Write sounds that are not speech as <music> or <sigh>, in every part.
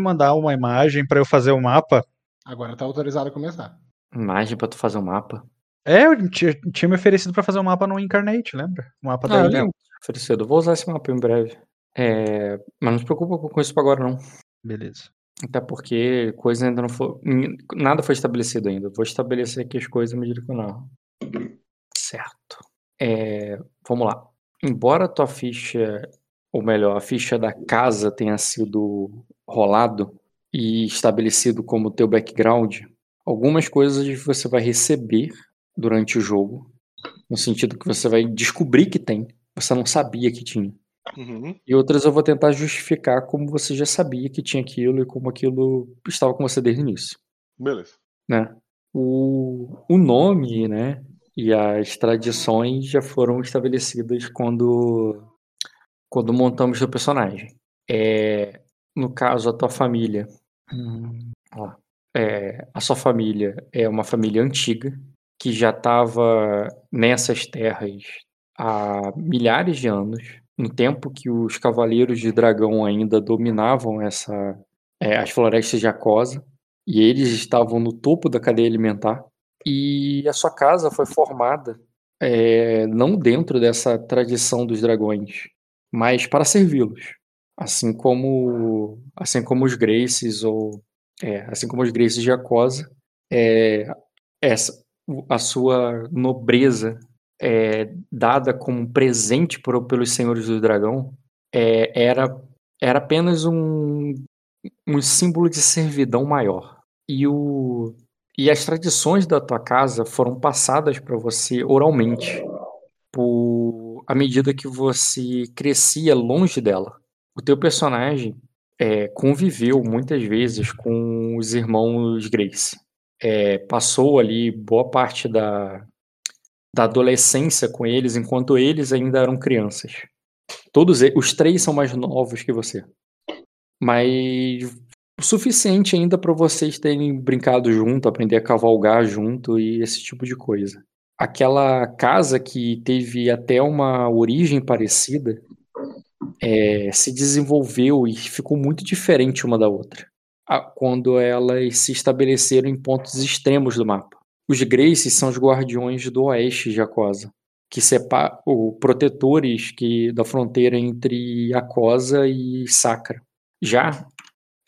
mandar uma imagem para eu fazer o um mapa. Agora tá autorizado a começar. Imagem para tu fazer um mapa? É, eu tinha, me oferecido para fazer um mapa no Incarnate, lembra? O mapa ah, da eu ilha. lembro. Oferecido. Vou usar esse mapa em breve. É... Mas não se preocupa com isso agora, não. Beleza. Até porque coisa ainda não foi. Nada foi estabelecido ainda. Vou estabelecer aqui as coisas à medida que eu não. Certo. É... Vamos lá. Embora a tua ficha, ou melhor, a ficha da casa tenha sido rolado e estabelecido como teu background, algumas coisas você vai receber durante o jogo, no sentido que você vai descobrir que tem, você não sabia que tinha. Uhum. E outras eu vou tentar justificar como você já sabia que tinha aquilo e como aquilo estava com você desde o início. Beleza. Né? O, o nome, né? E as tradições já foram estabelecidas quando, quando montamos o personagem. É, no caso, a tua família. Hum, ó, é, a sua família é uma família antiga que já estava nessas terras há milhares de anos, no tempo que os cavaleiros de dragão ainda dominavam essa, é, as florestas de Acosa, e eles estavam no topo da cadeia alimentar. E a sua casa foi formada é, não dentro dessa tradição dos dragões, mas para servi-los, assim como assim como os Graces ou é, assim como os Graces de Acosa, é, essa a sua nobreza é, dada como presente por, pelos senhores do dragão é, era era apenas um, um símbolo de servidão maior e o e as tradições da tua casa foram passadas para você oralmente, por à medida que você crescia longe dela. O teu personagem é, conviveu muitas vezes com os irmãos Grace. É, passou ali boa parte da, da adolescência com eles, enquanto eles ainda eram crianças. Todos os três são mais novos que você. Mas o suficiente ainda para vocês terem brincado junto, aprender a cavalgar junto e esse tipo de coisa. Aquela casa que teve até uma origem parecida é, se desenvolveu e ficou muito diferente uma da outra quando elas se estabeleceram em pontos extremos do mapa. Os Graces são os guardiões do oeste de Acosa, que separam protetores que, da fronteira entre Acosa e Sacra. Já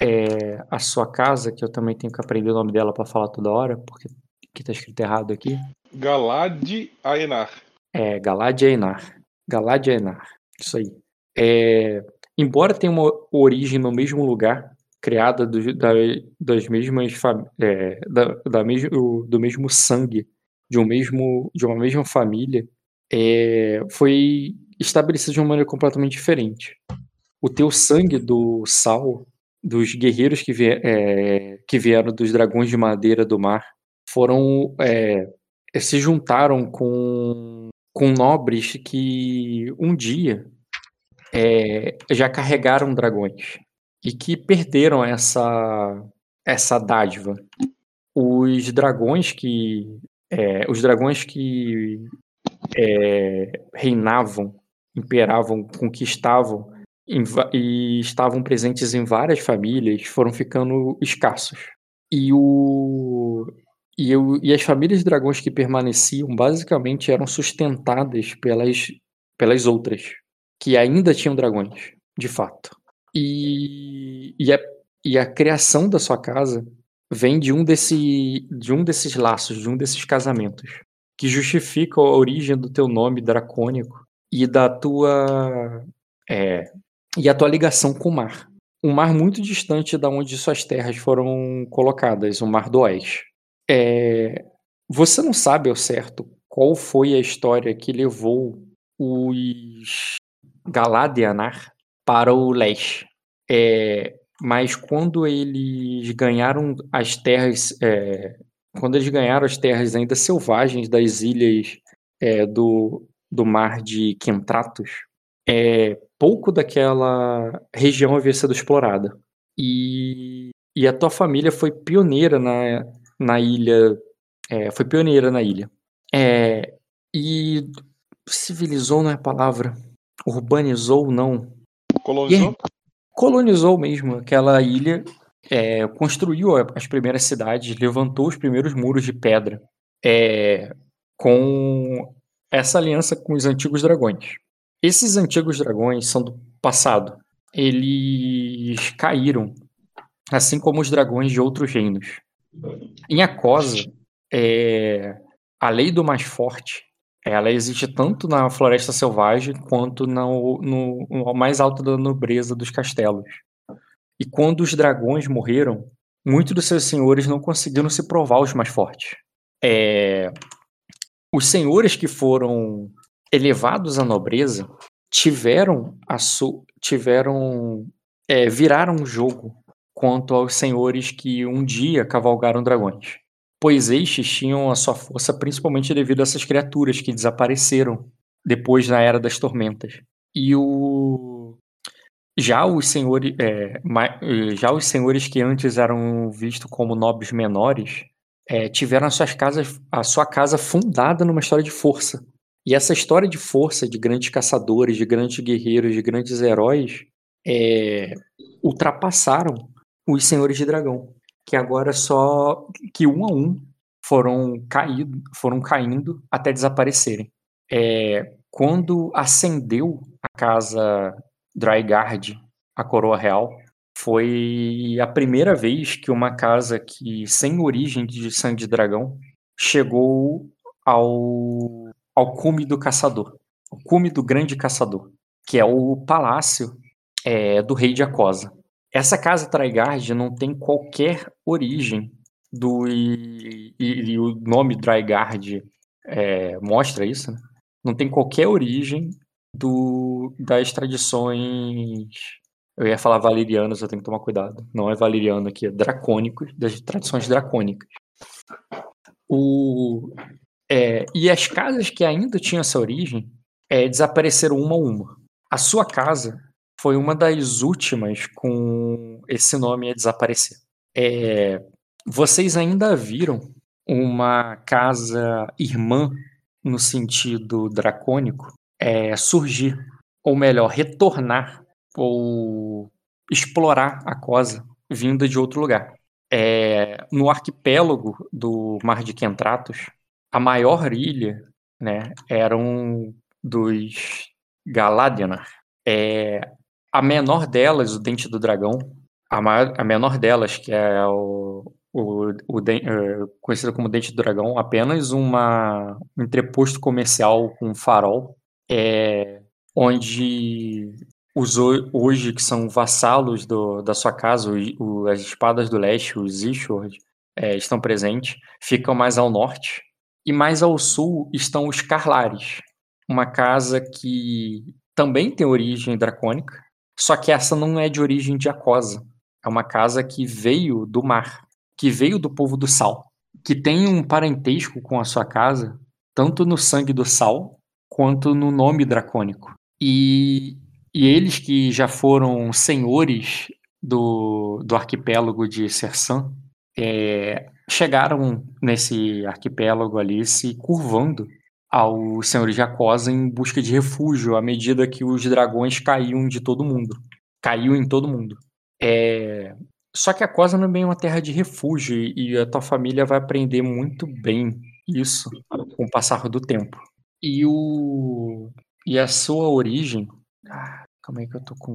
é, a sua casa, que eu também tenho que aprender o nome dela para falar toda hora, porque que tá escrito errado aqui. Galad Aenar. É, Galad Aenar. Galad Aenar. Isso aí. É, embora tenha uma origem no mesmo lugar, criada do, da, das mesmas é, da, da mesmo, do mesmo sangue, de um mesmo de uma mesma família, é, foi estabelecida de uma maneira completamente diferente. O teu sangue do sal dos guerreiros que, vier, é, que vieram dos dragões de madeira do mar foram é, se juntaram com, com nobres que um dia é, já carregaram dragões e que perderam essa essa dádiva. Os dragões que é, os dragões que é, reinavam, imperavam, conquistavam e estavam presentes em várias famílias foram ficando escassos. E, o, e, o, e as famílias de dragões que permaneciam basicamente eram sustentadas pelas, pelas outras, que ainda tinham dragões, de fato. E, e, a, e a criação da sua casa vem de um, desse, de um desses laços, de um desses casamentos, que justifica a origem do teu nome dracônico e da tua é, e a tua ligação com o mar. Um mar muito distante da onde suas terras foram colocadas, o Mar do Oeste. É, você não sabe ao certo qual foi a história que levou os Galadianar para o leste. É, mas quando eles ganharam as terras, é, quando eles ganharam as terras ainda selvagens das ilhas é, do, do mar de Quentratos, é, pouco daquela região havia sido explorada. E, e a tua família foi pioneira na, na ilha. É, foi pioneira na ilha. É, e civilizou não é palavra. Urbanizou, não. Colonizou? Colonizou mesmo aquela ilha é, construiu as primeiras cidades, levantou os primeiros muros de pedra é, com essa aliança com os antigos dragões. Esses antigos dragões são do passado. Eles caíram, assim como os dragões de outros reinos. Em Acosa, é, a lei do mais forte, ela existe tanto na floresta selvagem quanto no, no, mais alto da nobreza dos castelos. E quando os dragões morreram, muitos dos seus senhores não conseguiram se provar os mais fortes. É, os senhores que foram elevados à nobreza tiveram a su, tiveram é, viraram o jogo quanto aos senhores que um dia cavalgaram dragões, pois estes tinham a sua força principalmente devido a essas criaturas que desapareceram depois da Era das Tormentas. E o já os senhores, é, eh, já os senhores que antes eram vistos como nobres menores, é, tiveram as suas casas, a sua casa fundada numa história de força. E essa história de força, de grandes caçadores, de grandes guerreiros, de grandes heróis, é, ultrapassaram os senhores de dragão, que agora só que um a um foram caído, foram caindo até desaparecerem. É, quando ascendeu a casa Drygard, a coroa real, foi a primeira vez que uma casa que sem origem de sangue de dragão chegou ao, ao cume do caçador, o cume do grande caçador, que é o palácio é, do rei de Acosa. Essa casa Drygard não tem qualquer origem do e, e- e o nome Drygard é, mostra isso, né? Não tem qualquer origem do das tradições eu ia falar valerianas, eu tenho que tomar cuidado. Não é valeriano aqui, é dracônico, das tradições dracônicas. O, é, e as casas que ainda tinham essa origem é, desapareceram uma a uma. A sua casa foi uma das últimas com esse nome a desaparecer. É, vocês ainda viram uma casa irmã no sentido dracônico é, surgir, ou melhor, retornar ou explorar a Cosa vinda de outro lugar. É, no arquipélago do Mar de Quentratos, a maior ilha né, era um dos Galadienar. É, a menor delas, o Dente do Dragão, a, maior- a menor delas, que é o, o, o den- eh, conhecida como Dente do Dragão, apenas uma, um entreposto comercial com farol, é, onde os ho- hoje que são vassalos do- da sua casa, o- as espadas do leste, os Ishord, é, estão presentes, ficam mais ao norte. E mais ao sul estão os Carlares, uma casa que também tem origem dracônica, só que essa não é de origem de Acosa. É uma casa que veio do mar, que veio do povo do sal, que tem um parentesco com a sua casa, tanto no sangue do sal quanto no nome dracônico. E, e eles que já foram senhores do, do arquipélago de Sersan, é, chegaram nesse arquipélago ali se curvando aos senhores de em busca de refúgio à medida que os dragões caíam de todo mundo. Caiu em todo mundo. É, Só que Acosa não é uma terra de refúgio e a tua família vai aprender muito bem isso com o passar do tempo. E o e a sua origem. Ah, calma aí que eu tô com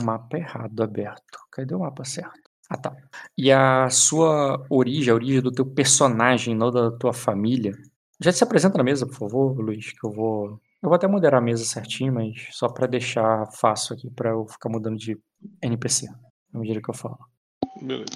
o mapa errado aberto. Cadê o mapa certo? Ah, tá. E a sua origem, a origem do teu personagem, não da tua família. Já se apresenta na mesa, por favor, Luiz, que eu vou. Eu vou até moderar a mesa certinho, mas só pra deixar fácil aqui pra eu ficar mudando de NPC na medida que eu falo. Beleza.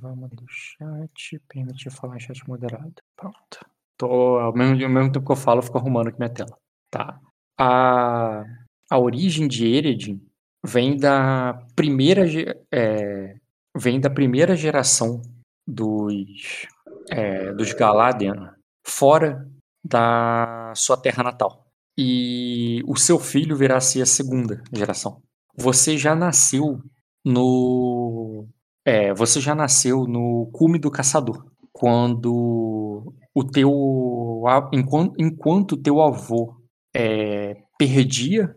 Vamos do chat, permitir falar em chat moderado. Pronto. Tô, ao, mesmo, ao mesmo tempo que eu falo, eu fico arrumando aqui minha tela. Tá. A, a origem de Eredin vem da primeira é, vem da primeira geração dos é, dos Galadian fora da sua terra natal. E o seu filho virá a ser a segunda geração. Você já nasceu no é, você já nasceu no cume do caçador, quando o teu enquanto, enquanto teu avô é, perdia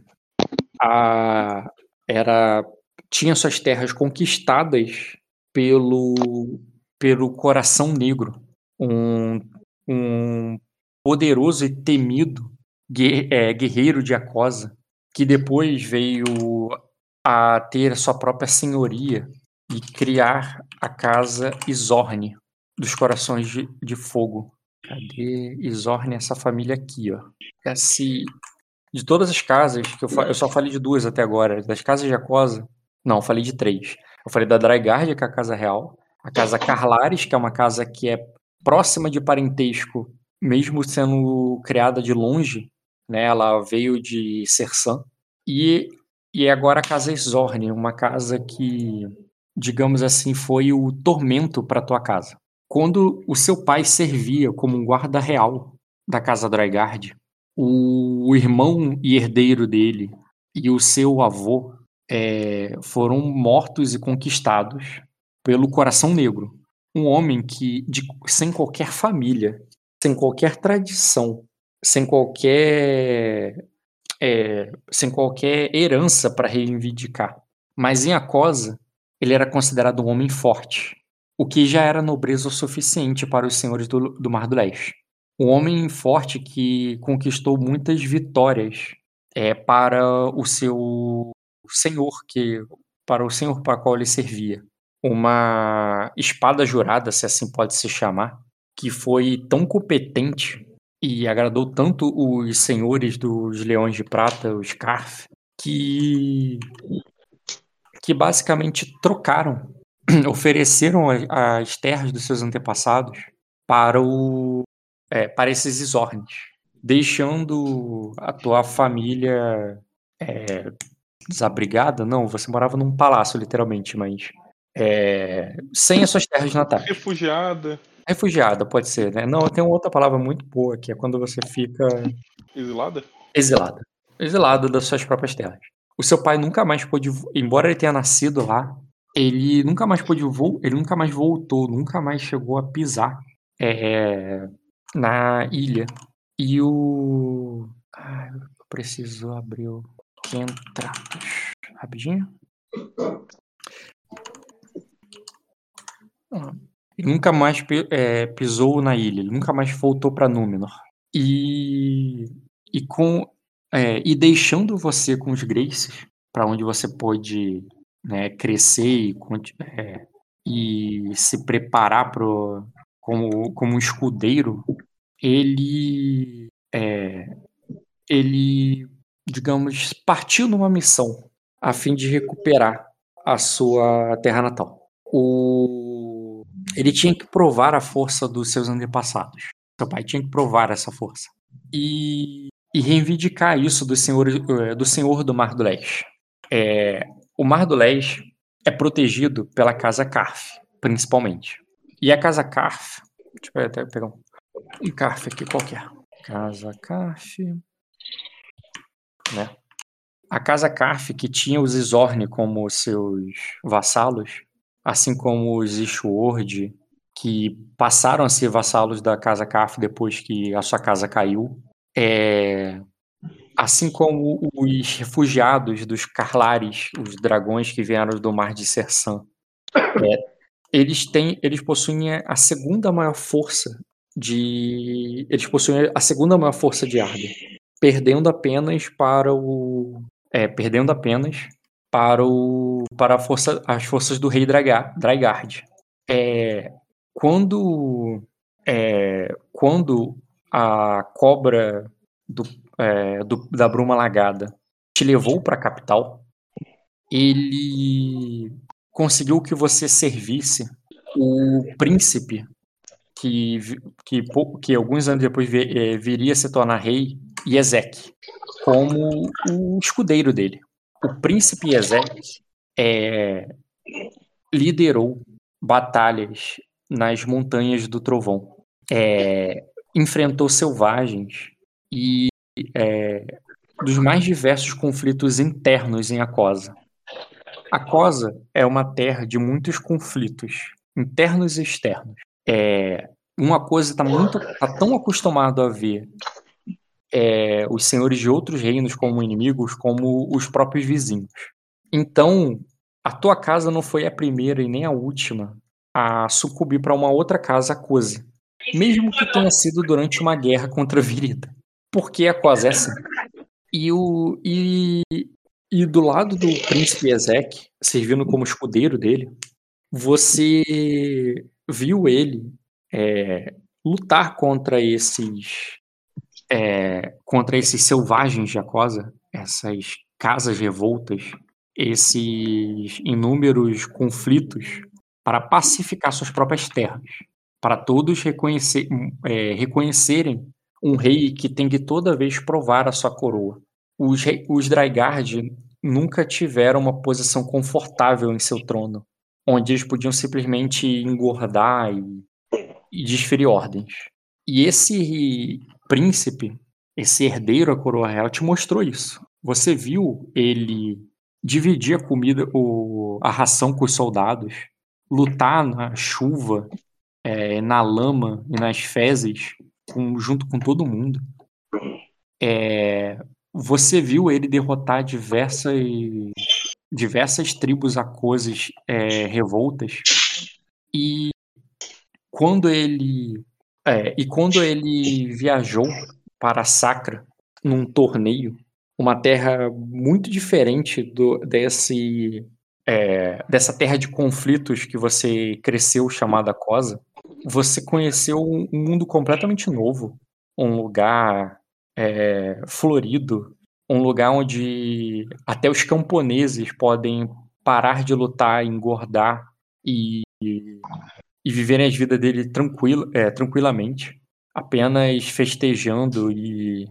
a era tinha suas terras conquistadas pelo, pelo Coração Negro, um, um poderoso e temido é, guerreiro de Acosa, que depois veio a ter a sua própria senhoria e criar a casa Isorne dos Corações de, de Fogo. Cadê Isorne? Essa família aqui, ó. Esse, de todas as casas, que eu, eu só falei de duas até agora, das casas de Acosa, não, eu falei de três. Eu falei da Dryguard, que é a casa real, a casa Carlares, que é uma casa que é próxima de parentesco, mesmo sendo criada de longe, né? Ela veio de Sersan. E, e agora a casa Exorne, uma casa que, digamos assim, foi o tormento para tua casa. Quando o seu pai servia como um guarda real da casa Dryguard, o irmão e herdeiro dele e o seu avô é, foram mortos e conquistados pelo Coração Negro, um homem que, de, sem qualquer família, sem qualquer tradição, sem qualquer é, sem qualquer herança para reivindicar. Mas em Acosa, ele era considerado um homem forte, o que já era nobreza o suficiente para os senhores do, do Mar do Leste. Um homem forte que conquistou muitas vitórias é, para o seu senhor, que para o senhor para qual ele servia. Uma espada jurada, se assim pode se chamar, que foi tão competente e agradou tanto os senhores dos Leões de Prata, os Scarf, que que basicamente trocaram, <clears throat> ofereceram as terras dos seus antepassados para o é, para esses Isornes, deixando a tua família é, desabrigada. Não, você morava num palácio, literalmente, mas é, sem as suas terras natais. Refugiada. Refugiada, pode ser, né? Não, tem outra palavra muito boa, que é quando você fica. Exilada? Exilada. Exilada das suas próprias terras. O seu pai nunca mais pôde. Embora ele tenha nascido lá, ele nunca mais pôde vo... ele nunca mais voltou, nunca mais chegou a pisar é, na ilha. E o. Ai, eu preciso abrir o Kentratos. Rapidinho. Ele nunca mais é, pisou na ilha, ele nunca mais voltou para Númenor. E, e com é, e deixando você com os Graces, para onde você pode né, crescer e, é, e se preparar pro, como, como um escudeiro, ele é, ele digamos partiu numa missão a fim de recuperar a sua terra natal. O ele tinha que provar a força dos seus antepassados. Seu pai tinha que provar essa força. E, e reivindicar isso do senhor, eh, do senhor do Mar do Leste. É, o Mar do Leste é protegido pela Casa Carf, principalmente. E a Casa Carf. Deixa eu até pegar um, um Carf aqui qualquer. Casa Carf. Né? A Casa Carf, que tinha os Isorne como seus vassalos, assim como os Ishword, que passaram a ser vassalos da Casa Kaf depois que a sua casa caiu. É, assim como os refugiados dos Carlares, os dragões que vieram do mar de Sersan. É, eles têm, eles possuem a segunda maior força de, eles possuem a segunda maior força de Arder, perdendo apenas para o, é, perdendo apenas para, o, para força, as forças do rei Draigard. É, quando, é, quando a cobra do, é, do, da Bruma Lagada te levou para a capital, ele conseguiu que você servisse o príncipe que, que, que alguns anos depois é, viria a se tornar rei, Ezek, como o escudeiro dele o príncipe Ezek é, liderou batalhas nas montanhas do Trovão, é, enfrentou selvagens e é, dos mais diversos conflitos internos em Acosa. Acosa é uma terra de muitos conflitos internos e externos. É, uma coisa está tá tão acostumado a ver é, os senhores de outros reinos como inimigos, como os próprios vizinhos. Então, a tua casa não foi a primeira e nem a última a sucumbir para uma outra casa aquosa, mesmo que tenha sido durante uma guerra contra a Virida. Porque a Cosa é assim. E, o, e, e do lado do príncipe Ezek, servindo como escudeiro dele, você viu ele é, lutar contra esses é, contra esses selvagens de Acosa, essas casas revoltas, esses inúmeros conflitos para pacificar suas próprias terras, para todos reconhecer, é, reconhecerem um rei que tem que toda vez provar a sua coroa. Os, os Draigard nunca tiveram uma posição confortável em seu trono, onde eles podiam simplesmente engordar e, e desferir ordens. E esse príncipe, esse herdeiro à coroa real, te mostrou isso. Você viu ele dividir a comida, o, a ração com os soldados, lutar na chuva, é, na lama e nas fezes com, junto com todo mundo. É, você viu ele derrotar diversas diversas tribos acoses é, revoltas e quando ele é, e quando ele viajou para Sacra num torneio uma terra muito diferente do, desse é, dessa terra de conflitos que você cresceu chamada Cosa você conheceu um mundo completamente novo, um lugar é, florido, um lugar onde até os camponeses podem parar de lutar, engordar e, e viverem as vidas dele tranquilo, é, tranquilamente, apenas festejando e,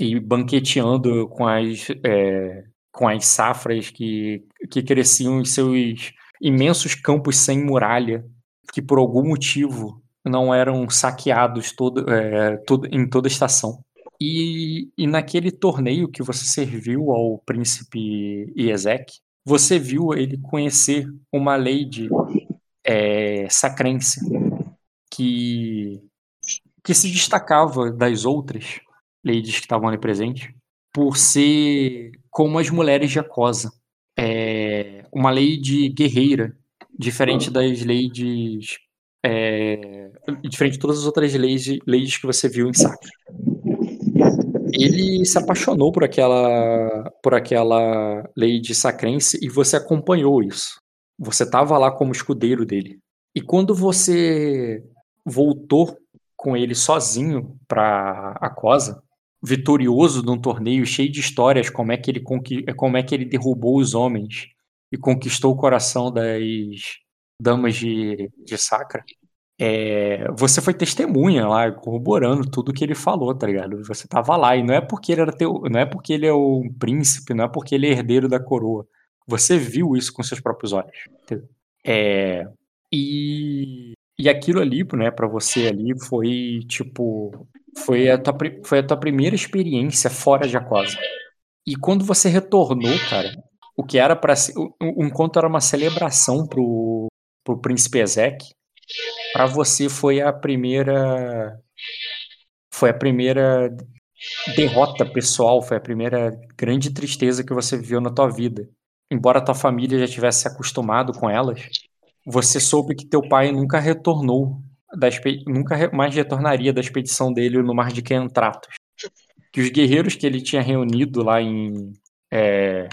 e banqueteando com as, é, com as safras que, que cresciam em seus imensos campos sem muralha que por algum motivo não eram saqueados todo, é, todo, em toda a estação. E, e naquele torneio que você serviu ao príncipe Iezek, você viu ele conhecer uma lady é, sacrense que, que se destacava das outras ladies que estavam ali presentes por ser como as mulheres de Acosa. É, uma lady guerreira diferente das leis é, diferente de todas as outras leis, leis que você viu em Sacra. Ele se apaixonou por aquela por aquela lei de sacrense e você acompanhou isso. Você estava lá como escudeiro dele. E quando você voltou com ele sozinho para a Cosa, vitorioso num torneio cheio de histórias, como é que ele como é que ele derrubou os homens e conquistou o coração das damas de, de Sacra, é, você foi testemunha lá, corroborando tudo que ele falou, tá ligado? Você tava lá, e não é porque ele era teu, não é porque ele é o príncipe, não é porque ele é herdeiro da coroa. Você viu isso com seus próprios olhos. É, e, e aquilo ali, né, para você ali foi tipo, foi a tua, foi a tua primeira experiência fora de Aquosa. E quando você retornou, cara, o que era para o, o encontro era uma celebração pro, pro príncipe Ezek, para você foi a primeira foi a primeira derrota pessoal, foi a primeira grande tristeza que você viveu na tua vida. Embora tua família já tivesse se acostumado com elas, você soube que teu pai nunca retornou, da nunca mais retornaria da expedição dele no Mar de Kentratos. Que os guerreiros que ele tinha reunido lá em é,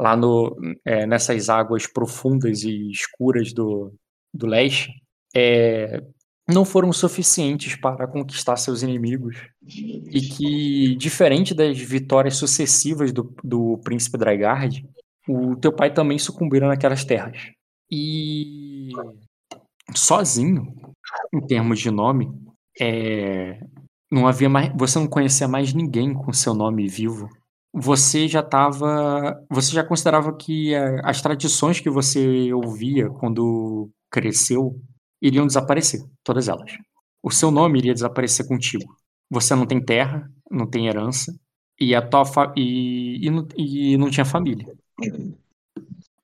lá no, é, nessas águas profundas e escuras do, do leste é, não foram suficientes para conquistar seus inimigos e que, diferente das vitórias sucessivas do, do príncipe Draigard, o teu pai também sucumbiram naquelas terras. E sozinho, em termos de nome, é, não havia mais, você não conhecia mais ninguém com seu nome vivo você já estava. Você já considerava que eh, as tradições que você ouvia quando cresceu iriam desaparecer, todas elas. O seu nome iria desaparecer contigo. Você não tem terra, não tem herança, e, a tua e, e, não, e não tinha família.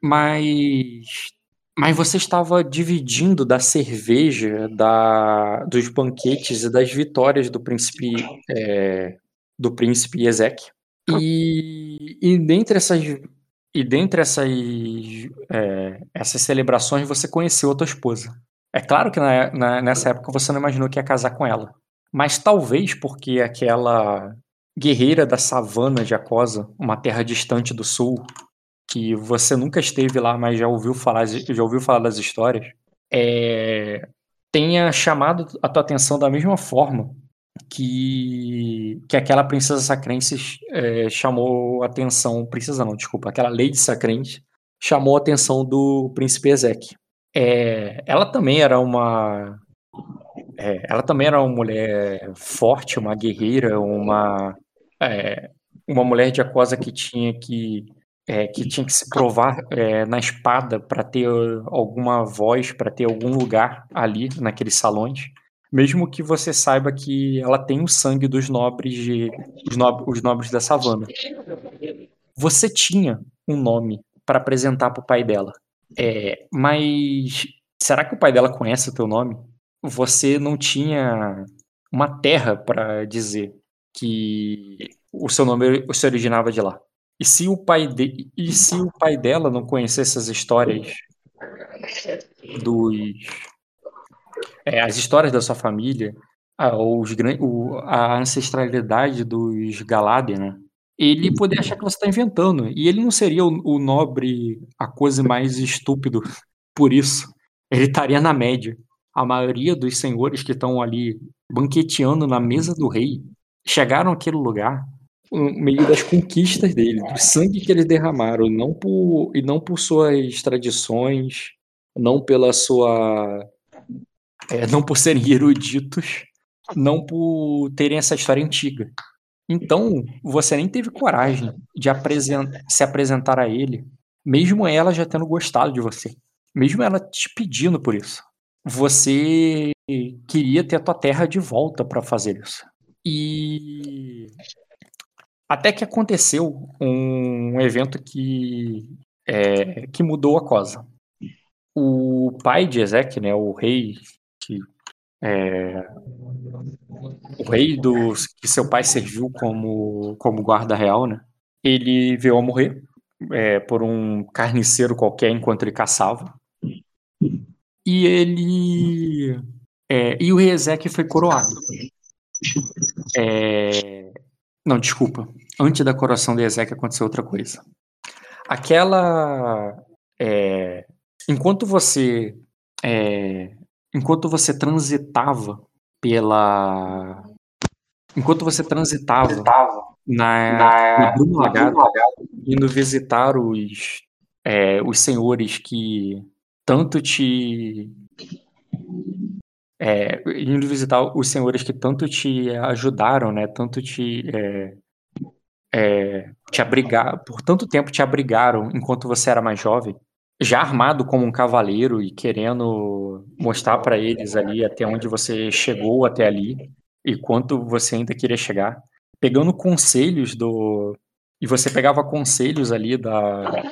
Mas. Mas você estava dividindo da cerveja, da, dos banquetes e das vitórias do príncipe, é, do príncipe Ezek e, e dentre essas e dentre essas, é, essas celebrações você conheceu a tua esposa. É claro que na, na, nessa época você não imaginou que ia casar com ela. Mas talvez porque aquela guerreira da savana de Acosa, uma terra distante do sul, que você nunca esteve lá, mas já ouviu falar, já ouviu falar das histórias, é, tenha chamado a tua atenção da mesma forma que, que aquela princesa sacrense é, chamou a atenção, princesa não, desculpa, aquela lady sacrense chamou a atenção do príncipe Ezek. É, ela também era uma é, ela também era uma mulher forte, uma guerreira, uma é, uma mulher de Acosa que tinha que é, que tinha que se provar é, na espada para ter alguma voz, para ter algum lugar ali naqueles salões, mesmo que você saiba que ela tem o sangue dos nobres de, os, os nobres da savana. Você tinha um nome para apresentar para o pai dela, é, mas será que o pai dela conhece o teu nome? Você não tinha uma terra para dizer que o seu nome se originava de lá. E se o pai de... e se o pai dela não conhecesse as histórias dos é, as histórias da sua família, a, os, o, a ancestralidade dos Galadriel, né? Ele poderia achar que você está inventando. E ele não seria o, o nobre, a coisa mais estúpido por isso. Ele estaria na média. A maioria dos senhores que estão ali banqueteando na mesa do rei chegaram àquele lugar meio das conquistas dele, do sangue que eles derramaram, não por, e não por suas tradições, não pela sua. É, não por serem <laughs> eruditos, não por terem essa história antiga. Então, você nem teve coragem de se apresentar a ele, mesmo ela já tendo gostado de você, mesmo ela te pedindo por isso. Você queria ter a tua terra de volta para fazer isso. E até que aconteceu um evento que, é, que mudou a cosa. O pai de Ezek, né, o rei que é, o rei do que seu pai serviu como, como guarda real, né? Ele veio a morrer é, por um carniceiro qualquer enquanto ele caçava. E ele é, e o rei Ezek foi coroado. É, não, desculpa. Antes da coroação de Ezequiel aconteceu outra coisa. Aquela. É, enquanto você. É, enquanto você transitava pela. Enquanto você transitava na, na Bruno Lagado, indo visitar os, é, os senhores que tanto te é, indo visitar os senhores que tanto te ajudaram, né? Tanto te é, é, te abrigar, por tanto tempo te abrigaram enquanto você era mais jovem, já armado como um cavaleiro e querendo mostrar para eles ali até onde você chegou até ali e quanto você ainda queria chegar, pegando conselhos do e você pegava conselhos ali da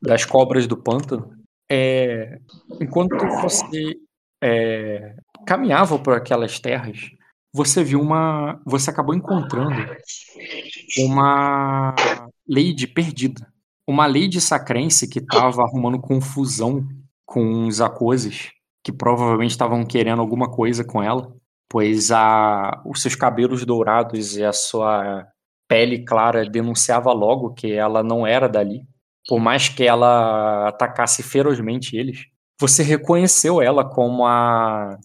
das cobras do pântano, é, enquanto você é, caminhava por aquelas terras, você viu uma. Você acabou encontrando uma lady perdida. Uma lady sacrense que estava arrumando confusão com os acoses, que provavelmente estavam querendo alguma coisa com ela, pois a, os seus cabelos dourados e a sua pele clara denunciava logo que ela não era dali. Por mais que ela atacasse ferozmente eles, você reconheceu ela como a.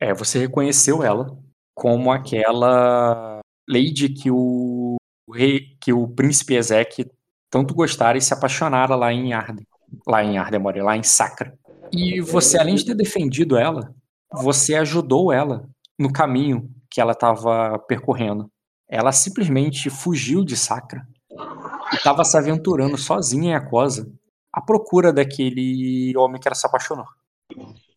É, você reconheceu ela como aquela lady que o rei, que o príncipe Ezek tanto gostara e se apaixonara lá em Arden. Lá em Arden, lá em Sacra. E você, além de ter defendido ela, você ajudou ela no caminho que ela estava percorrendo. Ela simplesmente fugiu de Sacra e estava se aventurando sozinha em Acosa à procura daquele homem que ela se apaixonou.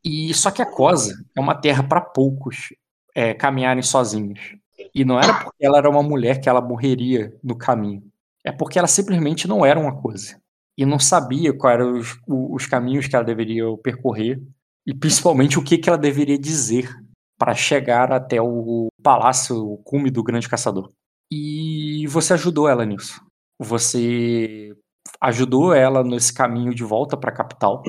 E só que a Cosa é uma terra para poucos é, caminharem sozinhos. E não era porque ela era uma mulher que ela morreria no caminho. É porque ela simplesmente não era uma coisa. E não sabia quais eram os, os caminhos que ela deveria percorrer. E principalmente o que, que ela deveria dizer para chegar até o palácio, o cume do grande caçador. E você ajudou ela nisso. você ajudou ela nesse caminho de volta para a capital,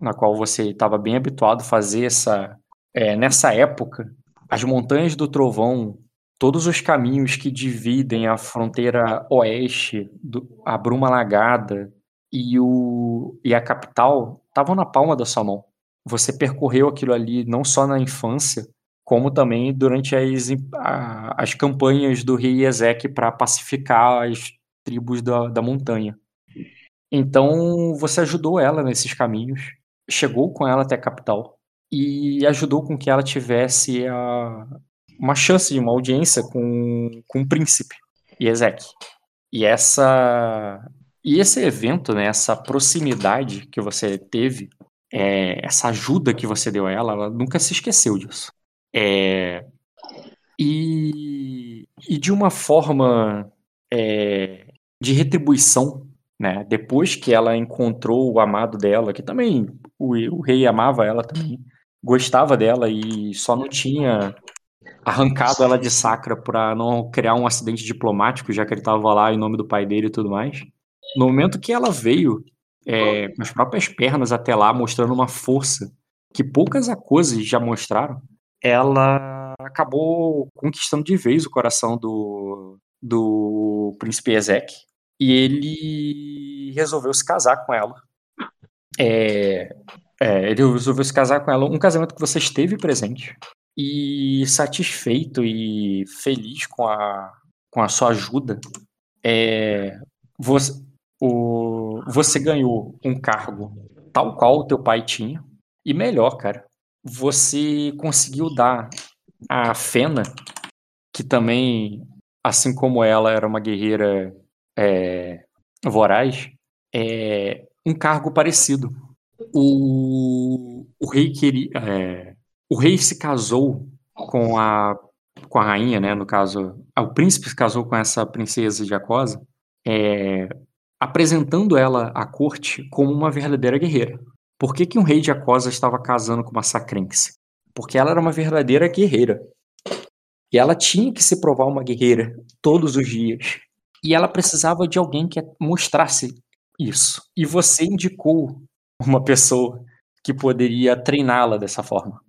na qual você estava bem habituado a fazer essa. É, nessa época, as montanhas do Trovão, todos os caminhos que dividem a fronteira oeste, do, a Bruma Lagada e, o, e a capital estavam na palma da sua mão. Você percorreu aquilo ali não só na infância, como também durante as, a, as campanhas do rei Ezek para pacificar as tribos da, da montanha. Então você ajudou ela nesses caminhos, chegou com ela até a capital e ajudou com que ela tivesse a, uma chance de uma audiência com, com o príncipe Ezek. E essa e esse evento, né, essa proximidade que você teve, é, essa ajuda que você deu a ela, ela nunca se esqueceu disso. É, e, e de uma forma é, de retribuição, né? Depois que ela encontrou o amado dela, que também o, o rei amava ela também, gostava dela e só não tinha arrancado ela de Sacra para não criar um acidente diplomático, já que ele estava lá em nome do pai dele e tudo mais. No momento que ela veio é, com as próprias pernas até lá, mostrando uma força que poucas coisas já mostraram, ela acabou conquistando de vez o coração do, do príncipe Ezek e ele resolveu se casar com ela. É, é, ele resolveu se casar com ela, um casamento que você esteve presente e satisfeito e feliz com a, com a sua ajuda. É, você, o, você ganhou um cargo tal qual o teu pai tinha e melhor, cara, você conseguiu dar a Fena, que também, assim como ela era uma guerreira é, voraz, é, um cargo parecido. O, o rei queria, é, o rei se casou com a com a rainha, né? No caso, o príncipe se casou com essa princesa de é, apresentando ela à corte como uma verdadeira guerreira. Por que, que um rei de Acosa estava casando com uma sacrense? Porque ela era uma verdadeira guerreira. E ela tinha que se provar uma guerreira todos os dias. E ela precisava de alguém que mostrasse isso. E você indicou uma pessoa que poderia treiná-la dessa forma.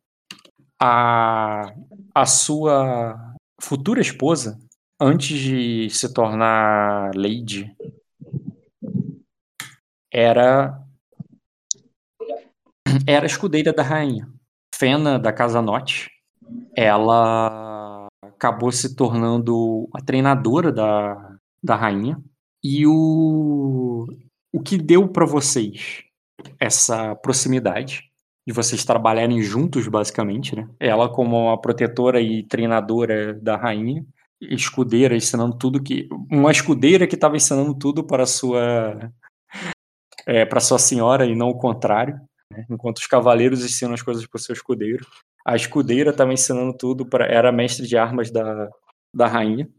A, a sua futura esposa, antes de se tornar Lady, era era escudeira da rainha. Fena da Casa Norte, ela acabou se tornando a treinadora da, da rainha. E o, o que deu para vocês essa proximidade de vocês trabalharem juntos, basicamente, né? Ela como uma protetora e treinadora da rainha, escudeira ensinando tudo que uma escudeira que estava ensinando tudo para sua é, para sua senhora e não o contrário. Né? Enquanto os cavaleiros ensinam as coisas para o seu escudeiro, a escudeira estava ensinando tudo para era mestre de armas da, da rainha.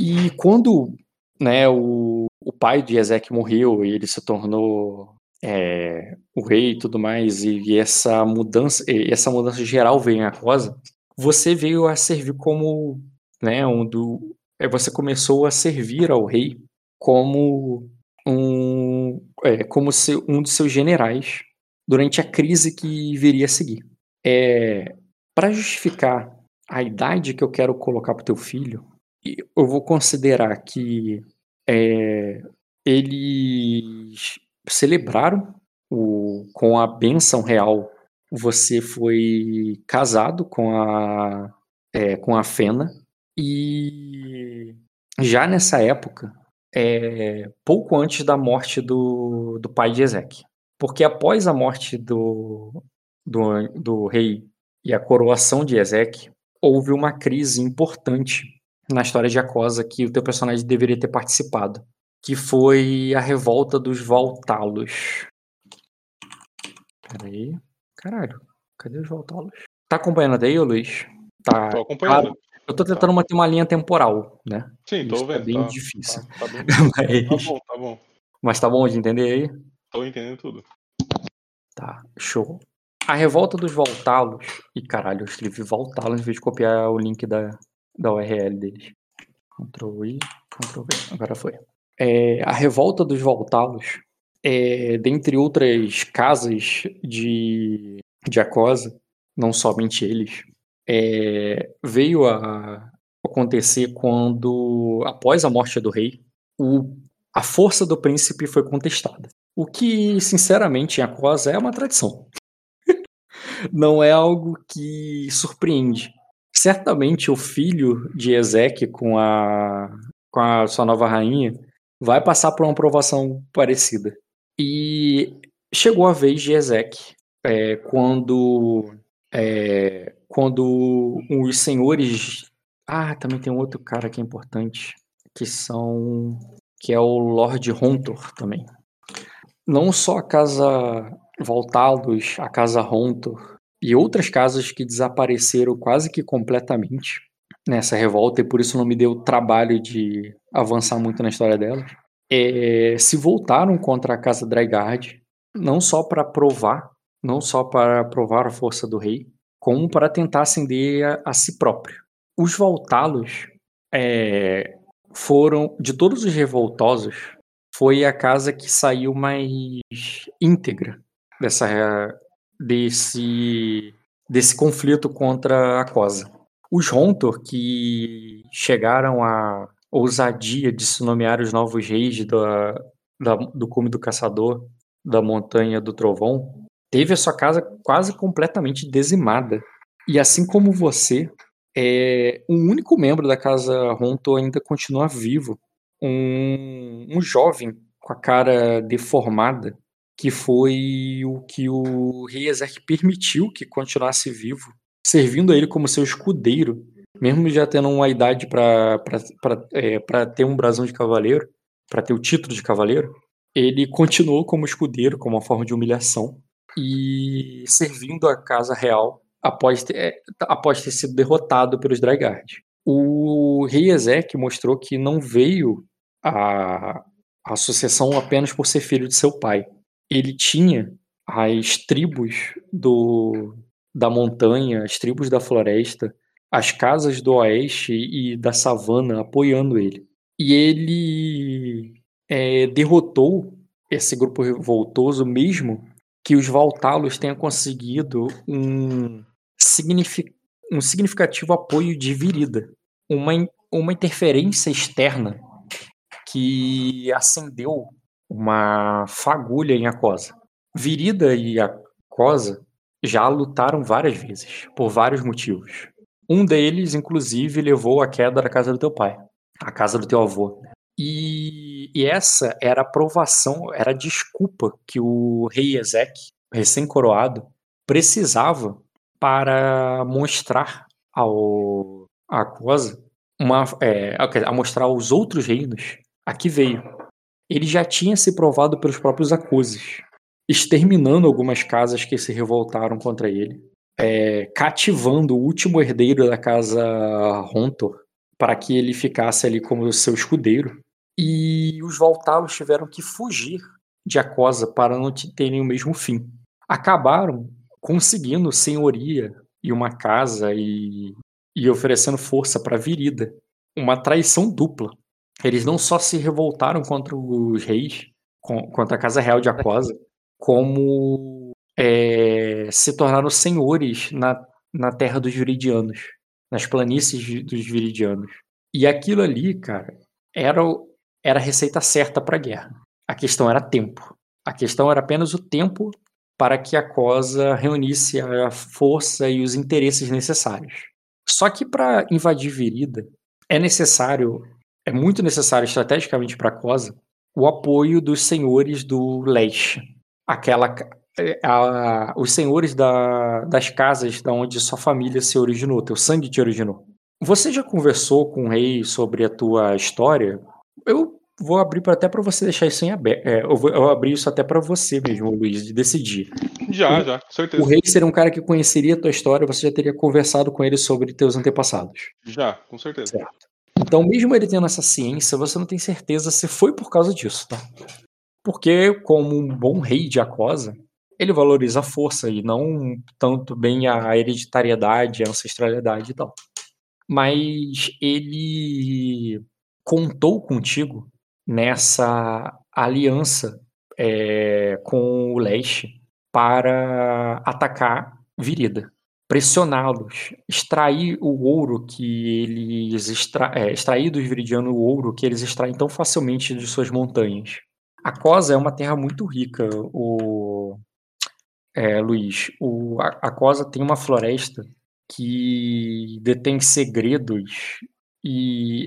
E quando né, o, o pai de Ezek morreu e ele se tornou é, o rei e tudo mais, e, e, essa mudança e essa mudança geral veio em Acosa, você veio a servir como né, um do, é, você começou a servir ao rei como um, é, como se, um de seus generais durante a crise que viria a seguir. É, Para justificar a idade que eu quero colocar para o teu filho, eu vou considerar que é, eles celebraram o, com a benção real. Você foi casado com a, é, com a Fena e já nessa época é, pouco antes da morte do, do pai de Ezek. Porque após a morte do, do, do rei e a coroação de Ezek, houve uma crise importante na história de Acosa que o teu personagem deveria ter participado, que foi a revolta dos Voltalos. Peraí. Caralho, cadê os Voltalos? Tá acompanhando aí, Luiz? Tá. Tô acompanhando. Eu tô tentando manter uma linha temporal, né? Sim, tô Isso vendo. É bem tá, difícil. Tá, tá bem. <laughs> Mas, Tá bom, tá bom. mas tá bom de entender aí? Tô entendendo tudo. Tá, show. A revolta dos Voltalos. E caralho, eu escrevi Voltalos em vez de copiar o link da, da URL deles. Ctrl I. Ctrl V, agora foi. É, a revolta dos Voltalos, é, dentre outras casas de, de Acosa, não somente eles, é, veio a acontecer quando, após a morte do rei, o, a força do príncipe foi contestada. O que, sinceramente, em Acosa é uma tradição. <laughs> não é algo que surpreende. Certamente o filho de Ezequiel com a, com a sua nova rainha vai passar por uma aprovação parecida. E chegou a vez de Ezequiel, é, quando, é, quando os senhores. Ah, também tem outro cara que é importante, que são. que é o Lord Hontor também. Não só a casa Voltalos, a casa Hontor e outras casas que desapareceram quase que completamente nessa revolta, e por isso não me deu trabalho de avançar muito na história delas, é, se voltaram contra a casa Draigard, não só para provar, não só para provar a força do rei, como para tentar ascender a, a si próprio. Os Voltalos é, foram, de todos os revoltosos, foi a casa que saiu mais íntegra dessa desse, desse conflito contra a Cosa. Os Rontor, que chegaram à ousadia de se nomear os novos reis da, da, do cume do caçador da montanha do trovão, teve a sua casa quase completamente dizimada. E assim como você, é, um único membro da casa Ronto ainda continua vivo. Um, um jovem com a cara deformada, que foi o que o rei Ezek permitiu que continuasse vivo, servindo a ele como seu escudeiro, mesmo já tendo uma idade para é, ter um brasão de cavaleiro, para ter o título de cavaleiro, ele continuou como escudeiro, como uma forma de humilhação, e servindo a casa real após ter, é, após ter sido derrotado pelos Draigard. O rei Ezek mostrou que não veio a, a sucessão apenas por ser filho de seu pai, ele tinha as tribos do, da montanha, as tribos da floresta, as casas do oeste e da savana apoiando ele. E ele é, derrotou esse grupo revoltoso, mesmo que os Valtalos tenham conseguido um, signific, um significativo apoio de Virida, uma, uma interferência externa que acendeu uma fagulha em Acosa. Virida e Acosa já lutaram várias vezes, por vários motivos. Um deles, inclusive, levou à queda da casa do teu pai, a casa do teu avô. E, e essa era a provação, era a desculpa que o rei Ezek, recém-coroado, precisava para mostrar ao a uma, é, a mostrar aos outros reinos a que veio ele já tinha se provado pelos próprios acuses, exterminando algumas casas que se revoltaram contra ele, é, cativando o último herdeiro da casa Rontor para que ele ficasse ali como seu escudeiro. E os Voltalos tiveram que fugir de Acosa para não terem o mesmo fim. Acabaram conseguindo senhoria e uma casa e, e oferecendo força para Virida. Uma traição dupla, eles não só se revoltaram contra os reis, contra a Casa Real de Aquosa, como é, se tornaram senhores na, na terra dos viridianos, nas planícies dos viridianos. E aquilo ali, cara, era, era a receita certa para a guerra. A questão era tempo. A questão era apenas o tempo para que a Cosa reunisse a força e os interesses necessários. Só que para invadir Virida é necessário é muito necessário estrategicamente para a COSA o apoio dos senhores do leste. Aquela, é, a, os senhores da, das casas da onde sua família se originou, teu sangue te originou. Você já conversou com o rei sobre a tua história? Eu vou abrir pra, até para você deixar isso em aberto. É, eu vou eu abrir isso até para você mesmo, Luiz, de decidir. Já, o, já, com certeza. O rei seria um cara que conheceria a tua história, você já teria conversado com ele sobre teus antepassados. Já, com certeza. Certo. Então, mesmo ele tendo essa ciência, você não tem certeza se foi por causa disso, tá? Porque, como um bom rei de Acosa, ele valoriza a força e não tanto bem a hereditariedade, a ancestralidade e tal. Mas ele contou contigo nessa aliança é, com o leste para atacar Virida, pressioná-los, extrair o ouro que eles extra, é, extrair dos viridianos o ouro que eles extraem tão facilmente de suas montanhas. A Cosa é uma terra muito rica, o é, Luiz. O, a, a Cosa tem uma floresta que detém segredos e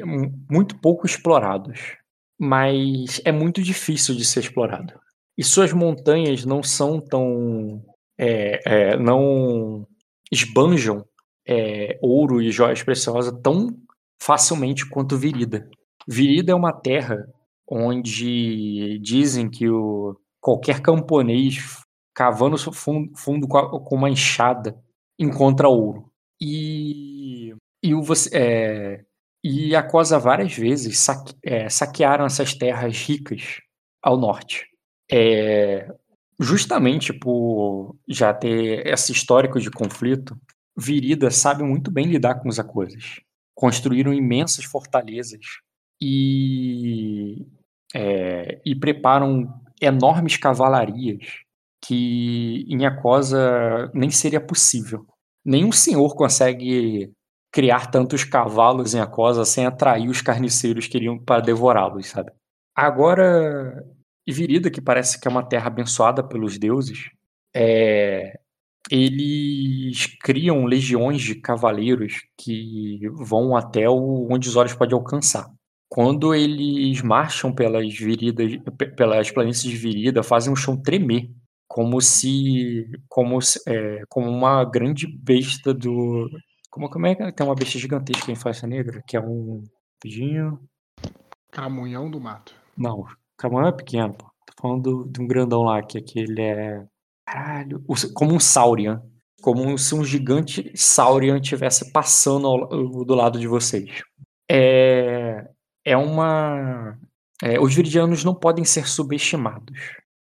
muito pouco explorados, mas é muito difícil de ser explorado. E suas montanhas não são tão. É, é, não esbanjam é, ouro e joias preciosas tão facilmente quanto Virida. Virida é uma terra onde dizem que o, qualquer camponês cavando fundo, fundo com, uma enxada encontra ouro. E, e, o, é, e a Cosa várias vezes saque, é, saquearam essas terras ricas ao norte. É, justamente por já ter esse histórico de conflito, Virida sabe muito bem lidar com as coisas. Construíram imensas fortalezas e, é, e preparam enormes cavalarias que em Acosa nem seria possível. Nenhum senhor consegue criar tantos cavalos em Acosa sem atrair os carniceiros que iriam para devorá-los, sabe? Agora, Virida, que parece que é uma terra abençoada pelos deuses, é, eles criam legiões de cavaleiros que vão até o, onde os olhos podem alcançar. Quando eles marcham pelas viridas, pelas planícies de Virida, fazem o chão tremer, como se, como, é, como uma grande besta do, como, como é que tem uma besta gigantesca em faixa negra, que é um pedinho. Camunhão do mato. Não, camunhão é pequeno, pô. Tô falando de um grandão lá, que aquele é. Caralho. Como um Saurian. Como se um gigante Saurian estivesse passando ao, do lado de vocês. É. É uma. É, os viridianos não podem ser subestimados.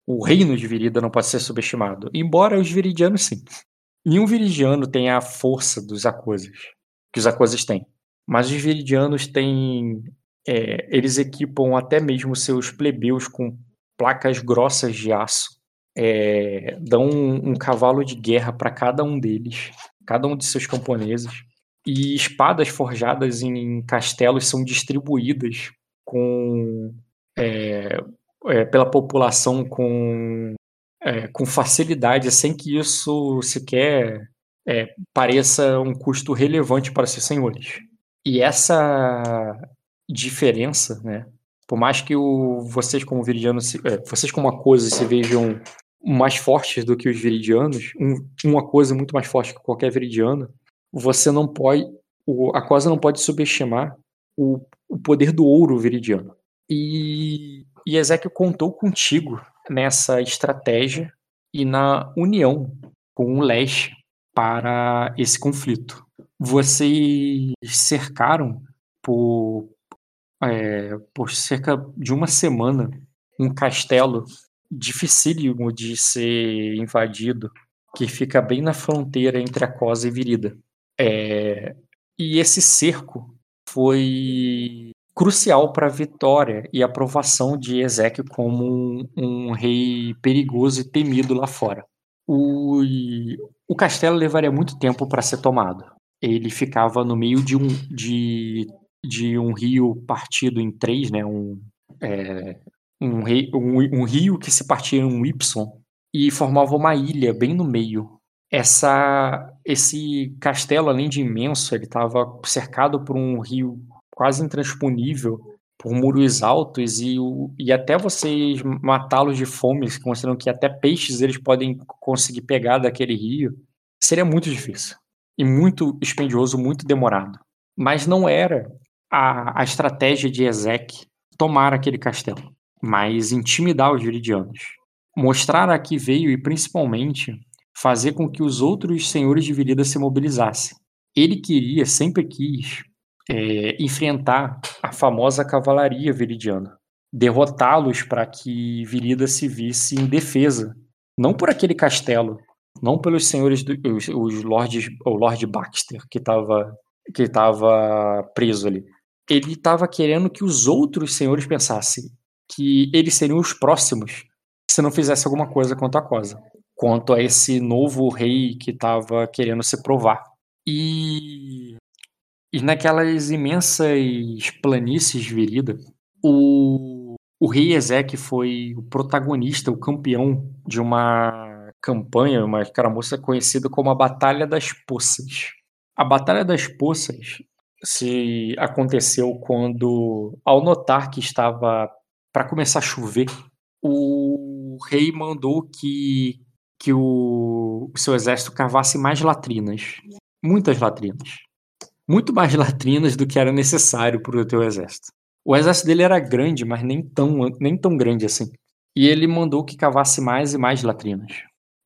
O reino de Virida não pode ser subestimado. Embora os viridianos sim. Nenhum viridiano tem a força dos Akoses, que os Akoses têm. Mas os viridianos têm. É, eles equipam até mesmo seus plebeus com placas grossas de aço, é, dão um, um, cavalo de guerra para cada um deles, cada um de seus camponeses, e espadas forjadas em castelos são distribuídas com é, é, pela população com, é, com facilidade, sem que isso sequer é, pareça um custo relevante para seus senhores. E essa diferença, né, por mais que o, vocês como viridianos, é, vocês como Akosa se vejam mais fortes do que os viridianos, um, uma coisa muito mais forte que qualquer viridiano, você não pode, o, a Cosa não pode subestimar o, o poder do ouro viridiano. E, e Ezequiel contou contigo nessa estratégia e na união com o leste para esse conflito. Vocês cercaram por é, por cerca de uma semana um castelo dificílimo de ser invadido, que fica bem na fronteira entre a Cosa e Virida. É, e esse cerco foi crucial para a vitória e aprovação de Ezequiel como um, um, rei perigoso e temido lá fora. O, o castelo levaria muito tempo para ser tomado. Ele ficava no meio de um, de de um rio partido em três, né? Um, é, um, rei, um, um, rio que se partia em um Y e formava uma ilha bem no meio. Essa, esse castelo, além de imenso, ele estava cercado por um rio quase intransponível, por muros altos e, e até vocês matá-los de fome, considerando que até peixes eles podem conseguir pegar daquele rio, seria muito difícil e muito expendioso, muito demorado. Mas não era a, a estratégia de Ezek tomar aquele castelo, mas intimidar os viridianos. Mostrar a que veio e, principalmente, fazer com que os outros senhores de Virida se mobilizassem. Ele queria, sempre quis, é, enfrentar a famosa cavalaria viridiana, derrotá-los para que Virida se visse em defesa, não por aquele castelo, não pelos senhores, do, os, os o Lord Baxter que estava que estava preso ali, ele estava querendo que os outros senhores pensassem que eles seriam os próximos se não fizesse alguma coisa quanto a Cosa, quanto a esse novo rei que estava querendo se provar. E, e naquelas imensas planícies virida, o, o rei Ezequiel foi o protagonista, o campeão de uma campanha, uma caramoça conhecida como a Batalha das Poças. A Batalha das Poças se aconteceu quando, ao notar que estava para começar a chover, o rei mandou que, que o, o seu exército cavasse mais latrinas. Muitas latrinas. Muito mais latrinas do que era necessário para o teu exército. O exército dele era grande, mas nem tão, nem tão grande assim. E ele mandou que cavasse mais e mais latrinas.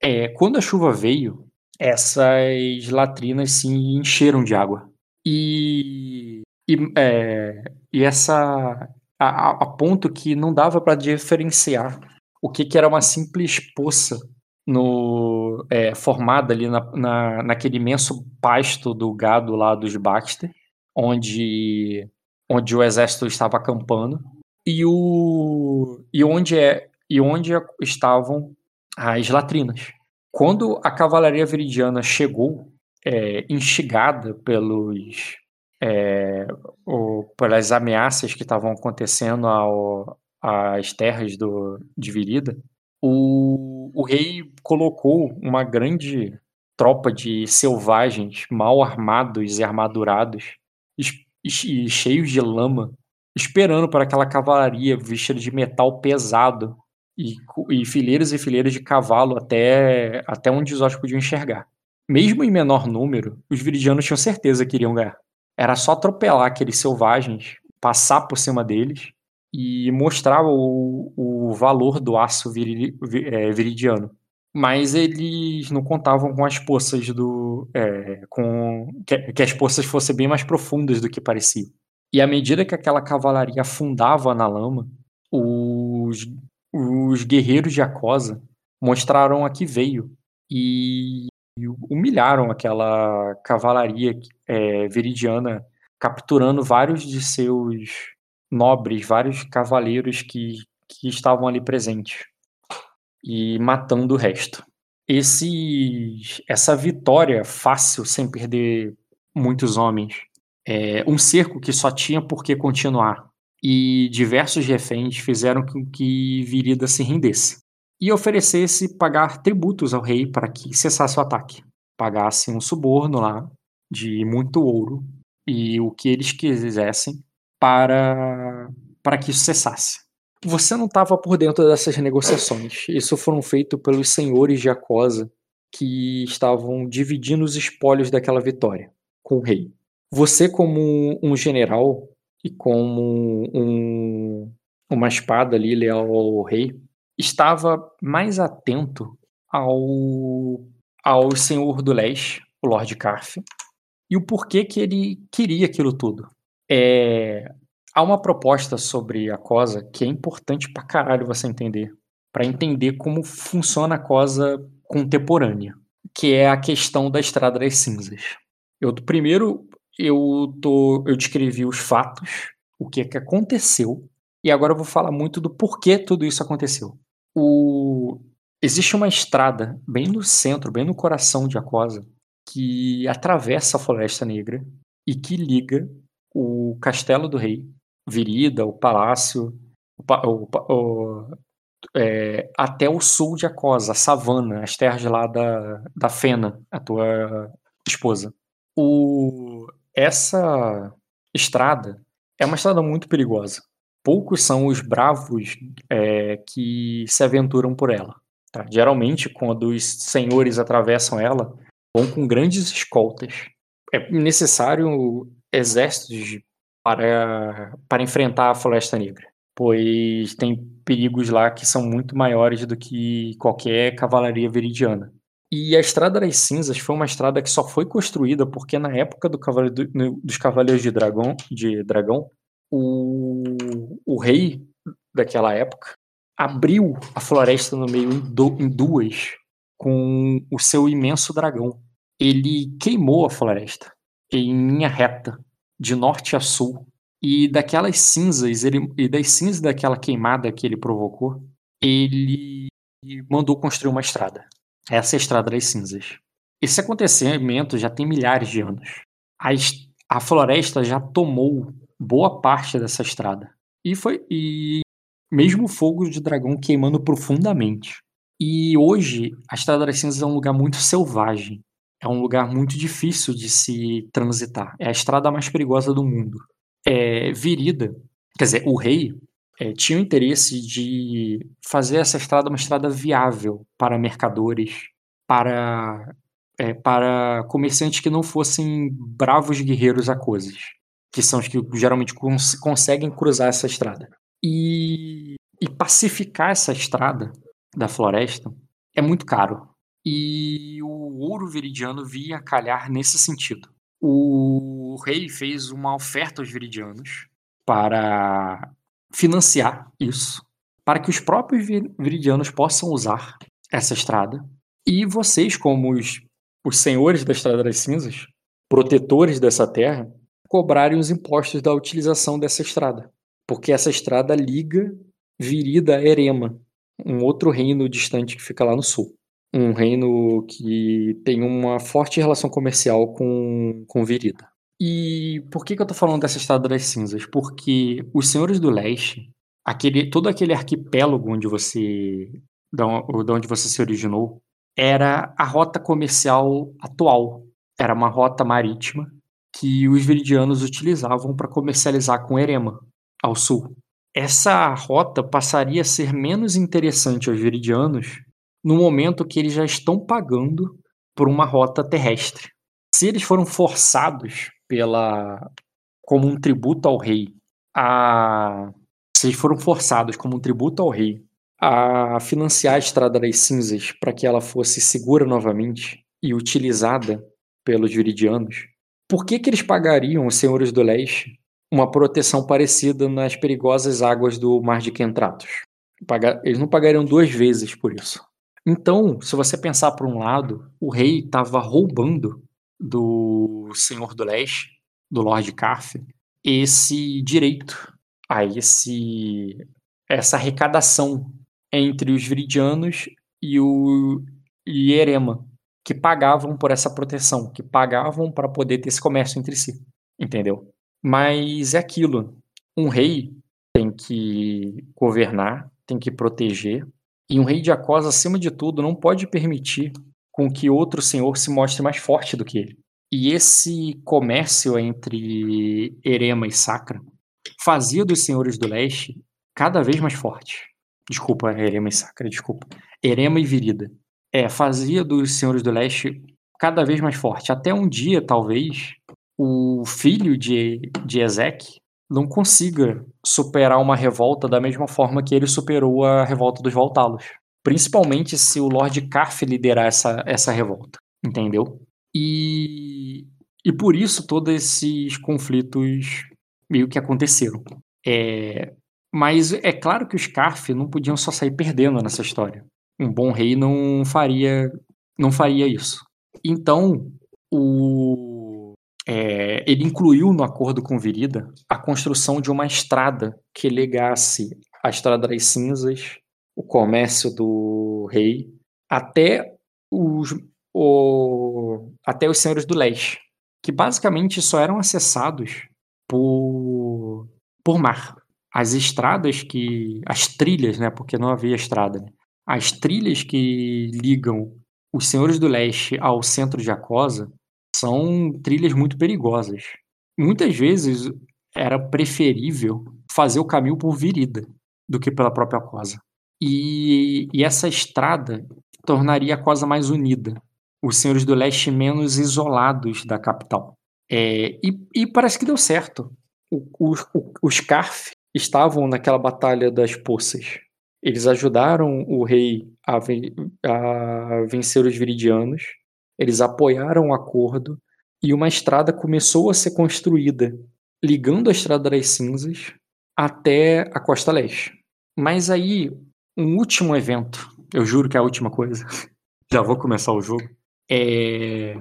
É, quando a chuva veio, essas latrinas se encheram de água. E, e, é, e essa a, a, ponto que não dava para diferenciar o que, que era uma simples poça no, é, formada ali na, na, naquele imenso pasto do gado lá dos Baxter, onde, onde o exército estava acampando, e, o, e, onde, é, e onde estavam as latrinas. Quando a cavalaria viridiana chegou, é, instigada pelos, é, o, pelas ameaças que estavam acontecendo ao, às terras do, de Virida, o, o rei colocou uma grande tropa de selvagens mal armados e armadurados e cheios de lama, esperando para aquela cavalaria vestida de metal pesado e, e fileiras e fileiras de cavalo até, até onde os olhos podiam enxergar. Mesmo em menor número, os viridianos tinham certeza que iriam ganhar. Era só atropelar aqueles selvagens, passar por cima deles e mostrar o, o valor do aço vir, é, viridiano. Mas eles não contavam com as poças do. É, com que, que, as poças fossem bem mais profundas do que parecia. E à medida que aquela cavalaria afundava na lama, os, os guerreiros de Acosa mostraram a que veio e humilharam aquela cavalaria é, veridiana, capturando vários de seus nobres, vários cavaleiros que, que estavam ali presentes e matando o resto. Esse, essa vitória fácil, sem perder muitos homens, é, um cerco que só tinha por que continuar, e diversos reféns fizeram com que Virida se rendesse e oferecesse pagar tributos ao rei para que cessasse o ataque. Pagasse um suborno lá de muito ouro e o que eles quisessem para, para que isso cessasse. Você não estava por dentro dessas negociações. Isso foram feitos pelos senhores de Acosa que estavam dividindo os espólios daquela vitória com o rei. Você, como um general e como um, uma espada ali leal ao rei, estava mais atento ao, ao Senhor do Leste, o Lord Carf, e o porquê que ele queria aquilo tudo. É, há uma proposta sobre a Cosa que é importante pra caralho você entender, para entender como funciona a Cosa contemporânea, que é a questão da Estrada das Cinzas. Eu primeiro eu tô eu descrevi os fatos, o que é que aconteceu, e agora eu vou falar muito do porquê tudo isso aconteceu o... existe uma estrada bem no centro, bem no coração de Acosa, que atravessa a Floresta Negra e que liga o Castelo do Rei, Virida, o Palácio, o, o, é, até o sul de Acosa, a savana, as terras lá da, da Fena, a tua esposa. O, essa estrada é uma estrada muito perigosa poucos são os bravos é, que se aventuram por ela. Tá? Geralmente, quando os senhores atravessam ela, vão com grandes escoltas. É necessário exércitos para, para enfrentar a Floresta Negra, pois tem perigos lá que são muito maiores do que qualquer cavalaria veridiana. E a Estrada das Cinzas foi uma estrada que só foi construída porque na época do cavaleiro, do, dos Cavaleiros de Dragão, de Dragão o, o rei daquela época abriu a floresta no meio em, do, em duas com o seu imenso dragão. Ele queimou a floresta em linha reta, de norte a sul, E daquelas cinzas, ele, e das cinzas daquela queimada que ele provocou, ele mandou construir uma estrada. Essa é a Estrada das Cinzas. Esse acontecimento já tem milhares de anos. A, a floresta já tomou boa parte dessa estrada. E foi e mesmo fogo de dragão queimando profundamente. E hoje a Estrada das Cinzas é um lugar muito selvagem. É um lugar muito difícil de se transitar. É a estrada mais perigosa do mundo. É Virida, quer dizer, o rei é, tinha o interesse de fazer essa estrada uma estrada viável para mercadores, para, é, para comerciantes que não fossem bravos guerreiros aquoses, que são os que geralmente cons conseguem cruzar essa estrada. E, e pacificar essa estrada da floresta é muito caro. E o ouro viridiano via calhar nesse sentido. O rei fez uma oferta aos viridianos para financiar isso, para que os próprios viridianos possam usar essa estrada. E vocês, como os, os senhores da Estrada das Cinzas, protetores dessa terra, cobrarem os impostos da utilização dessa estrada. Porque essa estrada liga Virida a Erema, um outro reino distante que fica lá no sul. Um reino que tem uma forte relação comercial com, com Virida. E por que, que eu tô falando dessa Estrada das Cinzas? Porque os Senhores do Leste, aquele, todo aquele arquipélago onde você. Da onde você se originou, era a rota comercial atual. Era uma rota marítima que os viridianos utilizavam para comercializar com Erema, ao sul. Essa rota passaria a ser menos interessante aos viridianos no momento que eles já estão pagando por uma rota terrestre. Se eles foram forçados pela como um tributo ao rei a se eles foram forçados como um tributo ao rei a financiar a Estrada das Cinzas para que ela fosse segura novamente e utilizada pelos viridianos, por que, que eles pagariam os senhores do leste uma proteção parecida nas perigosas águas do Mar de Quentratos? Eles não pagariam duas vezes por isso. Então, se você pensar por um lado, o rei estava roubando do Senhor do Leste, do Lord Carf, esse direito a esse essa arrecadação entre os viridianos e o e que pagavam por essa proteção, que pagavam para poder ter esse comércio entre si, entendeu? Mas é aquilo, um rei tem que governar, tem que proteger, e um rei de Acosa, acima de tudo, não pode permitir com que outro senhor se mostre mais forte do que ele. E esse comércio entre Erema e Sacra fazia dos senhores do leste cada vez mais fortes. Desculpa, Erema e Sacra, desculpa. Erema e Virida. É, fazia dos senhores do leste cada vez mais forte. Até um dia, talvez, o filho de, de Ezek não consiga superar uma revolta da mesma forma que ele superou a revolta dos Voltalos. Principalmente se o Lord Carf liderar essa, essa revolta, entendeu? E, e por isso todos esses conflitos meio que aconteceram. É, mas é claro que os Carf não podiam só sair perdendo nessa história. Um bom rei não faria não faria isso. Então, o, é, ele incluiu no acordo com Virida a construção de uma estrada que ligasse a Estrada das Cinzas o comércio do rei até os, o, até os senhores do leste, que basicamente só eram acessados por, por mar. As estradas que. As trilhas, né? Porque não havia estrada. Né? As trilhas que ligam os senhores do leste ao centro de Acosa são trilhas muito perigosas. Muitas vezes era preferível fazer o caminho por Virida do que pela própria Acosa. E, e essa estrada tornaria a Cosa mais unida, os senhores do leste menos isolados da capital. É, e, e, parece que deu certo. O, o, os Carf estavam naquela batalha das poças. Eles ajudaram o rei a, a vencer os viridianos, eles apoiaram o acordo e uma estrada começou a ser construída, ligando a Estrada das Cinzas até a costa leste. Mas aí um último evento, eu juro que é a última coisa, <laughs> já vou começar o jogo. É,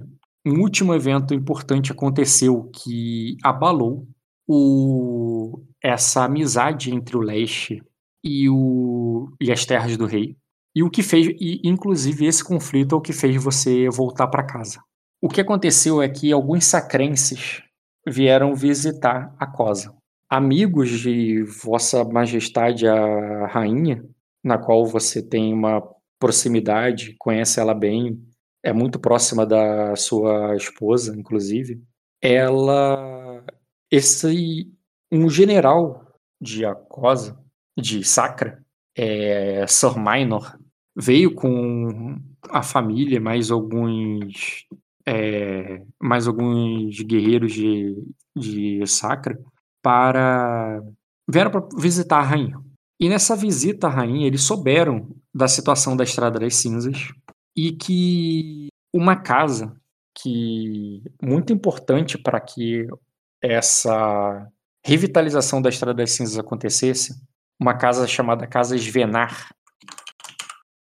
um último evento importante aconteceu que abalou o, essa amizade entre o leste e, o, e as terras do rei. E o que fez, e, inclusive esse conflito é o que fez você voltar para casa. O que aconteceu é que alguns sacrenses vieram visitar a Cosa. Amigos de Vossa Majestade a Rainha, na qual você tem uma proximidade, conhece ela bem, é muito próxima da sua esposa, inclusive. Ela, esse um general de Acosa, de Sacra, é, Sir Minor, veio com a família, mais alguns é, mais alguns guerreiros de, de Sacra para vieram para visitar a rainha. E nessa visita à rainha, eles souberam da situação da Estrada das Cinzas e que uma casa que muito importante para que essa revitalização da Estrada das Cinzas acontecesse, uma casa chamada Casa Svenar,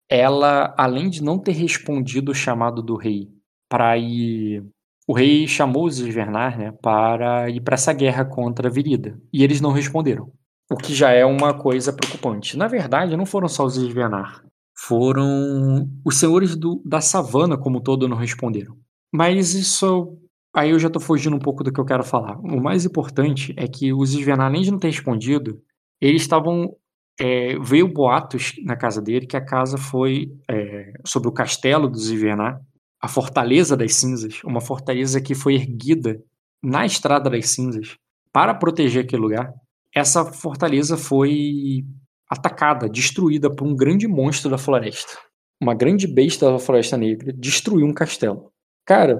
ela, além de não ter respondido o chamado do rei para ir. O rei chamou os Svenar né, para ir para essa guerra contra a Virida. E eles não responderam. O que já é uma coisa preocupante. Na verdade, não foram só os Svenar. Foram os senhores do, da savana, como todo, não responderam. Mas isso. Aí eu já estou fugindo um pouco do que eu quero falar. O mais importante é que os Svenar, além de não ter respondido, eles estavam é, veio boatos na casa dele que a casa foi é, sobre o castelo dos Ivernar, a Fortaleza das Cinzas, uma fortaleza que foi erguida na Estrada das Cinzas para proteger aquele lugar. Essa fortaleza foi atacada, destruída por um grande monstro da floresta. Uma grande besta da Floresta Negra destruiu um castelo. Cara,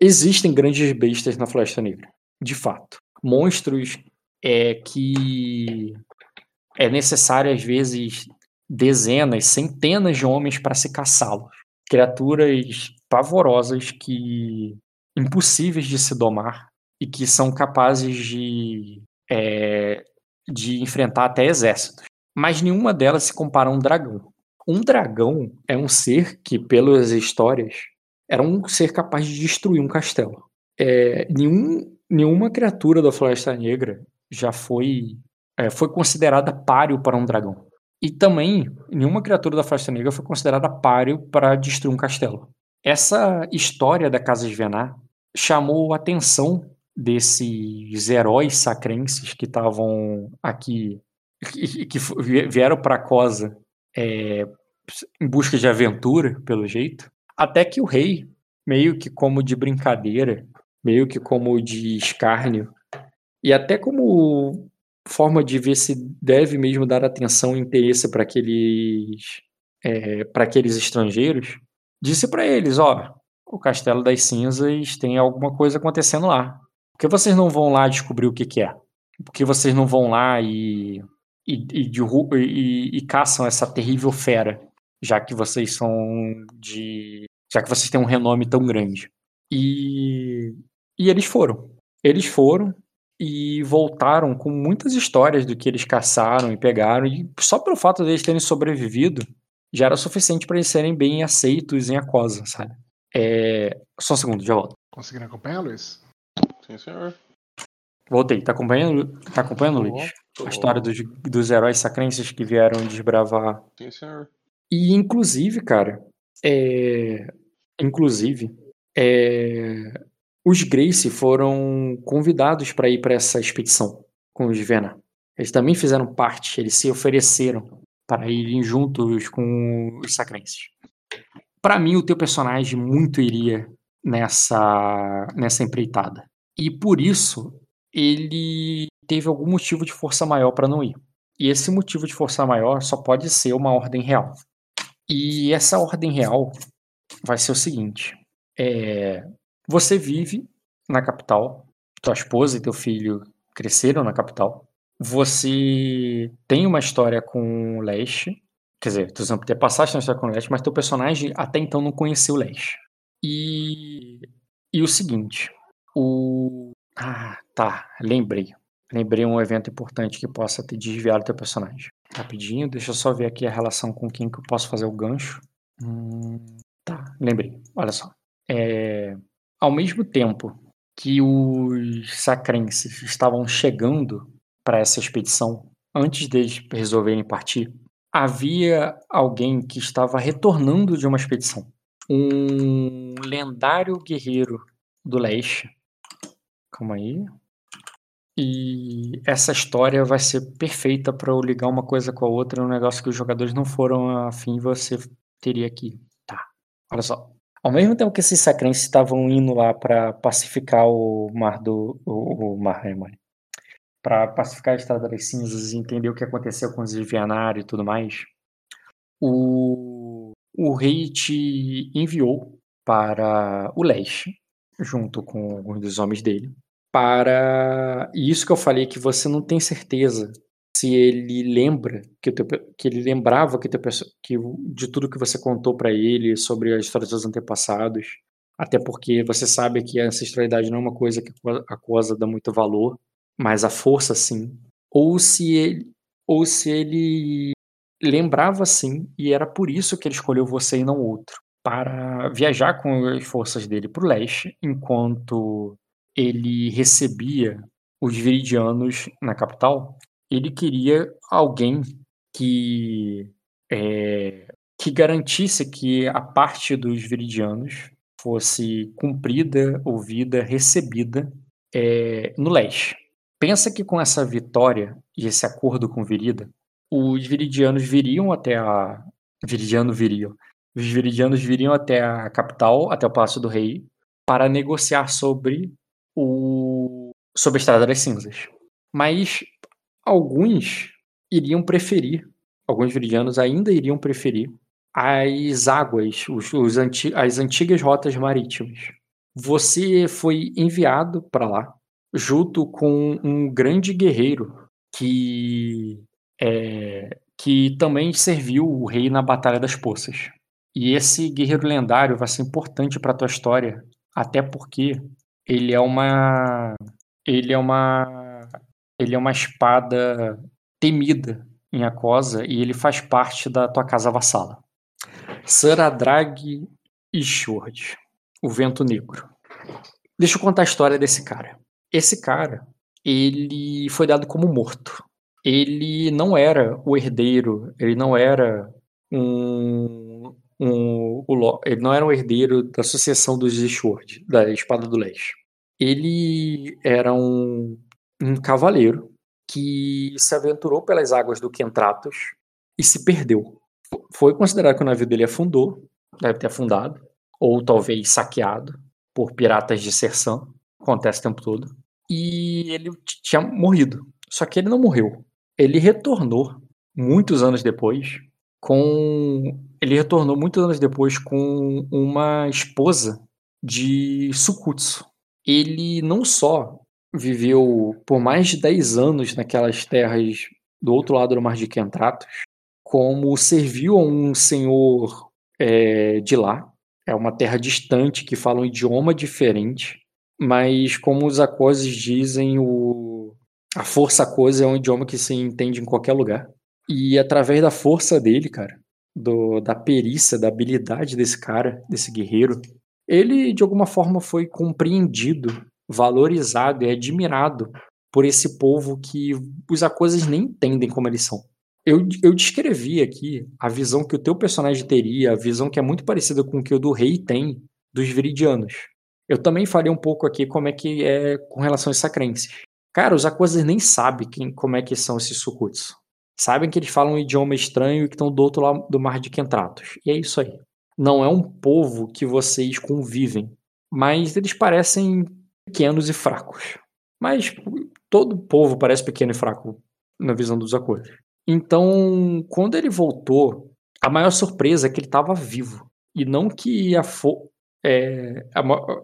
existem grandes bestas na Floresta Negra, de fato. Monstros é, que é necessário, às vezes, dezenas, centenas de homens para se caçá-los. Criaturas pavorosas que. impossíveis de se domar e que são capazes de. É, de enfrentar até exércitos. Mas nenhuma delas se compara a um dragão. Um dragão é um ser que, pelas histórias, era um ser capaz de destruir um castelo. É, nenhum, nenhuma criatura da Floresta Negra já foi é, foi considerada páreo para um dragão. E também, nenhuma criatura da Floresta Negra foi considerada páreo para destruir um castelo. Essa história da Casa de Venar chamou a atenção desses heróis sacrenses que estavam aqui, que, vieram para Cosa é, em busca de aventura, pelo jeito, até que o rei, meio que como de brincadeira, meio que como de escárnio, e até como forma de ver se deve mesmo dar atenção e interesse para aqueles é, para aqueles estrangeiros, disse para eles, ó, o Castelo das Cinzas tem alguma coisa acontecendo lá. Por que vocês não vão lá descobrir o que, que é? Por que vocês não vão lá e, e, e, e, e caçam essa terrível fera, já que vocês são de. já que vocês têm um renome tão grande? E, e eles foram. Eles foram, e voltaram com muitas histórias do que eles caçaram e pegaram, e só pelo fato deles terem sobrevivido já era suficiente para eles serem bem aceitos em Acosa, sabe? É... Só um segundo, já volto. Conseguindo acompanhar, Luiz? Sim, senhor. Voltei. Tá acompanhando, tá acompanhando Luiz? A história dos, dos heróis sacrenses que vieram desbravar. Sim, senhor. E, inclusive, cara, é... Inclusive, é... Os Grace foram convidados para ir para essa expedição com os Vena. Eles também fizeram parte, eles se ofereceram para irem juntos com os Sacrenses. Para mim, o teu personagem muito iria nessa, nessa empreitada. E por isso, ele teve algum motivo de força maior para não ir. E esse motivo de força maior só pode ser uma ordem real. E essa ordem real vai ser o seguinte: é, você vive na capital, tua esposa e teu filho cresceram na capital. Você tem uma história com o Leste, quer dizer, tu não passado uma história com o Leste, mas teu personagem até então não conheceu o Leste. E, e o seguinte, o... Ah, tá, lembrei. Lembrei um evento importante que possa ter desviado teu personagem. Rapidinho, deixa eu só ver aqui a relação com quem que eu posso fazer o gancho. Hum, tá, lembrei. Olha só. É, ao mesmo tempo que os sacrenses estavam chegando para essa expedição, antes deles resolverem partir, havia alguém que estava retornando de uma expedição. Um lendário guerreiro do leste. Calma aí. E essa história vai ser perfeita para eu ligar uma coisa com a outra, um negócio que os jogadores não foram afim, você teria aqui. Tá. Olha só. Ao mesmo tempo que esses sacrenses estavam indo lá para pacificar o mar do. O, o mar, é, Para pacificar a Estrada das Cinzas e entender o que aconteceu com os Vianário e tudo mais, o, o rei te enviou para o leste, junto com alguns dos homens dele, para. E isso que eu falei que você não tem certeza se ele lembra que, teu, que ele lembrava que, teu, que de tudo que você contou para ele sobre a história dos seus antepassados, até porque você sabe que a ancestralidade não é uma coisa que a coisa dá muito valor, mas a força sim. Ou se ele, ou se ele lembrava sim e era por isso que ele escolheu você e não outro para viajar com as forças dele para o leste, enquanto ele recebia os viridianos na capital, ele queria alguém que é, que garantisse que a parte dos viridianos fosse cumprida, ouvida, recebida é, no leste. Pensa que com essa vitória e esse acordo com Virida, os viridianos viriam até a. Viridiano viriam. Os viridianos viriam até a capital, até o Palácio do Rei, para negociar sobre o sobre a Estrada das Cinzas. Mas alguns iriam preferir, alguns viridianos ainda iriam preferir as águas, os, os anti, as antigas rotas marítimas. Você foi enviado para lá junto com um grande guerreiro que é, que também serviu o rei na Batalha das Poças. E esse guerreiro lendário vai ser importante para a tua história, até porque ele é uma ele é uma ele é uma espada temida em Acosa e ele faz parte da tua casa vassala. Saradrag Ishward, o Vento Negro. Deixa eu contar a história desse cara. Esse cara, ele foi dado como morto. Ele não era o herdeiro, ele não era um um, o, ele não era um herdeiro da sucessão dos Sword, da Espada do Leste. Ele era um, um cavaleiro que se aventurou pelas águas do Kentratos e se perdeu. Foi considerado que o navio dele afundou, deve ter afundado, ou talvez saqueado por piratas de Sersan, acontece o tempo todo. E ele tinha morrido. Só que ele não morreu. Ele retornou muitos anos depois com ele retornou muitos anos depois com uma esposa de Sukutsu. Ele não só viveu por mais de 10 anos naquelas terras do outro lado do Mar de Kentratos, como serviu a um senhor é, de lá. É uma terra distante que fala um idioma diferente, mas como os acoses dizem, o... a força acose é um idioma que se entende em qualquer lugar. E através da força dele, cara, do, da perícia, da habilidade desse cara, desse guerreiro, ele de alguma forma foi compreendido, valorizado e admirado por esse povo que os coisas nem entendem como eles são. Eu, eu descrevi aqui a visão que o teu personagem teria, a visão que é muito parecida com o que o do rei tem dos viridianos. Eu também falei um pouco aqui como é que é com relação essa crença. Cara, os coisas nem sabem quem, como é que são esses sucuts sabem que eles falam um idioma estranho e que estão do outro lado do mar de Kentratos. E é isso aí. Não é um povo que vocês convivem, mas eles parecem pequenos e fracos. Mas todo povo parece pequeno e fraco na visão dos acordos. Então, quando ele voltou, a maior surpresa é que ele estava vivo. E não que a, fo é, a,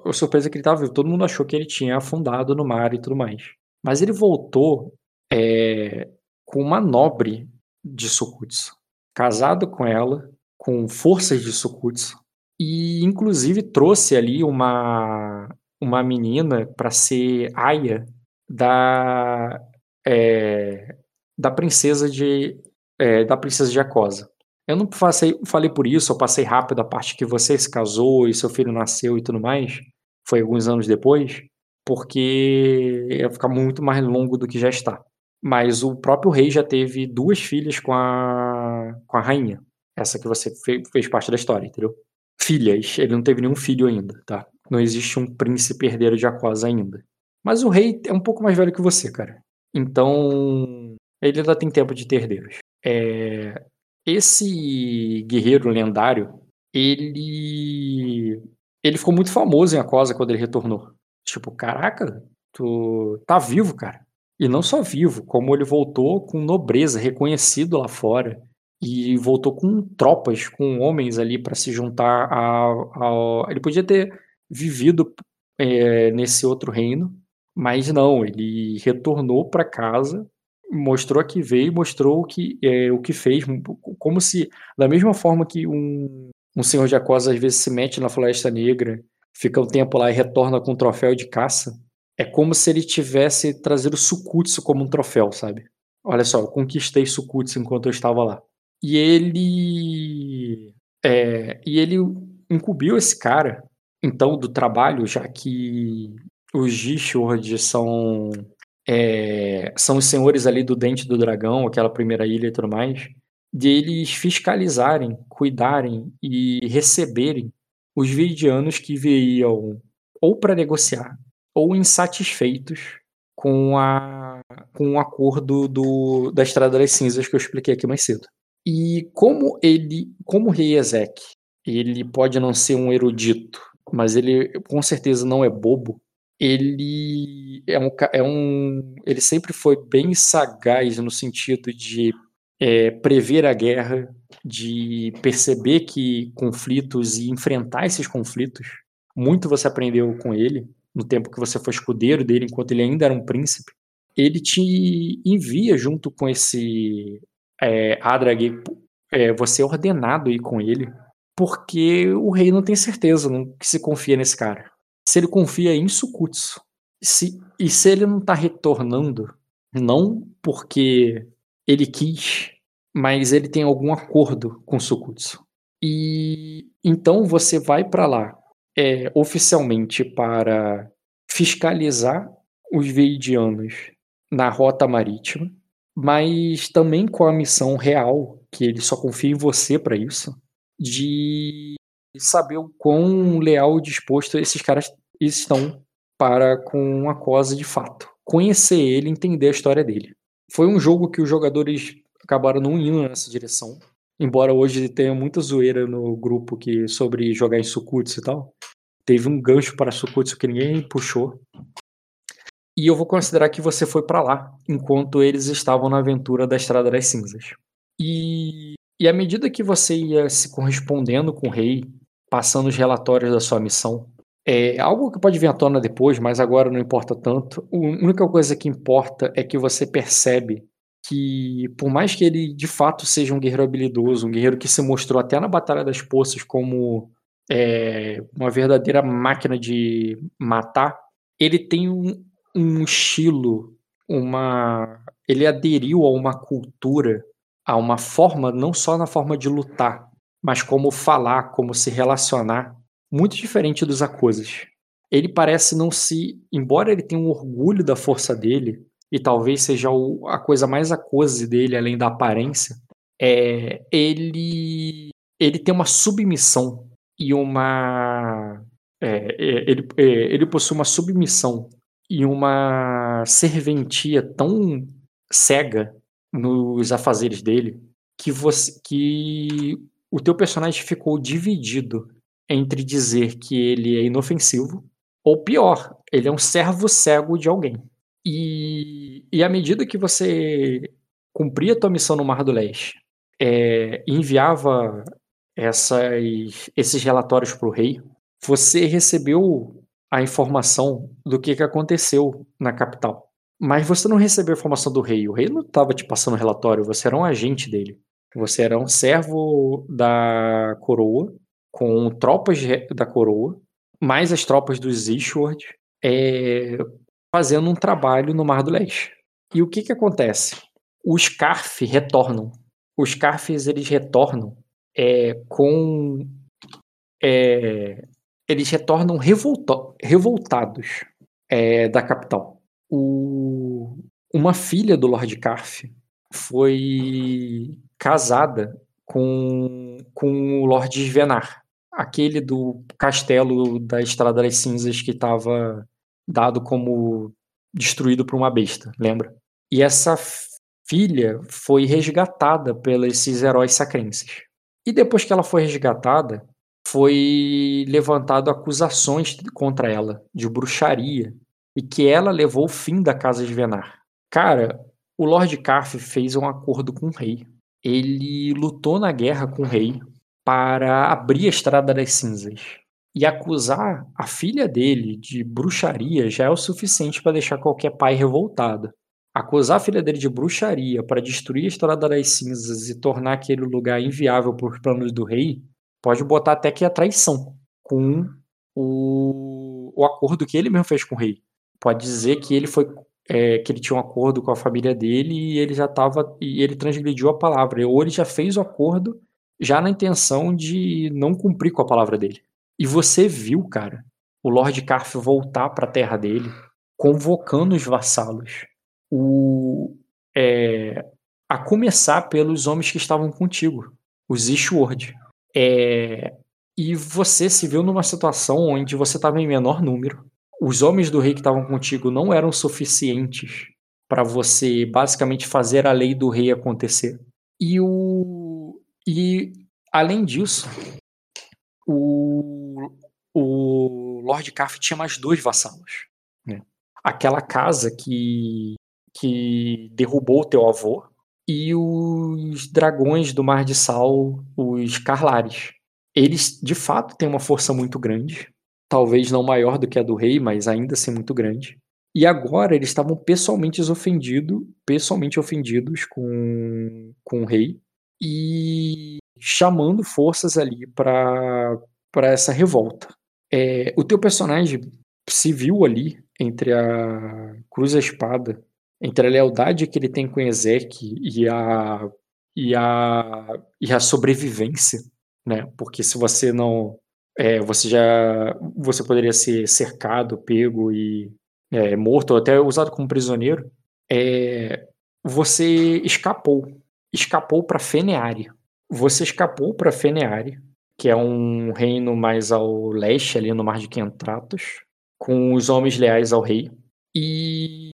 a surpresa é que ele estava vivo. Todo mundo achou que ele tinha afundado no mar e tudo mais. Mas ele voltou é, com uma nobre de Sukutsu, casado com ela, com forças de Sukutsu, e inclusive trouxe ali uma, uma menina para ser aia da, é, da princesa de é, da princesa de Acosa. Eu não passei, falei por isso, eu passei rápido a parte que você se casou e seu filho nasceu e tudo mais. Foi alguns anos depois. porque ia ficar muito mais longo do que já está. Mas o próprio rei já teve duas filhas com a, com a rainha. Essa que você fez, fez parte da história, entendeu? Filhas. Ele não teve nenhum filho ainda, tá? Não existe um príncipe herdeiro de Aquosa ainda. Mas o rei é um pouco mais velho que você, cara. Então, ele ainda tem tempo de ter herdeiros. É, esse guerreiro lendário, ele ele ficou muito famoso em Aquosa quando ele retornou. Tipo, caraca, tu tá vivo, cara. E não só vivo, como ele voltou com nobreza, reconhecido lá fora. E voltou com tropas, com homens ali para se juntar ao. Ele podia ter vivido é, nesse outro reino, mas não, ele retornou para casa, mostrou que veio, mostrou o que, é, o que fez, como se, da mesma forma que um, um senhor de Acosa às vezes se mete na Floresta Negra, fica um tempo lá e retorna com um troféu de caça, é como se ele tivesse trazido Sukutsu como um troféu, sabe? Olha só, eu conquistei Sukutsu enquanto eu estava lá. E ele. É, e ele incumbiu esse cara, então, do trabalho, já que os G-Shords são. É, são os senhores ali do Dente do Dragão, aquela primeira ilha e tudo mais, de eles fiscalizarem, cuidarem e receberem os vidianos que viriam ou para negociar ou insatisfeitos com, a, com o acordo do, da Estrada das Cinzas que eu expliquei aqui mais cedo. E como ele, como rei Ezek, ele pode não ser um erudito, mas ele com certeza não é bobo. Ele é um, é um ele sempre foi bem sagaz no sentido de é, prever a guerra, de perceber que conflitos e enfrentar esses conflitos. Muito você aprendeu com ele no tempo que você foi escudeiro dele, enquanto ele ainda era um príncipe, ele te envia junto com esse é, Adrag, é, você é ordenado ir com ele, porque o rei não tem certeza não, que se confia nesse cara. Se ele confia em Sukutsu, se, e se ele não está retornando, não porque ele quis, mas ele tem algum acordo com Sukutsu. E então você vai para lá é, oficialmente para fiscalizar os veidianos na rota marítima, mas também com a missão real, que ele só confia em você para isso, de saber o quão leal e disposto esses caras estão para com a cosa de fato. Conhecer ele, entender a história dele. Foi um jogo que os jogadores acabaram não indo nessa direção. Embora hoje tenha muita zoeira no grupo que sobre jogar em Sukutsu e tal. Teve um gancho para Sukutsu que ninguém puxou. E eu vou considerar que você foi para lá enquanto eles estavam na aventura da Estrada das Cinzas. E, e à medida que você ia se correspondendo com o rei, passando os relatórios da sua missão, é algo que pode vir à tona depois, mas agora não importa tanto. A única coisa que importa é que você percebe que, por mais que ele de fato seja um guerreiro habilidoso, um guerreiro que se mostrou até na Batalha das Poças como é, uma verdadeira máquina de matar, ele tem um, um estilo, uma. Ele aderiu a uma cultura, a uma forma, não só na forma de lutar, mas como falar, como se relacionar, muito diferente dos Akosas. Ele parece não se. Embora ele tenha um orgulho da força dele, e talvez seja o, a coisa mais acose dele, além da aparência, é, ele, ele tem uma submissão e uma. É, é ele, é, ele possui uma submissão e uma serventia tão cega nos afazeres dele que você que o teu personagem ficou dividido entre dizer que ele é inofensivo ou pior, ele é um servo cego de alguém. E, e à medida que você cumpria a tua missão no Mar do Leste, é, enviava essas, esses relatórios para o rei, você recebeu a informação do que, que aconteceu na capital. Mas você não recebeu a informação do rei. O rei não estava te passando relatório, você era um agente dele. Você era um servo da coroa, com tropas da coroa, mais as tropas dos Ishward, é, fazendo um trabalho no Mar do Leste. E o que que acontece? Os Carf retornam. Os Carfs eles retornam é, com é, eles retornam revolta, revoltados. é, da capital. O, uma filha do Lord Carf foi casada com, com o Lord Svenar, aquele do castelo da Estrada das Cinzas que estava dado como destruído por uma besta, lembra? E essa filha foi resgatada pelos heróis sacrenses. E depois que ela foi resgatada, foi levantado acusações contra ela de bruxaria e que ela levou o fim da casa de Venar. Cara, o Lord Carf fez um acordo com o rei. Ele lutou na guerra com o rei para abrir a Estrada das Cinzas. E acusar a filha dele de bruxaria já é o suficiente para deixar qualquer pai revoltado. Acusar a filha dele de bruxaria para destruir a Estrada das Cinzas e tornar aquele lugar inviável para os planos do rei, pode botar até que é traição com o, o acordo que ele mesmo fez com o rei. Pode dizer que ele foi é, que ele tinha um acordo com a família dele e ele já estava e ele transgrediu a palavra. Ou ele já fez o acordo já na intenção de não cumprir com a palavra dele. E você viu, cara, o Lord Carf voltar para a terra dele, convocando os vassalos. O, é, a começar pelos homens que estavam contigo, os Ishward. É, e você se viu numa situação onde você estava em menor número, os homens do rei que estavam contigo não eram suficientes para você basicamente fazer a lei do rei acontecer. E o e além disso, o o Lord Carf tinha mais dois vassalos. Né? Aquela casa que que derrubou o teu avô e os dragões do Mar de Sal, os Carlares. Eles de fato têm uma força muito grande talvez não maior do que a do rei, mas ainda assim muito grande. E agora eles estavam pessoalmente ofendidos, pessoalmente ofendidos com, com o rei e chamando forças ali para para essa revolta. É, o teu personagem se viu ali entre a cruz e a espada, entre a lealdade que ele tem com Ezek e a e a e a sobrevivência, né? Porque se você não é, você já você poderia ser cercado, pego e é, morto, ou até usado como prisioneiro. É, você escapou, escapou para Feneari. Você escapou para Feneari, que é um reino mais ao leste, ali no Mar de Quentratos, com os homens leais ao rei. E,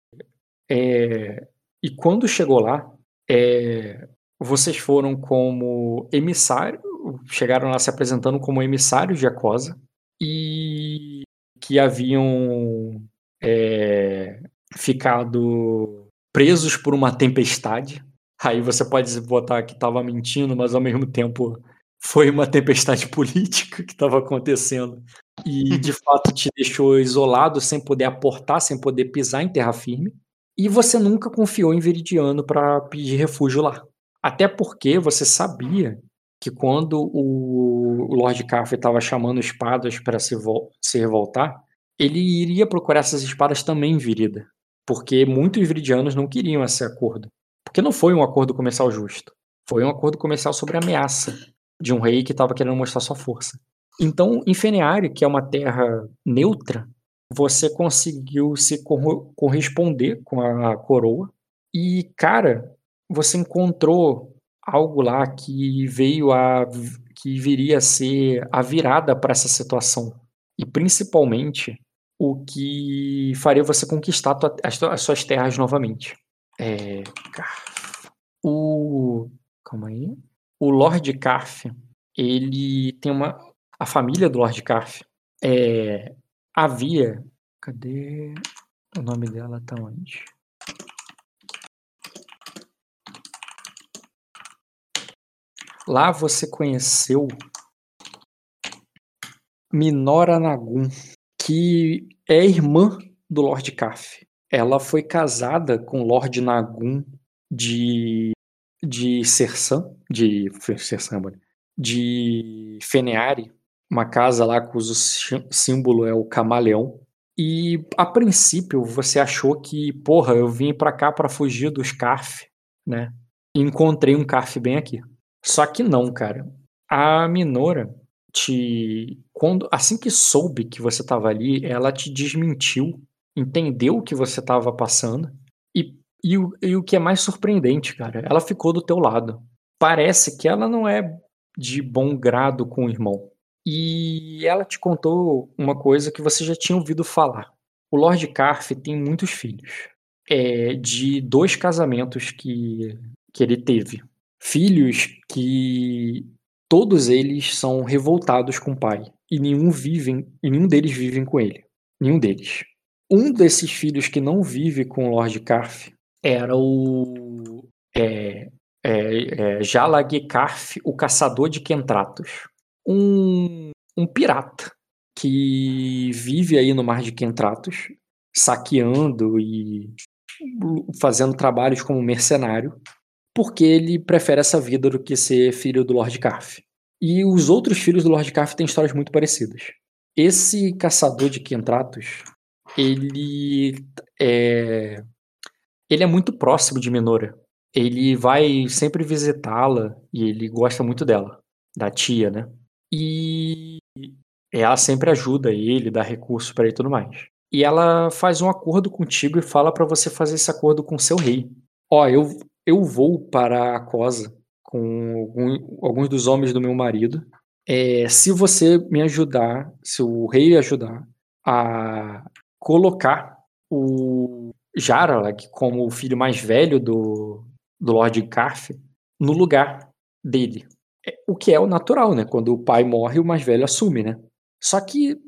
é, e quando chegou lá, é, vocês foram como emissário, chegaram lá se apresentando como emissários de Acosa e que haviam é, ficado presos por uma tempestade. Aí você pode botar que estava mentindo, mas ao mesmo tempo foi uma tempestade <laughs> política que estava acontecendo e de fato te deixou isolado, sem poder aportar, sem poder pisar em terra firme. E você nunca confiou em Veridiano para pedir refúgio lá. Até porque você sabia que quando o Lord Carf estava chamando espadas para se, se revoltar, ele iria procurar essas espadas também em Virida. Porque muitos viridianos não queriam esse acordo. Porque não foi um acordo comercial justo. Foi um acordo comercial sobre ameaça de um rei que estava querendo mostrar sua força. Então, em Feneari, que é uma terra neutra, você conseguiu se corresponder com a coroa. E, cara, você encontrou algo lá que veio a que viria a ser a virada para essa situação e principalmente o que faria você conquistar tua, as, as, suas terras novamente. É, o calma aí, o Lord Carf, ele tem uma a família do Lord Carf é, havia cadê o nome dela tá onde? Lá você conheceu Minora Nagum, que é irmã do Lord Caf. Ela foi casada com Lord Nagum de de Sersan, de Sersan, de Feneari, uma casa lá cujo símbolo é o camaleão. E a princípio você achou que, porra, eu vim para cá para fugir dos Carf, né? E encontrei um Carf bem aqui. Só que não, cara. A Minora te quando assim que soube que você estava ali, ela te desmentiu entendeu o que você estava passando e, e, o, e o que é mais surpreendente, cara, ela ficou do teu lado. Parece que ela não é de bom grado com o irmão. E ela te contou uma coisa que você já tinha ouvido falar. O Lord Carf tem muitos filhos. É, de dois casamentos que, que ele teve. Filhos que todos eles são revoltados com o pai. E nenhum vivem, e nenhum deles vivem com ele. Nenhum deles. Um desses filhos que não vive com o Lord Carf era o é, é, é, Jalag Carf, o caçador de Kentratos. Um, um pirata que vive aí no mar de Kentratos, saqueando e fazendo trabalhos como mercenário, porque ele prefere essa vida do que ser filho do Lord Carf. E os outros filhos do Lord Carf têm histórias muito parecidas. Esse caçador de Kentratos, ele é, ele é muito próximo de Minora. Ele vai sempre visitá-la e ele gosta muito dela, da tia, né? E ela sempre ajuda ele, dá recursos para ele e tudo mais. E ela faz um acordo contigo e fala para você fazer esse acordo com seu rei. Ó, eu, eu vou para a Cosa com algum, alguns dos homens do meu marido. É, se você me ajudar, se o rei ajudar a colocar o Jaralag como o filho mais velho do, do Lord Carf no lugar dele. É, o que é o natural, né? Quando o pai morre, o mais velho assume, né? Só que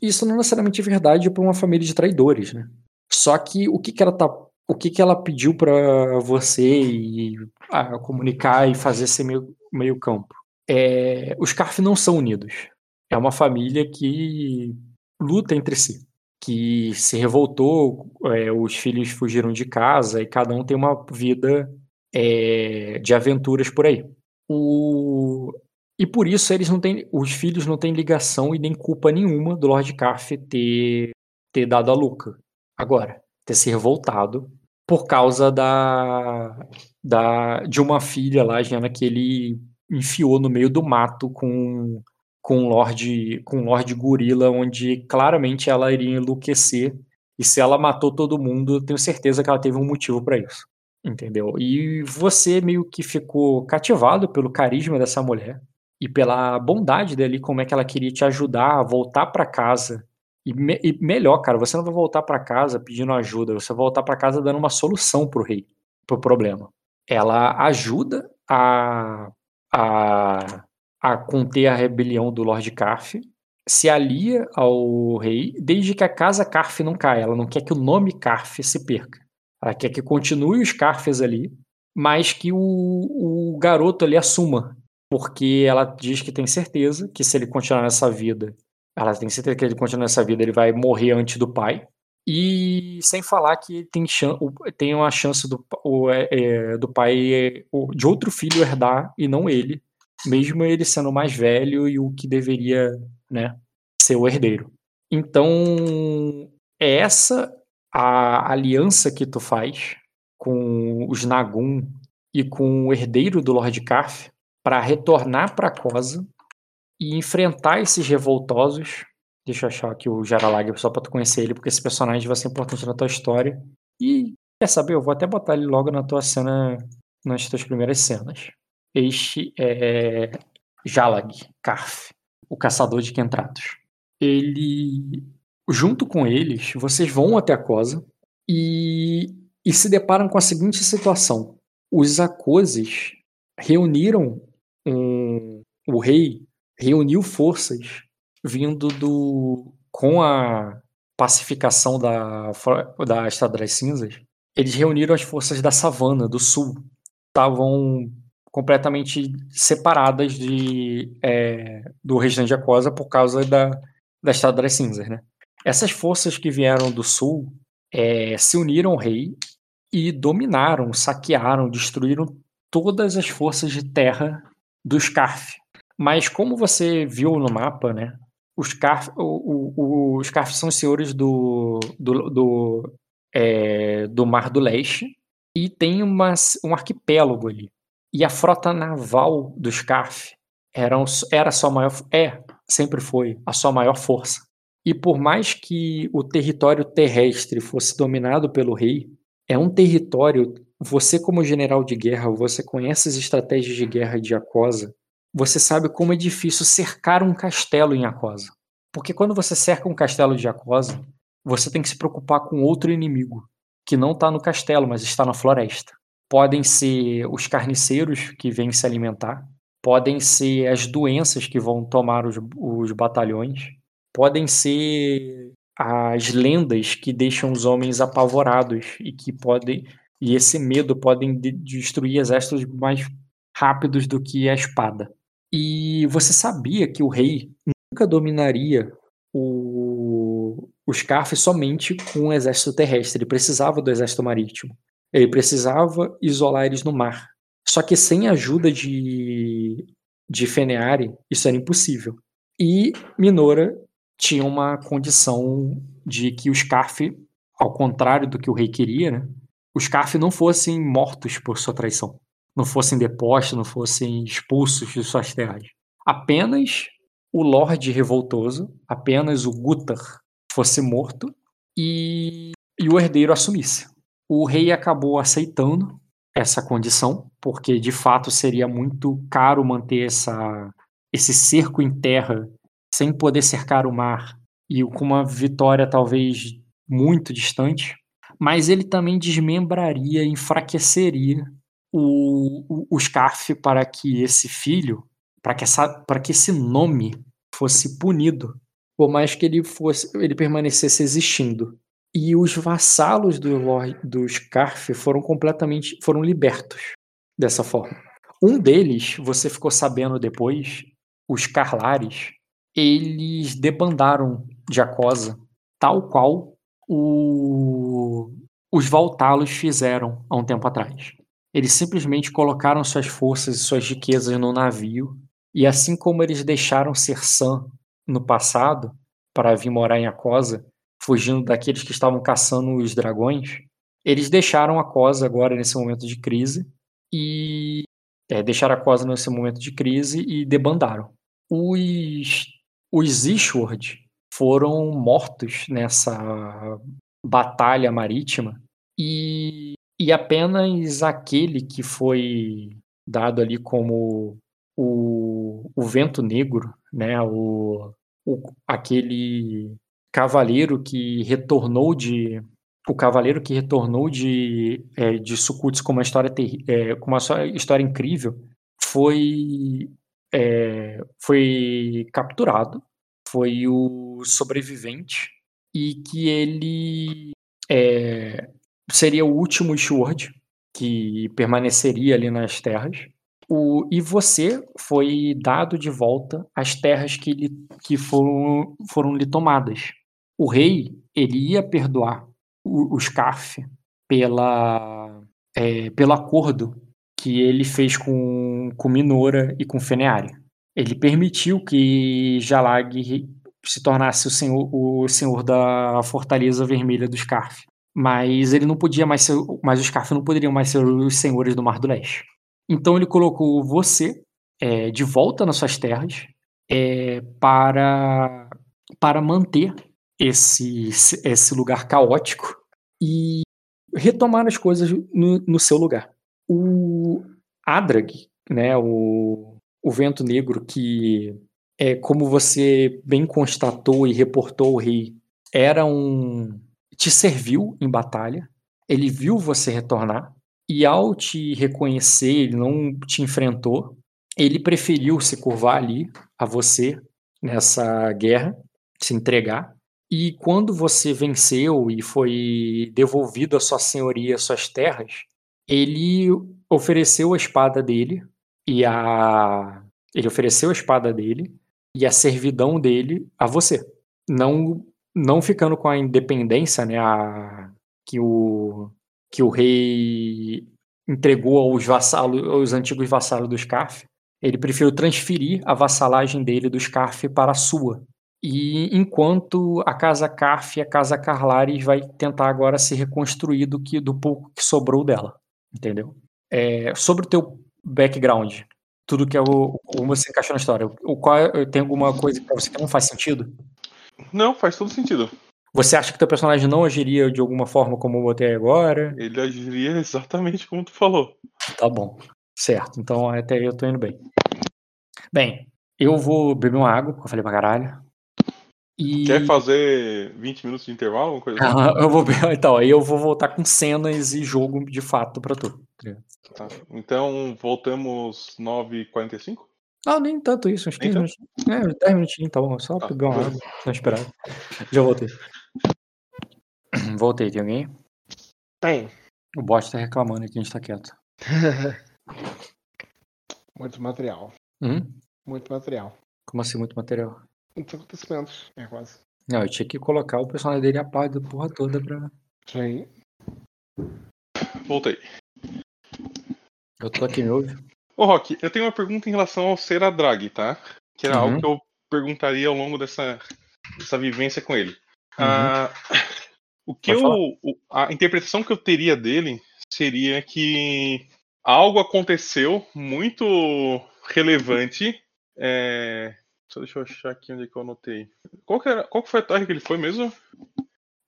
isso não é necessariamente verdade para uma família de traidores, né? Só que o que, que ela tá, o que, que ela pediu para você e a comunicar e fazer esse meio, meio campo? É, os Carf não são unidos. É uma família que luta entre si que se revoltou, é, os filhos fugiram de casa e cada um tem uma vida é, de aventuras por aí. O... E por isso eles não têm, os filhos não têm ligação e nem culpa nenhuma do Lord Carf ter, ter dado a Luca. Agora, ter se revoltado por causa da, da de uma filha lá, Jana, que ele enfiou no meio do mato com com o Lorde, com Lorde Gorila, onde claramente ela iria enlouquecer. E se ela matou todo mundo, eu tenho certeza que ela teve um motivo para isso. Entendeu? E você meio que ficou cativado pelo carisma dessa mulher e pela bondade dele, como é que ela queria te ajudar a voltar para casa. E, me, e, melhor, cara, você não vai voltar para casa pedindo ajuda, você vai voltar para casa dando uma solução pro rei, pro problema. Ela ajuda a, a a conter a rebelião do Lord Carf, se alia ao rei, desde que a casa Carf não caia. Ela não quer que o nome Carf se perca. Ela quer que continue os Carfes ali, mas que o, o garoto ali assuma. Porque ela diz que tem certeza que se ele continuar nessa vida, ela tem certeza que ele continuar nessa vida, ele vai morrer antes do pai. E sem falar que tem, tem uma chance do, o, é, é do pai de outro filho herdar e não ele, mesmo ele sendo mais velho e o que deveria, né, ser o herdeiro. Então, é essa a aliança que tu faz com os Nagun e com o herdeiro do Lord Carf para retornar para Cosa e enfrentar esses revoltosos. Deixa eu achar aqui o Jaralag só para tu conhecer ele, porque esse personagem vai ser importante na tua história. E quer saber, eu vou até botar ele logo na tua cena, nas tuas primeiras cenas. Este é Jalag Karf, o caçador de Kentratos. Ele, junto com eles, vocês vão até a Cosa e, e se deparam com a seguinte situação: os Akoses reuniram um, o rei reuniu forças vindo do com a pacificação da da Estrada das Cinzas. Eles reuniram as forças da savana do sul, estavam completamente separadas de, é, do restante de Aquosa por causa da, da Estrada das Cinzas. Né? Essas forças que vieram do sul é, se uniram ao rei e dominaram, saquearam, destruíram todas as forças de terra dos Scarf. Mas como você viu no mapa, né, os Scarf, o, o, os Scarf são os senhores do, do, do, é, do Mar do Leste e tem uma, um arquipélago ali. E a frota naval dos CAF era, era sua maior. É, sempre foi a sua maior força. E por mais que o território terrestre fosse dominado pelo rei, é um território. Você, como general de guerra, você conhece as estratégias de guerra de Acosa. Você sabe como é difícil cercar um castelo em Acosa. Porque quando você cerca um castelo de Acosa, você tem que se preocupar com outro inimigo, que não está no castelo, mas está na floresta. Podem ser os carniceiros que vêm se alimentar, podem ser as doenças que vão tomar os, os batalhões, podem ser as lendas que deixam os homens apavorados e que podem e esse medo podem de destruir exércitos mais rápidos do que a espada. E você sabia que o rei nunca dominaria o, o Scarf somente com o exército terrestre, ele precisava do exército marítimo. Ele precisava isolar eles no mar. Só que sem a ajuda de, de Feneari, isso era impossível. E Minora tinha uma condição de que os Scarf, ao contrário do que o rei queria, né, os Scarf não fossem mortos por sua traição, não fossem depostos, não fossem expulsos de suas terras. Apenas o Lorde Revoltoso, apenas o Gutar, fosse morto e, e o herdeiro assumisse. O rei acabou aceitando essa condição, porque de fato seria muito caro manter essa, esse cerco em terra sem poder cercar o mar e com uma vitória talvez muito distante, mas ele também desmembraria, enfraqueceria o, o, o Scarf para que esse filho, para que, essa, para que esse nome fosse punido, por mais que ele fosse, ele permanecesse existindo. E os vassalos do, do Scarf foram completamente, foram libertos dessa forma. Um deles, você ficou sabendo depois, os Carlares, eles debandaram de Acosa, tal qual o, os Valtalos fizeram há um tempo atrás. Eles simplesmente colocaram suas forças e suas riquezas no navio, e assim como eles deixaram Sersan no passado para vir morar em Acosa, fugindo daqueles que estavam caçando os dragões, eles deixaram Acosa agora nesse momento de crise e é, deixaram Acosa nesse momento de crise e debandaram. Os os Ishward foram mortos nessa batalha marítima e, e apenas aquele que foi dado ali como o, o vento negro, né, o, o, aquele cavaleiro que retornou de o cavaleiro que retornou de é, de Sukuts com uma história ter, é, com uma história incrível foi é, foi capturado, foi o sobrevivente, e que ele é, seria o último Sword que permaneceria ali nas terras. O, e você foi dado de volta às terras que, lhe, que foram, foram lhe tomadas. O rei ele ia perdoar o, o Scarf pela, é, pelo acordo que ele fez com, com Minora e com Feneari. Ele permitiu que Jalag se tornasse o senhor, o senhor da Fortaleza Vermelha do Scarf. Mas ele não podia mais ser, mas os Scarf não poderiam mais ser os senhores do Mar do Leste. Então ele colocou você é, de volta nas suas terras é, para, para manter esse, esse lugar caótico e retomar as coisas no, no seu lugar o Adrag, né, o, o vento negro que é como você bem constatou e reportou o rei, era um te serviu em batalha. Ele viu você retornar e ao te reconhecer, ele não te enfrentou. Ele preferiu se curvar ali a você nessa guerra, se entregar. E quando você venceu e foi devolvido a sua senhoria, suas terras, ele ofereceu a espada dele e a ele ofereceu a espada dele e a servidão dele a você, não não ficando com a independência, né, a, que o que o rei entregou aos vassalos, aos antigos vassalos do Scarf, ele preferiu transferir a vassalagem dele do Scarf para a sua. E enquanto a casa Carf e a casa Carlares vai tentar agora se reconstruir do que do pouco que sobrou dela entendeu? É, sobre o teu background, tudo que é o como você encaixou na história, o qual tem alguma coisa para você que não faz sentido? Não, faz todo sentido. Você acha que teu personagem não agiria de alguma forma como eu botei agora? Ele agiria exatamente como tu falou. Tá bom. Certo. Então até aí eu tô indo bem. Bem, eu vou beber uma água, porque eu falei pra caralho. E... Quer fazer 20 minutos de intervalo? Alguma coisa assim? Ah, <laughs> eu vou Então, aí eu vou voltar com cenas e jogo de fato pra tu. Tá. Então, voltamos 9h45? Não, nem tanto isso, uns Nem 15 minutos. É, 10 minutinhos, tá bom. Só Tá, pegar uma água, não esperava. Já voltei. <clears throat> Voltei, tem alguém? Tem. O bot tá reclamando aqui, a gente tá quieto. <laughs> Muito material. Hum? Muito material. Como assim, muito material? Muitos acontecimentos. É quase. Não, eu tinha que colocar o personagem dele a par da porra toda pra. Sim. Voltei. Eu tô aqui, me ouve? Ô, Rock, eu tenho uma pergunta em relação ao Sera Drag, tá? Que era Uhum. algo que eu perguntaria ao longo dessa, dessa vivência com ele. Uhum. Ah, o que Pode eu, o- a interpretação que eu teria dele seria que algo aconteceu muito relevante. É... Só deixa eu achar aqui onde é que eu anotei. Qual que, era, qual que foi a torre que ele foi mesmo?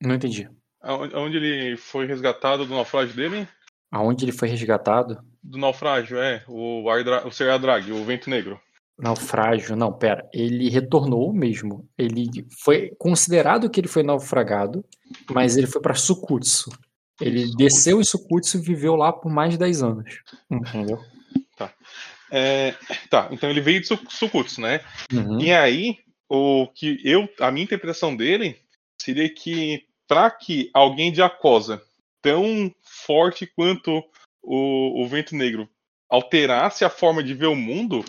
Não entendi. Aonde ele foi resgatado do naufrágio dele? Aonde ele foi resgatado? Do naufrágio, é. O, Ardra, o Ser Drag, o Vento Negro. Naufrágio, não, pera. Ele retornou mesmo. Ele foi considerado que ele foi naufragado, mas ele foi pra Sukutsu. Ele desceu em Sukutsu e viveu lá por mais de 10 anos. Entendeu? É, tá, então ele veio de Su- Sukutsu, né? Uhum. E aí, o que eu, a minha interpretação dele seria que para que alguém de Acosa tão forte quanto o, o Vento Negro alterasse a forma de ver o mundo,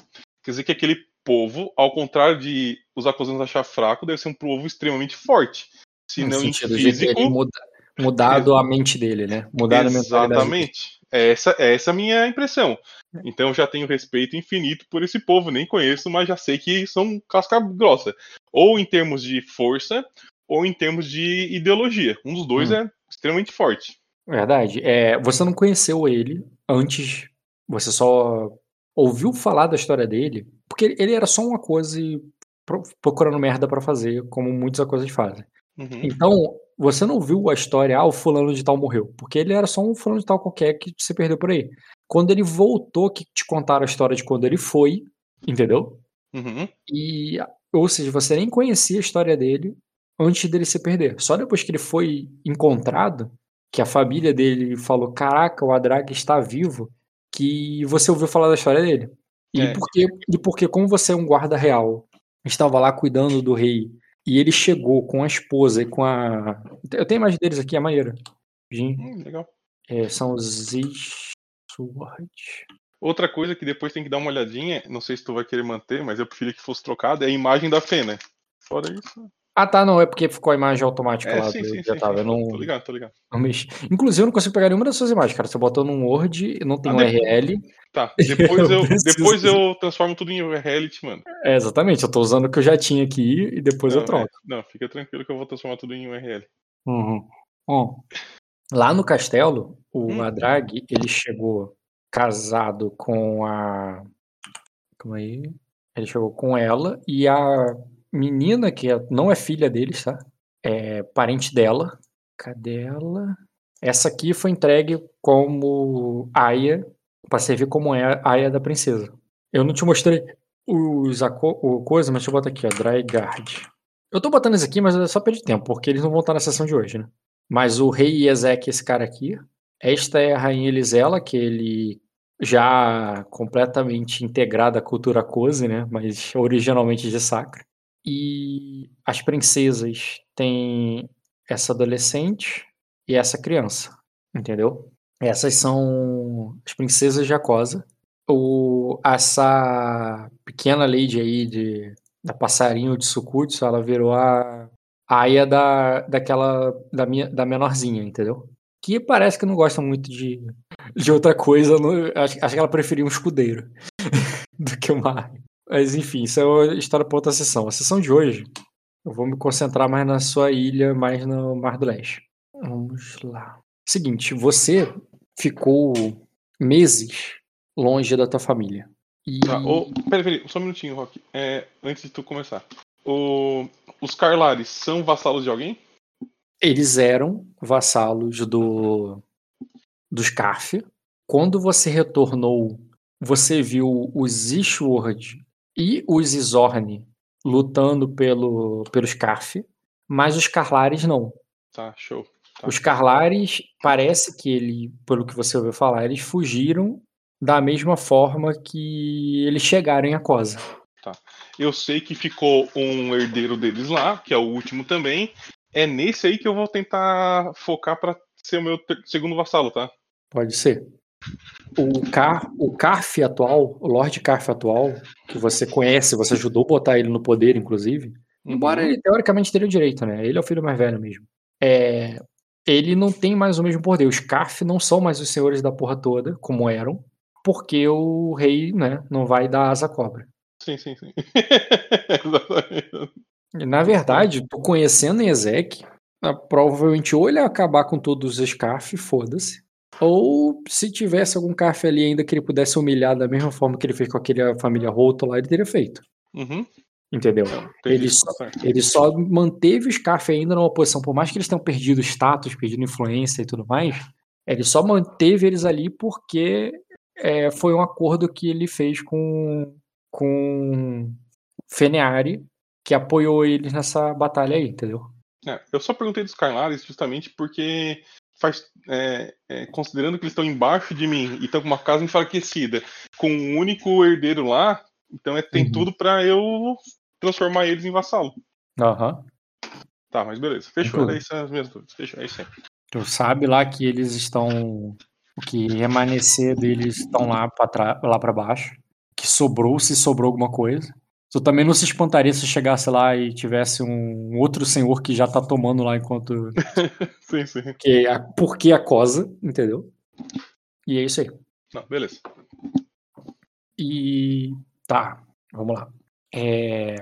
quer dizer que aquele povo, ao contrário de os acosanos achar fraco, deve ser um povo extremamente forte. Se no não sentido físico, muda- mudado a mente dele, né? Mudado a mentalidade. dele. Exatamente. Essa, essa é a minha impressão. Então eu já tenho respeito infinito por esse povo, nem conheço, mas já sei que são casca grossa. Ou em termos de força, ou em termos de ideologia. Um dos dois Hum. é extremamente forte. Verdade. É, você não conheceu ele antes, você só ouviu falar da história dele, porque ele era só uma coisa e pro- procurando merda pra fazer, como muitas coisas fazem. Uhum. Então, você não viu a história, ah, o fulano de tal morreu, porque ele era só um fulano de tal qualquer que se perdeu por aí. Quando ele voltou, que te contaram a história de quando ele foi, entendeu? Uhum. E, ou seja, você nem conhecia a história dele antes dele se perder. Só depois que ele foi encontrado, que a família dele falou: Caraca, o Adrag está vivo, que você ouviu falar da história dele. E, É. porque, e porque, como você é um guarda real, estava lá cuidando do rei, e ele chegou com a esposa e com a. Eu tenho a imagem deles aqui, é maneira. Jin, Hum, legal. é, são os Sword. Outra coisa que depois tem que dar uma olhadinha, não sei se tu vai querer manter, mas eu preferia que fosse trocado, é a imagem da Fê, né? Fora isso. Ah, tá, não, é porque ficou a imagem automática É, lá. sim, do- sim, já sim, tava, sim. eu não, Tô ligado, tô ligado. não mexi. Inclusive, eu não consigo pegar nenhuma das suas imagens, cara. Você botou num Word, não tem Ah, URL. Tá, <laughs> depois Eu depois eu transformo tudo em URL e te mando. É, exatamente, eu tô usando o que eu já tinha aqui e depois eu Não, troco. é, não, fica tranquilo que eu vou transformar tudo em URL. Uhum. Bom, lá no castelo, o Hum. Adrag, ele chegou casado com a. Calma aí. Ele chegou com ela e a menina, que é- não é filha deles, tá? É parente dela. Cadê ela? Essa aqui foi entregue como aia, pra servir como é aia da princesa. Eu não te mostrei os o coisa, mas deixa eu botar aqui, ó, Dryguard. Eu tô botando isso aqui, mas é só perder tempo, porque eles não vão estar na sessão de hoje, né? Mas o rei Ezek, esse cara aqui. Esta é a rainha Elisela, que ele já completamente integrado à cultura Cozy, né? Mas originalmente de Sacra. E as princesas têm essa adolescente e essa criança, entendeu? Essas são as princesas de Acosa. O, essa pequena lady aí de, da passarinho de Sukutsu, ela virou a a Aya da, daquela, da, minha, da menorzinha, entendeu? Que parece que não gosta muito de, de outra coisa, acho, acho que ela preferia um escudeiro <laughs> do que uma Aya. Mas enfim, isso é uma história para outra sessão. A sessão de hoje, eu vou me concentrar mais na sua ilha, mais no Mar do Leste. Vamos lá. Seguinte, você ficou meses longe da tua família. E... Tá, ô, peraí, peraí, só um minutinho, Rock. É, antes de tu começar. o- os Carlares são vassalos de alguém? Eles eram vassalos do dos Carf. Quando você retornou, você viu os Ishward e os Izorn lutando pelo, pelos Carf, mas os Carlares não. Tá, show. Tá. Os Carlares, parece que ele, pelo que você ouviu falar, eles fugiram da mesma forma que eles chegaram em Acosa. Eu sei que ficou um herdeiro deles lá, que é o último também. É nesse aí que eu vou tentar focar pra ser o meu segundo vassalo, tá? Pode ser. O, Car, o Carf atual, o Lord Carf atual, que você conhece, você ajudou a botar ele no poder, inclusive, embora Uhum. ele teoricamente teria o direito, né? Ele é o filho mais velho mesmo. É, ele não tem mais o mesmo poder. Os Carf não são mais os senhores da porra toda, como eram, porque o rei, né, não vai dar asa à cobra. Sim, sim, sim. <laughs> Exatamente. Na verdade, tu conhecendo Ezek, provavelmente ou ele ia acabar com todos os Carf, foda-se. Ou se tivesse algum Carf ali ainda que ele pudesse humilhar da mesma forma que ele fez com aquela família Roto lá, ele teria feito. Uhum, Entendeu? Ele tá certo. Ele só manteve os Carf ainda numa posição, por mais que eles tenham perdido status, perdido influência e tudo mais, ele só manteve eles ali porque é, foi um acordo que ele fez com, com Feneari, que apoiou eles nessa batalha aí, entendeu? É, eu só perguntei dos Carlares justamente porque faz, é, é, considerando que eles estão embaixo de mim e estão com uma casa enfraquecida, com um único herdeiro lá, então é, tem Uhum. tudo pra eu transformar eles em vassalo. Aham. Tá, mas beleza. Fechou. Era isso as minhas dúvidas. Fechou, é isso aí. Tu sabe lá que eles estão. Que remanescer deles estão lá trás, lá pra baixo. Que sobrou, se sobrou alguma coisa. Tu também não se espantaria se chegasse lá e tivesse um outro senhor que já tá tomando lá enquanto. <laughs> Sim, sim. Que a, porque a cosa, entendeu? E é isso aí. Não, beleza. E tá, vamos lá. É,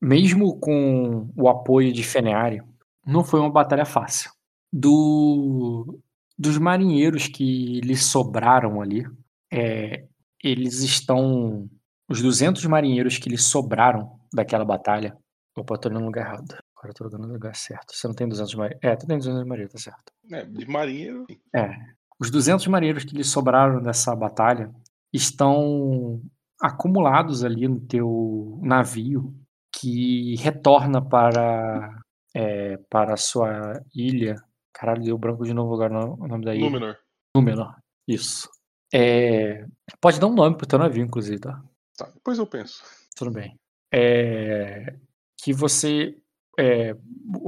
mesmo com o apoio de Feneari, não foi uma batalha fácil. Do, dos marinheiros que lhe sobraram ali, é, eles estão. Os 200 marinheiros que lhe sobraram daquela batalha. Opa, eu tô olhando no lugar errado. Agora eu tô olhando no lugar certo. Você não tem 200 marinheiros? É, tu tem 200 marinheiros, tá certo. É, de marinheiro. É. Os 200 marinheiros que lhe sobraram dessa batalha estão acumulados ali no teu navio que retorna para é, para a sua ilha. Caralho, deu branco de novo agora o nome da ilha. Númenor. Númenor. Isso. É, pode dar um nome pro teu navio, inclusive, tá? Tá, depois eu penso. Tudo bem. É, que você é,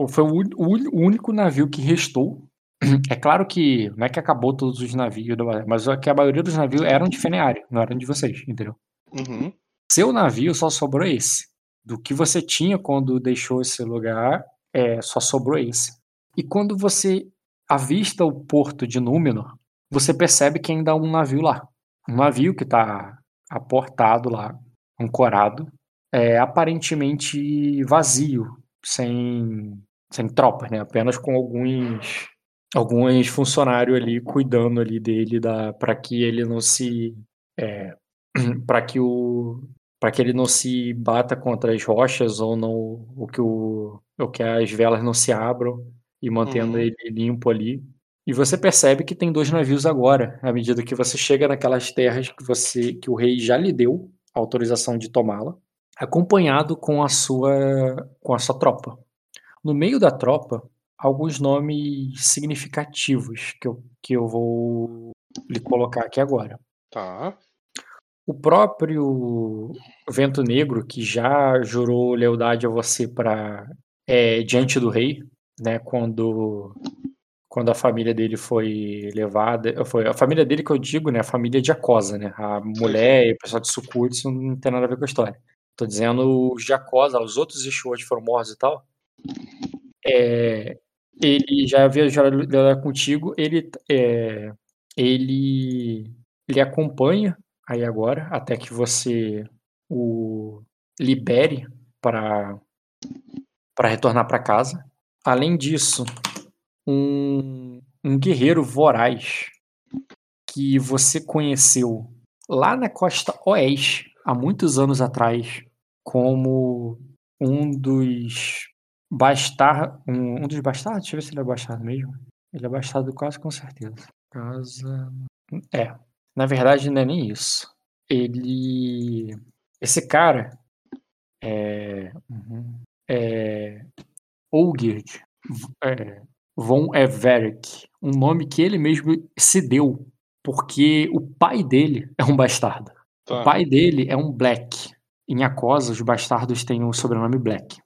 foi o, o único navio que restou. <clears throat> É claro que não é que acabou todos os navios, mas é que a maioria dos navios eram de Feneari, não eram de vocês, entendeu? Uhum. Seu navio só sobrou esse. Do que você tinha quando deixou esse lugar, é, só sobrou esse. E quando você avista o porto de Númenor, você percebe que ainda há um navio lá. Um navio que está aportado lá, ancorado, é, aparentemente vazio, sem, sem tropas, né? Apenas com alguns alguns funcionários ali cuidando ali dele para que ele não se é, <clears throat> para que o para que ele não se bata contra as rochas ou não o que o ou que as velas não se abram e mantendo Uhum. ele limpo ali. E você percebe que tem dois navios agora, à medida que você chega naquelas terras que você que o rei já lhe deu a autorização de tomá-la, acompanhado com a sua com a sua tropa. No meio da tropa, alguns nomes significativos que eu, que eu vou lhe colocar aqui agora. Tá. O próprio Vento Negro, que já jurou lealdade a você para diante do rei, né, quando quando a família dele foi levada, foi a família dele que eu digo, né, a família de Acosa, né, a mulher e o pessoal de isso não tem nada a ver com a história. Tô dizendo os de Acosa, os outros Ishward foram mortos e tal. É, ele já havia jurado contigo, ele é, ele ele acompanha aí agora até que você o libere para para retornar para casa. Além disso, um, um guerreiro voraz que você conheceu lá na costa oeste há muitos anos atrás como um dos bastar um, um dos bastardos, deixa eu ver se ele é bastardo mesmo. Ele é bastardo quase com certeza. Casa. É. Na verdade, não é nem isso. Ele. Esse cara é. Uhum, é. Olgerd é, von Everett. Um nome que ele mesmo se deu. Porque o pai dele é um bastardo. Tá. O pai dele é um Black. Em Acosa, os bastardos têm o sobrenome Black.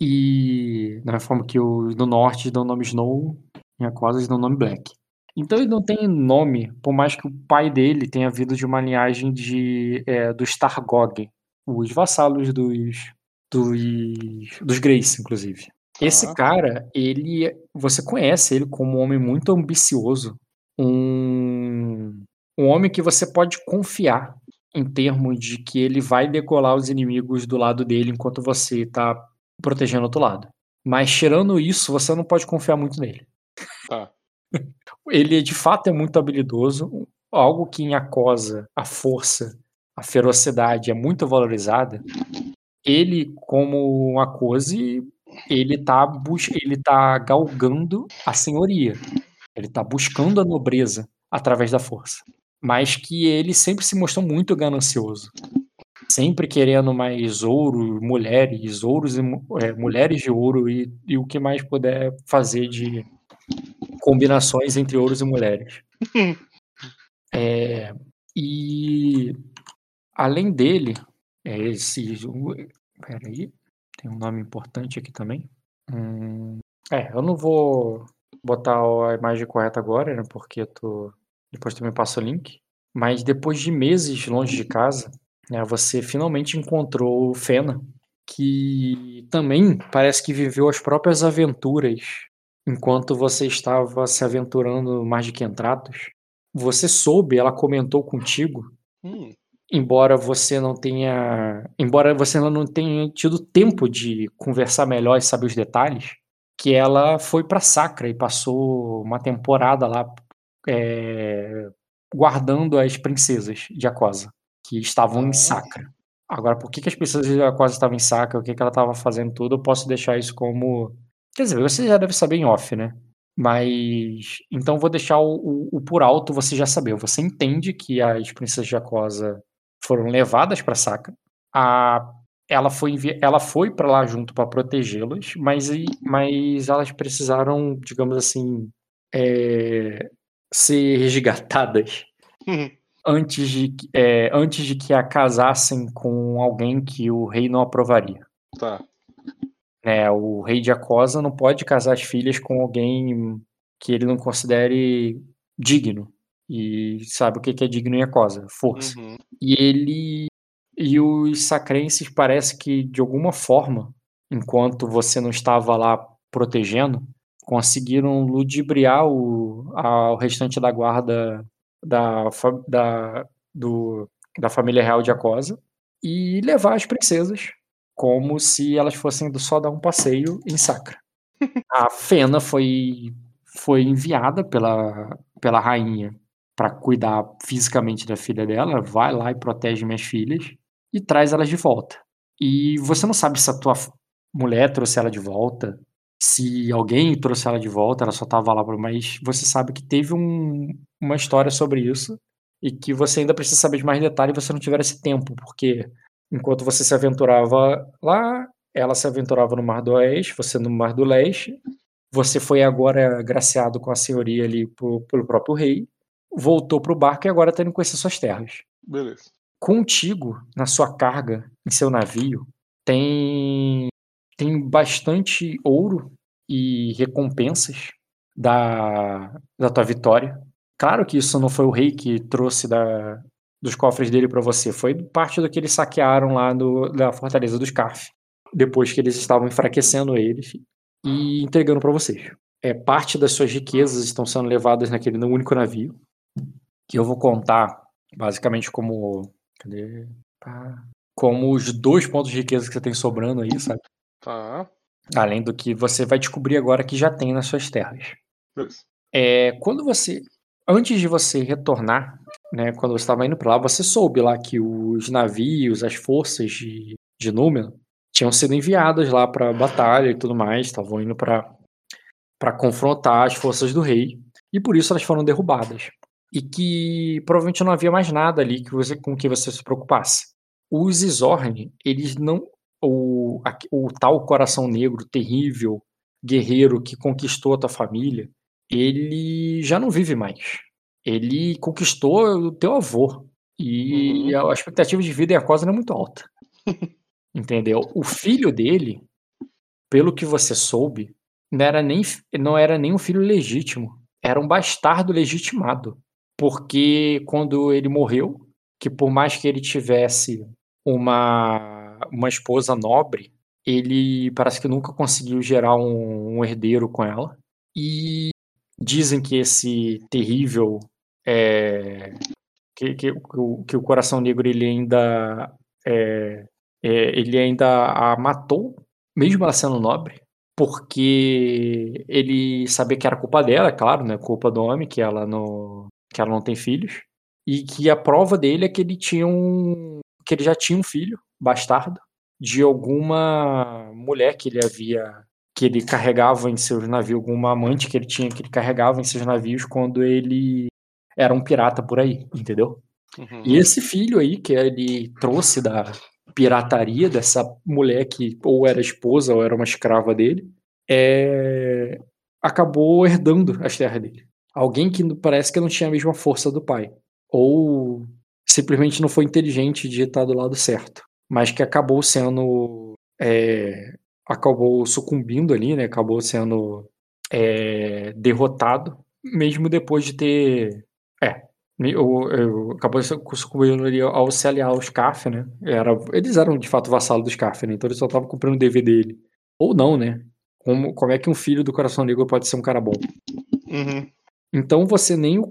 E da mesma forma que o do norte dão o nome Snow, em Acosa eles dão o nome Black. Então ele não tem nome, por mais que o pai dele tenha vindo de uma linhagem de, é, dos Targog, os vassalos dos, dos, dos Grace, inclusive. Esse Tá. cara, ele, você conhece ele como um homem muito ambicioso, um, um homem que você pode confiar em termos de que ele vai decolar os inimigos do lado dele enquanto você está protegendo o outro lado. Mas tirando isso, você não pode confiar muito nele. Tá. <laughs> Ele de fato é muito habilidoso, algo que em Acosa a força, a ferocidade é muito valorizada. Ele, como um Akose, ele tá, ele tá galgando a senhoria. Ele tá buscando a nobreza através da força. Mas que ele sempre se mostrou muito ganancioso. Sempre querendo mais ouro, mulheres, ouros e, é, mulheres de ouro e, e o que mais puder fazer de combinações entre ouros e mulheres. <laughs> É, e além dele, é esse. Peraí, tem um nome importante aqui também. Hum, é, eu não vou botar a imagem correta agora, né? Porque. Depois tu me passa o link. Mas depois de meses longe de casa, né, você finalmente encontrou Fena, que também parece que viveu as próprias aventuras enquanto você estava se aventurando mais de Kentratos. Você soube, ela comentou contigo, Hum, embora você não tenha, embora você não tenha tido tempo de conversar melhor e saber os detalhes, que ela foi para Sacra e passou uma temporada lá é, guardando as princesas de Acosa, que estavam em Sacra. Agora, por que, que as princesas de Acosa estavam em Sacra, o que, que ela estava fazendo tudo, eu posso deixar isso como... Quer dizer, você já deve saber em off, né? Mas então vou deixar o, o- o por alto, você já sabeu. Você entende que as princesas de Acosa foram levadas para Sacra. A ela foi ela foi para lá junto para protegê-las, mas mas elas precisaram, digamos assim, é, ser resgatadas hum, antes de que- é, antes de que a casassem com alguém que o rei não aprovaria tá. né, o rei de Acosa não pode casar as filhas com alguém que ele não considere digno. E sabe o que é digno em Acosa? Força. Uhum. E ele e os sacrenses parece que de alguma forma, enquanto você não estava lá protegendo, conseguiram ludibriar o, a- o restante da guarda da, da, do, da família real de Acosa e levar as princesas como se elas fossem só dar um passeio em Sacra. <laughs> A Fena foi, foi enviada pela, pela rainha para cuidar fisicamente da filha dela, vai lá e protege minhas filhas e traz elas de volta. E você não sabe se a tua mulher trouxe ela de volta, se alguém trouxe ela de volta, ela só tava lá, mas você sabe que teve um- uma história sobre isso e que você ainda precisa saber de mais detalhes e você não tiver esse tempo, porque enquanto você se aventurava lá, ela se aventurava no Mar do Oeste, você no Mar do Leste, você foi agora agraciado com a senhoria ali pelo próprio rei, voltou pro barco e agora está indo conhecer suas terras Beleza. contigo na sua carga, em seu navio, tem tem bastante ouro e recompensas da, da tua vitória. Claro que isso não foi o rei que trouxe da, dos cofres dele para você, foi parte do que eles saquearam lá no, da fortaleza dos Carf, depois que eles estavam enfraquecendo eles e entregando para vocês. É parte das suas riquezas estão sendo levadas naquele único navio que eu vou contar basicamente como Cadê? Pá. Como os dois pontos de riqueza que você tem sobrando aí, sabe? Tá. Além do que você vai descobrir agora que já tem nas suas terras. Beleza. É, quando você. Antes de você retornar, né? Quando você estava indo para lá, você soube lá que os navios, as forças de, de Númenor, tinham sido enviadas lá para batalha e tudo mais, estavam indo para para confrontar as forças do rei e por isso elas foram derrubadas e que provavelmente não havia mais nada ali que você, com que você se preocupasse. Os Izorn, eles não o, o tal coração negro terrível guerreiro que conquistou a tua família, ele já não vive mais. Ele conquistou o teu avô. E uhum. a expectativa de vida em Acosa não é muito alta. <laughs> Entendeu? O filho dele, pelo que você soube, não era nem, não era nem um filho legítimo. Era um bastardo legitimado. Porque quando ele morreu, que por mais que ele tivesse uma, uma esposa nobre, ele parece que nunca conseguiu gerar um, um herdeiro com ela. E dizem que esse terrível. É, que, que, que, o, coração negro ele ainda. É, é, ele ainda a matou, mesmo ela sendo nobre, porque ele sabia que era culpa dela, é claro, né? Culpa do homem, que ela não, que ela não tem filhos. E que a prova dele é que ele tinha um. que ele já tinha um filho, bastardo, de alguma mulher que ele havia que ele carregava em seus navios, alguma amante que ele tinha que ele carregava em seus navios quando ele era um pirata por aí, entendeu? Uhum. E esse filho aí que ele trouxe da pirataria dessa mulher que ou era esposa ou era uma escrava dele, é... acabou herdando as terras dele. Alguém que parece que não tinha a mesma força do pai. Ou simplesmente não foi inteligente de estar do lado certo mas que acabou sendo. É, acabou sucumbindo ali, né? Acabou sendo é, derrotado, mesmo depois de ter. É. Eu, eu, acabou sucumbindo ali ao se aliar aos Scarf, né? Era, eles eram de fato vassalo do Scarf, né? Então eles só estavam cumprindo o dever dele. Ou não, né? Como, como é que um filho do coração negro pode ser um cara bom? Uhum. Então você nem, o,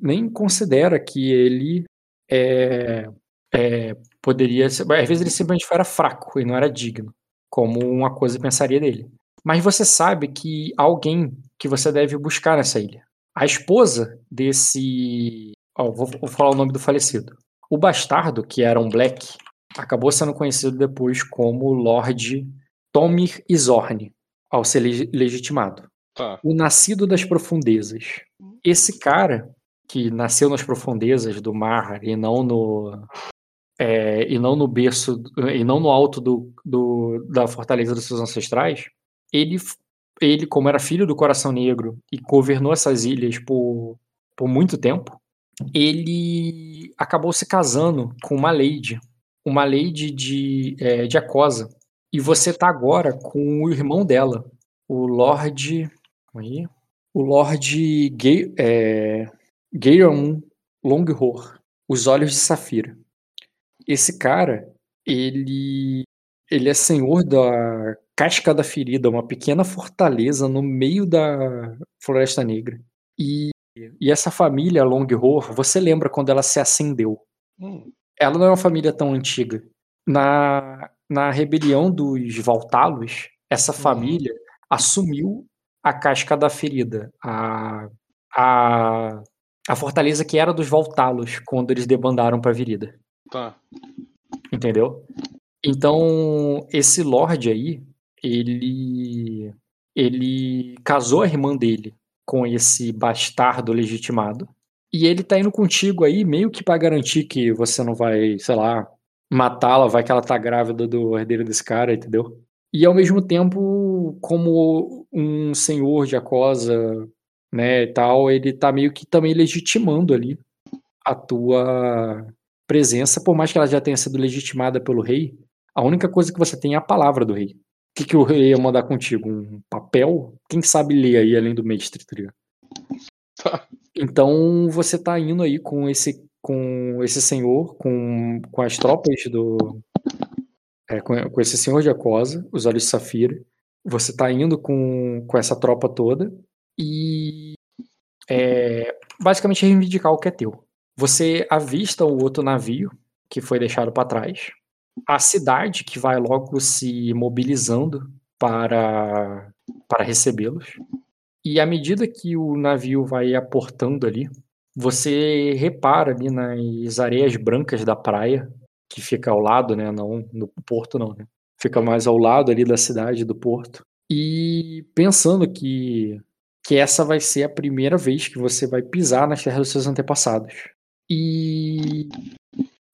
nem considera que ele é, é, poderia ser. Às vezes ele simplesmente era fraco e não era digno, como uma coisa pensaria dele. Mas você sabe que há alguém que você deve buscar nessa ilha. A esposa desse. Oh, vou, vou falar o nome do falecido. O bastardo, que era um Black, acabou sendo conhecido depois como Lord Tomir Izorn, ao ser legitimado. Tá. O nascido das profundezas. Esse cara, que nasceu nas profundezas do mar e não no, é, e não no berço, e não no alto do, do, da fortaleza dos seus ancestrais, ele, ele, como era filho do Coração Negro e governou essas ilhas por, por muito tempo, ele acabou se casando com uma lady, uma lady de, é, de Acosa. E você tá agora com o irmão dela, o Lord. Aí, o Lord Gay, é, Longhor, os Olhos de Safira esse cara, ele ele é senhor da Casca da Ferida, uma pequena fortaleza no meio da Floresta Negra. E, e essa família Longhor, você lembra quando ela se acendeu? Hum. Ela não é uma família tão antiga. Na, na rebelião dos Valtalos, essa uhum. família assumiu a Casca da Ferida, a, a, a fortaleza que era dos Valtalos quando eles debandaram para a Virida. Tá. Entendeu? Então, esse Lorde aí, ele. Ele casou a irmã dele com esse bastardo legitimado. E ele tá indo contigo aí meio que para garantir que você não vai, sei lá, matá-la, vai que ela tá grávida do herdeiro desse cara, entendeu? E ao mesmo tempo, como um senhor de Acosa, né, e tal, ele tá meio que também legitimando ali a tua presença, por mais que ela já tenha sido legitimada pelo rei, a única coisa que você tem é a palavra do rei. O que, que o rei ia mandar contigo? Um papel? Quem sabe ler aí além do mestre, tá ligado? Então você tá indo aí com esse com esse senhor, com, com as tropas do. É, com, com, esse senhor de Acosa, os olhos de Safira. Você tá indo com, com essa tropa toda e é, basicamente reivindicar o que é teu. Você avista o outro navio que foi deixado para trás, a cidade que vai logo se mobilizando para, para recebê-los. E à medida que o navio vai aportando ali, você repara ali nas areias brancas da praia, que fica ao lado, né? Não no porto, não, né? fica mais ao lado ali da cidade, do porto. E pensando que, que essa vai ser a primeira vez que você vai pisar nas terras dos seus antepassados. E,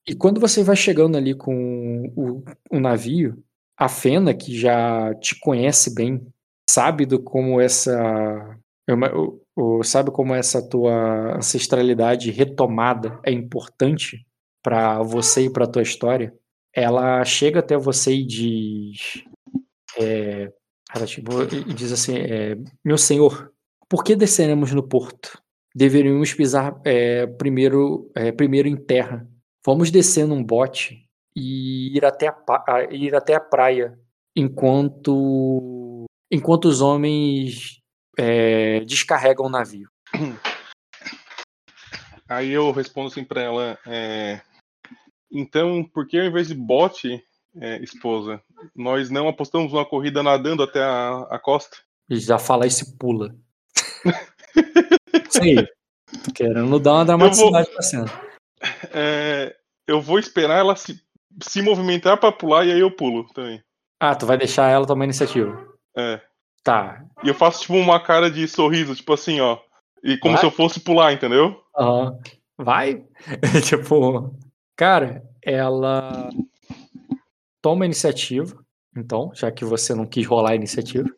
e quando você vai chegando ali com o, o navio, a Fena, que já te conhece bem, sabe do como essa o, sabe como essa tua ancestralidade retomada é importante para você e para tua história? Ela chega até você e diz, é, ela tipo, diz assim, é, meu senhor, por que desceremos no porto? Deveríamos pisar é, primeiro, é, primeiro em terra. Vamos descer num bote e ir até a, ir até a praia enquanto enquanto os homens é, descarregam o navio. Aí eu respondo assim para ela: é, então, por que ao invés de bote, é, esposa, nós não apostamos numa corrida nadando até a, a costa? Já fala e se pula. Sim, querendo dar uma dramaticidade pra cena. É, eu vou esperar ela se, se movimentar para pular e aí eu pulo também. Ah, tu vai deixar ela tomar iniciativa. É. Tá. E eu faço tipo uma cara de sorriso, tipo assim, ó. E como vai? se eu fosse pular, entendeu? Aham. Uhum. Vai? <laughs> tipo, cara, ela toma a iniciativa, então, já que você não quis rolar a iniciativa.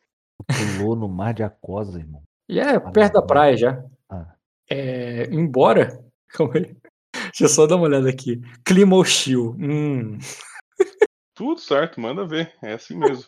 Pulou no mar de Acosa, irmão. E é, perto da praia já. Ah. É, embora. <laughs> Calma aí. Deixa eu só dar uma olhada aqui. Clima hostil. Hum. Tudo certo, manda ver. É assim mesmo.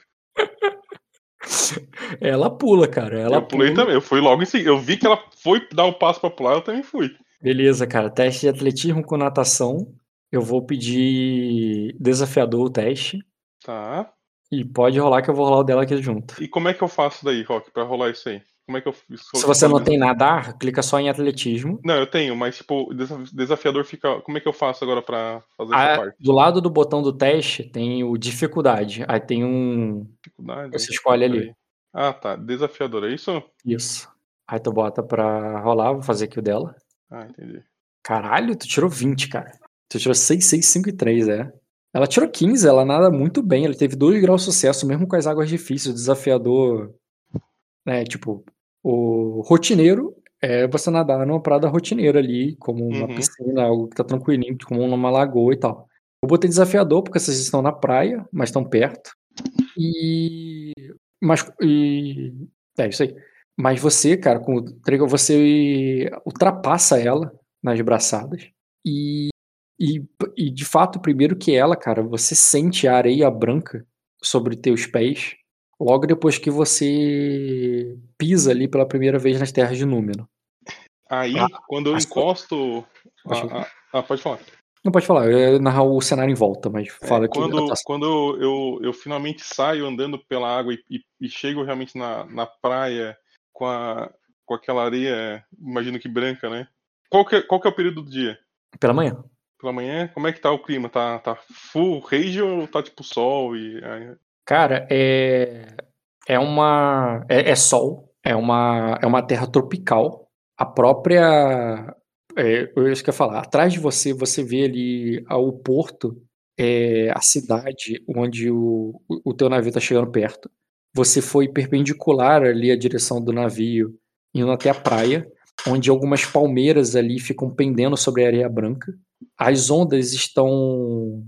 Ela pula, cara. Ela eu pulei pula. também. Eu fui logo em seguida. Eu vi que ela foi dar o um passo pra pular, eu também fui. Beleza, cara. Teste de atletismo com natação. Eu vou pedir desafiador o teste. Tá. E pode rolar que eu vou rolar o dela aqui junto. E como é que eu faço daí, Rock, pra rolar isso aí? Como é que eu Se você não tem nadar, clica só em atletismo. Não, eu tenho, mas tipo, desafiador fica. Como é que eu faço agora pra fazer ah, essa parte? Do lado do botão do teste tem o dificuldade. Aí tem um. Dificuldade. Você escolhe ali. Ah, tá. Desafiador, é isso? Isso. Aí tu bota pra rolar, vou fazer aqui o dela. Ah, entendi. Caralho, tu tirou 20, cara. Tu tirou 6, 6, 5 e 3, é. Ela tirou 15, ela nada muito bem. Ela teve 2 graus de sucesso, mesmo com as águas difíceis. O desafiador. Né, tipo, o rotineiro é você nadar numa prada rotineira ali, como uma uhum. piscina, algo que tá tranquilinho, como numa lagoa e tal. Eu botei desafiador porque vocês estão na praia, mas estão perto. E. Mas. E... É isso aí. Mas você, cara, com o trigger, você ultrapassa ela nas braçadas. E, e, e de fato, primeiro que ela, cara, você sente a areia branca sobre teus pés logo depois que você pisa ali pela primeira vez nas terras de Númenor. Aí, ah, quando eu encosto. Pode, a, a, a, pode falar. Não pode falar, eu ia narrar o cenário em volta, mas é, fala é, quando, que. Quando eu, eu, eu, finalmente saio andando pela água e, e, e, chego realmente na, na praia com, a, com aquela areia, imagino que branca, né? Qual que, é, qual que é o período do dia? Pela manhã. Pela manhã? Como é que tá o clima? Tá, tá full rage ou tá tipo sol e. Cara, é, é uma. É, é sol, é uma, é uma terra tropical. A própria. É, eu ia falar, atrás de você, você vê ali o porto, é, a cidade onde o, o teu navio está chegando perto. Você foi perpendicular ali à direção do navio, indo até a praia, onde algumas palmeiras ali ficam pendendo sobre a areia branca. As ondas estão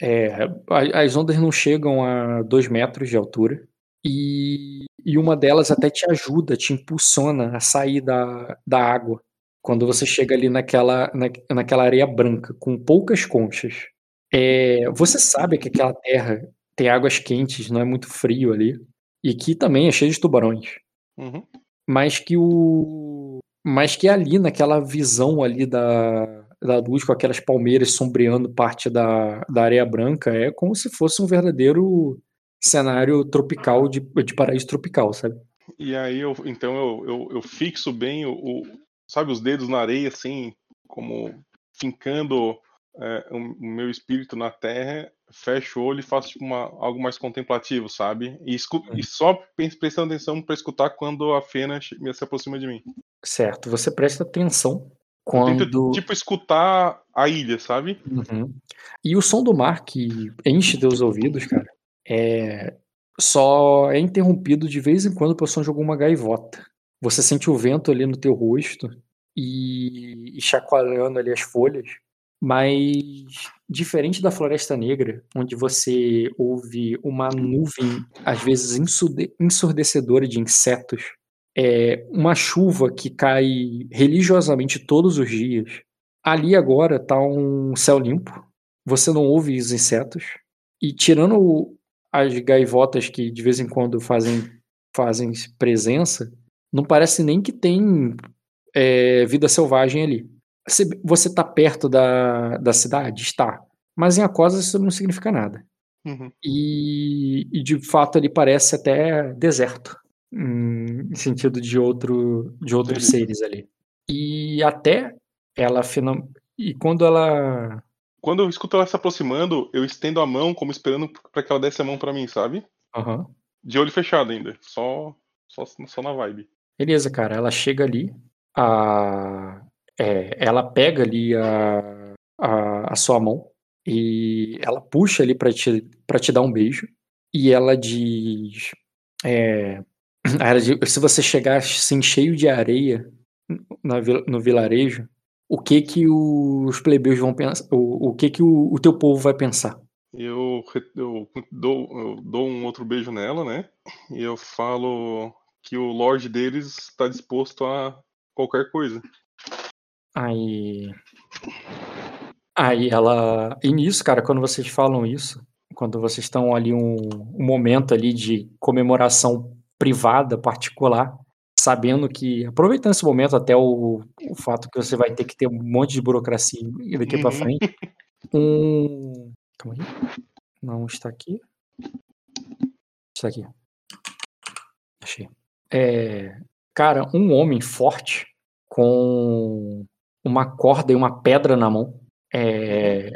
é, as ondas não chegam a dois metros de altura e, e uma delas até te ajuda, te impulsiona a sair da, da água quando você chega ali naquela, na, naquela areia branca com poucas conchas. É, você sabe que aquela terra tem águas quentes, não é muito frio ali e que também é cheio de tubarões. Uhum. Mas que o mas que ali naquela visão ali da da luz com aquelas palmeiras sombreando parte da, da areia branca é como se fosse um verdadeiro cenário tropical de, de paraíso tropical, sabe? E aí eu então eu, eu, eu fixo bem o, o, sabe os dedos na areia assim como fincando é, o, meu espírito na terra fecho o olho e faço tipo uma, algo mais contemplativo sabe e, escuto, e só prestando atenção para escutar quando a fena se aproxima de mim certo você presta atenção quando... Tento, tipo, escutar a ilha, sabe? Uhum. E o som do mar que enche teus ouvidos, cara, É, só é interrompido de vez em quando por som de alguma gaivota. Você sente o vento ali no teu rosto e, e chacoalhando ali as folhas, mas diferente da Floresta Negra, onde você ouve uma nuvem às vezes ensurdecedora de insetos, é uma chuva que cai religiosamente todos os dias. Ali agora tá um céu limpo. Você não ouve os insetos e tirando as gaivotas que de vez em quando fazem fazem presença, não parece nem que tem é, vida selvagem ali. Você, você tá perto da, da cidade? Está. Mas em Acosa isso não significa nada. Uhum. E, e de fato ele parece até deserto. Em sentido de, outro, de outros Entendi. seres ali. E até ela final... E quando ela. Quando eu escuto ela se aproximando, eu estendo a mão como esperando pra que ela desse a mão pra mim, sabe? Aham. De olho fechado ainda. Só, só, só na vibe. Beleza, cara. Ela chega ali, a, é, ela pega ali a, a, a sua mão e ela puxa ali pra te, te dar um beijo. E ela diz: é, <clears throat> ela diz, se você chegar assim cheio de areia na no vilarejo, o que que os plebeus vão pensar? O, o que que o, o teu povo vai pensar? Eu, eu, dou, eu dou um outro beijo nela, né? E eu falo que o Lorde deles está disposto a qualquer coisa. Aí. Aí ela. E nisso, cara, quando vocês falam isso, quando vocês estão ali um, um momento ali de comemoração privada, particular, sabendo que. Aproveitando esse momento até o, o fato que você vai ter que ter um monte de burocracia daqui pra Uhum. frente. Um. Calma aí. Não está aqui. Está aqui. Achei. É, cara, um homem forte com uma corda e uma pedra na mão é,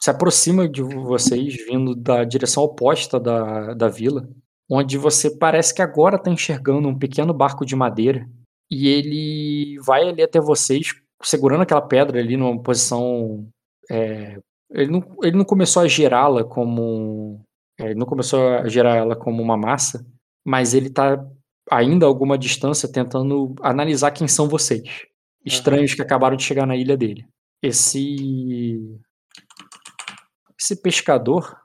se aproxima de vocês vindo da direção oposta da, da vila, onde você parece que agora está enxergando um pequeno barco de madeira e ele vai ali até vocês segurando aquela pedra ali numa posição é, ele, não, ele não começou a girá-la como é, ele não começou a girar ela como uma massa mas ele tá ainda a alguma distância tentando analisar quem são vocês. Estranhos que acabaram de chegar na ilha dele. Esse. Esse pescador,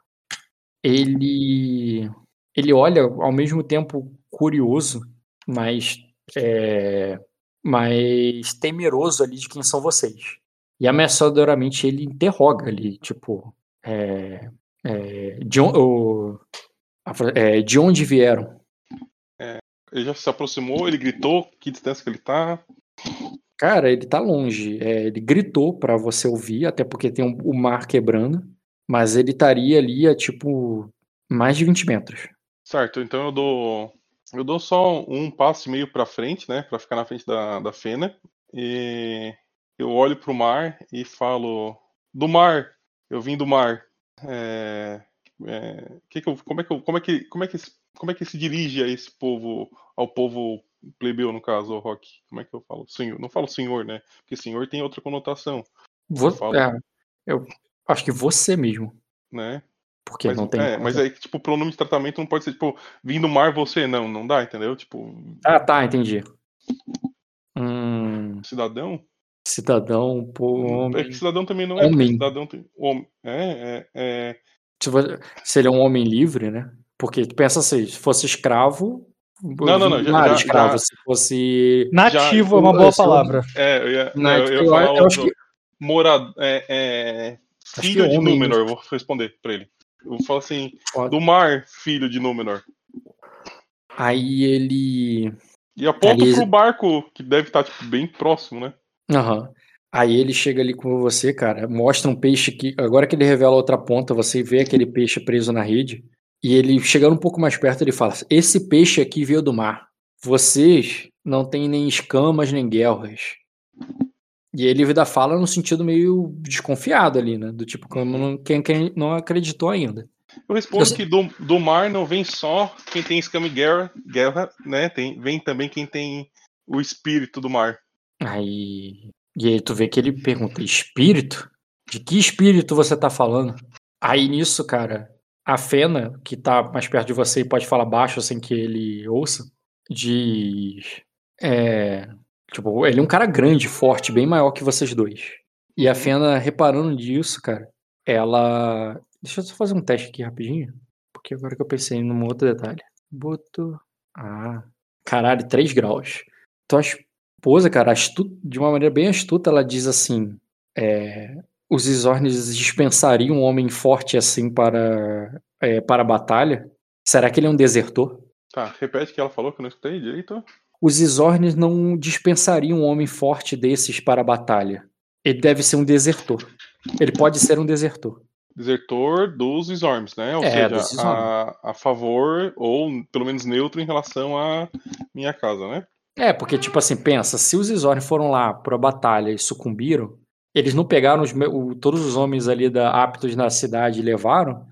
ele. Ele olha ao mesmo tempo curioso, mas. É, mas temeroso ali de quem são vocês. E ameaçadoramente ele interroga ali, tipo. É, é, de, on- o- é, de onde vieram? Ele já se aproximou, ele gritou, que distância que ele tá. Cara, ele tá longe. É, ele gritou pra você ouvir, até porque tem um- o mar quebrando. Mas ele estaria ali a tipo mais de 20 metros. Certo, então eu dou. Eu dou só um passo e meio pra frente, né? Pra ficar na frente da, da Fena. E eu olho pro mar e falo. Do mar! Eu vim do mar. É, é, eu- como, é que como, é que, como, é que, como é que se dirige a esse povo, ao povo plebeu, no caso, o Rock? Como é que eu falo? Senhor, não falo senhor, né? Porque senhor tem outra conotação, Vo- falo. é, eu acho que você mesmo. né? Porque Mas, não tem. é, mas aí, tipo, o pronome de tratamento não pode ser, tipo, vim do mar você, não, não dá, entendeu? Tipo, Ah, tá, entendi. Hum, cidadão. cidadão, pô, É homem. que cidadão também não é, Homem. cidadão tem. Homem. É, é, é. Ele é um homem livre, né? Porque tu pensa assim, se fosse escravo. Não, não, não, já- Ah, já- escravo. já- Se fosse. Nativo Já- é uma boa palavra. É, eu ia, Não, eu, eu ia eu, falar eu acho que. Morado. É, é, Acho que filho de homem- Númenor, eu vou responder pra ele. Eu falo assim, Foda. do mar, filho de Númenor. Aí ele. E aponto Ali- pro barco, que deve estar, tipo, bem próximo, né? Aham. Aí ele chega ali com você, cara, mostra um peixe que. Agora que ele revela outra ponta, você vê aquele peixe preso na rede. E ele, chegando um pouco mais perto, ele fala: Esse peixe aqui veio do mar. Vocês não têm nem escamas nem guelras. E ele ainda fala no sentido meio desconfiado ali, né? Do tipo, quem, quem não acreditou ainda. Eu respondo Você- que do, do mar não vem só quem tem escama e guerra, guerra, né? Tem, vem também quem tem o espírito do mar. Aí. E aí tu vê que ele pergunta: Espírito? De que espírito você tá falando? Aí nisso, cara, a Fena, que tá mais perto de você e pode falar baixo sem que ele ouça, diz. É, tipo, ele é um cara grande, forte, bem maior que vocês dois. E a Fena, reparando disso, cara, ela. Deixa eu só fazer um teste aqui rapidinho. Porque agora que eu pensei num outro detalhe. Boto. Ah. Caralho, 3 graus. Então a esposa, cara, astu... de uma maneira bem astuta, ela diz assim: é, os Isornes dispensariam um homem forte assim para, é, para a batalha? Será que ele é um desertor? Tá, repete o que ela falou que eu não escutei direito. Os Isornes não dispensariam um homem forte desses para a batalha. Ele deve ser um desertor. Ele pode ser um desertor. Desertor dos Isorms, né? Ou É, seja, a, a favor, ou pelo menos neutro em relação à minha casa, né? É, porque, tipo assim, pensa, se os Isornes foram lá para a batalha e sucumbiram, eles não pegaram os o- todos os homens ali da, aptos na cidade e levaram.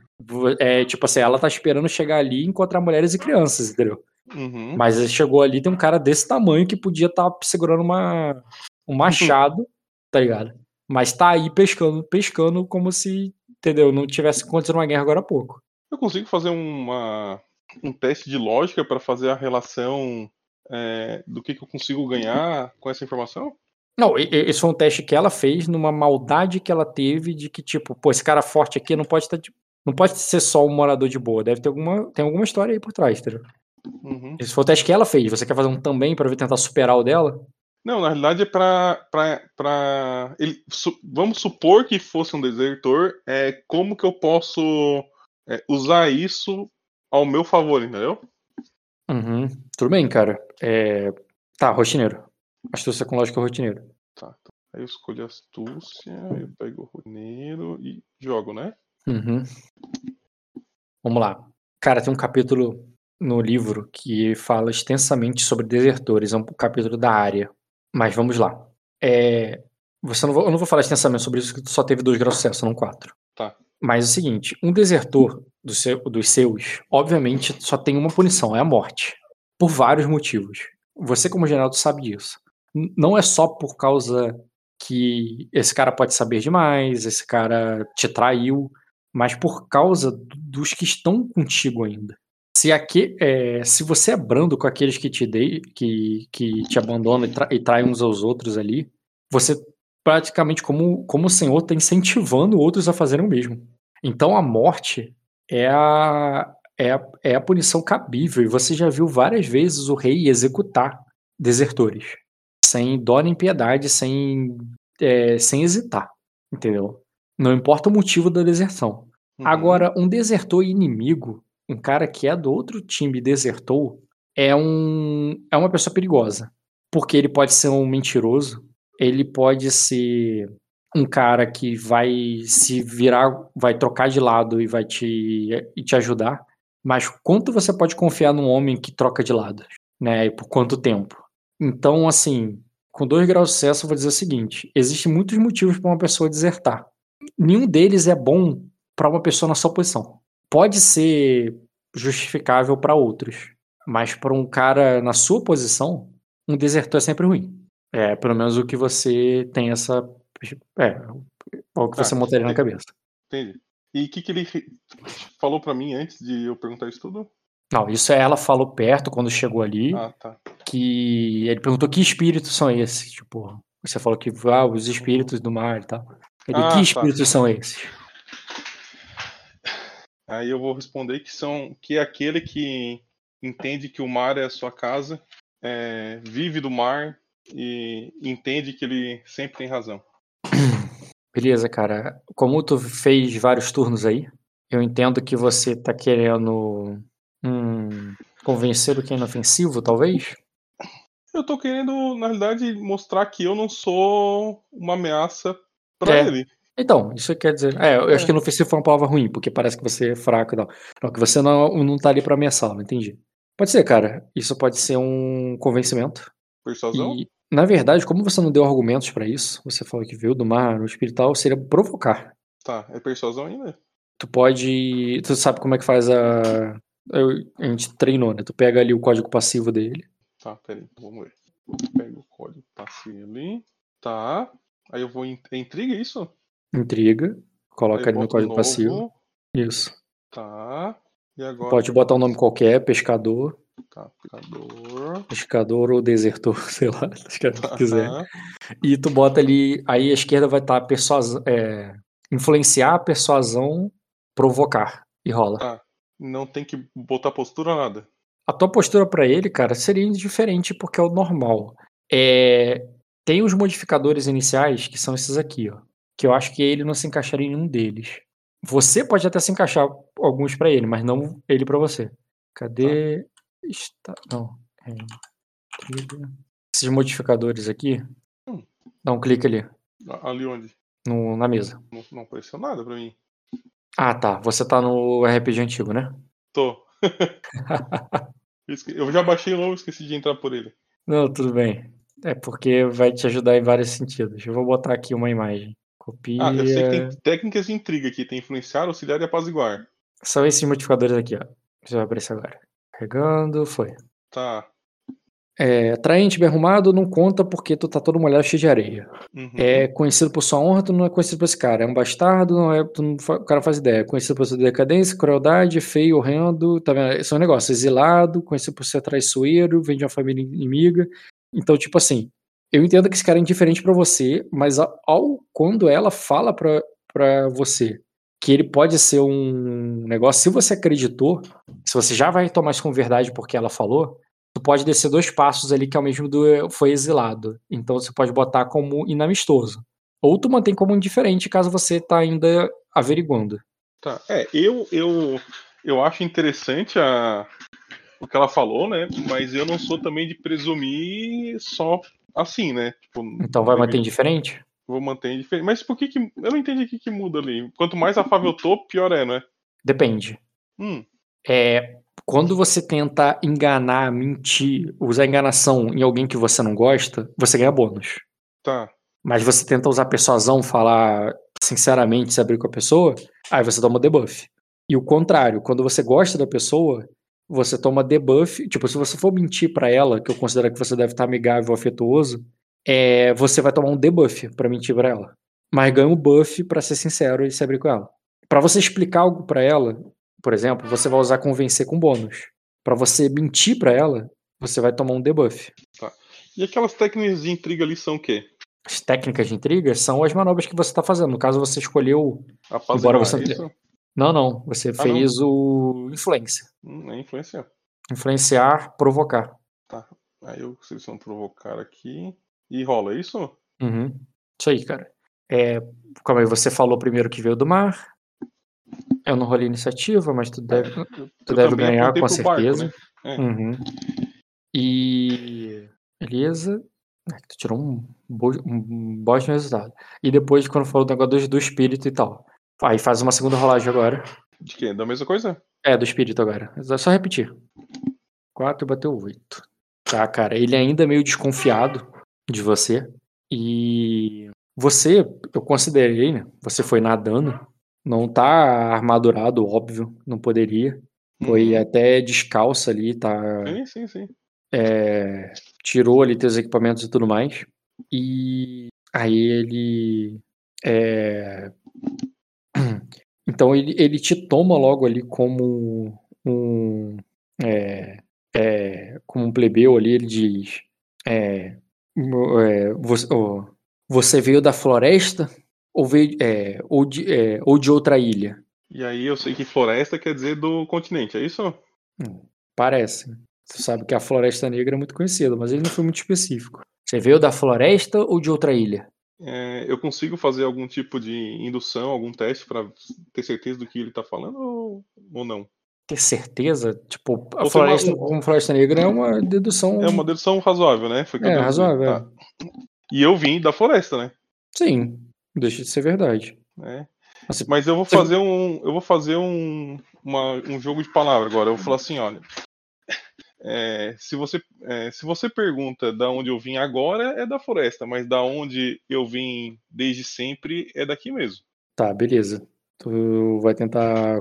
É, tipo assim, ela tá esperando chegar ali e encontrar mulheres e crianças, entendeu? Uhum. Mas chegou ali, tem um cara desse tamanho que podia estar segurando uma, um machado, tá ligado? Mas tá aí pescando, pescando como se, entendeu? Não tivesse acontecido uma guerra agora há pouco. Eu consigo fazer uma, um teste de lógica para fazer a relação é, do que, que eu consigo ganhar com essa informação? Não, esse foi um teste que ela fez numa maldade que ela teve de que, tipo, pô, esse cara forte aqui não pode estar. não pode ser só um morador de boa, deve ter alguma, tem alguma história aí por trás, entendeu? Uhum. Esse foi o teste que ela fez. Você quer fazer um também pra ver tentar superar o dela? Não, na realidade é pra. pra, pra ele, su- vamos supor que fosse um desertor. É, como que eu posso é, usar isso ao meu favor, entendeu? Uhum. Tudo bem, cara. É... Tá, rotineiro. Astúcia com lógica rotineiro. Tá. então, Aí eu escolho astúcia, eu pego o roneiro e jogo, né? Uhum. Vamos lá. Cara, tem um capítulo no livro que fala extensamente sobre desertores. É um capítulo da área. Mas vamos lá. É... Você não vou... Eu não vou falar extensamente sobre isso, porque só teve dois graus de sucesso, não quatro. Tá. Mas é o seguinte: um desertor do seu- dos seus, obviamente, só tem uma punição, é a morte. Por vários motivos. Você, como Geraldo, sabe disso. Não é só por causa que esse cara pode saber demais, esse cara te traiu, mas por causa do- dos que estão contigo ainda. Se, aqui, é, se você é brando com aqueles que te, dei, que, que te abandonam e, tra, e traem uns aos outros ali, você praticamente, como, como o Senhor, está incentivando outros a fazerem o mesmo. Então a morte é a, é, a, é a punição cabível. E você já viu várias vezes o rei executar desertores. Sem dó nem piedade, sem, é, sem hesitar. Entendeu? Não importa o motivo da deserção. Uhum. Agora, um desertor inimigo, um cara que é do outro time e desertou, é, um, é uma pessoa perigosa. Porque ele pode ser um mentiroso, ele pode ser um cara que vai se virar, vai trocar de lado e vai te, e te ajudar. Mas quanto você pode confiar num homem que troca de lado? Né? E por quanto tempo? Então, assim, com dois graus de sucesso, eu vou dizer o seguinte: existem muitos motivos para uma pessoa desertar. Nenhum deles é bom para uma pessoa na sua posição. Pode ser justificável para outros, mas para um cara na sua posição, um desertor é sempre ruim. É, pelo menos o que você tem essa. É, o que você montaria na cabeça. Entendi. E o que, que ele falou pra mim antes de eu perguntar isso tudo? Não, isso é ela falou perto quando chegou ali, Ah, tá. Que ele perguntou que espíritos são esses. Tipo, você falou que ah, os espíritos do mar e tal. Ele, Ah, que tá. espíritos são esses? Aí eu vou responder que são que é aquele que entende que o mar é a sua casa, é, vive do mar e entende que ele sempre tem razão. Beleza, cara. Como tu fez vários turnos aí, eu entendo que você tá querendo hum, convencer o que é inofensivo, talvez? Eu tô querendo, na realidade, mostrar que eu não sou uma ameaça pra É. ele. Então, isso quer dizer. É, eu acho É. que inofensivo foi uma palavra ruim, porque parece que você é fraco e tal. Não, que você não, não tá ali pra ameaçá-lo, entendi. Pode ser, cara. Isso pode ser um convencimento. Persuasão? E, na verdade, como você não deu argumentos pra isso, você falou que viu do mar, no espiritual, seria provocar. Tá, é persuasão ainda? Tu pode. Tu sabe como é que faz a. eu- a gente treinou, né? Tu pega ali o código passivo dele. Tá, peraí, vamos ver. Pega o código passivo ali. Tá. Aí eu vou em é intriga isso? Intriga. Coloca ali no código novo. passivo. Isso. Tá. E agora? Pode botar um nome qualquer, pescador, Tá, picador. pescador ou desertor, <laughs> sei lá, escreve o que quiser. Aham. E tu bota ali, aí a esquerda vai estar persuasão, é, influenciar, persuasão, provocar e rola. Tá. Não tem que botar postura nada. A tua postura pra ele, cara, seria indiferente porque é o normal. É, tem os modificadores iniciais que são esses aqui, ó, que eu acho que ele não se encaixaria em nenhum deles. Você pode até se encaixar alguns pra ele, mas não ele pra você. Cadê? Está... Não. É... Esses modificadores aqui. Hum. Dá um clique ali Ali onde? no- na mesa. Não, não apareceu nada pra mim. Ah, tá. Você tá no RPG antigo, né? Tô. <laughs> Eu já baixei o novo e esqueci de entrar por ele. Não, tudo bem. É porque vai te ajudar em vários sentidos. Eu vou botar aqui uma imagem. Copia. Ah, eu sei que tem técnicas de intriga aqui. Tem influenciar, auxiliar e apaziguar. São esses modificadores aqui, ó. Já vai aparecer agora. Carregando, foi. Tá. É, atraente, bem arrumado, não conta porque tu tá todo molhado cheio de areia. Uhum. É conhecido por sua honra, tu não é conhecido por esse cara. É um bastardo, não é, tu não o cara faz ideia. É conhecido por sua decadência, crueldade, feio, horrendo, tá vendo? Esse é um negócio. Exilado, conhecido por ser traiçoeiro, vem de uma família inimiga. Então, tipo assim, eu entendo que esse cara é indiferente pra você, mas ao, ao- quando ela fala pra, pra você que ele pode ser um negócio, se você acreditou, se você já vai tomar isso como verdade porque ela falou, tu pode descer dois passos ali que é o mesmo do foi exilado. Então você pode botar como inamistoso. Ou tu mantém como indiferente caso você tá ainda averiguando. Tá. É, eu, eu, eu acho interessante a, o que ela falou, né? Mas eu não sou também de presumir só assim, né? Tipo, Então vai manter indiferente? Vou manter indiferente. Mas por que que. Eu não entendi o que, que muda ali. Quanto mais afável eu tô, pior é, né? Depende. Hum, É, quando você tenta enganar, mentir, usar enganação em alguém que você não gosta, você ganha bônus. tá. Mas você tenta usar persuasão, falar sinceramente, se abrir com a pessoa, aí você toma debuff. E o contrário, quando você gosta da pessoa, você toma debuff. Tipo, se você for mentir pra ela, que eu considero que você deve estar amigável, afetuoso, é, você vai tomar um debuff pra mentir pra ela. Mas ganha um buff pra ser sincero e se abrir com ela. Pra você explicar algo pra ela, por exemplo, você vai usar convencer com bônus. Pra você mentir pra ela, você vai tomar um debuff. E aquelas técnicas de intriga ali são o quê? As técnicas de intriga são as manobras que você está fazendo. No caso, você escolheu. Apaziguar, você- é isso? Não, não. Você Ah, fez o influência. Hum, é influenciar. Influenciar, provocar. Aí eu seleciono provocar aqui. E rola, é isso? Uhum. Isso aí, cara. É, calma aí, você falou primeiro que veio do mar. Eu não rolei iniciativa, mas tu deve, Eu- tu eu deve ganhar com pro barco, certeza. né? É. Uhum. E. Beleza. É, Tu tirou um, bo... um resultado. E depois, quando falou do negócio do- do espírito e tal. Aí faz uma segunda rolagem agora. De quê? Da mesma coisa? É, do espírito agora. É só repetir. 4 bateu 8. Tá, cara. Ele ainda é meio desconfiado de você. E você, eu considerei, né? Você foi nadando. Não tá armadurado, óbvio. Não poderia. Foi Uhum. até descalço ali, tá? Sim, sim, sim. é, tirou ali teus equipamentos e tudo mais. E aí ele. é, <clears throat> então ele, ele te toma logo ali como um. é, é, como um plebeu ali, ele diz. é, é, você, ó, você veio da floresta ou, veio, é, ou, de, é, ou de outra ilha? E aí eu sei que floresta quer dizer do continente, é isso? Parece. Você sabe que a Floresta Negra é muito conhecida, mas ele não foi muito específico. Você veio da floresta ou de outra ilha? É, eu consigo fazer algum tipo de indução, algum teste pra ter certeza do que ele tá falando ou, ou não? Ter certeza? Tipo, a Ou floresta, uma- como Floresta Negra é uma dedução. É uma dedução razoável, né? Foi É, razoável, Tá. E eu vim da floresta, né? Sim, deixa de ser verdade. É. Mas- Mas eu vou fazer um. Eu vou fazer um, uma- um jogo de palavra agora. Eu vou falar assim, olha. é, se, você, é, se você pergunta da onde eu vim agora, é da floresta, mas da onde eu vim desde sempre é daqui mesmo. Tá, beleza. Tu vai tentar.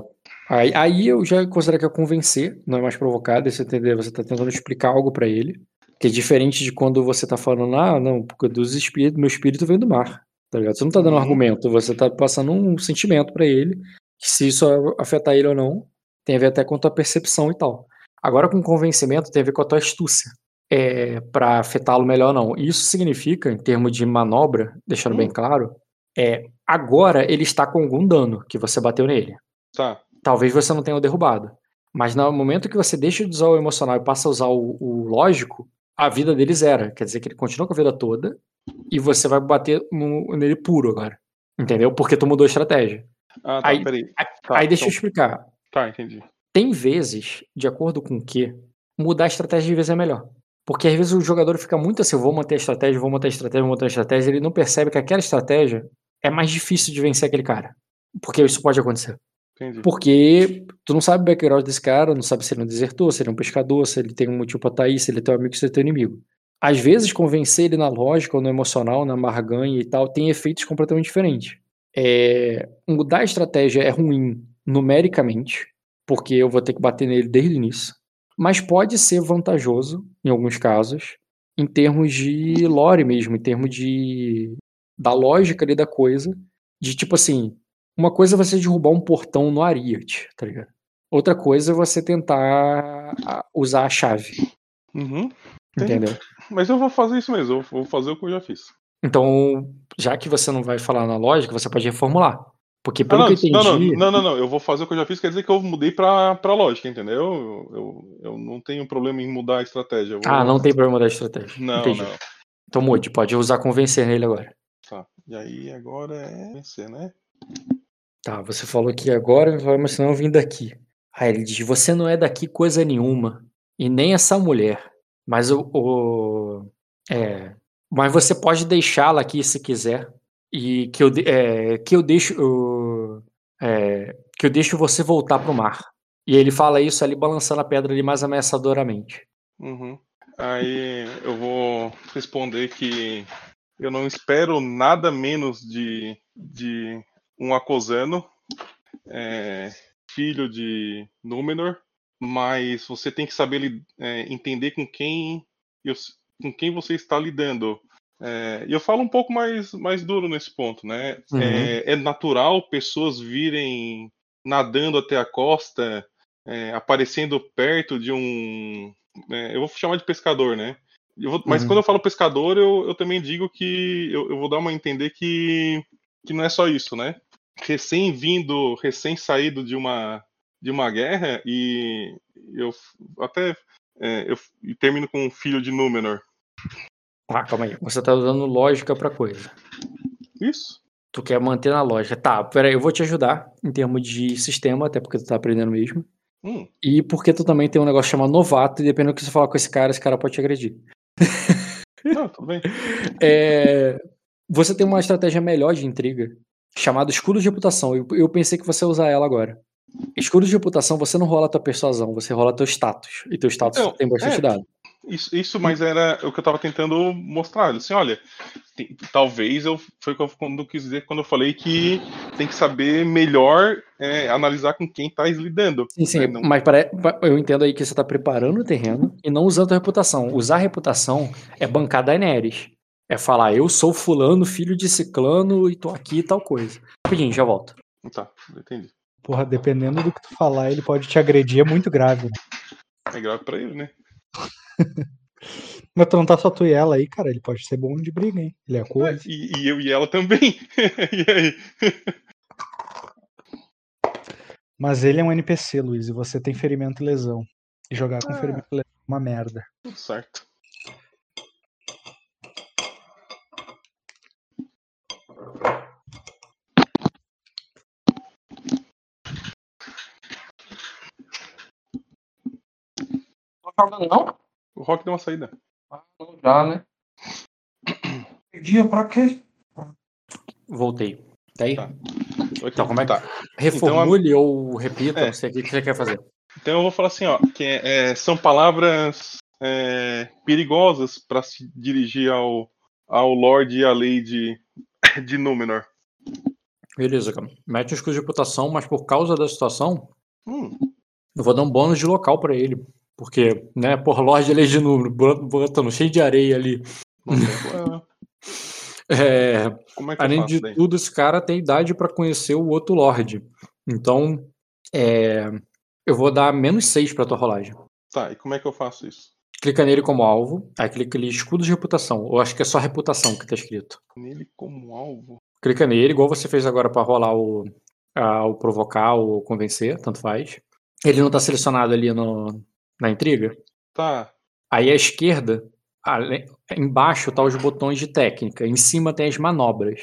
Aí, aí eu já considero que é convencer, não é mais provocado, você entender, você tá tentando explicar algo pra ele. Que é diferente de quando você tá falando, ah, não, porque dos espíritos, meu espírito vem do mar. Tá ligado? Você não tá dando um Uhum. argumento, você tá passando um sentimento pra ele. Se isso afetar ele ou não, tem a ver até com a tua percepção e tal. Agora, com convencimento, tem a ver com a tua astúcia. É, para afetá-lo melhor ou não. Isso significa, em termos de manobra, deixando bem claro, é agora ele está com algum dano que você bateu nele. Tá. Talvez você não tenha o derrubado. Mas no momento que você deixa de usar o emocional e passa a usar o, o lógico, a vida dele zera. Quer dizer que ele continua com a vida toda e você vai bater no- nele puro agora. Entendeu? Porque tu mudou a estratégia. Ah, tá, Aí- peraí. Aí, Tá, aí deixa eu então- explicar. Tá, entendi. Tem vezes, de acordo com o que, mudar a estratégia de vez é melhor. Porque às vezes o jogador fica muito assim, eu vou manter a estratégia, vou manter a estratégia, vou manter a estratégia, ele não percebe que aquela estratégia é mais difícil de vencer aquele cara. Porque isso pode acontecer. Entendi. Porque tu não sabe o background desse cara, não sabe se ele é um desertor, se ele é um pescador, se ele tem um motivo pra estar aí, se ele é teu amigo, se ele é teu inimigo. Às vezes, convencer ele na lógica ou no emocional, na marganha e tal, tem efeitos completamente diferentes. É, mudar a estratégia é ruim numericamente, porque eu vou ter que bater nele desde o início, mas pode ser vantajoso, em alguns casos, em termos de lore mesmo, em termos de da lógica ali da coisa, de tipo assim, uma coisa é você derrubar um portão no Ariat, tá ligado? Outra coisa é você tentar ah, usar a chave, Uhum. Entendeu? Mas eu vou fazer isso mesmo, eu vou fazer o que eu já fiz. Então, já que você não vai falar na lógica, você pode reformular. Porque Ah, pelo não, que eu entendi. não, não, não, não, não, eu vou fazer o que eu já fiz, quer dizer que eu mudei pra, pra lógica, entendeu? Eu, eu, eu não tenho problema em mudar a estratégia. vou- Ah, não tem problema da estratégia. Não, Entendi. não. Então mude, pode usar convencer nele agora. Tá. E aí agora é vencer, né? Tá, você falou que agora, mas senão eu vim daqui. Aí ele diz: Você não é daqui coisa nenhuma. E nem essa mulher. Mas o. o- é, mas você pode deixá-la aqui se quiser. E que eu, é, que eu deixo. é, que eu deixo você voltar pro mar. E ele fala isso ali, balançando a pedra ali mais ameaçadoramente. Uhum. Aí eu vou responder que eu não espero nada menos de, de um acosano, é, filho de Númenor, mas você tem que saber é, entender com quem, eu, com quem você está lidando. É, E eu falo um pouco mais, mais duro nesse ponto, né? Uhum. É, é natural pessoas virem nadando até a costa, é, aparecendo perto de um. é, eu vou chamar de pescador, né? Vou- mas Uhum. quando eu falo pescador, eu, eu também digo que eu, eu vou dar uma a entender que, que não é só isso, né? Recém-vindo, recém-saído de uma, de uma guerra, e eu até é, eu e termino com um filho de Númenor. Tá, calma aí. Você tá usando lógica pra coisa. Isso? Tu quer manter na lógica. Tá, peraí, eu vou te ajudar em termos de sistema, até porque tu tá aprendendo mesmo. Hum, E porque tu também tem um negócio chamado novato, e dependendo do que você falar com esse cara, esse cara pode te agredir. não, tudo bem. <laughs> É, Você tem uma estratégia melhor de intriga, chamada escudo de reputação. Eu, eu pensei que você ia usar ela agora. Escudo de reputação, você não rola tua persuasão, você rola teu status. E teu status Então, tem bastante é. dado. Isso, isso, mas era o que eu tava tentando mostrar. Assim, olha, tem- talvez eu foi o que eu quando quis dizer quando eu falei que tem que saber melhor é, analisar com quem tá lidando. Sim, sim, né? Não- mas pare- pa- eu entendo aí que você tá preparando o terreno e não usando a reputação. Usar a reputação é bancar Daenerys. É falar, eu sou fulano, filho de ciclano e tô aqui e tal coisa. Rapidinho, já volto. Tá, entendi. Porra, dependendo do que tu falar, ele pode te agredir, é muito grave. né? É grave pra ele, né? <laughs> Mas tu não tá só tu e ela aí, cara. Ele pode ser bom de briga, hein? Ele é coisa. E, e eu e ela também. <laughs> e aí? Mas ele é um NPC, Luiz, e você tem ferimento e lesão. E jogar com Ah. ferimento e lesão é uma merda. Tudo certo. Jogando não? O Rock deu uma saída. Ah, não, já, né? Dia pra quê? Voltei. Tá aí? Tá. Aqui. Então, como é que- Tá. Reformule ou repita, É. não sei o que você quer fazer. Então eu vou falar assim, ó, que é, é, são palavras é, perigosas para se dirigir ao, ao Lorde e à Lady <coughs> de Númenor. Beleza, cara. Mete um escudo de reputação, mas por causa da situação, Hum, eu vou dar um bônus de local pra ele. Porque, né, por Lorde ele é de número, botando cheio de areia ali. <laughs> É, é que eu além de daí? tudo, esse cara tem idade pra conhecer o outro Lorde. Então, é, eu vou dar menos 6 pra tua rolagem. Tá, e como é que eu faço isso? Clica nele como alvo, aí clica ali escudo de reputação. Eu acho que é só reputação que tá escrito. Nele como alvo? Clica nele, igual você fez agora pra rolar o, a- o provocar ou convencer, tanto faz. Ele não tá selecionado ali no, na intriga. Tá, Aí à esquerda, embaixo tá os botões de técnica, em cima tem as manobras.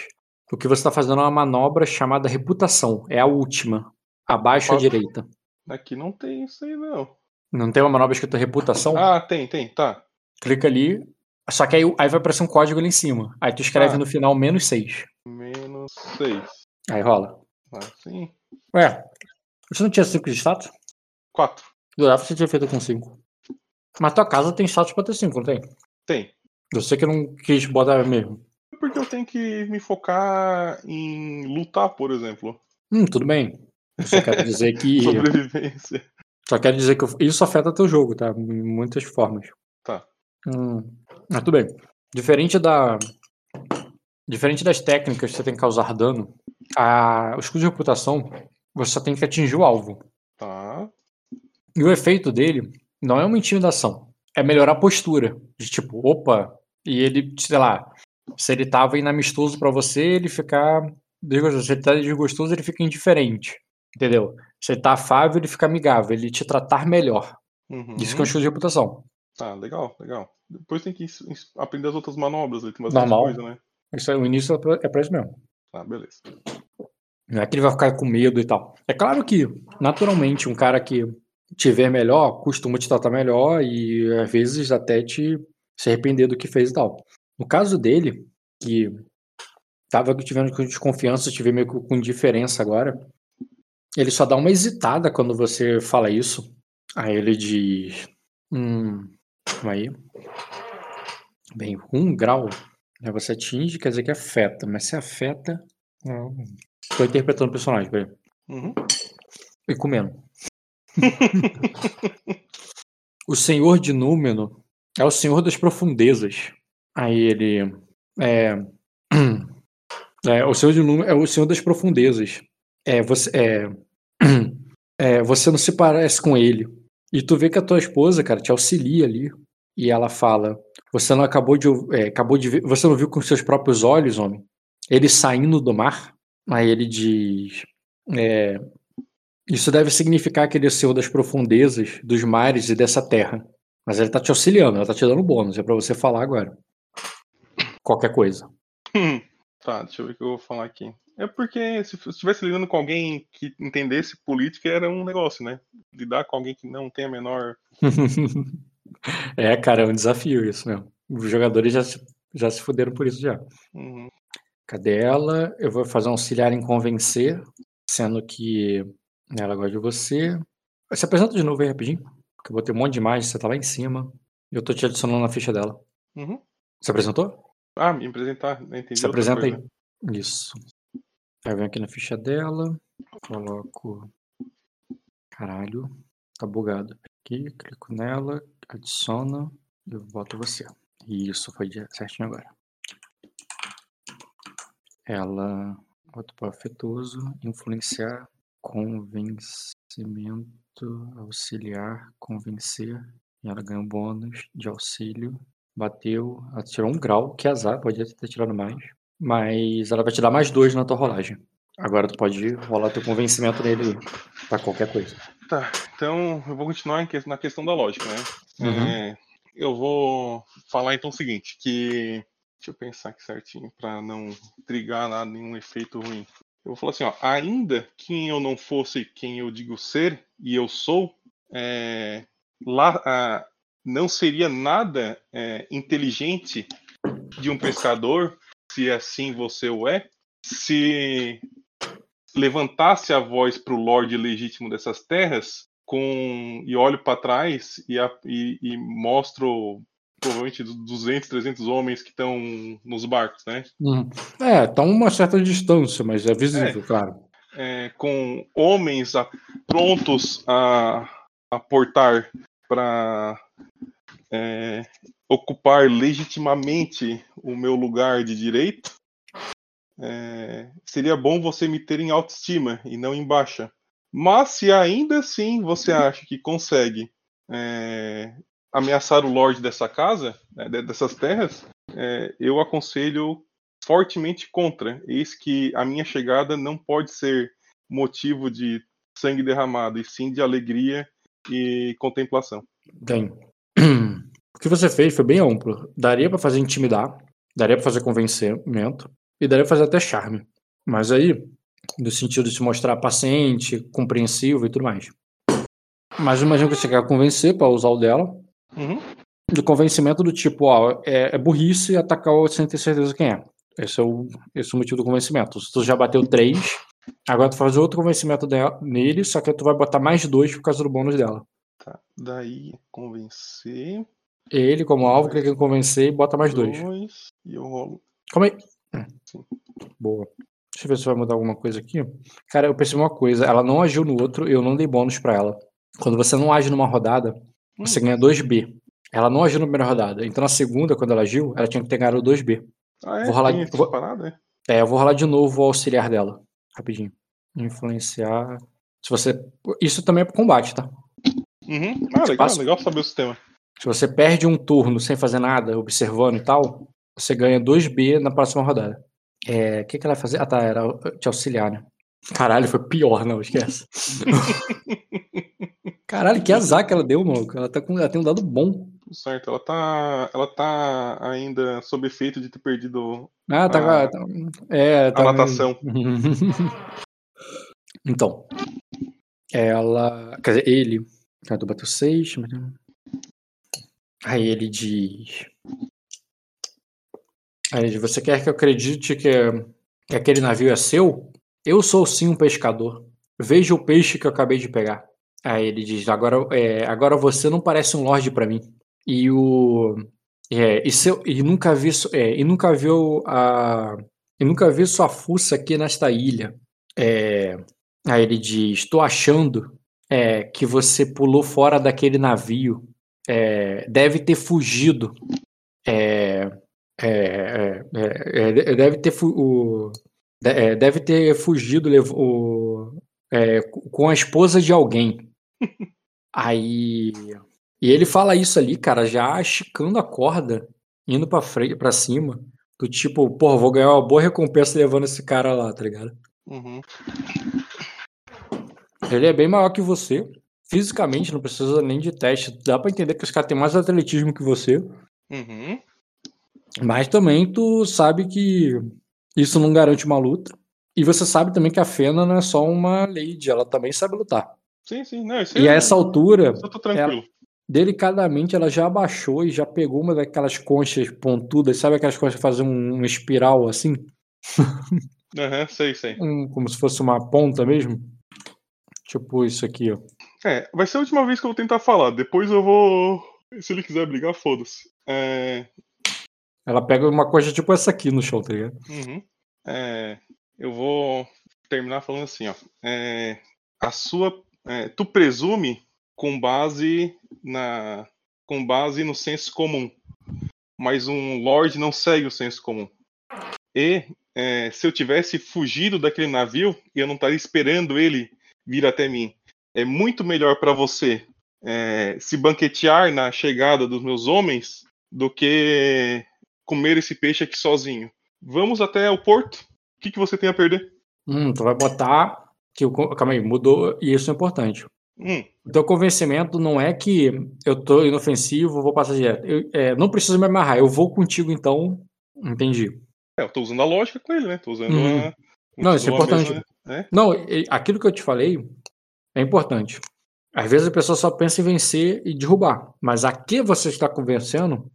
O que você está fazendo é uma manobra chamada reputação, é a última, abaixo à direita. aqui não tem isso aí não. Não tem uma manobra escrita reputação? Ah, tem, tem, tá. Clica ali, só que aí, aí vai aparecer um código ali em cima. Aí tu escreve Ah. no final menos 6. Menos 6. Aí rola. Assim. Ué, você não tinha 5 de status? 4. Durava você tinha feito com 5. Mas tua casa tem status pra ter 5, não tem? Tem. Você que não quis botar mesmo. Porque eu tenho que me focar em lutar, por exemplo. Hum, tudo bem. Eu só quero dizer <laughs> que. Sobrevivência. Só quero dizer que isso afeta teu jogo, tá? Em muitas formas. Tá. Hum, mas tudo bem. Diferente da. Diferente das técnicas que você tem que causar dano, a... o escudo de reputação você só tem que atingir o alvo. Tá. E o efeito dele não é uma intimidação. É melhorar a postura. De tipo, opa, e ele, sei lá, se ele tava inamistoso pra você, ele ficar desgostoso. Se ele tá desgostoso, ele fica indiferente. Entendeu? Se ele tá afável, ele fica amigável. Ele te tratar melhor. Uhum. Isso que é um escudo de reputação. Tá, legal, legal. Depois tem que aprender as outras manobras, aí tem mais Normal. coisa, né? Isso aí, o início é pra- é pra isso mesmo. Tá, beleza. Não é que ele vai ficar com medo e tal. É claro que, naturalmente, um cara que vê melhor costuma te tratar melhor e às vezes até te se arrepender do que fez e tal. No caso dele, que tava te vendo com desconfiança, te vê meio que com indiferença agora, ele só dá uma hesitada quando você fala isso. Aí ele diz: Hum, calma aí. Bem, um grau. né, Você atinge, quer dizer que afeta, mas se afeta. Não. Tô interpretando o personagem, peraí. Uhum. E comendo. <laughs> o senhor de Númenor é o senhor das profundezas. Aí ele. É, <clears throat> é, o senhor de Númenor é o senhor das profundezas. É, você, é, <clears throat> é, você não se parece com ele. E tu vê que a tua esposa, cara, te auxilia ali. E ela fala: Você não acabou de, é, acabou de ver, você não viu com seus próprios olhos, homem? Ele saindo do mar? Aí ele diz: é, Isso deve significar que é senhor das profundezas, dos mares e dessa terra. Mas ele tá te auxiliando, ela tá te dando bônus, é pra você falar agora. Qualquer coisa. Tá, deixa eu ver o que eu vou falar aqui. É porque se estivesse lidando com alguém que entendesse política era um negócio, né? Lidar com alguém que não tem a menor. <laughs> é, cara, é um desafio isso mesmo. Os jogadores já se, já se fuderam por isso já. Uhum. Cadê ela? Eu vou fazer um auxiliar em convencer, sendo que ela gosta de você. Se apresenta de novo aí rapidinho, porque eu botei um monte de imagem, você tá lá em cima. E eu tô te adicionando na ficha dela. Uhum. Você apresentou? Ah, me apresentar, né? entendi. Se apresenta aí. coisa. Isso. Aí eu venho aqui na ficha dela, coloco. Caralho, tá bugado. Aqui, clico nela, adiciona e eu boto você. Isso, foi certinho agora. Ela. Boto para afetuoso, influenciar, convencimento, auxiliar, convencer. E ela ganha um bônus de auxílio. Bateu, ela tirou um grau, que azar, podia ter tirado mais. Mas ela vai te dar mais dois na tua rolagem. Agora tu pode rolar teu convencimento nele pra qualquer coisa. Tá, então eu vou continuar na questão da lógica, né? Uhum. É, eu vou falar então o seguinte, que deixa eu pensar aqui certinho para não trigar nada, nenhum efeito ruim. Eu vou falar assim, ó, ainda que eu não fosse quem eu digo ser e eu sou, é, lá ah, não seria nada é, inteligente de um pescador, se assim você o é, se levantasse a voz para o Lorde legítimo dessas terras com e olho para trás e, a- e- e mostro provavelmente 200, 300 homens que estão nos barcos, né? É, tá uma certa distância, mas é visível, claro. É, com homens a- prontos a, a portar para ocupar legitimamente o meu lugar de direito. é, seria bom você me ter em autoestima e não em baixa. Mas se ainda assim você acha que consegue é, ameaçar o Lorde dessa casa, né, de- dessas terras, é, eu aconselho fortemente contra. Eis que a minha chegada não pode ser motivo de sangue derramado, e sim de alegria e contemplação. Bem, <clears throat> o que você fez foi bem amplo. Daria pra fazer intimidar, daria pra fazer convencimento e daria pra fazer até charme. Mas aí, no sentido de se mostrar paciente, compreensivo e tudo mais. Mas eu imagino que você quer convencer pra usar o dela. Uhum. De convencimento do tipo, ó, é, é burrice atacar o sem ter certeza quem é. Esse é, o, esse é o motivo do convencimento. Se tu já bateu três, agora tu faz outro convencimento dela- nele, só que tu vai botar mais dois por causa do bônus dela. Tá. Daí, convencer. Ele, como alvo, clica em convencer e bota mais dois. dois, E eu rolo. Calma aí. Hum, Sim. Boa. Deixa eu ver se vai mudar alguma coisa aqui. Cara, eu percebi uma coisa. Ela não agiu no outro, eu não dei bônus pra ela. Quando você não age numa rodada, você ganha 2B. Ela não agiu na primeira rodada. Então na segunda, quando ela agiu, ela tinha que ter ganhado 2B. Ah, é? Vou rolar- Tem vou- parada, é? É, eu vou rolar de novo o auxiliar dela. Rapidinho. Influenciar. Se você. Isso também é pro combate, tá? Uhum. Ah, legal, Passa- legal saber o sistema. Se você perde um turno sem fazer nada, observando e tal, você ganha 2B na próxima rodada. É, o que, que ela vai fazer? Ah, tá, era te auxiliar, né? Caralho, foi pior, não, esquece. <laughs> Caralho, que azar que ela deu, mano. Ela, tá com, ela tem um dado bom. Certo. Ela tá, ela tá ainda sob efeito de ter perdido Ah, tá. Ah, tá- é, a tá. natação. <laughs> então. Ela. Quer dizer, ele. Cara, tu bateu 6. Aí ele diz. Aí ele diz: Você quer que eu acredite que, que aquele navio é seu? Eu sou sim um pescador. Veja o peixe que eu acabei de pegar. Aí ele diz: Agora, é, agora você não parece um lorde pra mim. E o. É, e, seu, e nunca vi é, e nunca viu a e nunca vi sua fuça aqui nesta ilha. É, aí ele diz: Estou achando é, que você pulou fora daquele navio. É, deve ter fugido. É, é, é, deve ter fu- o- de- deve ter fugido lev- o- com a esposa de alguém. Aí e ele fala isso ali, cara, já esticando a corda, indo pra frente, para cima, do tipo, porra, vou ganhar uma boa recompensa levando esse cara lá, tá ligado? Uhum. Ele é bem maior que você, fisicamente, não precisa nem de teste. Dá pra entender que esse cara tem mais atletismo que você, Uhum. mas também tu sabe que isso não garante uma luta. E você sabe também que a Fena não é só uma lady, ela também sabe lutar. Sim, sim. Não, isso E a aí essa altura, tranquilo. delicadamente, ela já abaixou e já pegou uma daquelas conchas pontudas, sabe aquelas conchas que fazem um, um espiral assim? <laughs> Aham, sei, sei. Um- como se fosse uma ponta mesmo? Tipo isso aqui, ó. É, vai ser a última vez que eu vou tentar falar. Depois eu vou. Se ele quiser brigar, foda-se. É, Ela pega uma concha tipo essa aqui no chão, tá ligado? uhum. É, eu vou terminar falando assim, ó. É, a sua. É, tu presume com base na. com base no senso comum. Mas um Lorde não segue o senso comum. E é, se eu tivesse fugido daquele navio, eu não estaria esperando ele vir até mim. É muito melhor para você é, se banquetear na chegada dos meus homens do que comer esse peixe aqui sozinho. Vamos até o porto. O que, que você tem a perder? Hum, tu vai botar. Que o, calma aí, mudou, e isso é importante. Hum, O teu convencimento não é que eu tô inofensivo, vou passar direto. Eu, é, não preciso me amarrar, eu vou contigo então. Entendi. é, eu tô usando a lógica com ele, né? Tô usando Uhum. a. Não, isso é importante. mesma- né? Não, aquilo que eu te falei é importante. Às vezes a pessoa só pensa em vencer e derrubar. Mas a que você está convencendo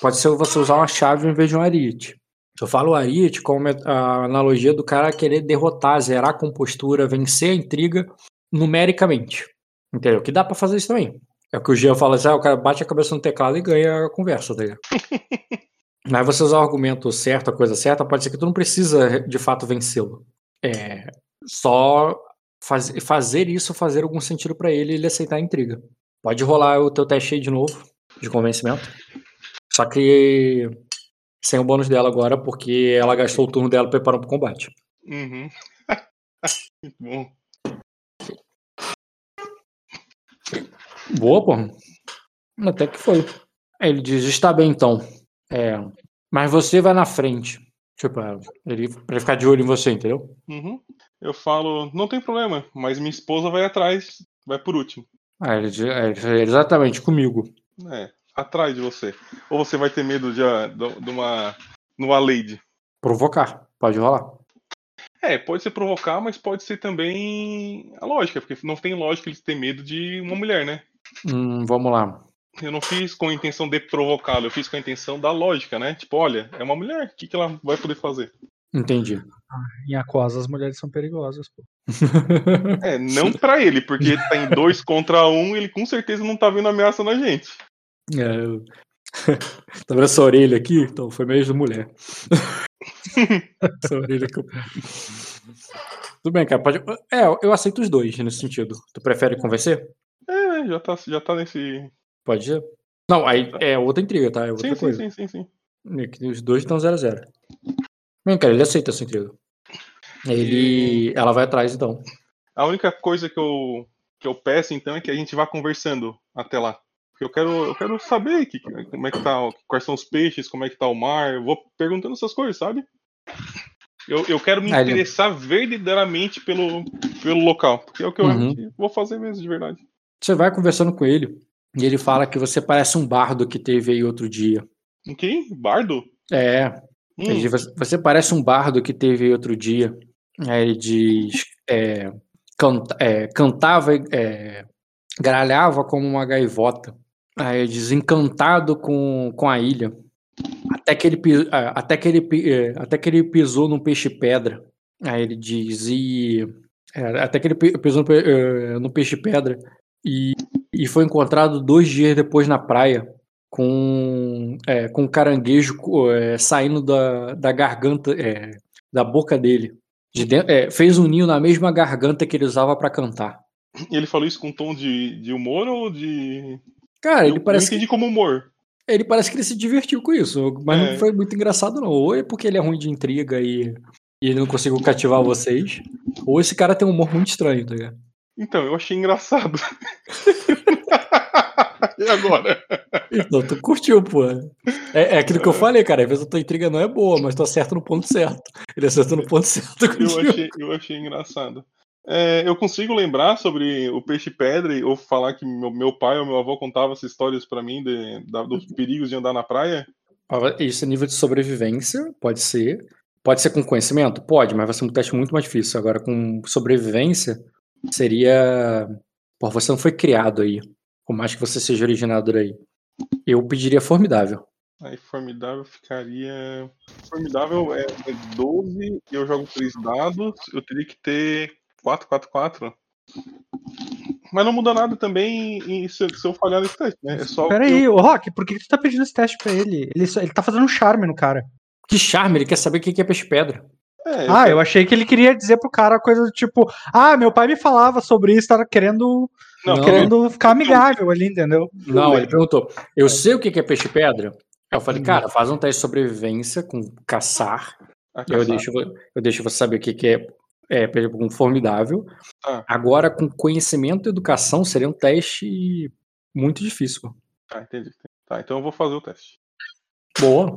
pode ser você usar uma chave em vez de um ariete. Eu falo ariete como a analogia do cara querer derrotar, zerar a compostura, vencer a intriga numericamente. Entendeu? Que dá pra fazer isso também. É o que o Jean fala assim, ah, o cara bate a cabeça no teclado e ganha a conversa, tá ligado? <laughs> Mas você usar o argumento certo, a coisa certa, pode ser que tu não precisa de fato vencê-lo. É, só faz- fazer isso fazer algum sentido pra ele e ele aceitar a intriga. Pode rolar o teu teste aí de novo, de convencimento. Só que Sem o bônus dela agora, porque ela gastou o turno dela preparando pro combate. Uhum. <laughs> Bom. Boa, pô. Até que foi. Aí Ele diz, está bem então. É, mas você vai na frente. Tipo, é, ele pra ficar de olho em você, entendeu? Uhum. Eu falo, não tem problema, mas minha esposa vai atrás, vai por último. Aí ele diz, é, exatamente, comigo. É, atrás de você. Ou você vai ter medo de, a- de, de uma. numa lady. Provocar. Pode rolar. É, pode ser provocar, mas pode ser também a lógica, porque não tem lógica eles terem medo de uma mulher, né? Hum, vamos lá. Eu não fiz com a intenção de provocá-lo, eu fiz com a intenção da lógica, né? Tipo, olha, é uma mulher, o que, que ela vai poder fazer? Entendi. Em Aquosa as mulheres são perigosas, pô. É, não pra ele, porque ele tá em dois <laughs> contra um, ele com certeza não tá vendo ameaça na gente. É, tá vendo essa orelha aqui? Então, foi mesmo mulher. essa orelha que eu... Tudo bem, cara. Pode... É, eu aceito os dois nesse sentido. Tu prefere convencer? É, já tá, já tá nesse. Pode ser. Não, aí é outra intriga, tá? É outra Sim, sim, coisa. sim, sim, sim. É que Os dois estão 0 a 0 Bem, cara, ele aceita essa intriga. Ele... Ela vai atrás, então. A única coisa que eu, que eu peço, então, é que a gente vá conversando até lá. Porque eu quero, eu quero saber que, como é que tá, quais são os peixes, como é que tá o mar. Eu vou perguntando essas coisas, sabe? Eu, eu quero me interessar verdadeiramente pelo, pelo local. Porque é o que eu Uhum. vou fazer mesmo, de verdade. Você vai conversando com ele e ele fala que você parece um bardo que teve aí outro dia. Um quem? Bardo? É, Hum, Ele diz, "Você- parece um bardo que teve outro dia. Aí ele diz. é, canta- é, cantava, é, gralhava como uma gaivota. Aí ele diz, encantado com, com a ilha. Até que ele, ah, até que ele, é, até que ele pisou num peixe-pedra. Aí ele diz, e. é, até que ele pi- pisou no, pe- é, no peixe-pedra. E, e foi encontrado dois dias depois na praia com, é, com um caranguejo é, saindo da, da garganta, é, da boca dele. De dentro, é, fez um ninho na mesma garganta que ele usava pra cantar. Ele falou isso com tom de, de humor ou de. Cara, ele eu, parece, eu que, entendi como humor. ele parece que ele se divertiu com isso, mas É. não foi muito engraçado, não. Ou é porque ele é ruim de intriga e, e ele não conseguiu cativar vocês, ou esse cara tem um humor muito estranho, tá ligado? Então, eu achei engraçado. <laughs> e agora? Então, tu curtiu, pô. É, é aquilo que eu falei, cara. Às vezes a tua intriga não é boa, mas tu acerta no ponto certo. Ele acertou no ponto certo Eu achei, eu achei engraçado. É, eu consigo lembrar sobre o peixe pedra ou falar que meu, meu pai ou meu avô contava essas histórias pra mim de, da- dos perigos de andar na praia? Isso é nível de sobrevivência, pode ser. Pode ser com conhecimento? Pode, mas vai ser um teste muito mais difícil. Agora, com sobrevivência, seria. Pô, você não foi criado aí. Por mais que você seja originado daí. Eu pediria formidável. Aí formidável ficaria. Formidável é, é 12 e eu jogo 3 dados. Eu teria que ter 4, 4, 4. Mas não muda nada também em- se, eu- se eu falhar nesse teste, né? É só. Pera aí, ô Rock, por que que tu tá pedindo esse teste pra ele? Ele, só- ele tá fazendo um charme no cara. Que charme, ele quer saber o que que é peixe-pedra. É, Ah, eu achei que ele queria dizer pro cara coisa do tipo, ah, meu pai me falava sobre isso, tava querendo, não, Não. querendo ficar amigável ali, entendeu? Não, ele perguntou. Eu sei o que que é peixe-pedra? Aí eu falei, Hum. cara, faz um teste de sobrevivência com caçar. Eu deixo, eu deixo você saber o que, que é, é, um formidável. Tá. Agora, com conhecimento e educação, seria um teste muito difícil. Tá, entendi. Tá, então eu vou fazer o teste. Boa.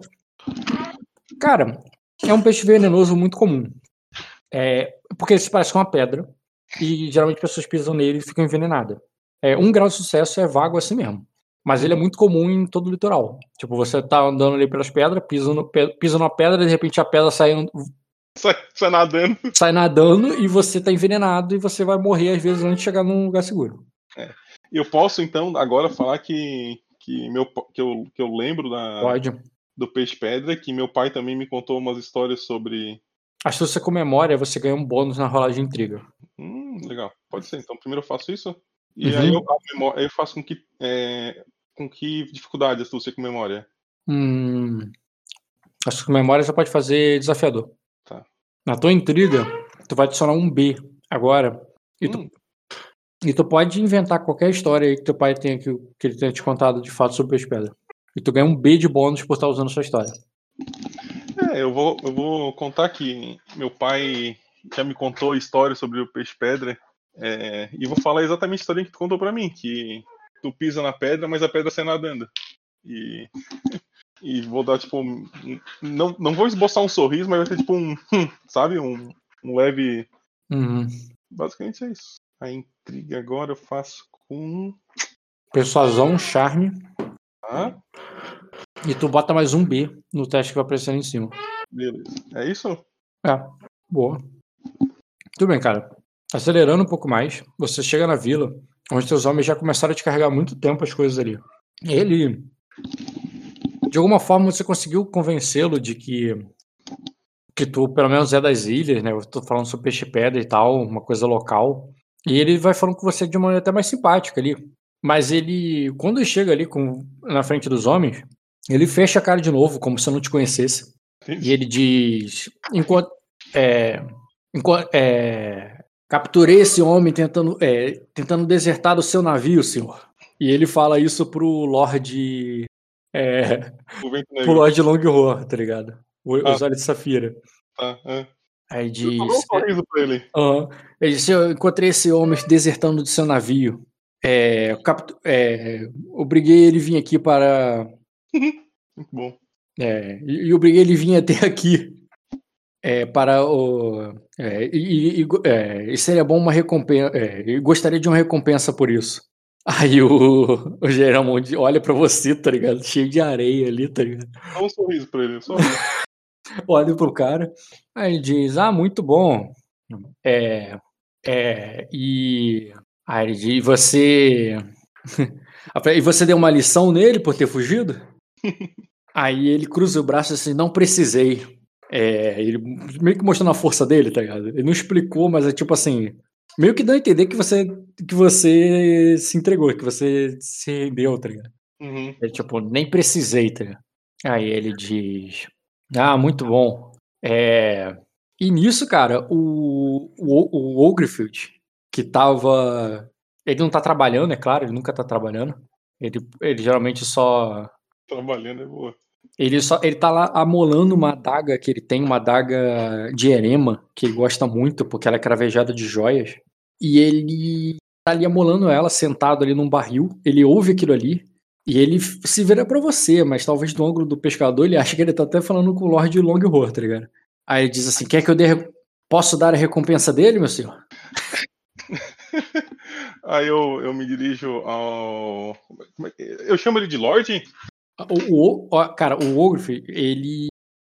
Cara, é um peixe venenoso muito comum. É, porque ele se parece com uma pedra. E geralmente pessoas pisam nele e ficam envenenadas. É, um grau de sucesso é vago assim mesmo. Mas ele é muito comum em todo o litoral. Tipo, você tá andando ali pelas pedras, pisa, no, pe- pisa numa pedra, de repente a pedra sai, Sai, sai nadando. sai nadando e você tá envenenado e você vai morrer às vezes antes de chegar num lugar seguro. Eu posso, então, agora falar que, que, meu, que, eu, que eu lembro da, Pode. do peixe pedra, que meu pai também me contou umas histórias sobre. Astúcia com memória, você ganha um bônus na rolagem de intriga. Hum, legal. Pode ser. Então primeiro eu faço isso. E Uhum. aí eu, a memó- aí eu faço com que. é, com que dificuldade astúcia com memória? Hum, acho que com memória você pode fazer desafiador. Tá. Na tua intriga, tu vai adicionar um B agora. E, tu, Hum. e tu pode inventar qualquer história aí que teu pai tenha que, que ele tenha te contado de fato sobre peixe pedra. E tu ganha um B de bônus por estar usando sua história. É, eu vou, eu vou contar que meu pai já me contou histórias sobre o peixe-pedra. é, e vou falar exatamente a história que tu contou pra mim, que tu pisa na pedra, mas a pedra sai nadando. E, e vou dar, tipo, um- não, não vou esboçar um sorriso, mas vai ser tipo um, sabe, um, um leve... Uhum. Basicamente é isso. A intriga agora eu faço com... Persuasão, charme. E tu bota mais um B no teste que vai aparecer ali em cima. beleza. É isso? É, boa. Tudo bem, cara. Acelerando um pouco mais, você chega na vila, onde seus homens já começaram a te carregar há muito tempo as coisas ali. Ele. De alguma forma você conseguiu convencê-lo de que. Que tu, pelo menos, é das ilhas, né? Eu tô falando sobre peixe-pedra e tal, uma coisa local. E ele vai falando com você de uma maneira até mais simpática ali. Mas ele, quando ele chega ali com, na frente dos homens, ele fecha a cara de novo, como se eu não te conhecesse. E ele diz: enquanto, é, enquanto, é, capturei esse homem tentando, é, tentando desertar do seu navio, senhor. E ele fala isso pro Lorde. É, negro. Lorde Longhorn, tá ligado? O, Ah. Os olhos de Safira. Tá, é. Aí Eu diz. dou um sorriso pra ele. Aham. Ele disse: Eu encontrei esse homem desertando do seu navio. É, captu- é, obriguei ele a vir aqui para. <laughs> Muito bom. É, e, e obriguei ele a vir até aqui. É, para o. É, e, e- é, e seria bom uma recompensa. É, eu gostaria de uma recompensa por isso. Aí o, o Geramonde olha pra você, tá ligado? Cheio de areia ali, tá ligado? Dá um sorriso pra ele. Só sorriso. <laughs> olha pro cara, aí ele diz, ah, muito bom. É, é, e aí ele diz, "E você, <laughs> e você deu uma lição nele por ter fugido? <laughs> Aí ele cruza o braço assim, não precisei. É, ele meio que mostrando a força dele, tá ligado? Ele não explicou, mas é tipo assim, meio que dá a entender que você, que você se entregou, que você se rendeu, tá ligado? Uhum. Ele, tipo, nem precisei, tá ligado? Aí ele diz: Ah, muito bom. É... E nisso, cara, o, o, o Ogrefield, que tava. Ele não tá trabalhando, é claro, ele nunca tá trabalhando. Ele, ele geralmente só. Trabalhando é boa. Ele só. Ele tá lá amolando uma adaga que ele tem, uma adaga de erema, que ele gosta muito, porque ela é cravejada de joias. E ele tá ali amolando ela, sentado ali num barril. Ele ouve aquilo ali. E ele se vira pra você, mas talvez do ângulo do pescador ele <laughs> acha que ele tá até falando com o Lorde Longhorn, tá ligado? Aí ele diz assim: quer que eu dê. Posso dar a recompensa dele, meu senhor? <laughs> Aí eu, eu me dirijo ao. é Eu chamo ele de Lorde? O, o- ó, cara, o Ogre, ele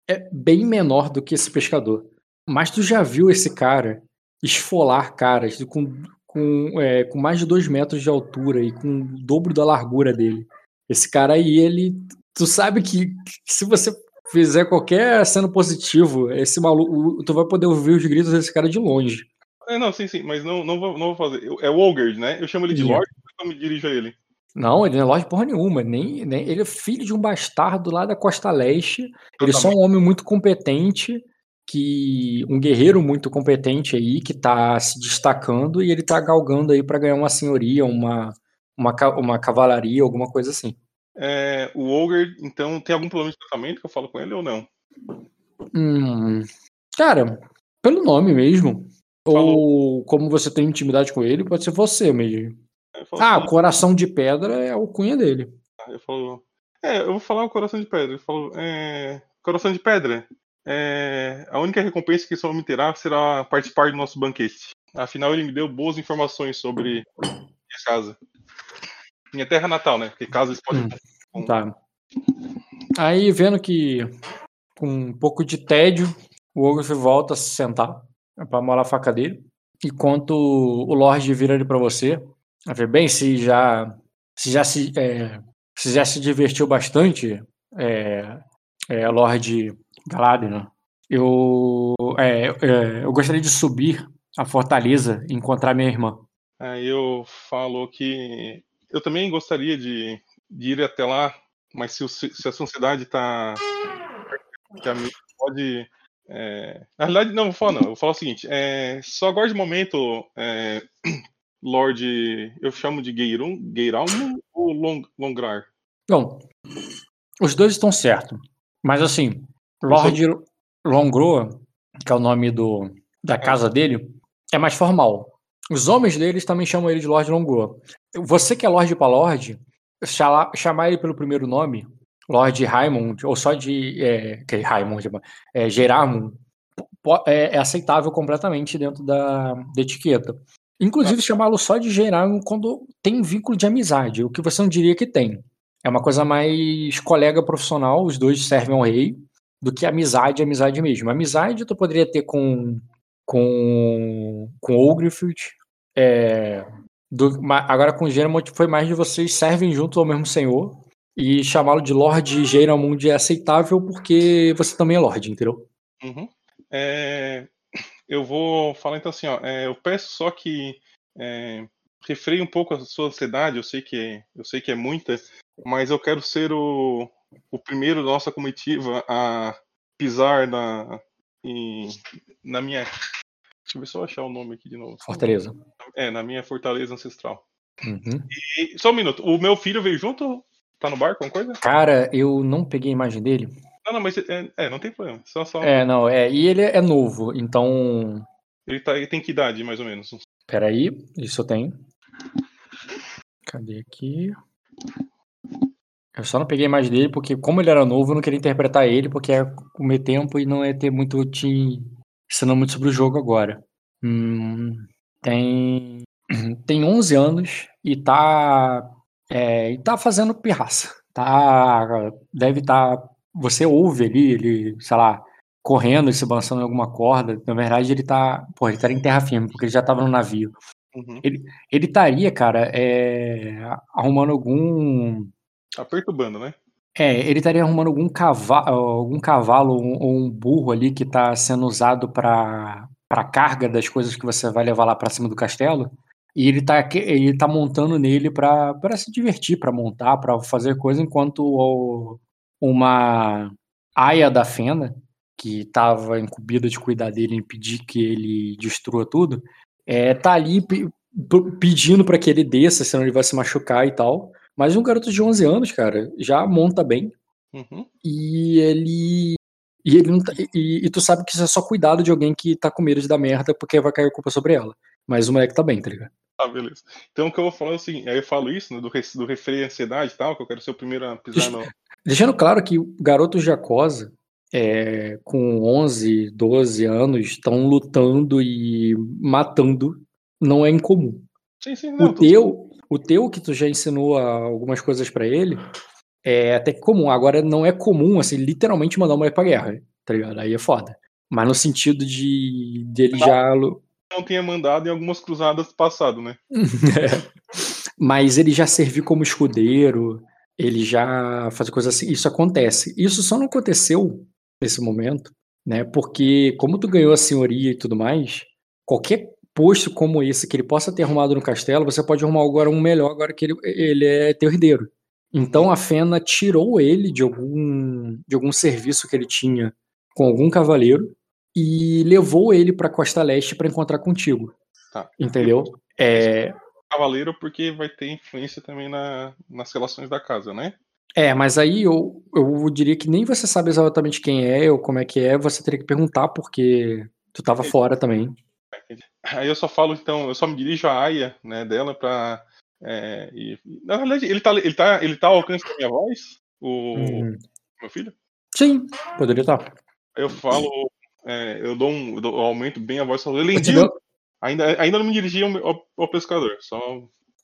é bem menor do que esse pescador. Mas tu já viu esse cara esfolar caras com, com, é, com mais de dois metros de altura e com o dobro da largura dele. Esse cara aí, ele. Tu sabe que, que se você fizer qualquer cena positivo, esse maluco. Tu vai poder ouvir os gritos desse cara de longe. É, não, sim, sim, mas não, não, vou, não vou fazer. É o Ogre, né? Eu chamo ele de. Lorde, eu me dirijo a ele. Não, ele não é loja porra nenhuma. Nem, nem, ele é filho de um bastardo lá da Costa Leste. Ele tá só é um homem muito competente, que um guerreiro muito competente aí, que tá se destacando e ele tá galgando aí pra ganhar uma senhoria, uma, uma, uma cavalaria, alguma coisa assim. É, o Ogre, então, tem algum problema de tratamento que eu falo com ele ou não? Hum, cara, pelo nome mesmo. Ou como você tem intimidade com ele, pode ser você mesmo. Falo Ah, assim, coração de pedra é a alcunha dele. eu falo. É, eu vou falar o coração de pedra. Eu falo, é, coração de pedra. É, a única recompensa que esse homem terá será participar do nosso banquete. Afinal, ele me deu boas informações sobre minha casa. Minha terra natal, né? Porque casa eles podem. Hum. Tá. Aí, vendo que com um pouco de tédio, o Ogre volta a se sentar pra molar a faca dele. Enquanto o Lorde vira ali pra você. Vai ver, bem, se já se já se, é, se já se divertiu bastante, é, é, Lorde Galadriel, eu, é, é, eu gostaria de subir a fortaleza e encontrar minha irmã. Aí eu falo que eu também gostaria de, de ir até lá, mas se, se a sociedade está. A pode. é, Na realidade, não, vou falar não. Eu vou falar o seguinte: é, só agora de momento, é, Lord. Eu chamo de Geirum, Geiralmo ou Long, Longrar? Bom, os dois estão certos. Mas assim, Lorde, Longroa, que é o nome do, da casa dele, é mais formal. Os homens deles também chamam ele de Lord Longroa. Você que é Lorde chala- chamar ele pelo primeiro nome, Lord Raimund, ou só de. É, que Raimund, é, Geramund, é, é aceitável completamente dentro da, da etiqueta. Inclusive, chamá-lo só de Geramund quando tem vínculo de amizade, o que você não diria que tem. É uma coisa mais colega profissional, os dois servem ao rei, do que amizade, amizade mesmo. Amizade tu poderia ter com com com Ogrifield, é, do- agora com Geramond foi mais de vocês servem juntos ao mesmo senhor e chamá-lo de Lorde Geramond é aceitável porque você também é Lorde, entendeu? Uhum. É, eu vou falar então assim, ó, é, eu peço só que é, refreie um pouco a sua ansiedade, eu sei que é, eu sei que é muita, mas eu quero ser o, o primeiro da nossa comitiva a pisar na, em- na minha. Deixa eu ver se eu achar o nome aqui de novo. Fortaleza. É, na minha fortaleza ancestral. Uhum. E, só um minuto, o meu filho veio junto? Tá no barco, alguma coisa? Cara, eu não peguei a imagem dele. Não, não, mas é, é, não tem problema. Só, só, É, não, é, e ele é novo, então ele, tá, ele tem que idade, mais ou menos? Peraí, isso eu tenho. Cadê aqui? Eu só não peguei imagem dele porque, como ele era novo, eu não queria interpretar ele porque ia comer tempo e não ia ter muito te ensinando muito sobre o jogo agora. Hum, tem <clears throat> tem 11 anos e tá é, e tá fazendo pirraça. Tá deve estar você ouve ali ele, sei lá, correndo e se balançando em alguma corda. Na verdade, ele tá, pô, ele tá em terra firme porque ele já tava no navio. Uhum. Ele estaria, cara, é, arrumando algum Tá perturbando, né? é, ele estaria arrumando algum cavalo, algum cavalo ou ou um burro ali que está sendo usado para para carga das coisas que você vai levar lá para cima do castelo. E ele tá, ele tá montando nele para para se divertir, para montar, para fazer coisa, enquanto o- uma aia da Fena, que estava incumbida de cuidar dele e impedir que ele destrua tudo, é, tá ali pedindo para que ele desça, senão ele vai se machucar e tal. Mas um garoto de 11 anos, cara, já monta bem. Uhum. E ele. E ele não tá- e, e tu sabe que isso é só cuidado de alguém que tá com medo de dar merda, porque vai cair a culpa sobre ela. Mas o moleque tá bem, tá ligado? Tá, beleza. Então o que eu vou falar é o seguinte, aí eu falo isso, né, do, do refreio à ansiedade e tal, que eu quero ser o primeiro a pisar no. Deixando claro que o garoto Jacosa, é, com 11, 12 anos, estão lutando e matando, não é incomum. Sim, sim, não. O teu, o teu que tu já ensinou algumas coisas pra ele, é até comum. Agora não é comum, assim, literalmente mandar o moleque pra guerra, tá ligado? Aí é foda. Mas no sentido de dele já. Não tinha mandado em algumas cruzadas do passado, né? <laughs> Mas ele já serviu como escudeiro, ele já faz coisas assim. Isso acontece. Isso só não aconteceu nesse momento, né? Porque como tu ganhou a senhoria e tudo mais, qualquer posto como esse que ele possa ter arrumado no castelo, você pode arrumar agora um melhor agora que ele, ele é teu herdeiro. Então a Fena tirou ele de algum de algum serviço que ele tinha com algum cavaleiro e levou ele pra Costa Leste pra encontrar contigo. Tá. Entendeu? É, Cavaleiro, porque vai ter influência também na, nas relações da casa, né? É, mas aí eu, eu diria que nem você sabe exatamente quem é ou como é que é, você teria que perguntar, porque tu tava fora também. Aí eu só falo, então, eu só me dirijo à aia, né, dela pra. é, e- na verdade, ele tá, ele, tá, ele tá ao alcance da minha voz, o Hum. meu filho? Sim, poderia estar. Aí eu falo, é, eu dou um. Eu, dou- eu aumento bem a voz, Elendil! Entendeu? Ainda, ainda não me dirigi ao, ao- ao pescador, só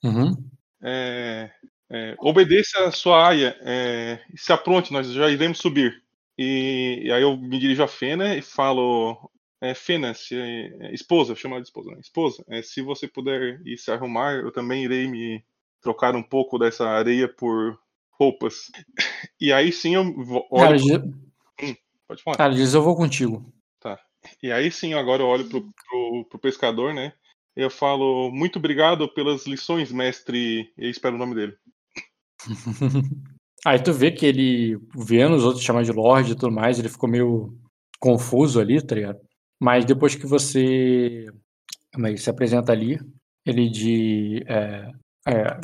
Uhum. é, é, obedeça a sua aia, é, se apronte, nós já iremos subir. E, e aí eu me dirijo a Fena e falo, é, Fena, se, é, esposa, chama ela de esposa, né? Esposa, é, se você puder ir se arrumar, eu também irei me trocar um pouco dessa areia por roupas. <laughs> E aí sim eu olho, Cara, diz, pode falar. cara, diz eu vou contigo. E aí sim, agora eu olho pro, pro, pro pescador, né? Eu falo, muito obrigado pelas lições, mestre. Eu espero o nome dele. Aí <laughs> tu vê que ele, vendo os outros chamar de Lorde e tudo mais, ele ficou meio confuso ali, tá ligado? Mas depois que você como é se apresenta ali, ele de é, é,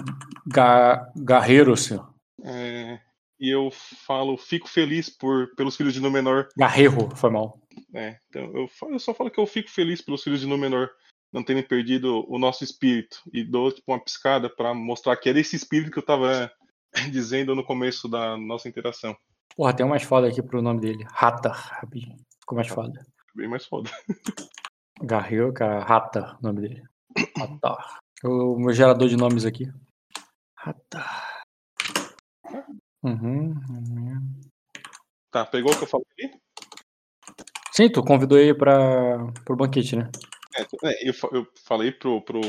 ga, Garreiro, senhor. É, e eu falo, fico feliz por pelos filhos de Númenor. Garreiro, foi mal. É, então eu, falo- eu só falo que eu fico feliz pelos filhos de Númenor não terem perdido o nosso espírito e dou tipo uma piscada pra mostrar que era esse espírito que eu tava <laughs> dizendo no começo da nossa interação. Porra, tem um mais foda aqui pro nome dele. Rata. Ficou mais foda. Bem mais foda. <laughs> Garreu, cara. Rata, o nome dele. Rata. O meu gerador de nomes aqui. Rata. Uhum, uhum. Tá, pegou o que eu falei? Sim, tu convidou ele pra, pro banquete, né? É, é, eu, eu falei pro, pro,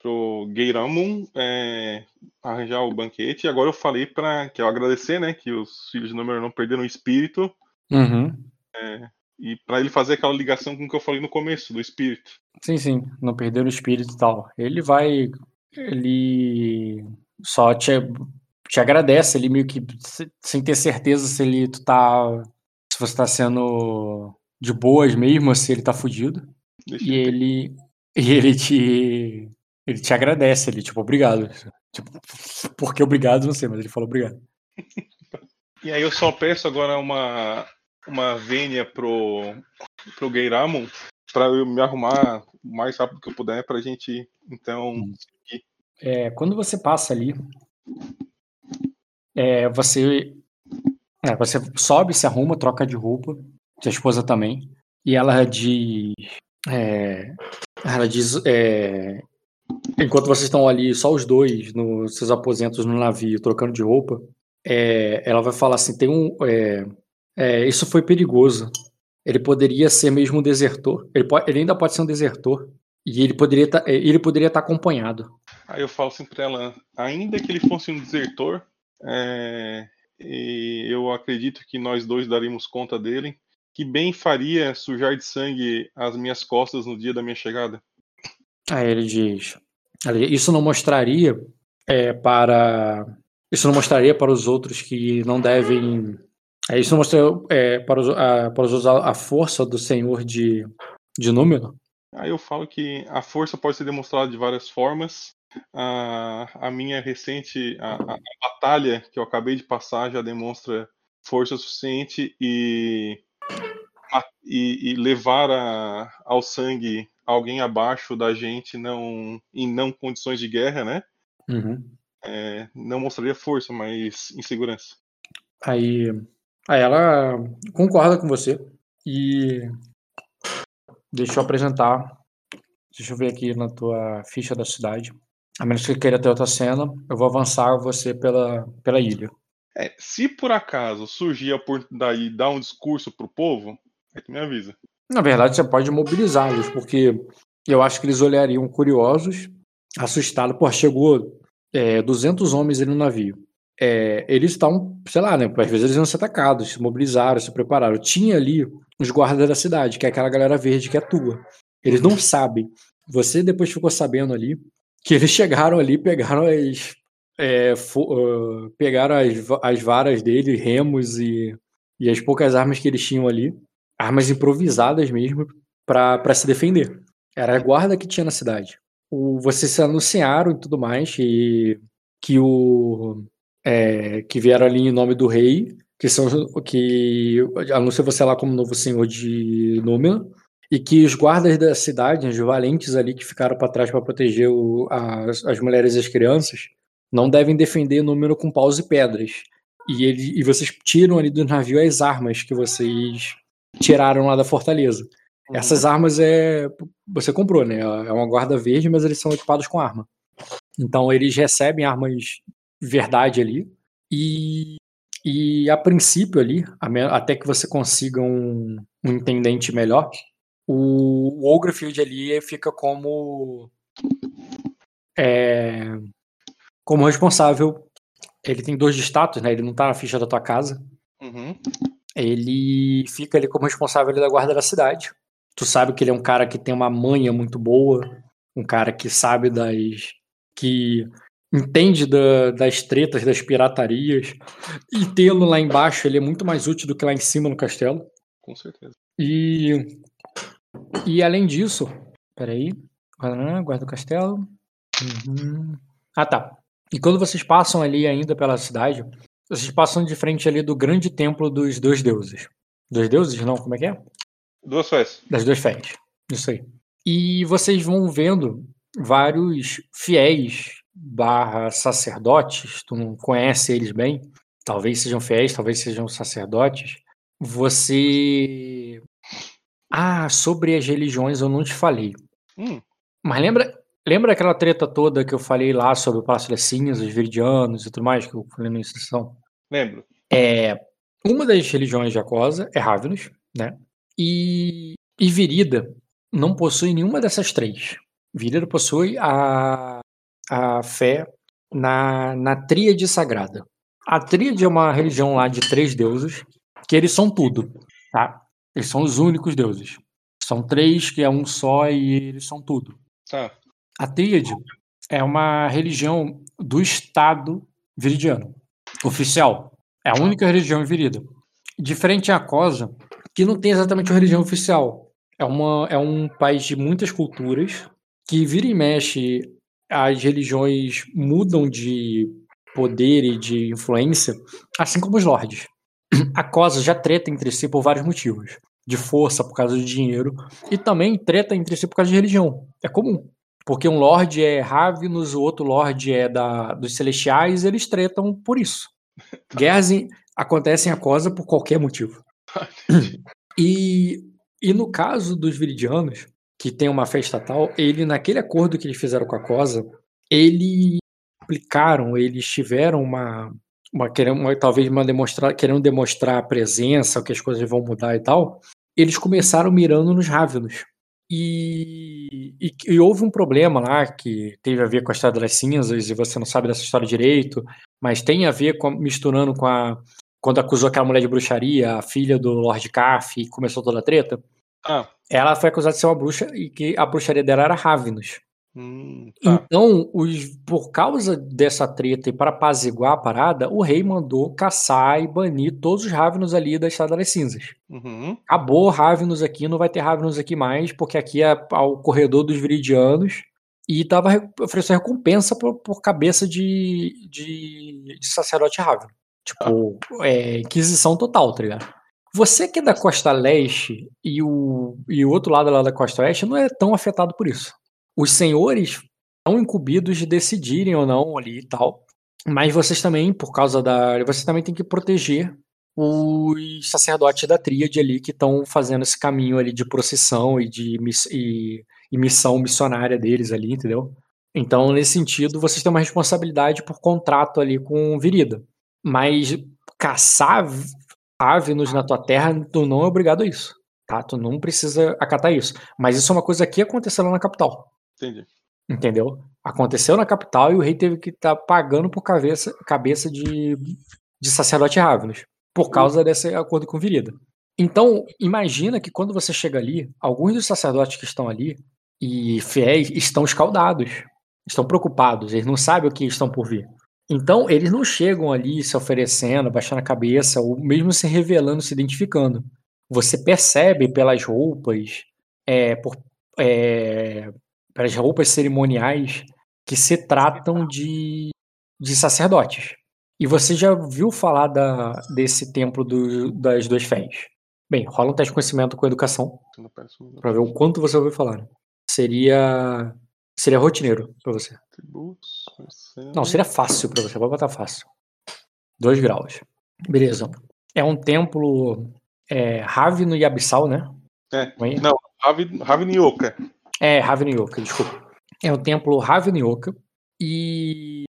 pro Geiramon é, arranjar o banquete, e agora eu falei para que eu agradecer, né, que os filhos de número não perderam o espírito, Uhum. e para ele fazer aquela ligação com o que eu falei no começo, do espírito. Sim, sim. Não perder o espírito e tal. Ele vai. Ele só te, te agradece, ele meio que se- sem ter certeza se ele tu tá. Se você tá sendo de boas mesmo, se ele tá fudido. Deixa E ele. E ele te. Ele te agradece, ele, tipo, obrigado. Tipo, por que obrigado, não sei, mas ele falou obrigado. E aí eu só peço agora uma, uma vênia pro, pro Geiramon para eu me arrumar o mais rápido que eu puder pra gente, então, Hum. É, quando você passa ali, é, você, é, você sobe, se arruma, troca de roupa, sua esposa também, e ela diz, é, ela diz, é, enquanto vocês estão ali, só os dois, nos seus aposentos no navio, trocando de roupa, é, ela vai falar assim, tem um, é, é, isso foi perigoso. Ele poderia ser mesmo um desertor. Ele, pode, ele ainda pode ser um desertor. E ele poderia tá, ele poderia estar acompanhado. Aí eu falo assim pra ela, ainda que ele fosse um desertor, é, eu acredito que nós dois daríamos conta dele, que bem faria sujar de sangue as minhas costas no dia da minha chegada. Aí ele diz: "Ali, Isso não mostraria é, para. Isso não mostraria para os outros que não devem. é, isso não mostraria é, para, os, a, para os outros a, a força do Senhor de, de número. Aí eu falo que a força pode ser demonstrada de várias formas. A, a minha recente a, a- batalha que eu acabei de passar já demonstra força suficiente e, e, e levar a, ao sangue alguém abaixo da gente não em não condições de guerra, né? Uhum. É, não mostraria força, mas insegurança. Aí, aí ela concorda com você. E. Deixa eu apresentar. Deixa eu ver aqui na tua ficha da cidade. A menos que queira ter outra cena, eu vou avançar você pela, pela ilha. É, se por acaso surgir a oportunidade de dar um discurso pro povo, me avisa. Na verdade, você pode mobilizá-los, porque eu acho que eles olhariam curiosos, assustados. Pô, chegou é, 200 homens ali no navio. É, eles estão, sei lá, né? Às vezes eles iam ser atacados, se mobilizaram, se prepararam. Tinha ali os guardas da cidade, que é aquela galera verde que é tua. Eles não sabem. Você depois ficou sabendo ali que eles chegaram ali, pegaram as. é, ah, pegaram as, as varas dele, remos e, e as poucas armas que eles tinham ali armas improvisadas mesmo para se defender. Era a guarda que tinha na cidade. O, vocês se anunciaram e tudo mais e que o é, que vieram ali em nome do rei, que são que anuncia você lá como novo senhor de Númenor e que os guardas da cidade, os valentes ali que ficaram para trás para proteger o- as, as mulheres e as crianças, não devem defender Númenor com paus e pedras. E, ele, e vocês tiram ali do navio as armas que vocês tiraram lá da fortaleza. Essas armas é. Você comprou, né? É uma guarda verde, mas eles são equipados com arma. Então eles recebem armas verdade ali. E, e a princípio ali, até que você consiga um, um intendente melhor, o, o Ografield ali fica como. É, como responsável. Ele tem dois de status, né? Ele não tá na ficha da tua casa Uhum. Ele fica ali como responsável ali da guarda da cidade. Tu sabe que ele é um cara que tem uma manha muito boa, um cara que sabe das. que entende da- das tretas, das piratarias. E tê-lo lá embaixo ele é muito mais útil do que lá em cima no castelo. Com certeza. E. E além disso. Peraí. Guarda, guarda do castelo. Uhum. Ah, tá. E quando vocês passam ali ainda pela cidade, vocês passam de frente ali do grande templo dos dois deuses. Dois deuses? Não, como é que é? Duas fés. Das duas fés. Isso aí. E vocês vão vendo vários fiéis barra sacerdotes, tu não conhece eles bem, talvez sejam fiéis, talvez sejam sacerdotes. Você. Ah, sobre as religiões eu não te falei. Hum, Mas lembra, lembra aquela treta toda que eu falei lá sobre o Palácio das Cinzas, os Viridianos e tudo mais, que eu falei na instrução? Lembro. É, uma das religiões de Acosa é Ravenus, né? E, e Virida não possui nenhuma dessas três. Virida possui a, a fé na, na tríade sagrada. A tríade é uma religião lá de três deuses, que eles são tudo, tá? Eles são os únicos deuses. São três, que é um só, e eles são tudo. Tá. A tríade é uma religião do Estado viridiano, oficial. É a única religião virida. Diferente a Cosa, que não tem exatamente uma religião oficial. É, uma, é um país de muitas culturas, que vira e mexe, as religiões mudam de poder e de influência, assim como os lords. A <clears throat> Cosa já treta entre si por vários motivos. De força, por causa de dinheiro, e também treta entre si por causa de religião. É comum. Porque um lord é Ravenus, o outro lord é da, dos Celestiais, eles tretam por isso. <laughs> Guerras em- acontecem a Cosa por qualquer motivo. E, e no caso dos Viridianos, que tem uma fé estatal, ele, naquele acordo que eles fizeram com a Cosa, eles aplicaram, eles tiveram uma. uma, uma- talvez uma demonstrar, querendo demonstrar a presença, que as coisas vão mudar e tal, eles começaram mirando nos Ravenos. E, e, e houve um problema lá que teve a ver com a história das cinzas, e você não sabe dessa história direito, mas tem a ver com misturando com a. Quando acusou aquela mulher de bruxaria, a filha do Lord Caff, e começou toda a treta. Ah, Ela foi acusada de ser uma bruxa e que a bruxaria dela era Ravenus. Hum, tá. Então, os, por causa dessa treta e para apaziguar a parada, o rei mandou caçar e banir todos os Ravenus ali da Estrada das Cinzas. Uhum. Acabou Ravenus aqui, não vai ter Ravenus aqui mais, porque aqui é o corredor dos Viridianos e tava re- oferecendo recompensa por, por cabeça de, de, de sacerdote Raven. Tipo, é, inquisição total, tá ligado? Você que é da costa leste e o, e o outro lado lá da costa oeste não é tão afetado por isso. Os senhores estão incumbidos de decidirem ou não ali e tal. Mas vocês também, por causa da. Vocês também têm que proteger os sacerdotes da tríade ali que estão fazendo esse caminho ali de procissão e de miss- e, e missão missionária deles ali, entendeu? Então, nesse sentido, vocês têm uma responsabilidade por contrato ali com Virida. Mas caçar Ravenus na tua terra, tu não é obrigado a isso. Tá? Tu não precisa acatar isso. Mas isso é uma coisa que aconteceu lá na capital. Entendi. Entendeu? Aconteceu na capital e o rei teve que estar pagando por cabeça, cabeça de, de sacerdote Ravenus. Por causa desse acordo com Virida. Então, imagina que quando você chega ali, alguns dos sacerdotes que estão ali e fiéis estão escaldados, estão preocupados, eles não sabem o que estão por vir. Então, eles não chegam ali se oferecendo, baixando a cabeça, ou mesmo se revelando, se identificando. Você percebe pelas roupas, é, por, é, pelas roupas cerimoniais, que se tratam de, de sacerdotes. E você já viu falar da, desse templo do- das duas fés? Bem, rola um teste de conhecimento com educação para ver o quanto você ouviu falar. Seria seria rotineiro para você. Não, seria fácil para você. Pode botar fácil. Dois graus. Beleza. É um templo é, Ravino e Abissal, né? É. Não, Ravi- Ravinioka. É, Ravnioka, desculpa. É o templo Ravnioka e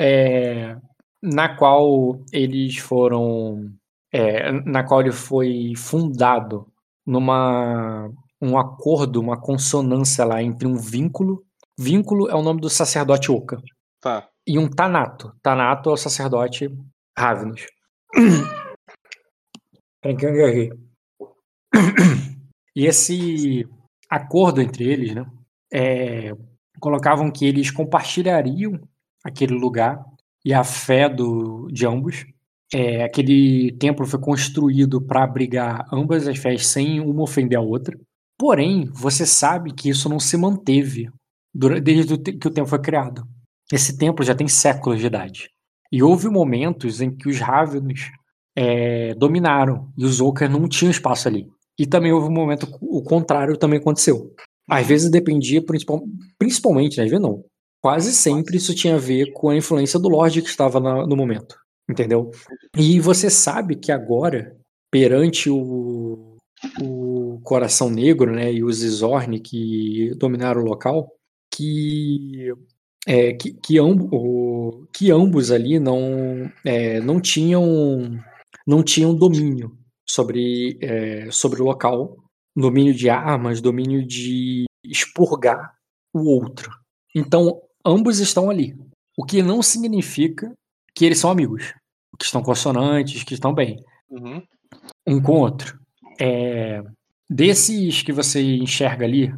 é, na qual eles foram, é, na qual ele foi fundado numa um acordo, uma consonância lá entre um vínculo. Vínculo é o nome do sacerdote Oka Tá. e um Tanato. Tanato é o sacerdote Ravnus. <coughs> <coughs> E esse acordo entre eles, né, é, colocavam que eles compartilhariam aquele lugar e a fé do, de ambos. É, aquele templo foi construído para abrigar ambas as fés sem uma ofender a outra. Porém, você sabe que isso não se manteve dura- desde que o templo foi criado. Esse templo já tem séculos de idade. E houve momentos em que os Ravenos é, dominaram e os Oka não tinham espaço ali. E também houve um momento, o contrário também aconteceu. Às vezes dependia, principal, principalmente, né, às vezes não, quase sempre isso tinha a ver com a influência do Lorde que estava na, no momento, entendeu? E você sabe que agora, perante o, o Coração Negro, né, e os Zizorn que dominaram o local, que é, que, que, que ambos ali não, é, não tinham não tinham domínio sobre, é, sobre o local, domínio de armas, domínio de expurgar o outro. Então, ambos estão ali. O que não significa que eles são amigos, que estão consonantes, que estão bem. Uhum. Um com o outro. É, desses que você enxerga ali,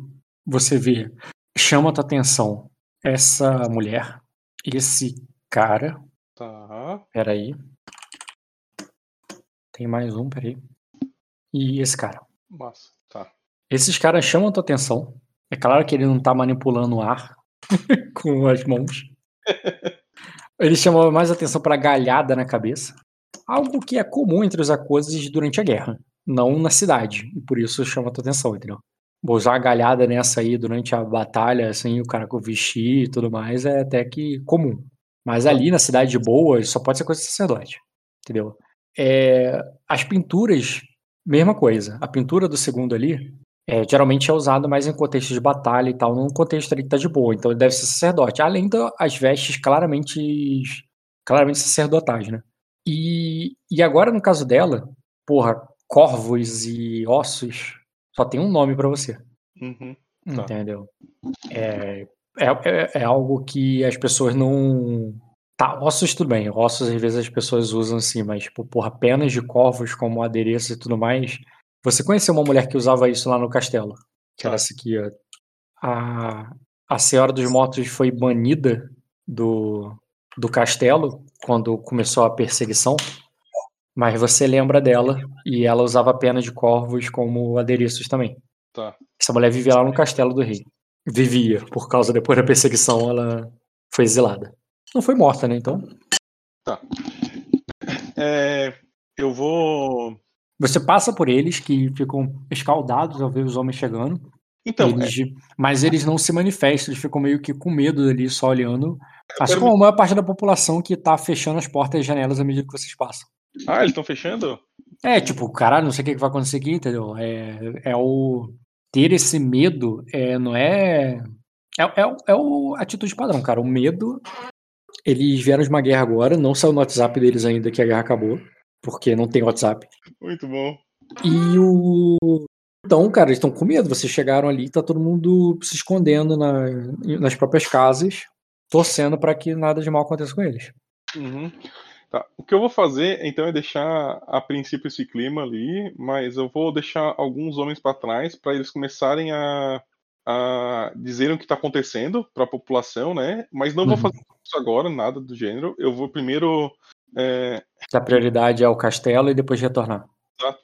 você vê, chama a tua atenção essa mulher, esse cara. Tá. Peraí. Tem mais um, peraí. E esse cara. Massa. Tá. Esses caras chamam a tua atenção. É claro que ele não tá manipulando o ar <laughs> com as mãos. <laughs> Ele chamou mais atenção para galhada na cabeça. Algo que é comum entre os acoses durante a guerra, não na cidade. E por isso chama a tua atenção, entendeu? Vou usar a galhada nessa aí durante a batalha, assim, o cara com vestir e tudo mais, é até que comum. Mas ali na cidade de boa, só pode ser coisa de sacerdote. Entendeu? É, as pinturas, mesma coisa. A pintura do segundo ali, é, geralmente é usada mais em contexto de batalha e tal, num contexto ali que tá de boa. Então ele deve ser sacerdote. Além das vestes claramente, claramente sacerdotais, né? E, e agora, no caso dela, porra, corvos e ossos só tem um nome para você. Uhum. Tá. Entendeu? É, é, é, é algo que as pessoas não. Tá, ossos tudo bem. Ossos às vezes as pessoas usam assim, mas, tipo, porra, penas de corvos como adereço e tudo mais. Você conheceu uma mulher que usava isso lá no castelo? Que era Tá. essa aqui, ó. A, a Senhora dos Mortos foi banida do, do castelo quando começou a perseguição. Mas você lembra dela e ela usava penas de corvos como adereços também. Tá. Essa mulher vivia lá no castelo do rei. Vivia, por causa depois da perseguição, ela foi exilada. Não foi morta, né? Então. É, eu vou. Você passa por eles que ficam escaldados ao ver os homens chegando. Então, Eles- Mas eles não se manifestam, eles ficam meio que com medo ali, só olhando. Assim quero como a maior parte da população que tá fechando as portas e janelas à medida que vocês passam. ah, eles estão fechando? É, tipo, caralho, não sei o que vai acontecer aqui, entendeu? É, é o. Ter esse medo é, não é. É, é, é o atitude padrão, cara. O medo. Eles vieram de uma guerra agora, não saiu no WhatsApp deles ainda que a guerra acabou, porque não tem WhatsApp. Muito bom. E o. Então, cara, eles estão com medo. Vocês chegaram ali, tá todo mundo se escondendo na- nas próprias casas, torcendo pra que nada de mal aconteça com eles. Uhum. Tá. O que eu vou fazer, então, é deixar a princípio esse clima ali, mas eu vou deixar alguns homens para trás para eles começarem a, a dizerem o que está acontecendo para a população, né? Mas não vou Uhum. fazer isso agora, nada do gênero. Eu vou primeiro é, A prioridade é o castelo e depois retornar.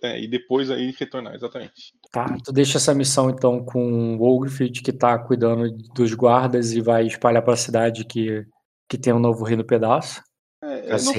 é, e depois aí retornar, exatamente. Tá, tu deixa essa missão então com o Ogrifield, que tá cuidando dos guardas e vai espalhar pra cidade que, que tem um novo rei no pedaço. É, não-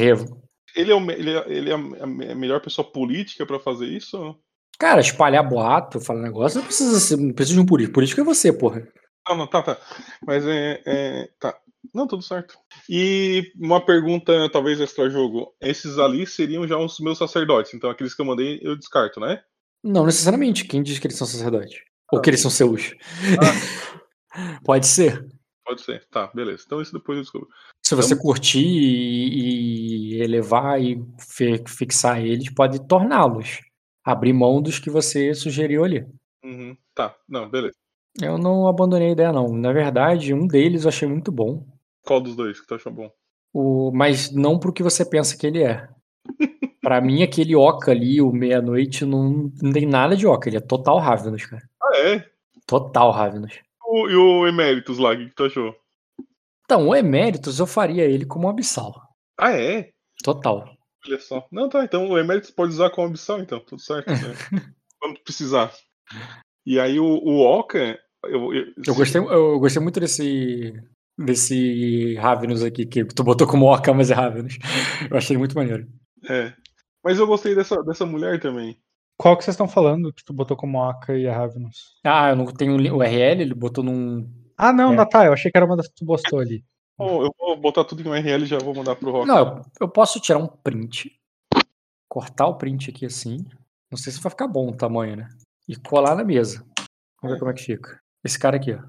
ele é, o ele é, ele é a a melhor pessoa política para fazer isso? Cara, espalhar boato, falar negócio, não precisa, ser, não precisa de um político. Político é você, porra. Não, não, tá, tá. Mas é, é. Tá. Não, tudo certo. E uma pergunta, talvez extra-jogo. Esses ali seriam já os meus sacerdotes, então aqueles que eu mandei eu descarto, né? Não necessariamente. Quem diz que eles são sacerdotes? Ou que eles são seus? <laughs> Pode ser. Pode ser. Tá, beleza. Então isso depois eu descubro. Se você curtir e, e elevar e fi- fixar eles, pode torná-los. Abrir mão dos que você sugeriu ali. Uhum. Tá, não, beleza. Eu não abandonei a ideia, não. Na verdade, um deles eu achei muito bom. Qual dos dois que tu achou bom? O, mas não pro que você pensa que ele é. <laughs> Pra mim, aquele Oca ali, o meia-noite, não, não tem nada de Oca. Ele é total Ravenous, cara. Ah, é? Total Ravenous. O- e o Emeritus lá, o que que tu achou? Então, o Emeritus eu faria ele como Abissal. Ah, é? Total. Olha só. Não, tá. Então o Emeritus pode usar como opção, então. Tudo certo. né? <laughs> Quando precisar. E aí o, o Oka. Eu, eu, Eu gostei, eu gostei muito desse. Desse Ravenous aqui, que tu botou como Oca, mas é Ravenous. <laughs> Eu achei muito maneiro. É. Mas eu gostei dessa, dessa mulher também. Qual que vocês estão falando que tu botou como Oca e a Ravenous? Ah, eu não tenho o URL, ele botou num. Ah, não, É. Natália, eu achei que era uma das que tu postou ali. Bom, eu vou botar tudo em URL e já vou mandar pro Rock. Não, eu, eu posso tirar um print, cortar o print aqui assim. Não sei se vai ficar bom o tamanho, né? E colar na mesa. Vamos ver como é que fica. Esse cara aqui, ó.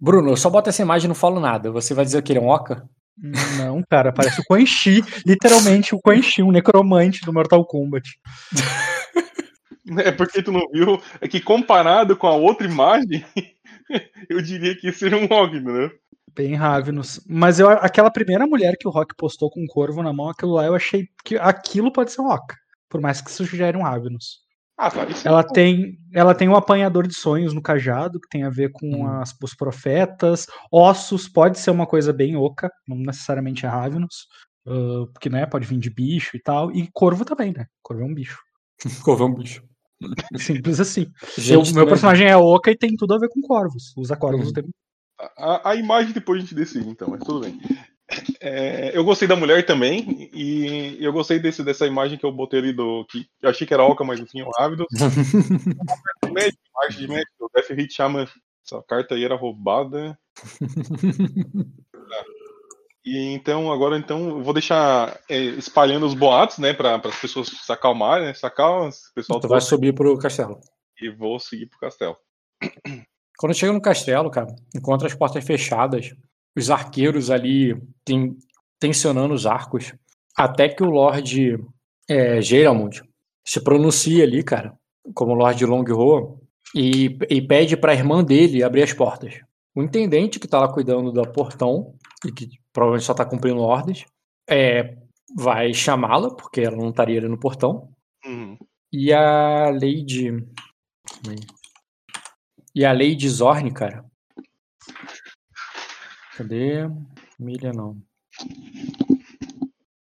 Bruno, eu só boto essa imagem e não falo nada. Você vai dizer que ele é um Oca? Não, cara, parece o Quan Chi, literalmente o Quan Chi, um necromante do Mortal Kombat. É porque tu não viu. É que comparado com a outra imagem, <laughs> eu diria que seria um Rock, né? Bem Ravenous. Mas eu, aquela primeira mulher que o Rock postou com um corvo na mão, aquilo lá eu achei que aquilo pode ser um Oca. Por mais que isso já era um Ravenous. Ah, tá. Isso Ela tem, ela tem um apanhador de sonhos no cajado, que tem a ver com Hum. as, os profetas. Ossos pode ser uma coisa bem oca, não necessariamente é Ravenous. ah, porque, né, pode vir de bicho e tal. E corvo também, né? Corvo é um bicho. <laughs> Corvão bicho. Simples assim. Gente, Eu- meu personagem é oca e tem tudo a ver com corvos. Usa corvos Uhum. o tempo A, a imagem depois a gente decide, então, mas tudo bem. É, eu gostei da mulher também, e eu gostei desse, dessa imagem que eu botei ali do. que eu achei que era Oca, mas no fim é o Ávido. <laughs> Arte de médico, Death Hit Shaman. Essa carta aí era roubada. E então, agora então, eu vou deixar é, espalhando os boatos, né, para as pessoas se acalmarem, né, se acalmam, o pessoal Tu vai subir pro castelo. e vou seguir pro castelo. Quando chega no castelo, cara, encontra as portas fechadas, os arqueiros ali ten- tensionando os arcos, até que o Lorde é, Geralmund se pronuncia ali, cara, como Lorde Longho, e, e pede pra irmã dele abrir as portas. O intendente que tá lá cuidando do portão, e que provavelmente só tá cumprindo ordens, é, vai chamá-la, porque ela não estaria ali no portão, Uhum. e a Lady. E a Lady Zorn, cara. Cadê? Milha não.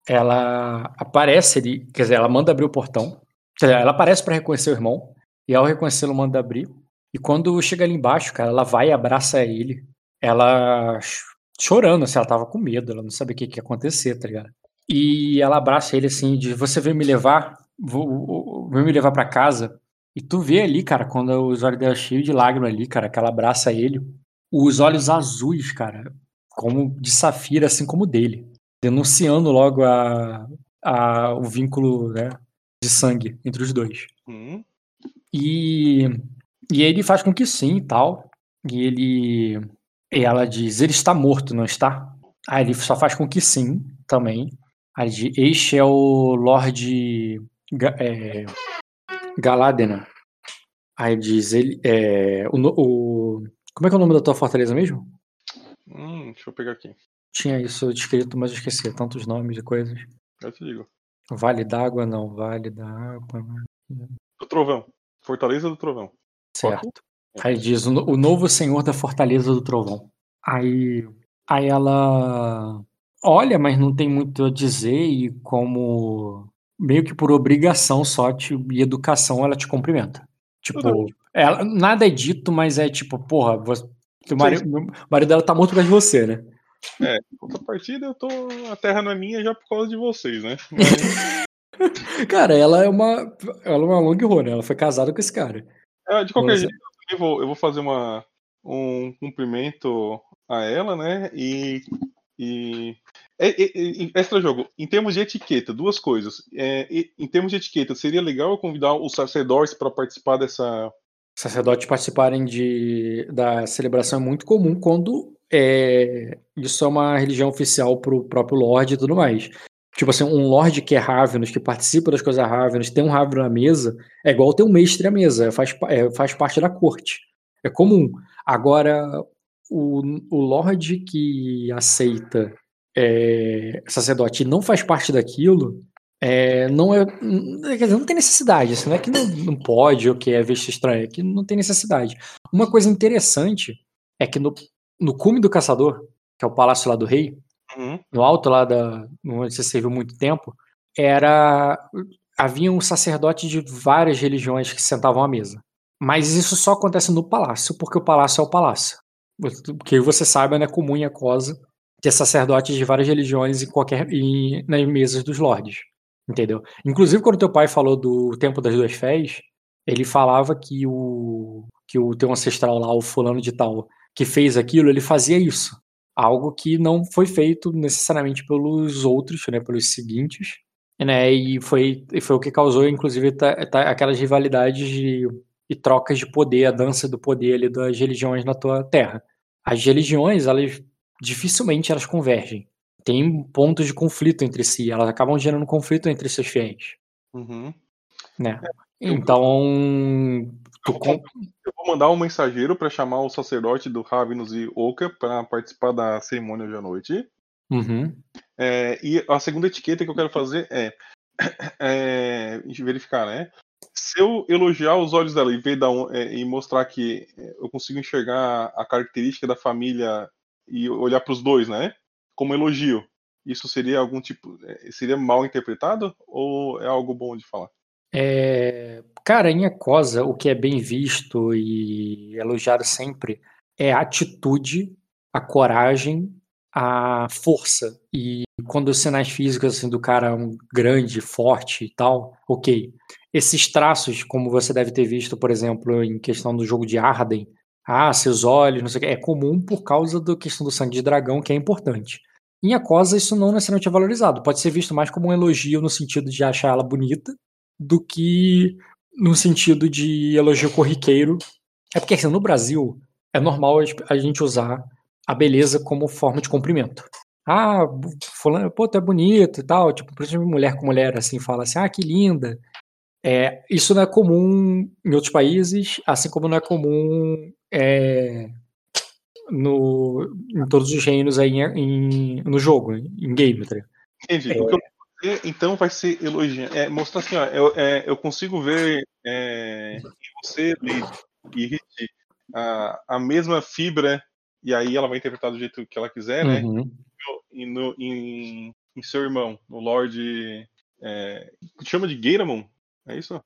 Ela aparece ali, quer dizer, ela manda abrir o portão. Quer dizer, ela aparece pra reconhecer o irmão. E ao reconhecê-lo, manda abrir. E quando chega ali embaixo, cara, ela vai e abraça ele. Ela ch- chorando, assim, ela tava com medo, ela não sabia o que, que ia acontecer, tá ligado? E ela abraça ele assim, e diz: Você veio me levar? Vou- vou- me levar pra casa? E tu vê ali, cara, quando os olhos dela cheios de lágrimas ali, cara, que ela abraça ele, os olhos azuis, cara, como de safira, assim como o dele, denunciando logo a, a, o vínculo né, de sangue entre os dois. Uhum. E, e ele faz com que sim e tal. E ele. E ela diz: ele está morto, não está? Aí ele só faz com que sim também. Aí ele diz: este é o Lorde é, Galadena. Aí diz: ele. É, o, o- como é que é o nome da tua fortaleza mesmo? Hum, deixa eu pegar aqui. Tinha isso descrito, mas eu esqueci. Tantos nomes e coisas. Eu te digo. Vale d'água, não. Vale da água. Do Trovão. Fortaleza do Trovão. Certo. Aí diz o, o novo senhor da fortaleza do trovão. Aí, aí ela olha, mas não tem muito a dizer e como meio que por obrigação só te, e educação ela te cumprimenta. Tipo, ela, nada é dito, mas é tipo, porra, você, teu marido, o marido dela tá morto por causa de você, né? Outra partida eu tô. A terra não é minha já por causa de vocês, né? <laughs> Mas, Cara, ela é uma ela é uma longhorn, né? Ela foi casada com esse cara. é, de qualquer Você- jeito, eu, vou, eu vou fazer uma, um cumprimento a ela, né? E. e é, é, é, extra jogo, em termos de etiqueta, duas coisas. Em termos de etiqueta, seria legal eu convidar os sacerdotes para participar dessa. sacerdotes participarem de, da celebração é muito comum quando isso é uma religião oficial pro próprio Lorde e tudo mais. Tipo assim, um Lorde que é Ravenous, que participa das coisas Ravenous, tem um Ravenous na mesa, é igual ter um mestre à mesa, faz, faz parte da corte. É comum. Agora, o, o Lorde que aceita é, sacerdote não faz parte daquilo, é, não é. Quer dizer, não tem necessidade. Assim, não é que não, não pode ou que é vista estranha, é que não tem necessidade. Uma coisa interessante é que no, no cume do caçador, que é o palácio lá do rei, Uhum. no alto lá da onde você serviu muito tempo, era havia um sacerdote de várias religiões que sentavam à mesa. Mas isso só acontece no palácio, porque o palácio é o palácio. Porque você sabe, é comum em Acosa ter sacerdotes de várias religiões em qualquer em, nas mesas dos lordes. Entendeu? Inclusive, quando teu pai falou do tempo das duas fés, ele falava que o que o teu ancestral lá, o fulano de tal, que fez aquilo, ele fazia isso. Algo que não foi feito necessariamente pelos outros, né, pelos seguintes, né, e foi, foi o que causou, inclusive, tá, aquelas rivalidades de, e trocas de poder, a dança do poder ali das religiões na tua terra. As religiões, elas dificilmente elas convergem. Tem pontos de conflito entre si, elas acabam gerando conflito entre seus fiéis, Uhum. né? Então, tu Eu com... eu vou mandar um mensageiro para chamar o sacerdote do Ravenus e Oka para participar da cerimônia hoje à noite. Uhum. É, e a segunda etiqueta que eu quero fazer é, <coughs> é verificar, né? Se eu elogiar os olhos dela e, ver da, é, e mostrar que é, eu consigo enxergar a característica da família e olhar para os dois, né? Como elogio, isso seria algum tipo. é, Seria mal interpretado ou é algo bom de falar? É, cara, em Acosa, o que é bem visto e elogiado sempre é a atitude, a coragem, a força. E quando os sinais físicos assim, do cara é um grande, forte e tal, ok. Esses traços, como você deve ter visto, por exemplo, em questão do jogo de Arden, ah, seus olhos, não sei o que, é comum por causa da questão do sangue de dragão, que é importante. Em Acosa, isso não necessariamente é valorizado. Pode ser visto mais como um elogio no sentido de achar ela bonita, do que no sentido de elogio corriqueiro. É porque assim, no Brasil é normal a gente usar a beleza como forma de cumprimento. Ah, fulano, pô, tu é bonito e tal. Tipo, principalmente mulher com mulher assim fala assim, ah, que linda. É, isso não é comum em outros países, assim como não é comum é, no, em todos os reinos aí em, no jogo, em game, tá? Entendi. É. O que eu então, vai ser elogiar. É, mostrar assim, ó, eu, é, eu consigo ver é, em você, Liz e Rich, a, a mesma fibra, e aí ela vai interpretar do jeito que ela quiser, né? Uhum. E no, em, em seu irmão, no Lorde. É, chama de Geiramon? É isso?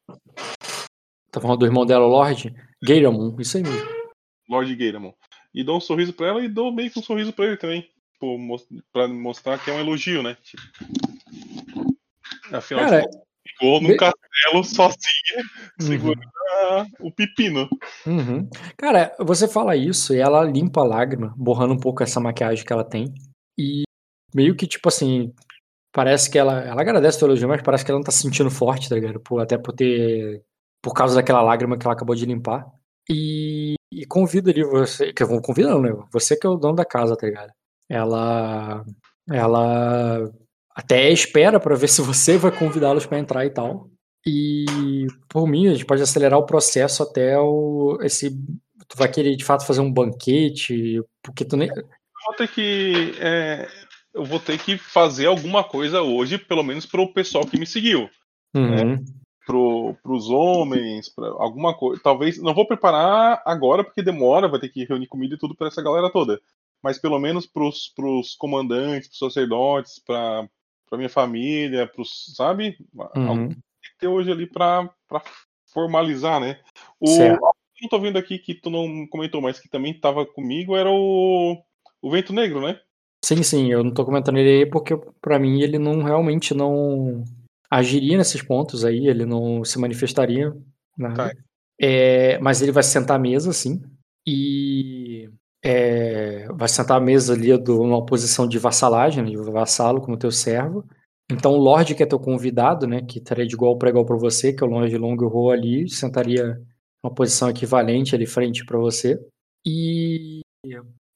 Tá falando do irmão dela, o Lorde? Gairamon, isso aí mesmo. Lorde Geiramon. E dou um sorriso pra ela e dou meio que um sorriso pra ele também. Tipo, pra mostrar que é um elogio, né? Tipo, afinal Cara, de contas, ficou num be- castelo sozinha, Uhum. segurando o pepino. Uhum. Cara, você fala isso e ela limpa a lágrima, borrando um pouco essa maquiagem que ela tem. E meio que, tipo assim, parece que ela. Ela agradece o teu elogio, mas parece que ela não tá se sentindo forte, tá ligado? Por, até por ter. Por causa daquela lágrima que ela acabou de limpar. E, e convida ali você. Que eu vou convidar, né? Você que é o dono da casa, tá ligado? Ela. Ela até espera pra ver <laughs> se você vai convidá-los pra entrar e tal. E por mim, a gente pode acelerar o processo até o, esse. Tu vai querer de fato fazer um banquete, porque tu nem. Eu vou ter que. é, eu vou ter que fazer alguma coisa hoje, pelo menos pro pessoal que me seguiu. Uhum. Pro, pros homens, pra alguma coisa. Talvez. Não vou preparar agora, porque demora, vai ter que reunir comida e tudo pra essa galera toda. Mas pelo menos pros, pros comandantes, pros sacerdotes, pra, pra minha família, pros. Sabe? Uhum. tem que ter hoje ali pra, pra formalizar, né? O Certo. que eu tô vendo aqui que tu não comentou, mas que também tava comigo era o, o Vento Negro, né? Sim, sim, eu não tô comentando ele aí porque pra mim ele não realmente não agiria nesses pontos aí, ele não se manifestaria. Tá. É, mas ele vai sentar à mesa, sim, e é, vai sentar à mesa ali do, numa posição de vassalagem, de vassalo como teu servo. Então o Lorde, que é teu convidado, né, que estaria de igual para igual para você, que é o Longe Longo Ro ali, sentaria uma posição equivalente ali frente para você. E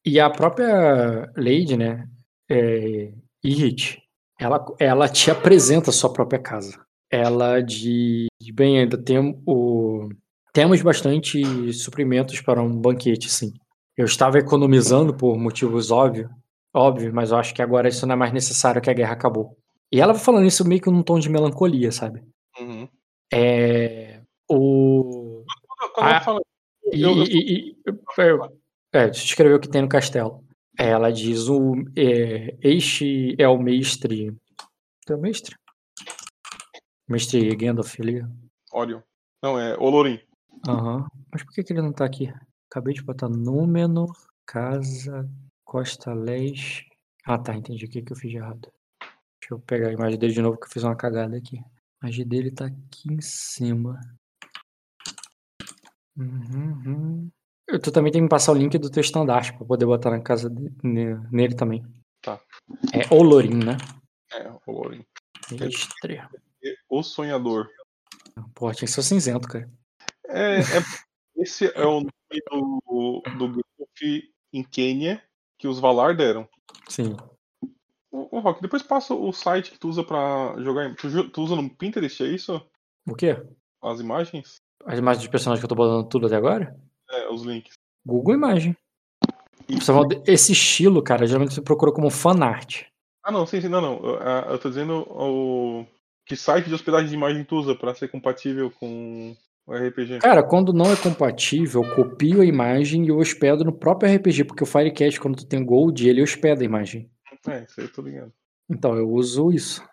e a própria Lady, né, é, Irit, ela, ela te apresenta a sua própria casa. Ela de, bem, ainda tem o, temos bastante suprimentos para um banquete, sim. Eu estava economizando por motivos óbvios, óbvio, mas eu acho que agora isso não é mais necessário que a guerra acabou. E ela vai falando isso meio que num tom de melancolia, sabe? Uhum. É, o, Quando, quando Ah, eu falo. e, eu- eu- e- e- é, deixa eu escrever o que tem no castelo. Ela diz: o, é, Este é o mestre. É o mestre? Mestre Gandalf ali. Orion. Não, é Olorim. Aham. Mas por que, que ele não tá aqui? Acabei de botar Númenor, Casa, Costa Leste. Ah, tá, entendi o que, que eu fiz de errado. Deixa eu pegar a imagem dele de novo que eu fiz uma cagada aqui. A imagem dele tá aqui em cima. Uhum. Eu, tu também tem que me passar o link do teu estandarte pra poder botar na casa de- ne- nele também. Tá. É Olorim, né? É, o Lorin. O Sonhador. Pô, tinha que ser o cinzento, cara. É, é- esse é o nome do, do Gandalf em Quênia que os Valar deram. Sim. Ô, ô, Rock, depois passa o site que tu usa pra jogar. Tu, tu usa no Pinterest, é isso? O quê? As imagens? As imagens dos personagens que eu tô botando tudo até agora? É, os links. Google Imagem. Esse estilo, cara, geralmente você procura como fanart. Ah, não, sim, sim, não, não. Eu, ah, eu tô dizendo o. Que site de hospedagem de imagem tu usa pra ser compatível com o RPG? Cara, quando não é compatível, eu copio a imagem e eu hospedo no próprio RPG, porque o Firecast, quando tu tem Gold, ele hospeda a imagem. É, isso aí eu tô ligado. Então, eu uso isso.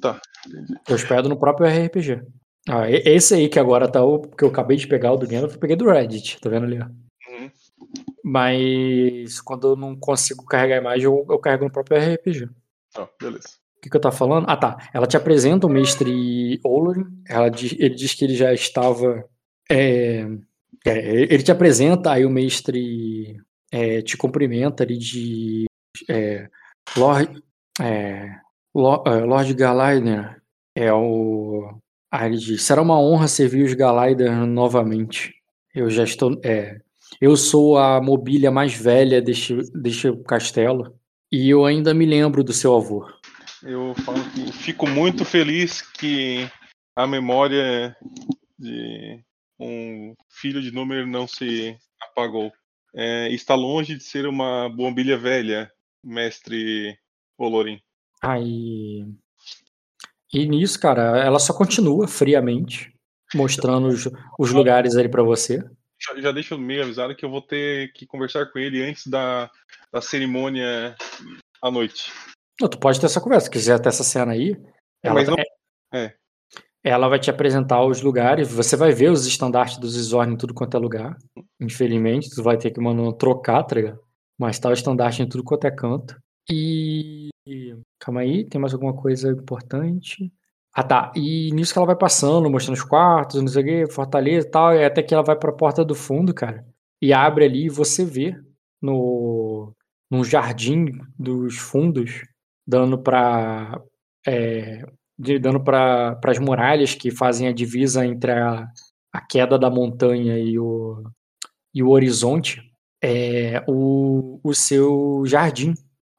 Tá, entendi. Eu hospedo no próprio RPG. Ah, esse aí que agora tá o que eu acabei de pegar, o do Gandalf, eu peguei do Reddit, tá vendo ali? Uhum. Mas quando eu não consigo carregar a imagem, eu, eu carrego no próprio RPG. Tá, beleza. O que, que eu tava falando? Ah, tá. Ela te apresenta o mestre Olorin. Ela diz- ele diz que ele já estava. é, é, ele te apresenta, aí o mestre é, te cumprimenta ali de. É, Lord, é, é, Lord Galaider é o. Aí ele diz: será uma honra servir os Galaider novamente. Eu já estou. É, eu sou a mobília mais velha deste, deste castelo. E eu ainda me lembro do seu avô. Eu falo que fico muito feliz que a memória de um filho de número não se apagou. É, está longe de ser uma bombilha velha, mestre Olorim. Aí. E nisso, cara, ela só continua friamente, mostrando os, os lugares ali pra você. Já, já deixo meio avisado que eu vou ter que conversar com ele antes da, da cerimônia à noite. Não, tu pode ter essa conversa, se quiser ter essa cena aí. Ela, Mas não- é- é. ela vai te apresentar os lugares, você vai ver os estandartes dos Isorn em tudo quanto é lugar. Infelizmente, tu vai ter que, mano, trocar, tá ligado? Mas tá o estandarte em tudo quanto é canto. E. Calma aí, tem mais alguma coisa importante? Ah, tá. E nisso que ela vai passando, mostrando os quartos, não sei o quê, fortaleza e tal, e até que ela vai pra porta do fundo, cara. E abre ali e você vê no, num jardim dos fundos, dando pra. é, dando para as muralhas que fazem a divisa entre a, a queda da montanha e o, e o horizonte, é o, o seu jardim,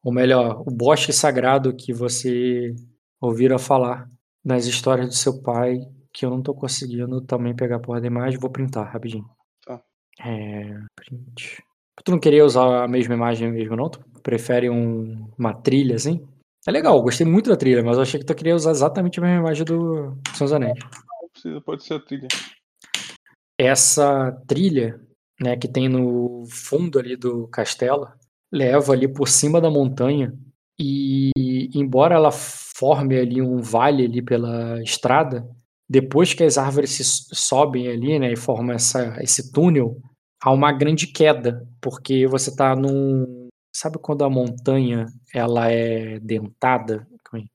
ou melhor, o bosque sagrado que você ouvira falar nas histórias do seu pai, que eu não tô conseguindo também pegar a porra da imagem, vou printar rapidinho. Tá. É, print. Tu não queria usar a mesma imagem mesmo, não? Tu prefere um- uma trilha assim? É legal, gostei muito da trilha, mas eu achei que tu queria usar exatamente a mesma imagem do dos Anéis. Não precisa, pode ser a trilha. Essa trilha, né, que tem no fundo ali do castelo, leva ali por cima da montanha e embora ela forme ali um vale ali pela estrada, depois que as árvores se sobem ali, né, e formam essa, esse túnel, há uma grande queda, porque você tá num, sabe quando a montanha ela é dentada? Aí.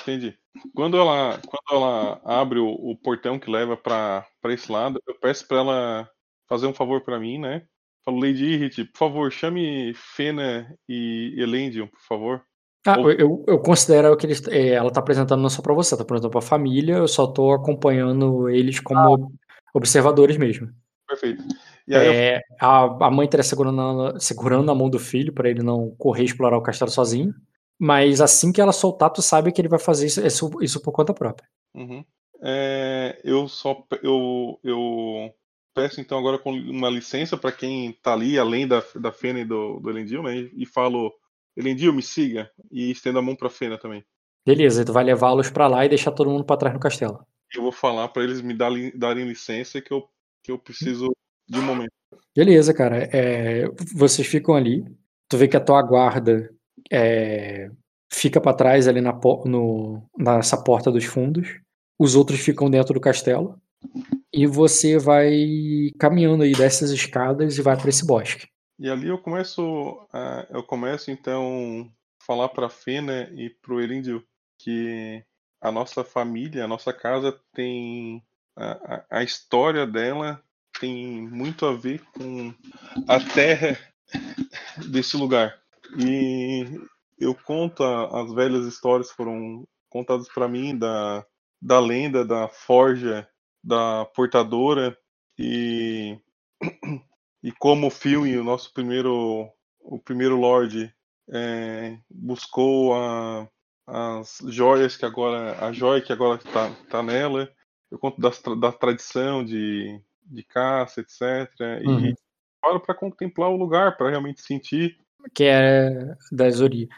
Entendi. Quando ela, quando ela abre o, o portão que leva pra esse lado, eu peço pra ela fazer um favor pra mim, né? Falo, Lady Irrit, por favor, chame Fena e Elendil, por favor. Ah, Ou- eu, eu- considero que eles, é, ela tá apresentando não só pra você, tá apresentando pra família, eu só tô acompanhando eles como ob- observadores mesmo. Perfeito. Aí eu É, a, a mãe estaria segurando, a- segurando a mão do filho pra ele não correr e explorar o castelo sozinho, mas assim que ela soltar, tu sabe que ele vai fazer isso, isso, isso por conta própria. Uhum. É, eu só eu, eu peço então agora com uma licença para quem tá ali além da, da Fena e do, do Elendil, né? E falo, Elendil, me siga e estendo a mão para Fena também. Beleza, tu vai levá-los pra lá e deixar todo mundo pra trás no castelo. Eu vou falar para eles me darem, darem licença que eu que eu preciso de um momento. Beleza, cara. É, vocês ficam ali. Tu vê que a tua guarda é, fica pra trás ali na, no, nessa porta dos fundos. Os outros ficam dentro do castelo. E você vai caminhando aí dessas escadas e vai pra esse bosque. E ali eu começo, ah, eu começo então falar pra Fena e pro Elendil que a nossa família, a nossa casa tem. A, a, a história dela tem muito a ver com a terra <laughs> desse lugar. E eu conto a- as velhas histórias foram contadas para mim da, da lenda da forja da portadora e e como o filme o nosso primeiro o primeiro lord é, buscou a, as joias que agora a joia que agora está tá nela eu conto das tra- da tradição de, de caça etc e Uhum. paro para contemplar o lugar para realmente sentir Que é das, ori...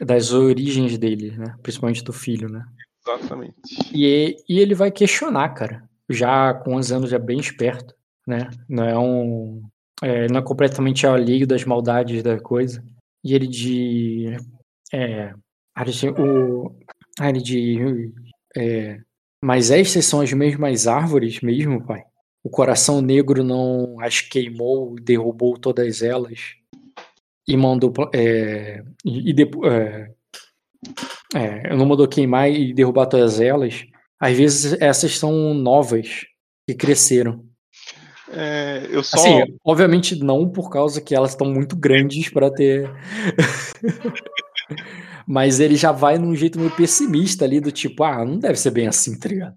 das origens dele, né? Principalmente do filho, né? exatamente E, e ele vai questionar, cara. Já com 11 anos, já bem esperto, né? Não é um. é, não é completamente alheio das maldades da coisa. E ele de. É. O. ah, ele de. É, mas estas são as mesmas árvores mesmo, pai? O coração negro não as queimou, derrubou todas elas e mandou. É, e, e. É, é, não mandou queimar e derrubar todas elas. Às vezes essas são novas que cresceram. É, eu só Assim, obviamente não por causa que elas estão muito grandes para ter. <laughs> Mas ele já vai num jeito meio pessimista ali, do tipo, ah, não deve ser bem assim, tá ligado?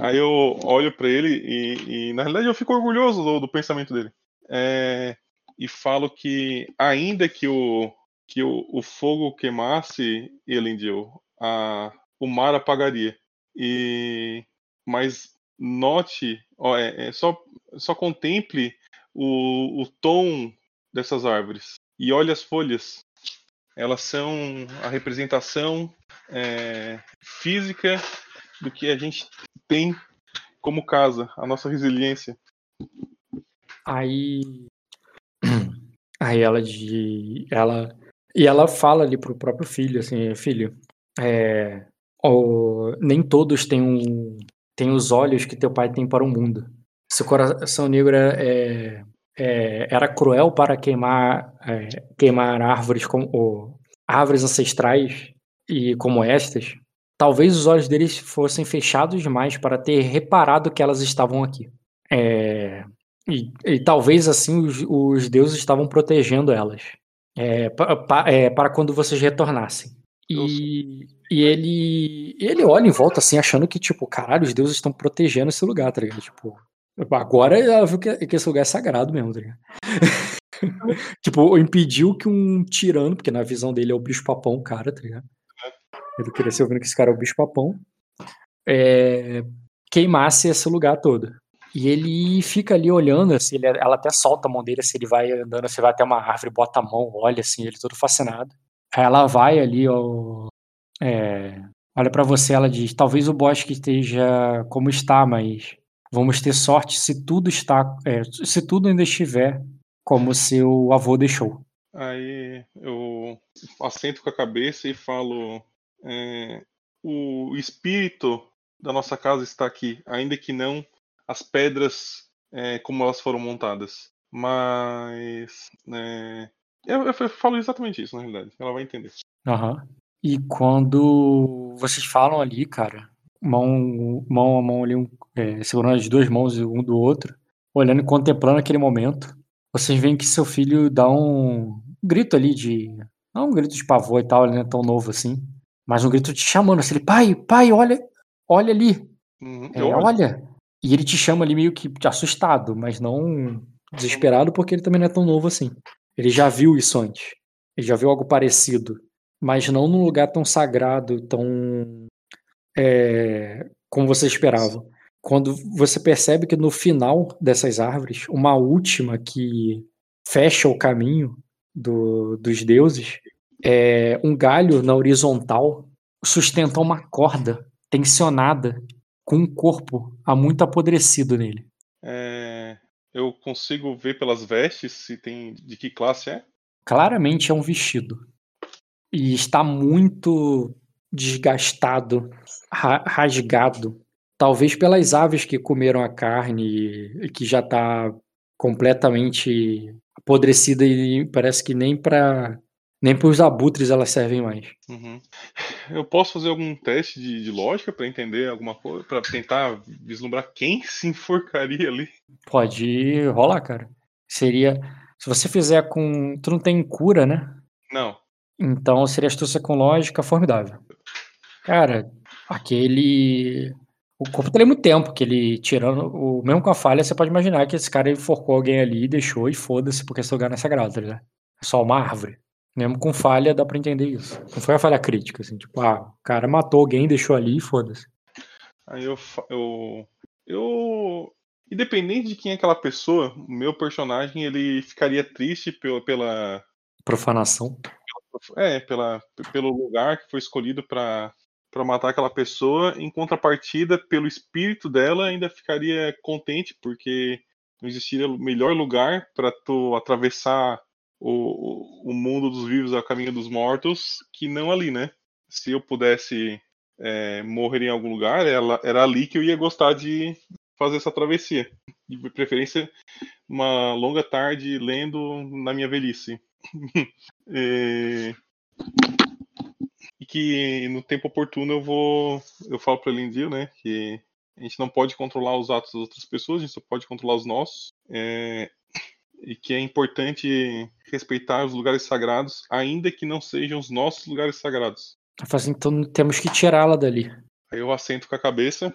Aí eu olho pra ele e, e, na realidade eu fico orgulhoso do, do pensamento dele. É, e falo que ainda que o que o, o fogo queimasse Elendil, a, o mar apagaria. E mas note, ó, é, é, só só contemple o, o tom dessas árvores e olhe as folhas. Elas são a representação é, física do que a gente tem como casa, a nossa resiliência. Aí. <clears throat> Aí ela de. Ela. E ela fala ali pro próprio filho, assim, filho, é, o- nem todos têm, um, têm os olhos que teu pai tem para o mundo. Seu coração negro é, é, era cruel para queimar, é, queimar árvores como ou, árvores ancestrais e como estas. Talvez os olhos deles fossem fechados demais para ter reparado que elas estavam aqui. É, e, e talvez assim os, os deuses estavam protegendo elas é, pa- pa- é, para quando vocês retornassem. E, e ele ele olha em volta assim, achando que, tipo, caralho, os deuses estão protegendo esse lugar, tá ligado? Tipo, agora ela viu que, que esse lugar é sagrado mesmo, tá ligado? <laughs> tipo, impediu que um tirano, porque na visão dele é o bicho papão, o cara, tá ligado? Ele cresceu vendo que esse cara é o bicho papão. É, queimasse esse lugar todo. E ele fica ali olhando, assim, ele- ela até solta a mão dele, assim, ele vai andando, assim, vai até uma árvore, bota a mão, olha, assim, ele todo fascinado. Aí ela vai ali, ó, é, olha pra você, ela diz, talvez o bosque esteja como está, mas vamos ter sorte se tudo está, é, se tudo ainda estiver como seu avô deixou. Aí eu assento com a cabeça e falo: é, o espírito da nossa casa está aqui, ainda que não as pedras é, como elas foram montadas. Mas é, eu, eu falo exatamente isso na realidade. Ela vai entender. Aham. E quando vocês falam ali, cara, mão, mão a mão ali, um, é, segurando as duas mãos um do outro, olhando e contemplando aquele momento, vocês veem que seu filho dá um grito ali de. Não um grito de pavor e tal, ele não é tão novo assim, mas um grito te chamando assim, ele, pai, pai, olha, olha ali, Uhum, é, olha. E ele te chama ali meio que assustado, mas não desesperado, porque ele também não é tão novo assim. Ele já viu isso antes. Ele já viu algo parecido, mas não num lugar tão sagrado, tão. é, como você esperava. Quando você percebe que no final dessas árvores, uma última que fecha o caminho do- dos deuses, é um galho na horizontal sustenta uma corda tensionada com um corpo há muito apodrecido nele. É, eu consigo ver pelas vestes se tem de que classe é. Claramente é um vestido. E está muito desgastado, ra- rasgado. Talvez pelas aves que comeram a carne e que já está completamente apodrecida e parece que nem para Nem pros abutres elas servem mais. Uhum. Eu posso fazer algum teste de, de lógica pra entender alguma coisa, Pra tentar vislumbrar quem se enforcaria ali? Pode rolar, cara. Seria. Se você fizer com. Tu não tem cura, né? Não. Então seria astúcia com lógica formidável. Cara, aquele. O corpo dele é muito tempo, que ele tirando. O... Mesmo com a falha, você pode imaginar que esse cara enforcou alguém ali, deixou e foda-se, porque esse lugar não é sagrado, tá ligado? É só uma árvore. Mesmo com falha, dá pra entender isso. Não foi uma falha crítica, assim, tipo, ah, o cara matou alguém, deixou ali e foda-se. Aí eu, eu. Eu. Independente de quem é aquela pessoa, o meu personagem ele ficaria triste pela. pela Profanação. É, pela, pelo lugar que foi escolhido pra pra matar aquela pessoa. Em contrapartida, pelo espírito dela, ainda ficaria contente, porque não existiria melhor lugar pra tu atravessar o, o mundo dos vivos a caminho dos mortos que não ali, né? Se eu pudesse é, morrer em algum lugar, era, era ali que eu ia gostar de fazer essa travessia. De preferência, uma longa tarde lendo na minha velhice. <laughs> e, e que no tempo oportuno eu vou. Eu falo para Lindil, né? Que a gente não pode controlar os atos das outras pessoas, a gente só pode controlar os nossos. É, e que é importante respeitar os lugares sagrados, ainda que não sejam os nossos lugares sagrados. Então temos que tirá-la dali. Aí eu assento com a cabeça.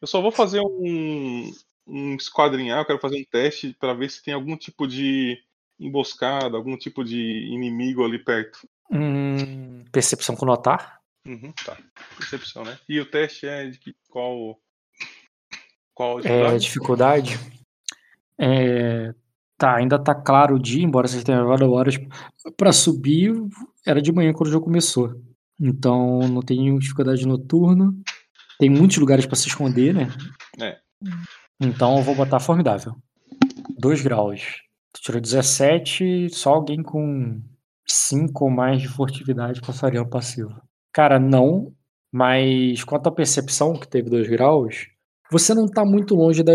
Eu só vou fazer um, um esquadrinhar, eu quero fazer um teste para ver se tem algum tipo de emboscada, algum tipo de inimigo ali perto. Hum, percepção com notar. Uhum, tá. Percepção, né? E o teste é de que, qual. Qual É, dificuldade? dificuldade. É, tá, ainda tá claro o dia, embora vocês tenham levado horas pra subir, era de manhã quando o jogo começou. Então não tem dificuldade noturna. Tem muitos lugares pra se esconder, né? É. Então eu vou botar formidável. 2 graus. Tu tirou 17, só alguém com 5 ou mais de furtividade passaria o passivo. Cara, não. Mas quanto à percepção, que teve 2 graus, você não tá muito longe da.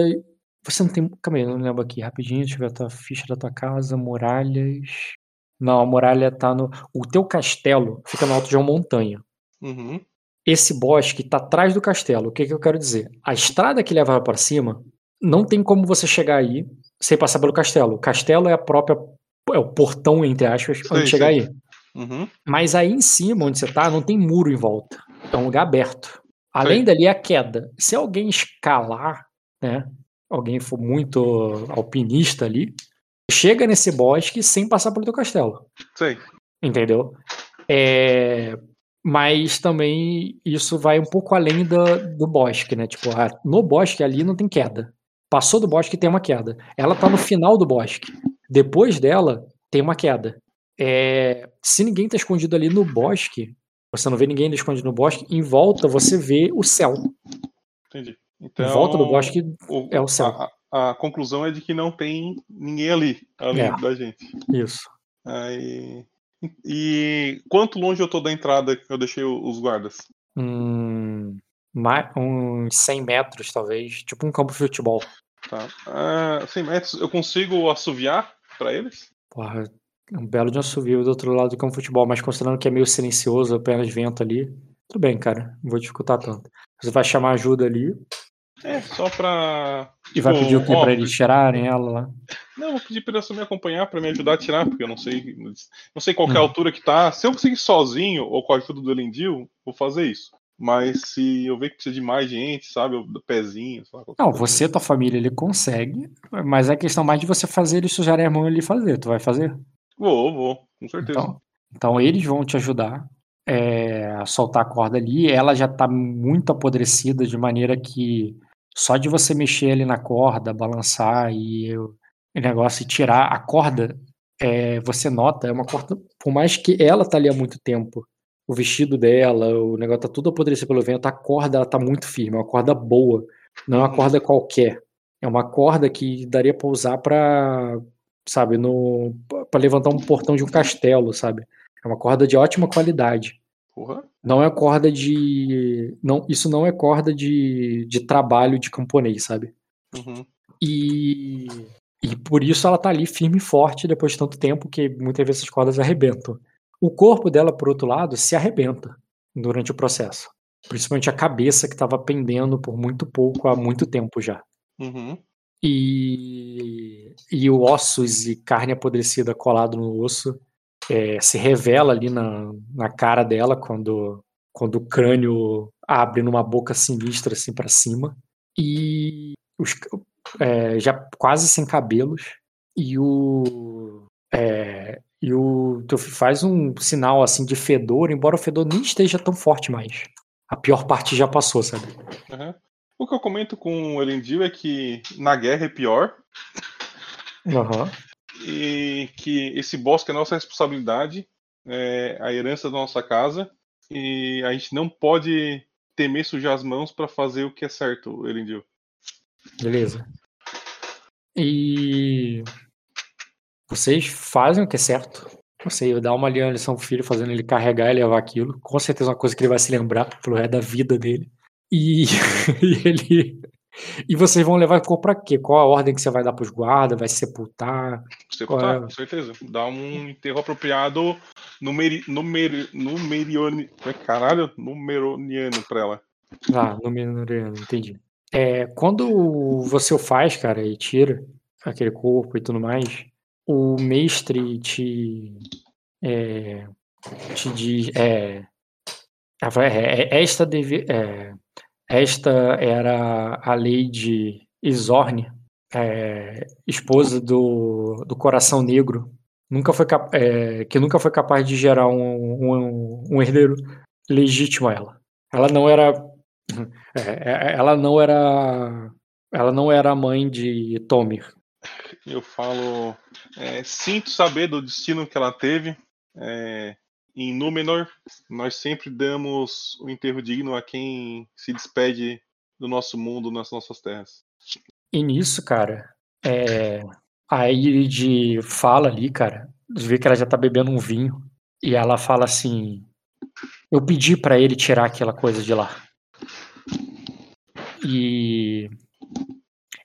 Você não tem. Calma aí, eu não lembro aqui rapidinho. Deixa eu ver a tua ficha da tua casa, muralhas. Não, a muralha tá no. O teu castelo fica no alto de uma montanha. Uhum. Esse bosque tá atrás do castelo. O que, que eu quero dizer? A estrada que leva para cima não tem como você chegar aí sem passar pelo castelo. O castelo é a própria. É o portão, entre aspas, onde chegar aí. Uhum. Mas aí em cima, onde você tá, não tem muro em volta. É um lugar aberto. Além Sei. dali é a queda. Se alguém escalar, né? Alguém for muito alpinista ali, chega nesse bosque sem passar pelo teu castelo. Sei. Entendeu? É, mas também isso vai um pouco além da- do bosque, né? Tipo, no bosque ali não tem queda. Passou do bosque tem uma queda. Ela tá no final do bosque. Depois dela tem uma queda. É, se ninguém tá escondido ali no bosque, você não vê ninguém escondido no bosque, em volta você vê o céu. Entendi. Em Então, volta do bosque o- é o céu. A, a- conclusão é de que não tem ninguém ali, além É. da gente. Isso. Aí, e quanto longe eu tô da entrada que eu deixei os guardas? Hum, uns 100 metros, talvez. Tipo um campo de futebol. Tá. Ah, 100 metros, eu consigo assoviar pra eles? Porra, um belo de um assovio do outro lado do campo de futebol, mas considerando que é meio silencioso, apenas vento ali. Tudo bem, cara. Não vou dificultar tanto. Você vai chamar ajuda ali É, só pra. e vai tipo, pedir o quê? ó, Pra eles tirarem ela lá. Não, vou pedir pra eles me acompanhar pra me ajudar a tirar, porque eu não sei. Não sei qual que é a Hum. altura que tá. Se eu conseguir sozinho ou com a ajuda do Elendil, vou fazer isso. Mas se eu ver que precisa de mais gente, sabe? Eu, do pezinho, qualquer Não, você, tua família, ele consegue, mas é questão mais de você fazer eles sujarem a mão ali e fazer. Tu vai fazer? Vou, vou, com certeza. Então, então eles vão te ajudar é, a soltar a corda ali. Ela já tá muito apodrecida, de maneira que só de você mexer ali na corda, balançar e o o negócio e tirar a corda, é, você nota, é uma corda, por mais que ela tá ali há muito tempo, o vestido dela, o negócio tá tudo apodrecido pelo vento, a corda ela tá muito firme, é uma corda boa, não é uma Uhum. corda qualquer. É uma corda que daria pra usar pra, sabe, no para levantar um portão de um castelo, sabe? É uma corda de ótima qualidade. Porra. Não é corda de. Não, isso não é corda de, de trabalho de camponês, sabe? Uhum. E, e por isso ela tá ali firme e forte depois de tanto tempo que muitas vezes as cordas arrebentam. O corpo dela, por outro lado, se arrebenta durante o processo. Principalmente a cabeça que estava pendendo por muito pouco há muito tempo já. Uhum. E, e o ossos e carne apodrecida colado no osso é, se revela ali na, na cara dela quando, quando o crânio abre numa boca sinistra assim para cima. E os, é, já quase sem cabelos. E o. É, e o Tufi faz um sinal assim de fedor, embora o fedor nem esteja tão forte mais. A pior parte já passou, sabe? Uhum. O que eu comento com o Elendil é que na guerra é pior. Uhum. E que esse bosque é nossa responsabilidade, é a herança da nossa casa. E a gente não pode temer sujar as mãos para fazer o que é certo, Elendil. Beleza. E vocês fazem o que é certo. Você dá uma lição pro filho, fazendo ele carregar e levar aquilo. Com certeza é uma coisa que ele vai se lembrar pelo resto da vida dele. E, <laughs> e ele. E vocês vão levar o corpo pra quê? Qual a ordem que você vai dar pros guardas? Vai sepultar? Sepultar, é? com certeza. Dá um enterro apropriado numeri, numeri, numerione, é, caralho, numeroniano pra ela. Ah, numeroniano, entendi. É, quando você o faz, cara, e tira aquele corpo e tudo mais, o mestre te. É, te diz. É, é, esta, deve, é, esta era a lei de Isorne, é, esposa do, do Coração Negro, nunca foi é, que nunca foi capaz de gerar um, um, um herdeiro legítimo a ela. Ela não era é, ela não era ela não era a mãe de Tommy. Eu falo, é, sinto saber do destino que ela teve. É, em Númenor, nós sempre damos o enterro digno a quem se despede do nosso mundo, nas nossas terras. E nisso, cara, é, a Irid fala ali, cara, vê que ela já tá bebendo um vinho, e ela fala assim: Eu pedi para ele tirar aquela coisa de lá. E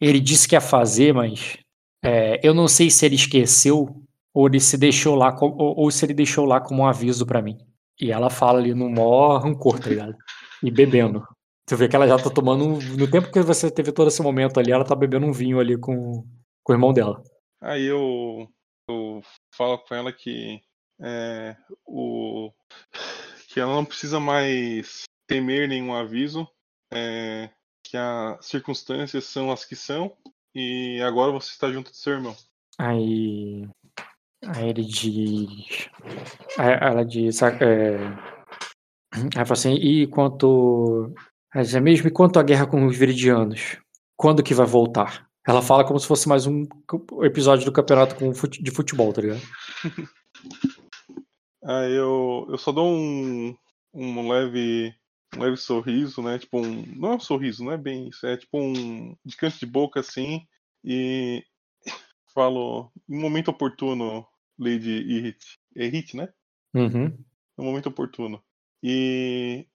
ele disse que ia fazer, mas é, eu não sei se ele esqueceu ou ele se deixou lá, ou, ou se ele deixou lá como um aviso para mim. E ela fala ali no maior rancor, tá ligado? E bebendo. Tu vê que ela já tá tomando. No tempo que você teve todo esse momento ali, ela tá bebendo um vinho ali com, com o irmão dela. Aí eu, eu falo com ela que é, o, que ela não precisa mais temer nenhum aviso, é, que as circunstâncias são as que são, e agora você está junto do seu irmão. Aí Aí ele diz. Aí ela diz. É, ela fala assim, e quanto. Ela diz, é mesmo, e quanto à guerra com os viridianos? Quando que vai voltar? Ela fala como se fosse mais um episódio do campeonato de futebol, tá ligado? Aí <laughs> eu, eu só dou um, um leve um leve sorriso, né? Tipo um. Não é um sorriso, não é bem isso. É tipo um de canto de boca assim. E <laughs> falo, em um momento oportuno, Lady Irrit. É Hit, né? Uhum. No momento oportuno. E.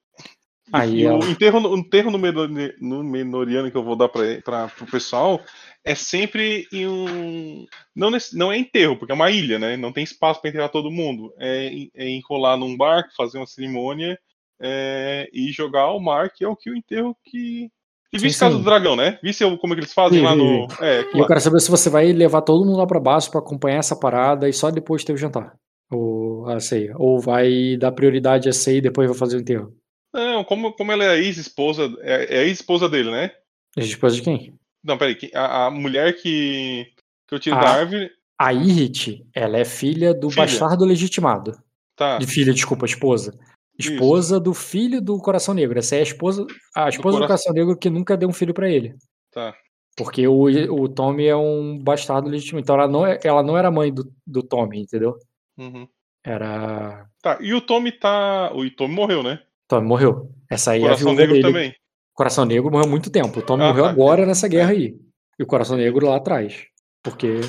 Aí, o enterro, o enterro no menoriano que eu vou dar para o pessoal é sempre em um. Não, não é enterro, porque é uma ilha, né? Não tem espaço para enterrar todo mundo. É, é enrolar num barco, fazer uma cerimônia é, e jogar ao mar, que é o que o enterro que. E visse Casa do Dragão, né? Visse como é que eles fazem sim, lá no. É. E eu quero saber se você vai levar todo mundo lá para baixo para acompanhar essa parada e só depois ter o jantar. Ou a ceia. Ou vai dar prioridade a ceia e depois vai fazer o enterro. Não, como, como ela é a ex-esposa. É, é a ex-esposa dele, né? Ex-esposa de quem? Não, peraí. A, a mulher que, que eu tiro a, da árvore. A Irrit, ela é filha do filha. bastardo legitimado. Tá. De filha, desculpa, esposa. Esposa Isso. do filho do Coração Negro. Essa é a esposa, a esposa do, do Coração Negro que nunca deu um filho para ele. Tá. Porque o, o Tommy é um bastardo legítimo. Então ela não, é, ela não era mãe do, do Tommy, entendeu? Uhum. Era. Tá, e o Tommy tá. O Tommy morreu, né? Tommy morreu. Essa aí Coração é a Negro dele. também. Coração Negro morreu há muito tempo. O Tommy ah, morreu tá. agora nessa guerra é. aí. E o Coração Negro lá atrás. Porque.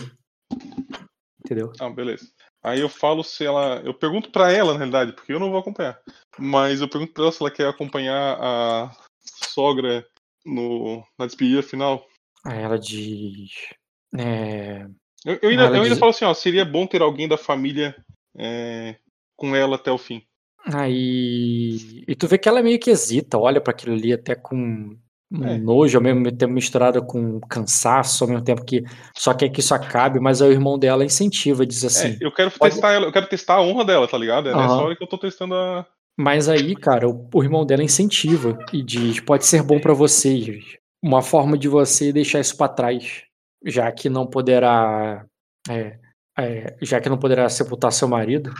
Entendeu? Ah, beleza. Aí eu falo se ela. Eu pergunto para ela, na realidade, porque eu não vou acompanhar. Mas eu pergunto pra ela se ela quer acompanhar a sogra no, na despedida final. Aí ela diz. É... Eu, eu, ainda, eu ainda falo assim, ó, seria bom ter alguém da família é, com ela até o fim. Aí. E tu vê que ela meio que hesita, olha pra aquilo ali até com É. nojo, ao mesmo tempo misturada com cansaço, ao mesmo tempo que só quer que isso acabe, mas aí o irmão dela incentiva, diz assim. É, eu quero pode- testar ela, eu quero testar a honra dela, tá ligado? É nessa Aham. hora que eu tô testando a. Mas aí, cara, o, o irmão dela incentiva e diz: pode ser bom pra vocês. Uma forma de você deixar isso pra trás, já que não poderá. é, é, já que não poderá sepultar seu marido.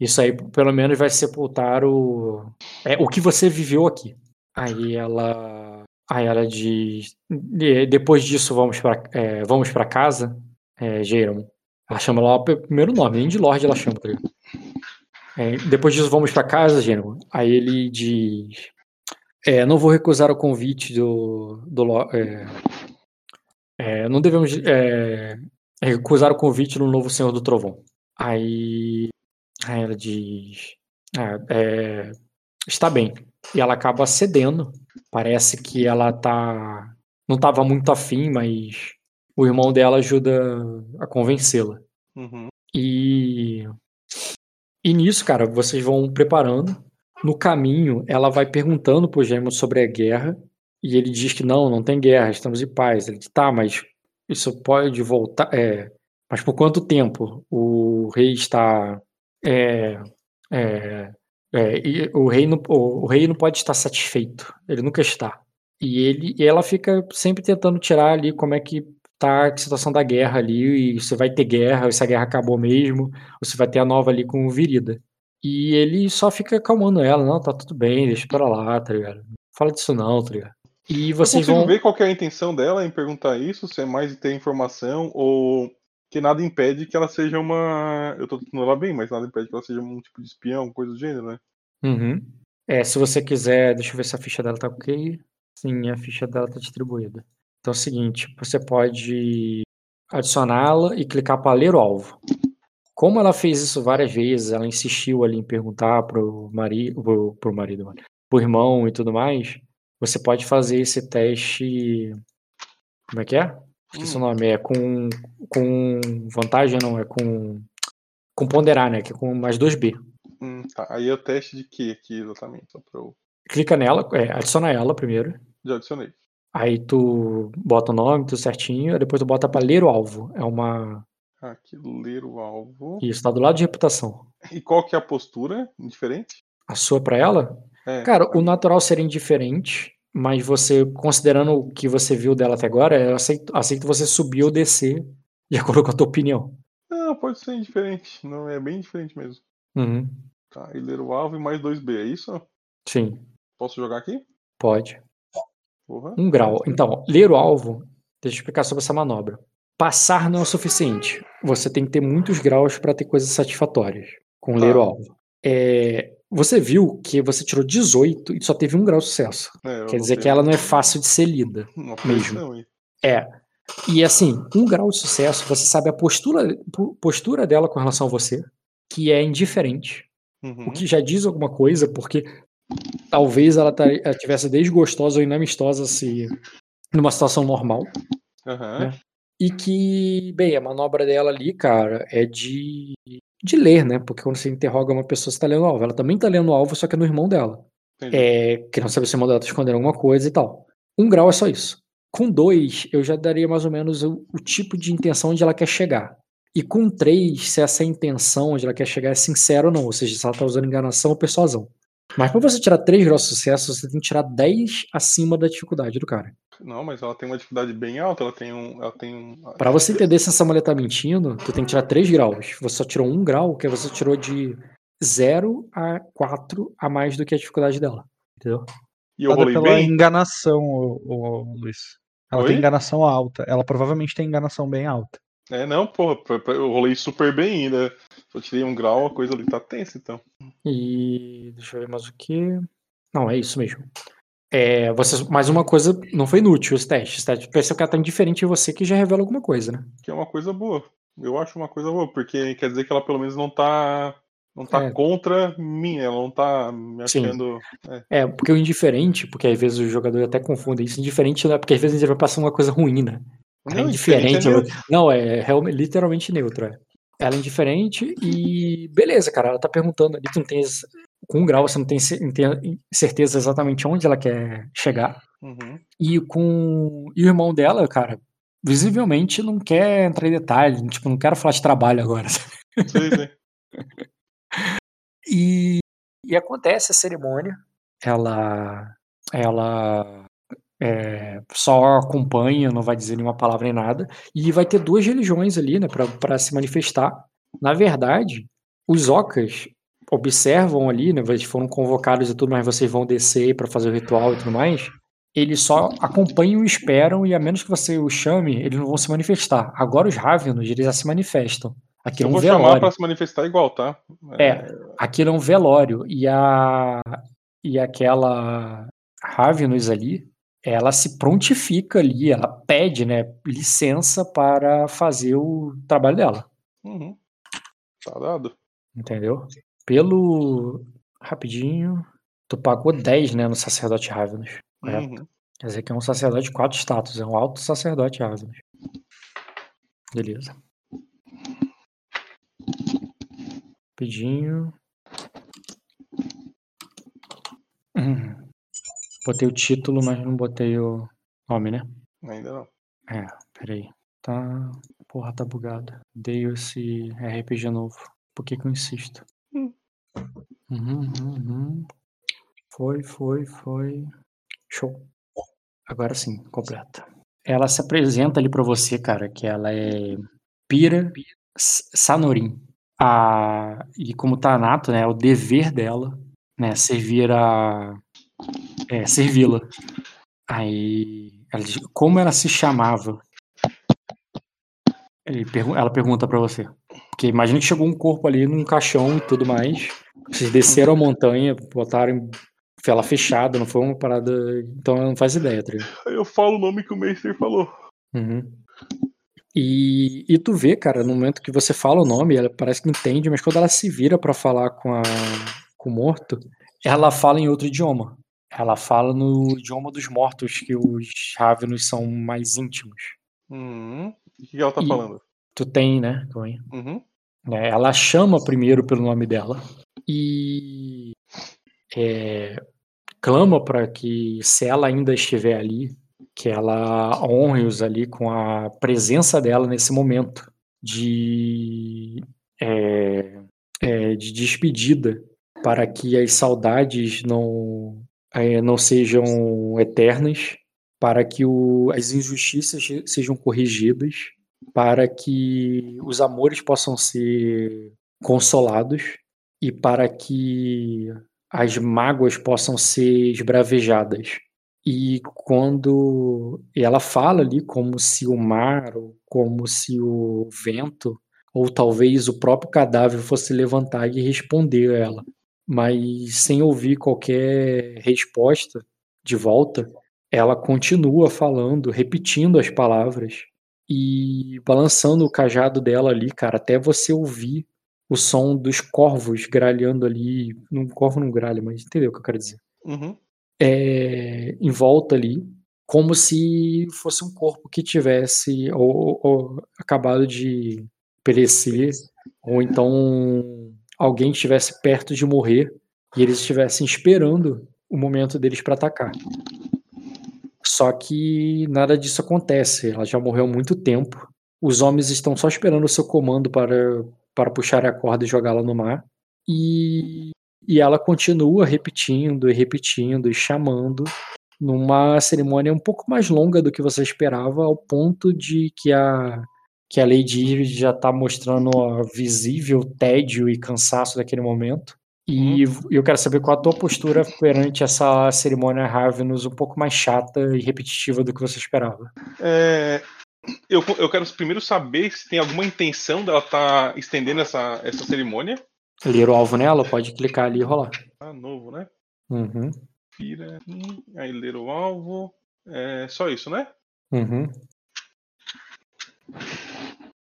Isso aí, pelo menos, vai sepultar o. É, o que você viveu aqui. Aí ela. Aí ela diz. "E Depois disso, vamos pra, é, vamos pra casa, é, Jeiron. Ela chama lá o primeiro nome, nem de Lorde ela chama, tá? É, depois disso, vamos pra casa, Gênero. Aí ele diz: é, Não vou recusar o convite do. do é, é, não devemos é, recusar o convite do novo Senhor do Trovão. Aí, aí ela diz: "Ah, Está bem. E ela acaba cedendo. Parece que ela tá. Não estava muito afim, mas o irmão dela ajuda a convencê-la. Uhum. E, e nisso, cara, vocês vão preparando. No caminho, ela vai perguntando pro Gêmeo sobre a guerra. E ele diz que não, não tem guerra, estamos em paz. Ele diz, tá, mas isso pode voltar. É, mas por quanto tempo o rei está. É, é, é, e o, rei não, o, rei não pode estar satisfeito. Ele nunca está. E, ele, e ela fica sempre tentando tirar ali como é que tá a situação da guerra ali, e se vai ter guerra, ou se a guerra acabou mesmo, ou se vai ter a nova ali com o Virida. E ele só fica acalmando ela, não, tá tudo bem, deixa pra lá, tá ligado? Não Fala disso não, tá ligado? E Eu vocês consigo vão. ver qual que é a intenção dela em perguntar isso, se é mais de ter informação ou que nada impede que ela seja uma. Eu tô tratando ela bem, mas nada impede que ela seja um tipo de espião, coisa do gênero, né? Uhum. É, se você quiser, deixa eu ver se a ficha dela tá ok. Sim, a ficha dela tá distribuída. Então é o seguinte, você pode adicioná-la e clicar para ler o alvo. Como ela fez isso várias vezes, ela insistiu ali em perguntar pro marido, pro, pro marido, pro irmão e tudo mais, você pode fazer esse teste. Como é que é? Esqueci Hum. o nome. É com, com vantagem, não, é com. Com ponderar, né? Que é com mais 2B. Hum, tá. Aí é o teste de quê aqui exatamente? Só pra eu. Clica nela, é, adiciona ela primeiro. Já adicionei. Aí tu bota o nome, tudo certinho, depois tu bota pra ler o alvo. É uma. Aqui, ler o alvo. Isso, tá do lado de reputação. E qual que é a postura? Indiferente? A sua pra ela? É. Cara, o natural seria indiferente, mas você, considerando o que você viu dela até agora, eu aceito, aceito você subir ou descer de <laughs> acordo com a tua opinião. Não, pode ser indiferente. Não, é bem diferente mesmo. Uhum. Tá, e ler o alvo e mais 2B, é isso? Sim, Posso jogar aqui? pode. Porra. Um grau. Então, ler o alvo, deixa eu explicar sobre essa manobra. Passar não é o suficiente. Você tem que ter muitos graus para ter coisas satisfatórias com ler Tá. o alvo. É, você viu que você tirou 18 e só teve um grau de sucesso. É, Quer não dizer que ela não é fácil de ser lida. Uma mesmo. pressão aí. É. E assim, um grau de sucesso, você sabe a postura, po- postura dela com relação a você, que é indiferente. Uhum. O que já diz alguma coisa, porque talvez ela, tá- ela tivesse desgostosa ou inamistosa se numa situação normal. Aham. né? E que, bem, a manobra dela ali, cara, é de, de ler, né? Porque quando você interroga uma pessoa, você tá lendo o alvo. Ela também tá lendo o alvo, só que é no irmão dela. Entendi. É, querendo saber se o irmão dela tá escondendo alguma coisa e tal. Um grau é só isso. Com dois, eu já daria mais ou menos o, o tipo de intenção onde ela quer chegar. E com três, se essa intenção onde ela quer chegar é sincera ou não, ou seja, se ela tá usando enganação ou persuasão. Mas pra você tirar três graus de sucesso, você tem que tirar 10 acima da dificuldade do cara. Não, mas ela tem uma dificuldade bem alta, ela tem um. Ela tem um. Pra você entender se essa mulher tá mentindo, tu tem que tirar 3 graus. Você só tirou 1 grau, que você tirou de 0 a 4 a mais do que a dificuldade dela. Entendeu? E eu Nada rolei pela bem? enganação, ô, ô, Luiz. Ela Oi? tem enganação alta. Ela provavelmente tem enganação bem alta. É, não, porra, eu rolei super bem ainda. Eu tirei um grau, a coisa ali tá tensa, então. E. Deixa eu ver mais o que. Não, é isso mesmo. É, você, mais uma coisa, não foi inútil os testes. Testes pareceu que ela tá indiferente em você, que já revela alguma coisa, né? Que é uma coisa boa. Eu acho uma coisa boa, porque quer dizer que ela pelo menos não tá. Não tá É. contra mim, ela não tá me achando. É, porque o indiferente, porque às vezes o jogador até confunde isso, indiferente não é porque às vezes ele vai passar uma coisa ruim, né? É Não, indiferente. indiferente é neutro. não, é realmente, literalmente neutro. É. Ela é indiferente e beleza, cara. Ela tá perguntando ali, tu não tem. Com um grau, você não tem ce- tem certeza exatamente onde ela quer chegar. Uhum. E com. E o irmão dela, cara, visivelmente não quer entrar em detalhe. Tipo, não quero falar de trabalho agora. Sei, sei. E, e acontece a cerimônia. Ela. Ela. É, só acompanha, não vai dizer nenhuma palavra nem nada. E vai ter duas religiões ali, né, pra se manifestar. Na verdade, os ocas observam ali, né, eles foram convocados e tudo, mas vocês vão descer pra fazer o ritual e tudo mais. Eles só acompanham e esperam, e a menos que você os chame, eles não vão se manifestar. Agora os Ravenos, eles já se manifestam. Aqui é Eu um vou chamar velório. pra se manifestar igual, tá? É, aquilo é um velório e a e aquela Ravenous ali, ela se prontifica ali, ela pede, né, licença para fazer o trabalho dela, Uhum. Tá dado. entendeu? Pelo rapidinho, tu pagou 10, né, no sacerdote correto? Uhum. Quer dizer que é um sacerdote de quatro status, é um alto sacerdote Ravenous. Beleza. Rapidinho. Hum. Botei o título, mas não botei o nome, né? Ainda não. É, peraí. Tá. Porra, tá bugado. Dei esse RPG novo. Por que que eu insisto? Hum. Uhum, uhum, uhum. Foi, foi, foi. Show. Agora sim, completa. Ela se apresenta ali pra você, cara, que ela é Pira S- Sanorin. A... E como tá nato, né, é o dever dela, né, servir a... É, servi-la. Aí, ela diz, como ela se chamava? Pergu- ela pergunta pra você. Porque imagina que chegou um corpo ali num caixão e tudo mais. Vocês desceram a montanha, botaram ela fechada, não foi uma parada. Então ela não faz ideia, tá eu falo o nome que o Meister falou. Uhum. E, e tu vê, cara, no momento que você fala o nome, ela parece que entende, mas quando ela se vira pra falar com, a, com o morto, ela fala em outro idioma. Ela fala no idioma dos mortos, que os Ravenos são mais íntimos. Uhum. O que ela tá E- falando? Tu tem, né? Cauê? Uhum. né, Ela chama primeiro pelo nome dela e é, clama para que, se ela ainda estiver ali, que ela honre-os ali com a presença dela nesse momento de, é, é, de despedida, para que as saudades não, é, não sejam eternas, para que o- as injustiças sejam corrigidas, para que os amores possam ser consolados e para que as mágoas possam ser esbravejadas. E quando ela fala ali como se o mar, ou como se o vento, ou talvez o próprio cadáver fosse levantar e responder a ela, mas sem ouvir qualquer resposta de volta, ela continua falando, repetindo as palavras e balançando o cajado dela ali, cara, até você ouvir o som dos corvos gralhando ali. Um corvo não gralha, mas entendeu o que eu quero dizer? Uhum. É, em volta ali, como se fosse um corpo que tivesse ou, ou acabado de perecer, ou então alguém estivesse perto de morrer e eles estivessem esperando o momento deles para atacar. Só que nada disso acontece. Ela já morreu há muito tempo. Os homens estão só esperando o seu comando para, para puxar a corda e jogá-la no mar. E, e ela continua repetindo e repetindo e chamando numa cerimônia um pouco mais longa do que você esperava, ao ponto de que a, que a Lady Iris já está mostrando visível tédio e cansaço daquele momento. E eu quero saber qual a tua postura perante essa cerimônia Ravenous um pouco mais chata e repetitiva do que você esperava. É, eu, eu quero primeiro saber se tem alguma intenção dela estar estendendo essa, essa cerimônia. Ler o alvo nela, pode clicar ali e rolar. Ah, novo, né? Uhum, aqui, aí ler o alvo. É só isso, né? uhum.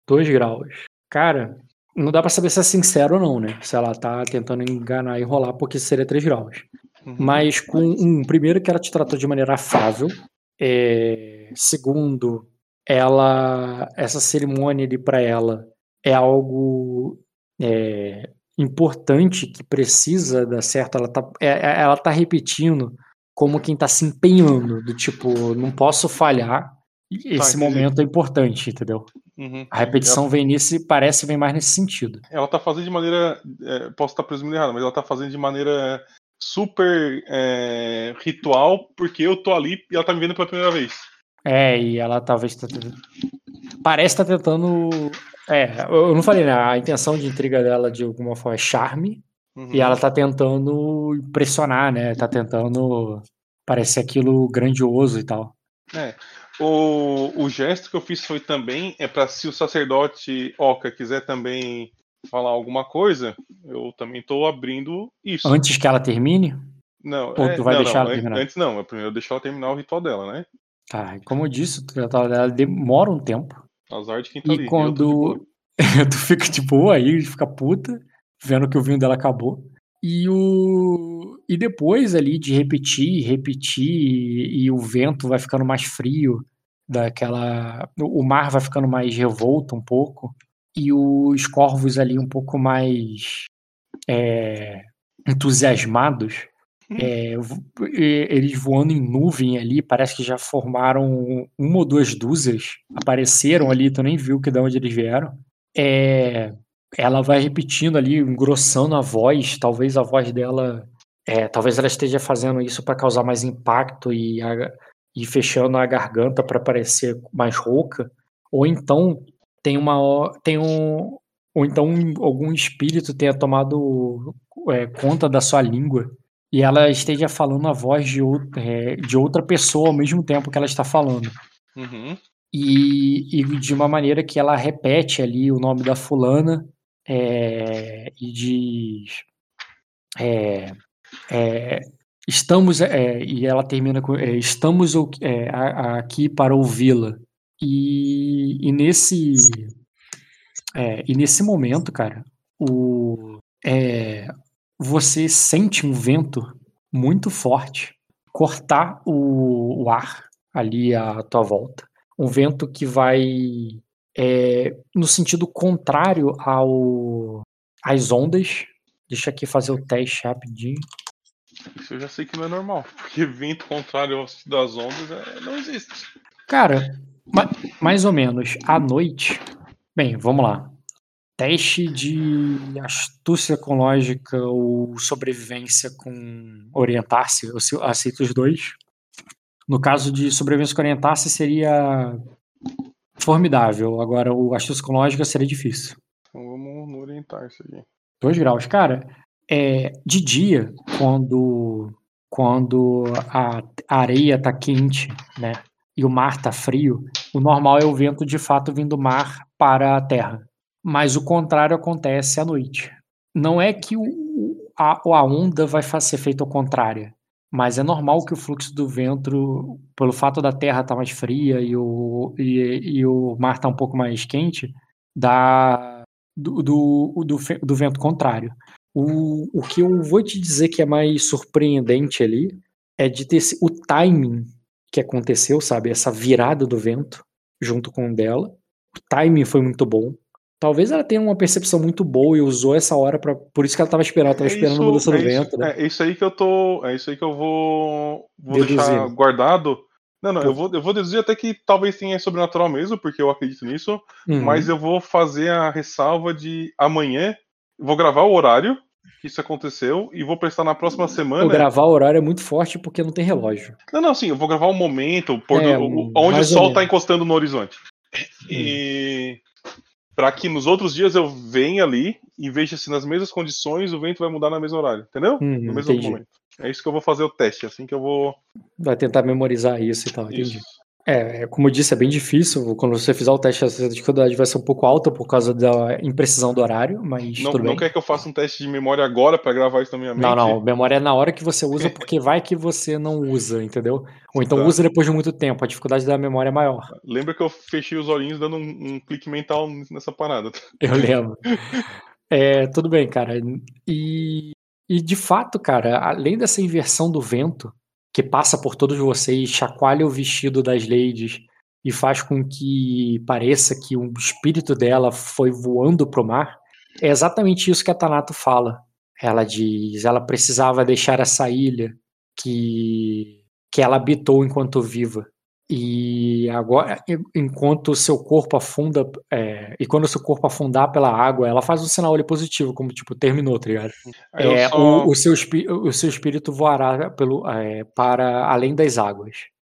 Dois graus. Cara, não dá pra saber se é sincero ou não, né? Se ela tá tentando enganar e rolar, porque seria três graus. Uhum. Mas com um, primeiro que ela te tratou de maneira afável. é, segundo, ela essa cerimônia ali para ela é algo é, importante que precisa dar certo, ela tá, é, é, ela tá repetindo como quem tá se empenhando, do tipo, não posso falhar, esse entendi. momento é importante, entendeu? Uhum. A repetição vem nesse, parece vem mais nesse sentido. Ela tá fazendo de maneira. é, posso estar presumindo errado, mas ela tá fazendo de maneira super é, ritual, porque eu tô ali e ela tá me vendo pela primeira vez. É, e ela talvez tá tentando... Parece estar tentando. É, eu não falei, né? A intenção de intriga dela de alguma forma é charme, Uhum. e ela tá tentando impressionar, né? Tá tentando parecer aquilo grandioso e tal. É. O, o gesto que eu fiz foi também é para se o sacerdote Oca quiser também falar alguma coisa, eu também tô abrindo isso. Antes que ela termine, Não, Ou é, tu vai não, deixar não, ela terminar? Antes não, é primeiro eu deixar ela terminar o ritual dela, né? tá, como eu disse, o ritual dela demora um tempo. Azar de quem tá ali. E boa. quando tu fica de boa aí, fica puta, vendo que o vinho dela acabou. E o e depois ali de repetir, repetir e, e o vento vai ficando mais frio, daquela o mar vai ficando mais revolto um pouco e os corvos ali um pouco mais é, entusiasmados, é, vo- e- eles voando em nuvem ali, parece que já formaram uma ou duas dúzias, apareceram ali, tu nem viu que de onde eles vieram. É, ela vai repetindo ali, engrossando a voz, talvez a voz dela, é, talvez ela esteja fazendo isso para causar mais impacto e, a- e fechando a garganta para parecer mais rouca, ou então tem uma tem um ou então algum espírito tenha tomado é, conta da sua língua e ela esteja falando a voz de, é, de outra pessoa ao mesmo tempo que ela está falando. Uhum. E, e de uma maneira que ela repete ali o nome da fulana é, e diz. é, é, estamos. é, e ela termina com. é, estamos é, aqui para ouvi-la. E, e nesse. é, e nesse momento, cara, o, é, você sente um vento muito forte cortar o, o ar ali à tua volta. Um vento que vai é, no sentido contrário ao às ondas. Deixa aqui fazer o teste rapidinho. Isso eu já sei que não é normal. <laughs> Porque vento contrário ao das ondas é, não existe. Cara, ma- mais ou menos à noite. Bem, vamos lá. Teste de astúcia ecológica ou sobrevivência com orientar-se. Eu aceito os dois. No caso de sobrevivência com orientar-se seria formidável. Agora o astúcia ecológica seria difícil. Então vamos no orientar isso aqui. 2 graus. Cara, é, de dia, quando, quando a areia tá quente, né? E o mar tá frio, o normal é o vento de fato vindo do mar para a terra. Mas o contrário acontece à noite. Não é que o, a, a onda vai ser feita ao contrário, mas é normal que o fluxo do vento, pelo fato da terra estar mais fria e o, e, e o mar tá um pouco mais quente, dá do, do, do, do vento contrário. O, o que eu vou te dizer que é mais surpreendente ali é de ter o timing que aconteceu, sabe? Essa virada do vento junto com o dela. O timing foi muito bom. Talvez ela tenha uma percepção muito boa e usou essa hora para Por isso que ela tava esperando, ela tava esperando a mudança do é vento, isso, né? é isso aí que eu tô. É isso aí que eu vou. Vou deixar guardado. Não, não, eu vou, eu vou deduzir até que talvez tenha sobrenatural mesmo, porque eu acredito nisso. Uhum. Mas eu vou fazer a ressalva de amanhã. Vou gravar o horário que isso aconteceu e vou prestar na próxima semana. gravar o horário é muito forte porque não tem relógio. Não, não, sim, eu vou gravar o momento, o pôr do- É, o- onde o sol tá menos. encostando no horizonte. E para que nos outros dias eu venha ali e veja se nas mesmas condições o vento vai mudar no mesmo horário, entendeu? Uhum, no mesmo entendi. momento. É isso que eu vou fazer o teste, assim que eu vou. Vai tentar memorizar isso e tal, entendi. Isso. É, é, como eu disse, é bem difícil. Quando você fizer o teste, a dificuldade vai ser um pouco alta por causa da imprecisão do horário, mas Não, tudo não bem. quer que eu faça um teste de memória agora para gravar isso na minha mente? Não, não, memória é na hora que você usa, <laughs> porque vai que você não usa, entendeu? Ou então Tá. usa depois de muito tempo, a dificuldade da memória é maior. Lembra que eu fechei os olhinhos dando um, um clique mental nessa parada. Eu <laughs> lembro. É, tudo bem, cara. E, e de fato, cara, além dessa inversão do vento que passa por todos vocês, chacoalha o vestido das ladies e faz com que pareça que o espírito dela foi voando pro mar, é exatamente isso que a Tanato fala. Ela diz, ela precisava deixar essa ilha que que ela habitou enquanto viva. E agora, enquanto o seu corpo afunda, é, e quando o seu corpo afundar pela água, ela faz um sinal ali positivo, como tipo, terminou, tá ligado? Eu É, só- o, o seu, o seu espírito voará pelo, é, para além das águas.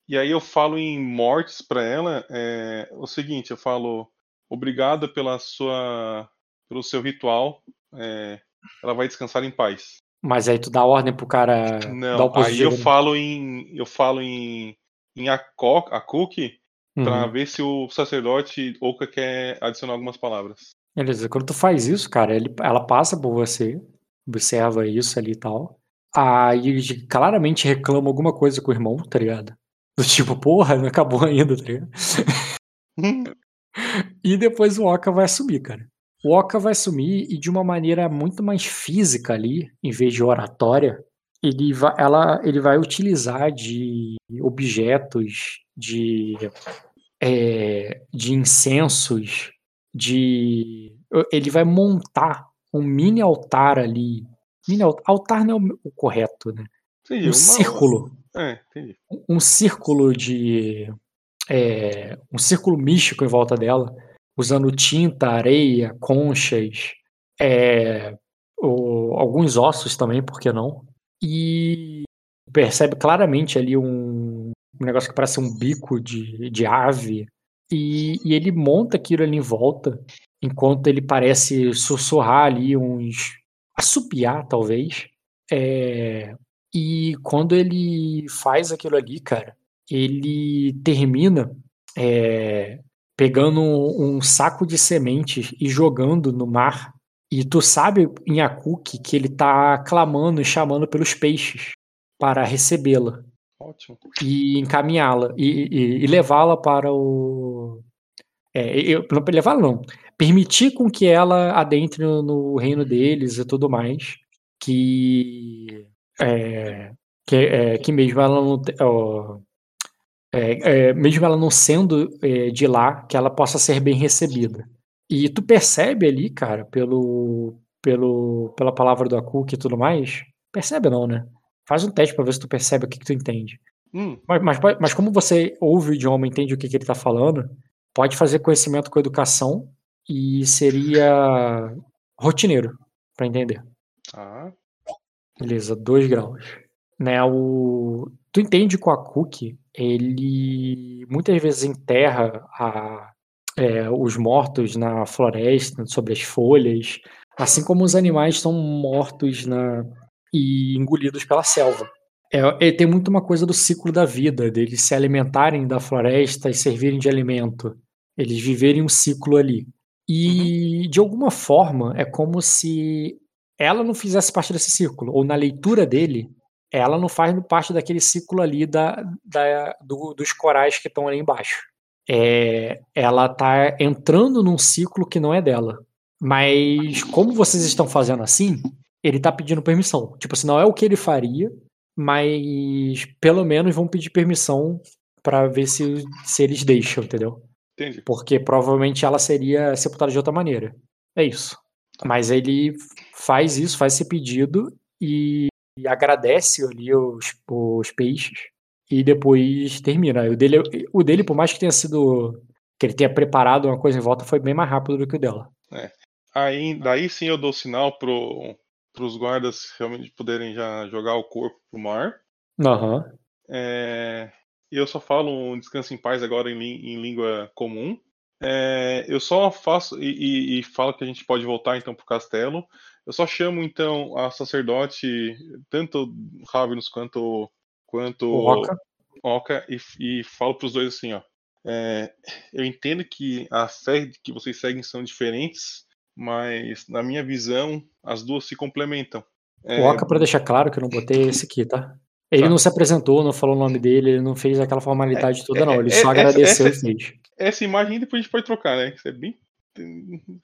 E aí eu falo em mortes pra ela, é, o seguinte, eu falo obrigada pela sua, pelo seu ritual, é, ela vai descansar em paz. Mas aí tu dá ordem pro cara dar Não, o aí eu positivo. falo em, eu falo em, em Ako- Akuki pra Uhum. ver se o sacerdote Oka quer adicionar algumas palavras. Beleza, quando tu faz isso, cara, ele, ela passa por você, observa isso ali e tal. Aí claramente reclama alguma coisa com o irmão, tá ligado? Do tipo, porra, não acabou ainda, tá ligado? E depois o Oka vai assumir, cara. O Oka vai assumir e de uma maneira muito mais física ali, em vez de oratória, ele vai, ela, ele vai utilizar de objetos, de, é, de incensos, de. Ele vai montar um mini altar ali. Mini al- altar não é o correto, né? Entendi, Um uma- círculo É, um círculo de. é, um círculo místico em volta dela, usando tinta, areia, conchas, é, o- alguns ossos também, por que não? E percebe claramente ali um, um negócio que parece um bico de, de ave. E, e ele monta aquilo ali em volta, enquanto ele parece sussurrar ali uns. assopiar, talvez. É, e quando ele faz aquilo ali, cara, ele termina é, pegando um, um saco de sementes e jogando no mar. E tu sabe em Akuki que ele tá clamando e chamando pelos peixes para recebê-la Ótimo. e encaminhá-la e, e- e levá-la para o. É, eu, não levá-la, não. Permitir com que ela adentre no, no reino deles e tudo mais. Que. É, que, é, que mesmo ela não. ó, é, é, mesmo ela não sendo é, de lá, que ela possa ser bem recebida. E tu percebe ali, cara, pelo, pelo, pela palavra do Akuk e tudo mais. Percebe não, né? Faz um teste pra ver se tu percebe o que, que tu entende. Hum, Mas, mas, mas como você ouve o idioma entende o que, que ele tá falando, pode fazer conhecimento com educação e seria rotineiro pra entender. tá. Beleza, dois graus. Né, o... Tu entende que o Akuki, ele muitas vezes enterra a- é, os mortos na floresta, sobre as folhas, assim como os animais são mortos na... e engolidos pela selva. É, tem muito uma coisa do ciclo da vida, deles se alimentarem da floresta e servirem de alimento. Eles viverem um ciclo ali. E, de alguma forma, é como se ela não fizesse parte desse círculo, ou na leitura dele, ela não faz parte daquele ciclo ali da, da- do- dos corais que estão ali embaixo. É, ela tá entrando num ciclo que não é dela. Mas como vocês estão fazendo assim, ele tá pedindo permissão. Tipo assim, não é o que ele faria, mas pelo menos vão pedir permissão pra ver se, se eles deixam, entendeu? Entendi. porque provavelmente ela seria sepultada de outra maneira. É isso. Mas ele faz isso, faz esse pedido e, e agradece ali os, os peixes e depois termina. O dele, o dele, por mais que tenha sido que ele tenha preparado uma coisa em volta, foi bem mais rápido do que o dela. Aí, daí sim eu dou sinal pro, pros guardas realmente poderem já jogar o corpo pro mar. Aham. É, e eu só falo um descanso em paz agora em, em língua comum. É, eu só faço e, e- e falo que a gente pode voltar então pro castelo. Eu só chamo então a sacerdote, tanto Ravenus quanto quanto Oca. Oca, e, e falo pros dois assim, ó. é, eu entendo que a fé que vocês seguem são diferentes, mas na minha visão as duas se complementam. É, O Oca, pra deixar claro que eu não botei é esse aqui, tá? Ele Tá. não se apresentou, não falou o nome dele, ele não fez aquela formalidade toda, é, não. Ele é, só agradeceu essa- e fez. essa imagem depois a gente pode trocar, né? Isso é bem.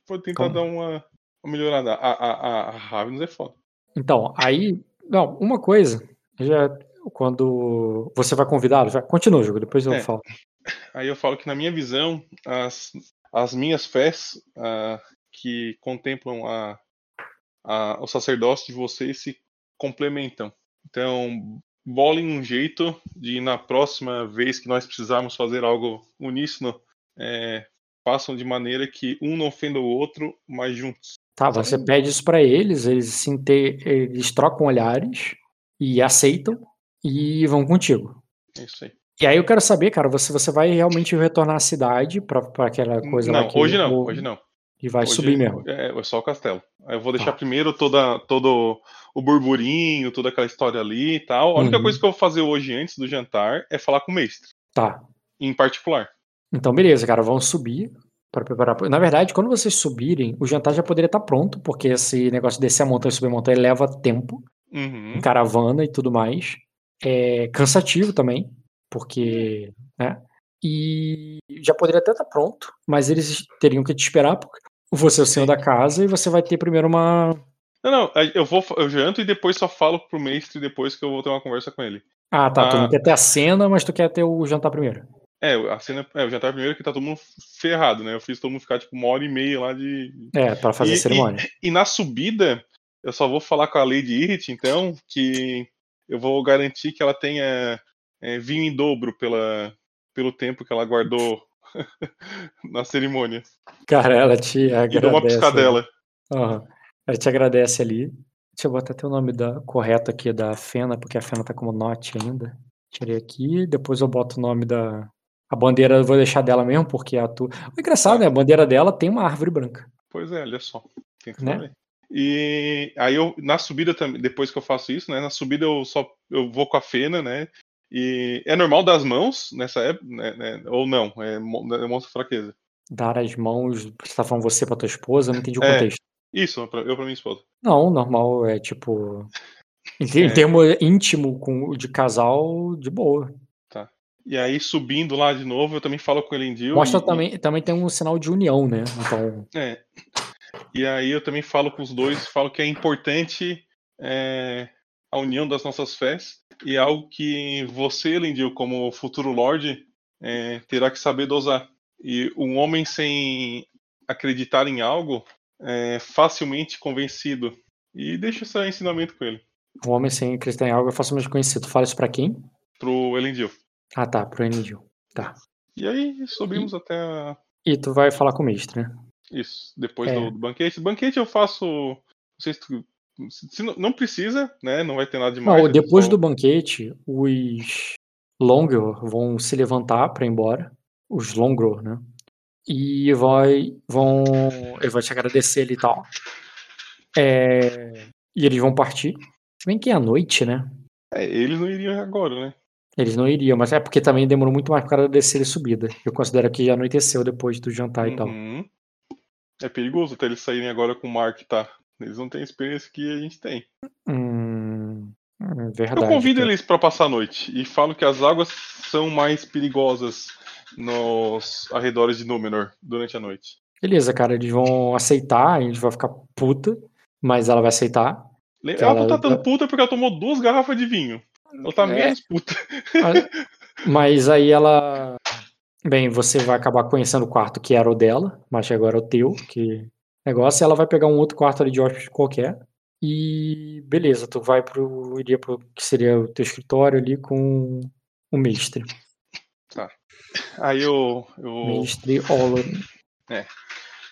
Pode tentar Calma. dar uma, uma melhorada. A, a, a, a Ravens é foda. Então, aí. Não, uma coisa. Já. Quando você vai convidá-lo, já continua o jogo, depois eu É. falo. Aí eu falo que, na minha visão, as, as minhas fés ah, que contemplam a, a, o sacerdócio de vocês se complementam. Então, bolem um jeito de, na próxima vez que nós precisarmos fazer algo uníssono, é, façam de maneira que um não ofenda o outro, mas juntos. Tá, você pede isso pra eles, eles se inte- eles trocam olhares e aceitam e vão contigo. É isso aí. E aí eu quero saber, cara, você, você vai realmente retornar à cidade pra aquela coisa lá não, que hoje não, ou- hoje não. E vai Hoje subir mesmo. É, é só o castelo. Aí eu vou deixar Tá. primeiro toda, todo o burburinho, toda aquela história ali e tal. A única Uhum. coisa que eu vou fazer hoje antes do jantar é falar com o mestre, Tá. em particular. Então, beleza, cara, vão subir para preparar. Na verdade, quando vocês subirem, o jantar já poderia estar pronto, porque esse negócio de descer a montanha e subir a montanha leva tempo, Uhum. caravana e tudo mais. É cansativo também, porque, né? E já poderia até estar pronto, mas eles teriam que te esperar, porque você é o senhor da casa e você vai ter primeiro uma. Não, não, eu vou, eu janto e depois só falo pro mestre depois que eu vou ter uma conversa com ele. Ah, tá. Tu Ah. não quer ter a cena, mas tu quer ter o jantar primeiro. É, a cena, é, o jantar primeiro que tá todo mundo ferrado, né? Eu fiz todo mundo ficar tipo uma hora e meia lá de. É, para fazer E- a cerimônia. E na subida, eu só vou falar com a Lady Irrit, então, que eu vou garantir que ela tenha é, vinho em dobro pela, pelo tempo que ela guardou <laughs> na cerimônia. Cara, ela te agradece. E dou uma piscadela. Aham. Ela te agradece ali. Deixa eu botar até o nome da, correto aqui da Fena, porque a Fena tá como Note ainda. Tirei aqui, depois eu boto o nome da. A bandeira eu vou deixar dela mesmo, porque é a tua. O engraçado, né? A bandeira dela tem uma árvore branca. Pois é, olha só. Tem que Né? E aí eu, na subida também, depois que eu faço isso, né? Na subida eu só eu vou com a Fena, né? E é normal dar as mãos nessa época, né, né, ou não? É, mo- é mostra fraqueza. Dar as mãos. Você tá falando você pra tua esposa, eu não entendi o É. contexto. Isso, pra- eu pra minha esposa. Não, normal, é tipo. Em, É. termo íntimo com, de casal, de boa. E aí, subindo lá de novo, eu também falo com o Elendil. Mostra e, também, também tem um sinal de união, né? Então. E, é. E aí eu também falo com os dois, falo que é importante é, a união das nossas fés e é algo que você, Elendil, como futuro Lorde, é, terá que saber dosar. E um homem sem acreditar em algo é facilmente convencido. E deixa esse ensinamento com ele, Um homem sem acreditar em algo é facilmente conhecido. Fala isso pra quem? pro Elendil. Ah, tá, pro Enidil. Tá. E aí subimos até a- E tu vai falar com o mestre, né? Isso, depois É. do, do banquete. Banquete eu faço. Não sei se, tu- se não, não precisa, né? Não vai ter nada demais. Não, é depois só- do banquete, os Longor vão se levantar pra ir embora. Os Longor, né? E vai, vão. Ele vai te agradecer ali e tal. É, e eles vão partir. Se bem que é à noite, né? É, eles não iriam agora, né? Eles não iriam, mas é porque também demorou muito mais da descida e subida. Eu considero que já anoiteceu depois do jantar e tal. É perigoso até eles saírem agora com o mar que tá. Eles não têm a experiência que a gente tem. Hum, hum, verdade. eu convido cara. eles pra passar a noite e falo que as águas são mais perigosas nos arredores de Númenor durante a noite. Beleza, cara, eles vão aceitar, a gente vai ficar puta, mas ela vai aceitar. Que Ela não ela- tá tão puta porque ela tomou duas garrafas de vinho. Ela tá É. menos puta. Mas aí ela. Bem, você vai acabar conhecendo o quarto que era o dela, mas agora é o teu, que negócio, ela vai pegar um outro quarto ali de hóspede qualquer. E beleza, tu vai pro. iria pro que seria o teu escritório ali com o mestre. Aí eu. eu... Mestre Olor.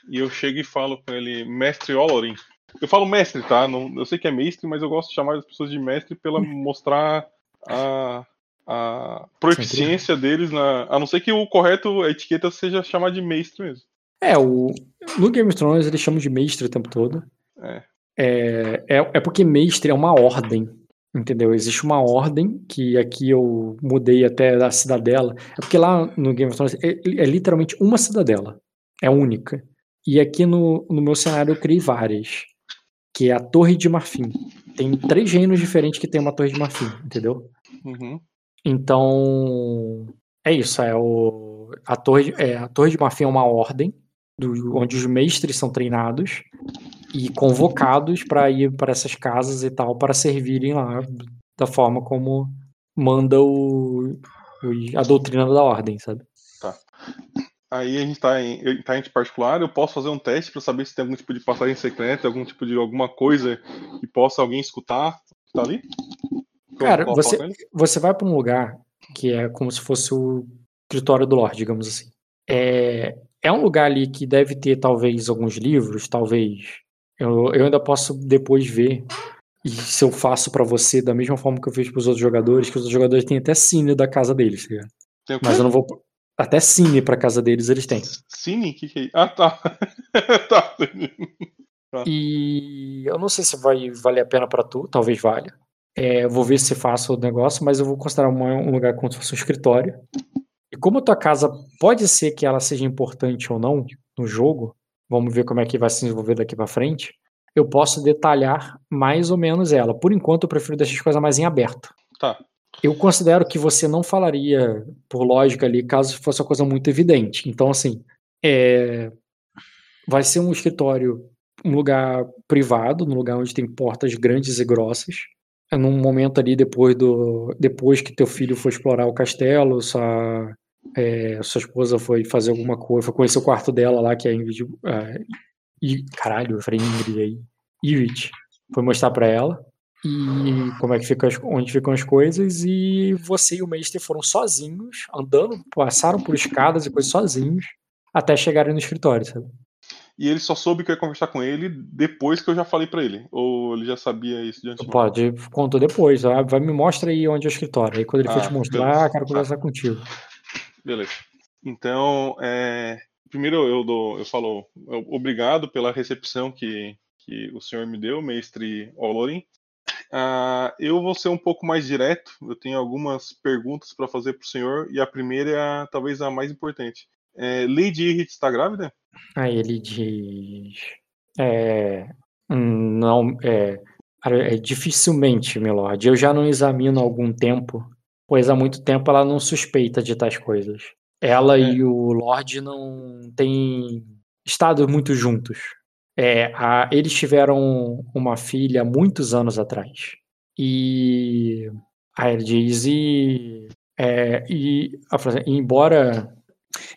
E eu chego e falo com ele, mestre Olorin. Eu falo mestre, tá? Não, eu sei que é mestre, mas eu gosto de chamar as pessoas de mestre pela mostrar a, a proficiência deles na. A não ser que o correto, a etiqueta seja chamar de mestre mesmo. É, o. No Game of Thrones eles chamam de mestre o tempo todo. É. É, é, é porque mestre é uma ordem, entendeu? Existe uma ordem que aqui eu mudei até da cidadela. É porque lá no Game of Thrones é, é literalmente uma cidadela. É única. E aqui no, no meu cenário eu criei várias. Que é a Torre de Marfim. Tem três reinos diferentes que tem uma Torre de Marfim, entendeu? Uhum. Então, é isso. É o, a, torre, é, a Torre de Marfim é uma ordem do- onde os mestres são treinados e convocados para ir para essas casas e tal, para servirem lá da forma como manda o, o- a doutrina da ordem, sabe? aí a gente tá em, tá em particular, eu posso fazer um teste pra saber se tem algum tipo de passagem secreta, algum tipo de alguma coisa que possa alguém escutar tá ali? Cara, você-? Você vai pra um lugar que é como se fosse o escritório do Lorde, digamos assim. É, é um lugar ali que deve ter talvez alguns livros, talvez. Eu, eu ainda posso depois ver e se eu faço pra você da mesma forma que eu fiz pros outros jogadores, que os outros jogadores têm até cine da casa deles, tá? Mas eu não vou. Até cine pra casa deles eles têm. Cine? O que, que é isso? Ah, tá. <laughs> tá. E eu não sei se vai valer a pena pra tu, talvez valha. É, vou ver se faço o negócio, mas eu vou considerar uma- um lugar como se fosse um escritório. E como a tua casa pode ser que ela seja importante ou não no jogo, vamos ver como é que vai se desenvolver daqui pra frente. Eu posso detalhar mais ou menos ela. Por enquanto, eu prefiro deixar as coisas mais em aberto. Tá. Eu considero que você não falaria, por lógica ali, caso fosse uma coisa muito evidente. Então, assim, é, vai ser um escritório, um lugar privado, num lugar onde tem portas grandes e grossas. É num momento ali depois do, depois que teu filho foi explorar o castelo, sua, é, sua esposa foi fazer alguma coisa, foi conhecer o quarto dela lá, que é Ingrid, é, e, caralho, eu falei Ingrid aí, Irit, foi mostrar pra ela e como é que fica onde ficam as coisas e você e o Meister foram sozinhos, andando, passaram por escadas e coisas sozinhos até chegarem no escritório, sabe? E ele só soube que eu ia conversar com ele depois que eu já falei pra ele. Ou ele já sabia isso de antemão? Pode, conta depois, ah, vai me mostra aí onde é o escritório. Aí quando ele for Ah, te mostrar, beleza. ah, quero conversar contigo. Beleza. Então, é, primeiro eu dou, eu falo eu- obrigado pela recepção que, que o senhor me deu, mestre Olorin. Ah, eu vou ser um pouco mais direto. Eu tenho algumas perguntas para fazer para o senhor e a primeira é a- talvez a mais importante. É, Lady Irrit está grávida? Aí ele diz. É, não, é, é, dificilmente, Milord. Eu já não examino há algum tempo, pois há muito tempo ela não suspeita de tais coisas. Ela É. e o Lorde não têm estado muito juntos. É, a- eles tiveram uma filha muitos anos atrás. E aí ele diz, e, é, e a frase, embora,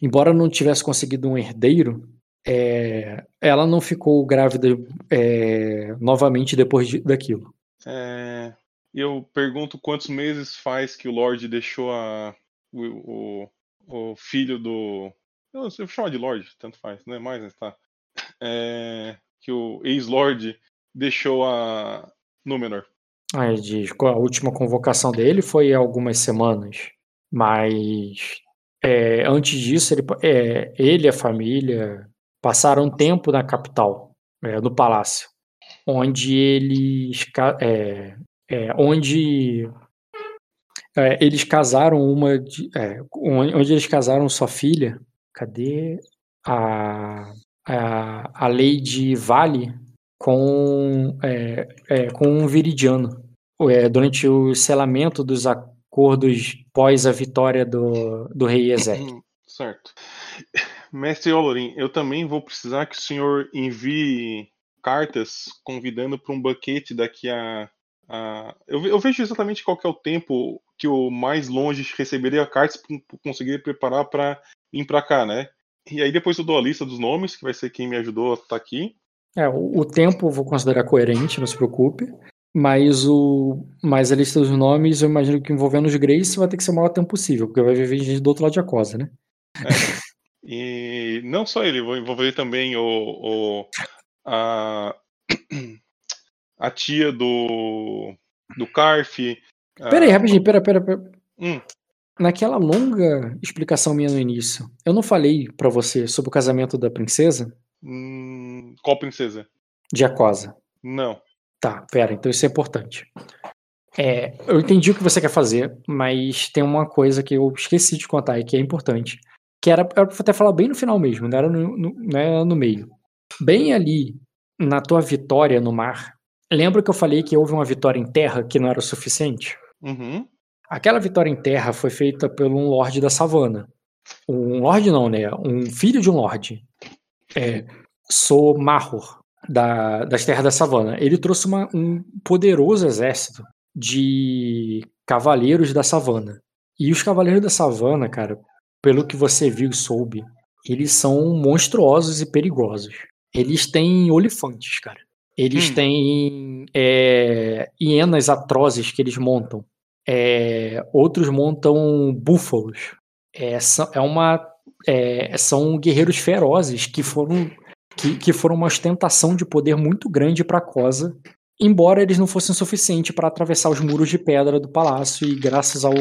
embora não tivesse conseguido um herdeiro, é, ela não ficou grávida é, novamente depois de- daquilo. É, eu pergunto quantos meses faz que o Lorde deixou a, o, o, o filho do. Eu, eu vou chamar de Lorde, tanto faz, não é mais, mas tá. É, que o ex-Lorde deixou a Númenor. Aí ele diz, "Qual a última convocação dele foi há algumas semanas, mas é, antes disso ele, é, ele e a família passaram tempo na capital, é, no palácio, onde eles é, é, onde é, eles casaram uma de, onde eles casaram sua filha. Cadê a a, a Lady Vale com é, é, com um viridiano é, durante o selamento dos acordos pós a vitória do, do rei Ezequiel. Hum, Certo. Mestre Olorin, eu também vou precisar que o senhor envie cartas convidando para um banquete daqui a. a- Eu, eu vejo exatamente qual é o tempo que o mais longe receberia cartas para conseguir preparar para vir para cá, né? E aí depois eu dou a lista dos nomes, que vai ser quem me ajudou a estar aqui. É, o, o tempo eu vou considerar coerente, não se preocupe. Mas, o, mas a lista dos nomes, eu imagino que envolvendo os Grace vai ter que ser o maior tempo possível, porque vai viver gente do outro lado de Acosa, né? E não só ele, vou envolver também o, o- a, a tia do do Carf. a- Pera aí, rapidinho, pera, pera, pera. Hum. Naquela longa explicação minha no início, eu não falei pra você sobre o casamento da princesa Hum, qual princesa? de Acosa. Não. Tá, pera, então isso é importante. É, eu entendi o que você quer fazer, mas tem uma coisa que eu esqueci de contar e que é importante. Que era, era pra até falar bem no final mesmo, não era no, no- não era no meio. Bem ali, na tua vitória no mar, lembra que eu falei que houve uma vitória em terra que não era o suficiente? Uhum. Aquela vitória em terra foi feita por um lorde da savana. Um lorde não, né? Um filho de um lorde. É, Sou Mahor, da, das terras da savana. Ele trouxe uma- um poderoso exército de cavaleiros da savana. E os cavaleiros da savana, cara, pelo que você viu e soube, eles são monstruosos e perigosos. Eles têm olifantes, cara. Eles Hum. têm é, hienas atrozes que eles montam. É, outros montam búfalos. É, são, é uma, é, são guerreiros ferozes que foram, que, que foram uma ostentação de poder muito grande para Cosa, embora eles não fossem suficiente para atravessar os muros de pedra do palácio e graças ao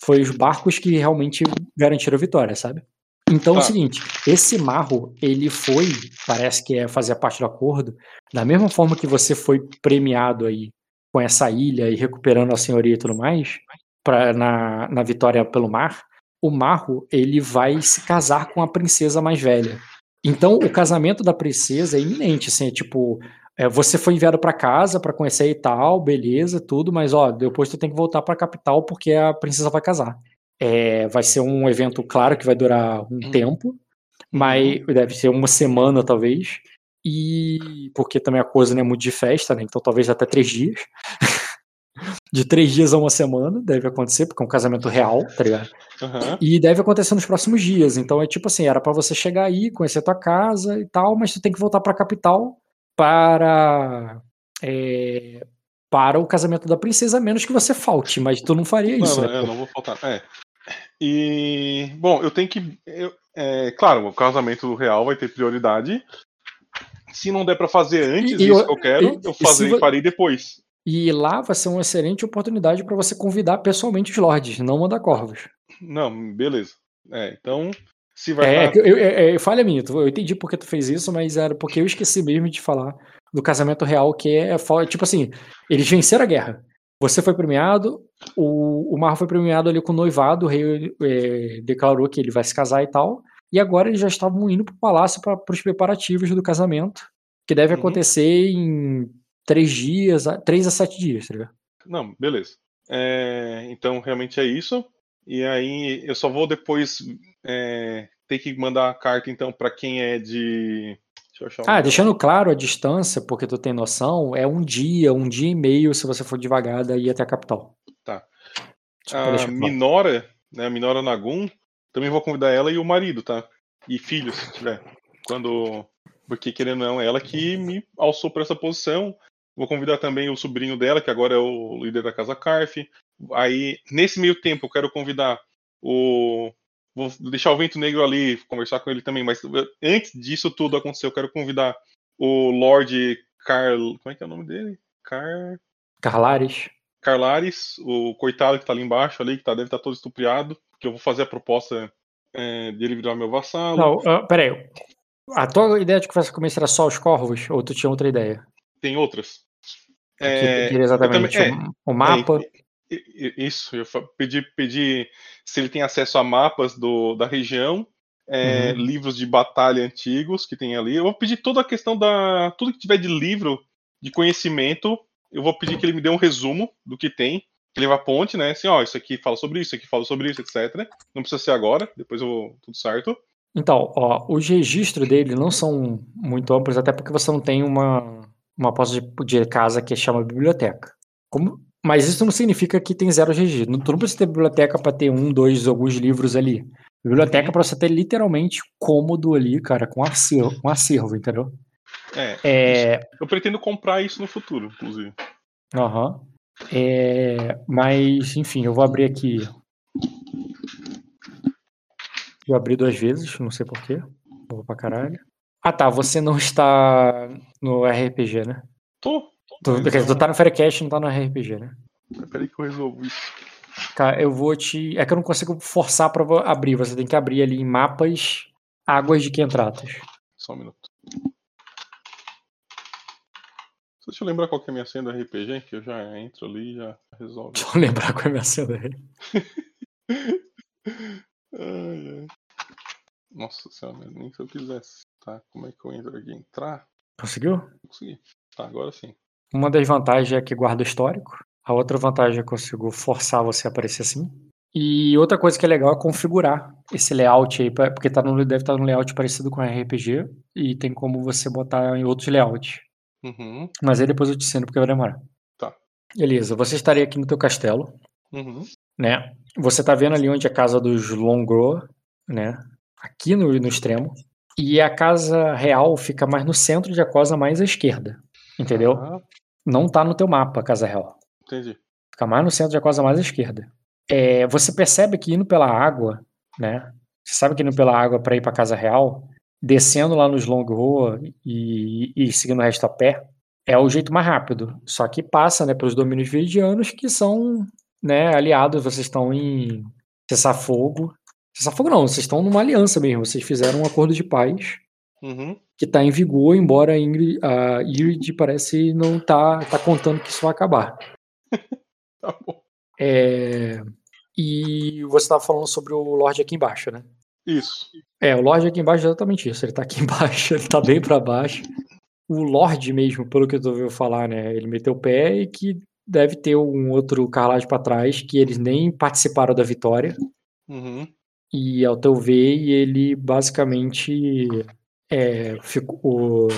foi os barcos que realmente garantiram a vitória, sabe? Então é o Tá. seguinte, esse marro, ele foi, parece que é fazer parte do acordo, da mesma forma que você foi premiado aí com essa ilha e recuperando a senhoria e tudo mais, pra, na, na vitória pelo mar, o marro, ele vai se casar com a princesa mais velha. Então, o casamento da princesa é iminente, assim, é tipo, é, você foi enviado pra casa pra conhecer e tal, beleza, tudo, mas ó, depois tu tem que voltar pra capital porque a princesa vai casar. É, vai ser um evento, claro, que vai durar um Uhum. tempo, mas deve ser uma semana, talvez. E porque também a coisa não é muito de festa, né? Então talvez até três dias. <laughs> de três dias a uma semana deve acontecer, porque é um casamento real, tá ligado? Aham. E deve acontecer nos próximos dias. Então é tipo assim, era pra você chegar aí, conhecer a tua casa e tal, mas tu tem que voltar pra capital para é, para o casamento da princesa, a menos que você falte, mas tu não faria isso, não, né? eu não vou faltar. É. E, bom, eu tenho que. eu- é, claro, o casamento real vai ter prioridade. Se não der pra fazer antes E- e disso eu- que eu quero, e- eu e fazer, vo- farei depois. E lá vai ser uma excelente oportunidade pra você convidar pessoalmente os lords, não mandar corvos. Não, beleza. É, então, se vai É, é tá- que eu, é, é, falha minha, eu entendi porque tu fez isso, mas era porque eu esqueci mesmo de falar do casamento real, que é fo- tipo assim, eles venceram a guerra. Você foi premiado, o, o Marro foi premiado ali com o noivado, o rei é, declarou que ele vai se casar e tal, e agora eles já estavam indo pro palácio para os preparativos do casamento, que deve Uhum. acontecer em três dias, três a sete dias, tá ligado? Não, beleza. É, então, realmente é isso. E aí, eu só vou depois é, ter que mandar a carta, então, pra quem é de. Deixa Ah, deixando claro a distância, porque tu tem noção, é um dia, um dia e meio se você for devagar daí até a capital. Tá. Pra A. Minora, né, a Minora Nagum, também vou convidar ela e o marido, tá? E filhos, se tiver. Quando. Porque, querendo ou não, ela que me alçou pra essa posição. Vou convidar também o sobrinho dela, que agora é o líder da Casa Carf. Aí, nesse meio tempo, eu quero convidar o. Vou deixar o Vento Negro ali, conversar com ele também, mas antes disso tudo acontecer, eu quero convidar o Lord Carl. Como é que é o nome dele? Car. Carlares. Carlares, o coitado que tá ali embaixo, ali, que tá, deve estar todo estupriado, que eu vou fazer a proposta é, de ele virar meu vassalo. Não, ah, peraí. A tua ideia de que você começar era só os corvos? Ou tu tinha outra ideia? Tem outras. É, exatamente também- o, o mapa. é, isso, eu pedi, pedi se ele tem acesso a mapas do, da região, é, Uhum. livros de batalha antigos que tem ali. Eu vou pedir toda a questão da. Tudo que tiver de livro de conhecimento, eu vou pedir que ele me dê um resumo do que tem. Que ele vá ponte, né? Assim, ó, isso aqui fala sobre isso, isso aqui fala sobre isso, etc. Não precisa ser agora, depois eu vou. Tudo certo. Então, ó, os registros dele não são muito amplos, até porque você não tem uma, uma posse de, de casa que chama biblioteca. Como- mas isso não significa que tem zero registro. Não- Tu não precisa ter biblioteca para ter um, dois, alguns livros ali. Biblioteca Uhum. para você ter literalmente cômodo ali, cara, com acervo, com acervo entendeu? É, É, eu pretendo comprar isso no futuro, inclusive. Aham. É, mas, enfim, eu vou abrir aqui. Eu abri duas vezes, não sei porquê. Vou pra caralho. Ah tá, você não está no RPG, né? Tô. Tu, Mas quer dizer, tu tá no Faircast não tá no RPG, né? Peraí que eu resolvo isso. Tá, eu vou te. É que eu não consigo forçar pra abrir. Você tem que abrir ali em mapas Águas de Quentratas. Só um minuto. Deixa eu lembrar qual que é a minha senha do RPG, que eu já entro ali e já resolve. Deixa eu lembrar qual é a minha senha dele. <laughs> Ai, ai. Nossa senhora, nem se eu quisesse. Tá, como é que eu entro aqui? Entrar? Conseguiu? Consegui. Tá, agora sim. Uma das vantagens é que guarda o histórico. A outra vantagem é que eu consigo forçar você a aparecer assim. E outra coisa que é legal é configurar esse layout aí, porque tá no, deve estar no layout parecido com RPG e tem como você botar em outros layouts. Uhum, Mas aí depois eu te ensino porque vai demorar. Tá. Beleza, você estaria aqui no teu castelo, uhum. né? Você tá vendo ali onde é a casa dos Longro, né? aqui no, no extremo, e a casa real fica mais no centro de Acosa, mais à esquerda. Entendeu? Ah, Não tá no teu mapa a casa real. entendi. Fica mais no centro de Acosa, mais à esquerda. É, você percebe que indo pela água, né? Você sabe que indo pela água para ir para casa real, descendo lá nos long rua e, e seguindo o resto a pé, é o jeito mais rápido. Só que passa, né, pelos domínios viridianos que são, né, aliados. Vocês estão em cessar-fogo. Cessar-fogo não, vocês estão numa aliança mesmo. Vocês fizeram um acordo de paz Uhum. que está em vigor, embora a Ingrid, a Irid parece não tá, tá contando que isso vai acabar. <laughs> Tá bom. É, e você estava falando sobre o Lorde aqui embaixo, né? Isso. É, o Lorde aqui embaixo é exatamente isso. Ele tá aqui <laughs> embaixo, ele tá bem para baixo. O Lorde mesmo, pelo que eu ouvindo falar, né? Ele meteu o pé e que deve ter um outro carlage para trás, que eles nem participaram da vitória. Uhum. E ao teu ver, ele basicamente é, ficou,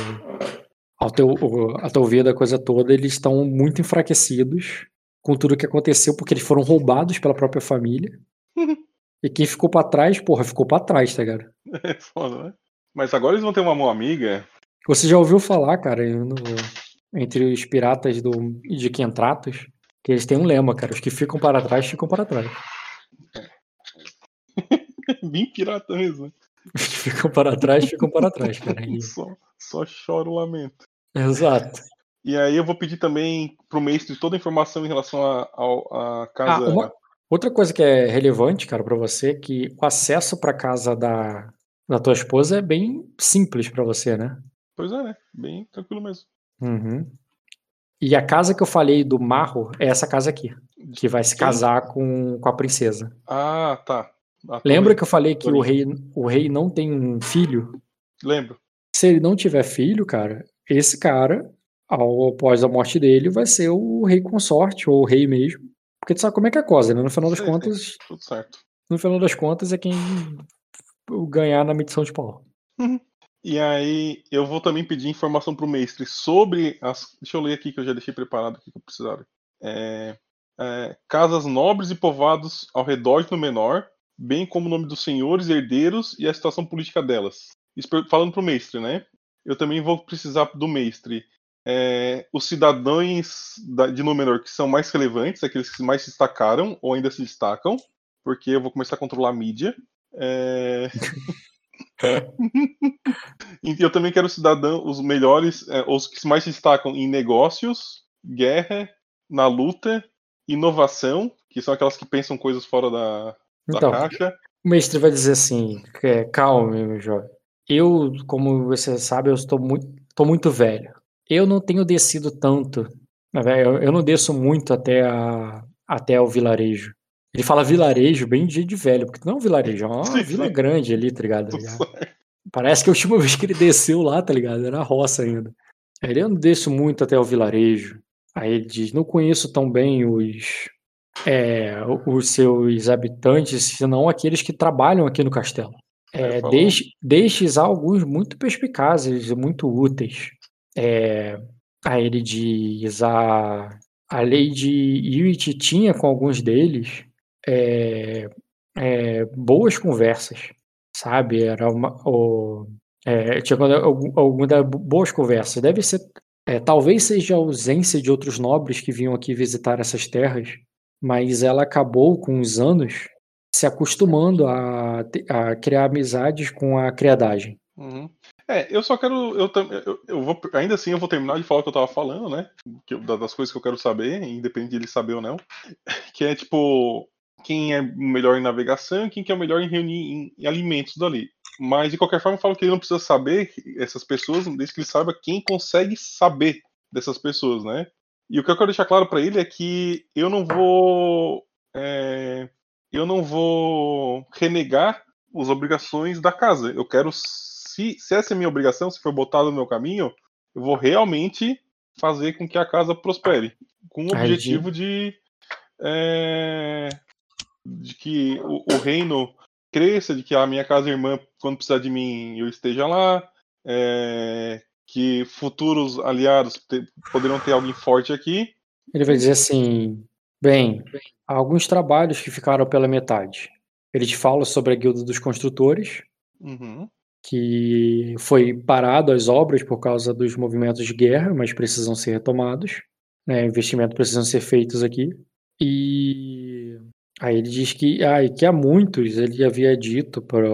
ao, teu, ao teu ver da coisa toda, eles estão muito enfraquecidos com tudo que aconteceu, porque eles foram roubados pela própria família. <laughs> E quem ficou pra trás, porra, ficou pra trás, tá ligado? <laughs> É foda, né? Mas agora eles vão ter uma mão amiga. Você já ouviu falar, cara, no- entre os piratas do, de Quentratos, que eles têm um lema, cara. Os que ficam para trás, ficam para trás. <laughs> Bem pirata mesmo. né? Ficam para trás, ficam para trás, cara. <laughs> Só, só choro lamento. Exato. E aí eu vou pedir também pro mestre toda a informação em relação à a, a casa. Ah, uma- Outra coisa que é relevante, cara, pra você, é que o acesso pra casa da, da tua esposa é bem simples pra você, né? Pois é, né? Bem tranquilo mesmo. Uhum. E a casa que eu falei do Marro é essa casa aqui, que vai se casar com, com a princesa. Ah, tá. Ah, Lembra vendo. que eu falei que o rei, o rei não tem um filho? Lembro. Se ele não tiver filho, cara, esse cara, ao, após a morte dele, vai ser o rei consorte, ou o rei mesmo. Porque tu sabe como é que é a coisa, né? No final das Sei, sei. contas, Tudo certo. no final das contas é quem ganhar na medição de pau. E aí eu vou também pedir informação pro mestre sobre as. Deixa eu ler aqui que eu já deixei preparado aqui que eu precisava. É, é, casas nobres e povoados ao redor de Númenor, bem como o nome dos senhores, herdeiros e a situação política delas. Falando pro mestre, né? Eu também vou precisar do mestre. é, os cidadãos da- de Númenor que são mais relevantes, aqueles que mais se destacaram ou ainda se destacam, porque eu vou começar a controlar a mídia. É, <laughs> eu também quero cidadão, os melhores, é, os que mais se destacam em negócios, guerra, na luta, inovação, que são aquelas que pensam coisas fora da Então, caixa. o mestre vai dizer assim, é, calma, meu jovem. Eu, como você sabe, eu estou muito, estou muito velho. Eu não tenho descido tanto. Eu, não desço muito até, a, até o vilarejo. Ele fala vilarejo bem de, de velho, porque não é um vilarejo, é uma Sim, vila sim. grande ali, tá ligado? Certo. Parece que a última <laughs> vez que ele desceu lá, tá ligado? Era a roça ainda. Ele eu não desço muito até o vilarejo. Aí ele diz, não conheço tão bem os, é, os seus habitantes, senão aqueles que trabalham aqui no castelo. É, É, destes, há alguns muito perspicazes e muito úteis. É, aí ele diz, a, a lei de Irit tinha com alguns deles é, é, boas conversas, sabe? Era uma, o, é, tinha algum- algumas boas conversas. Deve ser, é, talvez seja a ausência de outros nobres que vinham aqui visitar essas terras, mas ela acabou com os anos se acostumando a, a criar amizades com a criadagem. Uhum. É, eu só quero. Eu, eu, eu vou, ainda assim, eu vou terminar de falar o que eu tava falando, né? Que, das coisas que eu quero saber, independente de ele saber ou não. <laughs> Que é tipo. Quem é melhor em navegação quem que é o melhor em reunir em, em alimentos dali. Mas de qualquer forma, eu falo que ele não precisa saber essas pessoas, desde que ele saiba quem consegue saber dessas pessoas, né? E o que eu quero deixar claro pra ele é que eu não vou. é, eu não vou renegar as obrigações da casa. Eu quero, se, se essa é a minha obrigação, se for botada no meu caminho, eu vou realmente fazer com que a casa prospere. Com o objetivo de. é, de que o, o reino cresça, de que a minha casa irmã, quando precisar de mim, eu esteja lá. é, que futuros aliados te- poderão ter alguém forte aqui. Ele vai dizer assim: bem, há alguns trabalhos que ficaram pela metade. Ele te fala sobre a Guilda dos Construtores, Uhum. que foi parado as obras por causa dos movimentos de guerra, mas precisam ser retomados. Né, investimentos precisam ser feitos aqui. E aí ele diz que, ah, que há muitos ele havia dito para.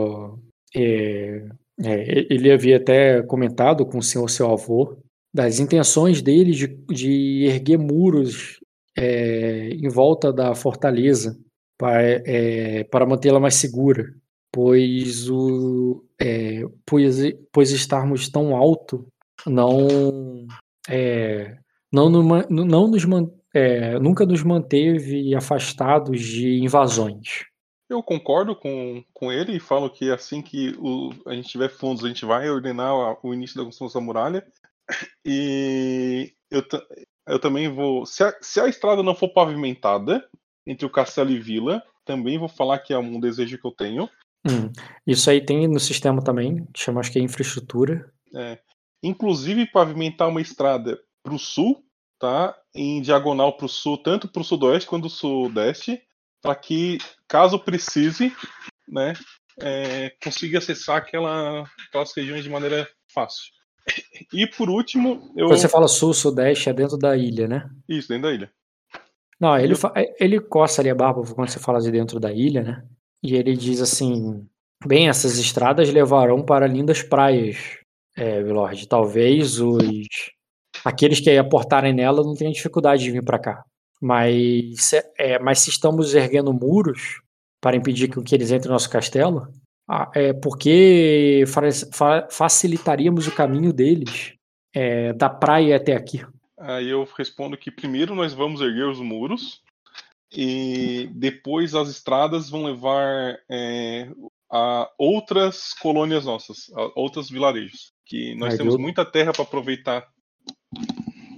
É, é, ele havia até comentado com o senhor seu avô das intenções dele de, de erguer muros é, em volta da fortaleza para, é, para mantê-la mais segura, pois o é, pois, pois estarmos tão alto não é, não, no, não nos é, nunca nos manteve afastados de invasões. Eu concordo com, com ele e falo que assim que o, a gente tiver fundos, a gente vai ordenar o início da construção da muralha. E eu, eu também vou. Se a, se a estrada não for pavimentada entre o castelo e vila, também vou falar que é um desejo que eu tenho. Hum, isso aí tem no sistema também, que chama acho que é infraestrutura. É, inclusive pavimentar uma estrada para o sul, tá? Em diagonal para o sul, tanto para o sudoeste quanto o sudeste, para que, caso precise, né, é, consiga acessar aquela, aquelas regiões de maneira fácil. E por último, eu. Quando você fala sul, sudeste, é dentro da ilha, né? Isso, dentro da ilha. Não, ele, fa... ele coça ali a barba quando você fala de dentro da ilha, né? E ele diz assim: Bem, essas estradas levarão para lindas praias, é, Lord. Talvez os. Aqueles que aportarem nela não tenham dificuldade de vir para cá. Mas, é, mas se estamos erguendo muros para impedir que, que eles entrem no nosso castelo, ah, é porque fa facilitaríamos o caminho deles é, da praia até aqui. Aí eu respondo que primeiro nós vamos erguer os muros e depois as estradas vão levar é, a outras colônias nossas, a outros vilarejos. Que nós temos muita terra para aproveitar.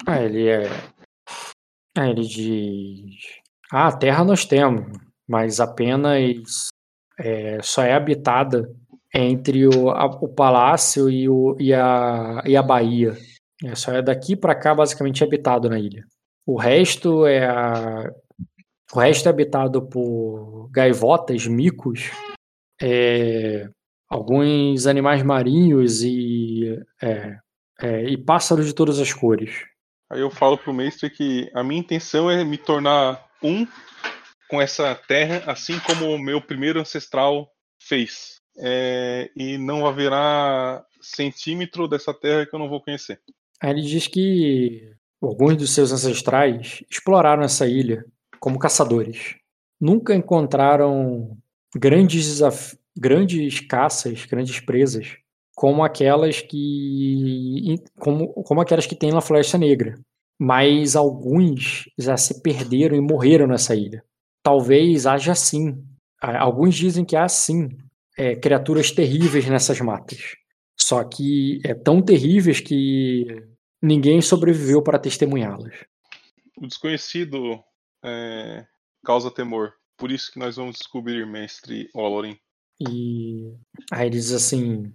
Ah, ele é. Ah, ele diz. Ah, terra nós temos, mas apenas é, só é habitada entre o, a, o palácio e, o, e, a, e a Bahia. É, só é daqui para cá basicamente habitado na ilha. O resto é a, o resto é habitado por gaivotas, micos, é, alguns animais marinhos e, é, é, e pássaros de todas as cores. Aí eu falo pro mestre que a minha intenção é me tornar um com essa terra, assim como o meu primeiro ancestral fez. É, e não haverá centímetro dessa terra que eu não vou conhecer. Aí ele diz que alguns dos seus ancestrais exploraram essa ilha como caçadores. Nunca encontraram grandes, grandes caças, grandes presas, como aquelas que como, como aquelas que tem na Floresta Negra. Mas alguns já se perderam e morreram nessa ilha. Talvez haja sim. Alguns dizem que há sim é, criaturas terríveis nessas matas. Só que é tão terríveis que ninguém sobreviveu para testemunhá-las. O desconhecido é, causa temor. Por isso que nós vamos descobrir, mestre Olorin. E aí ele diz assim: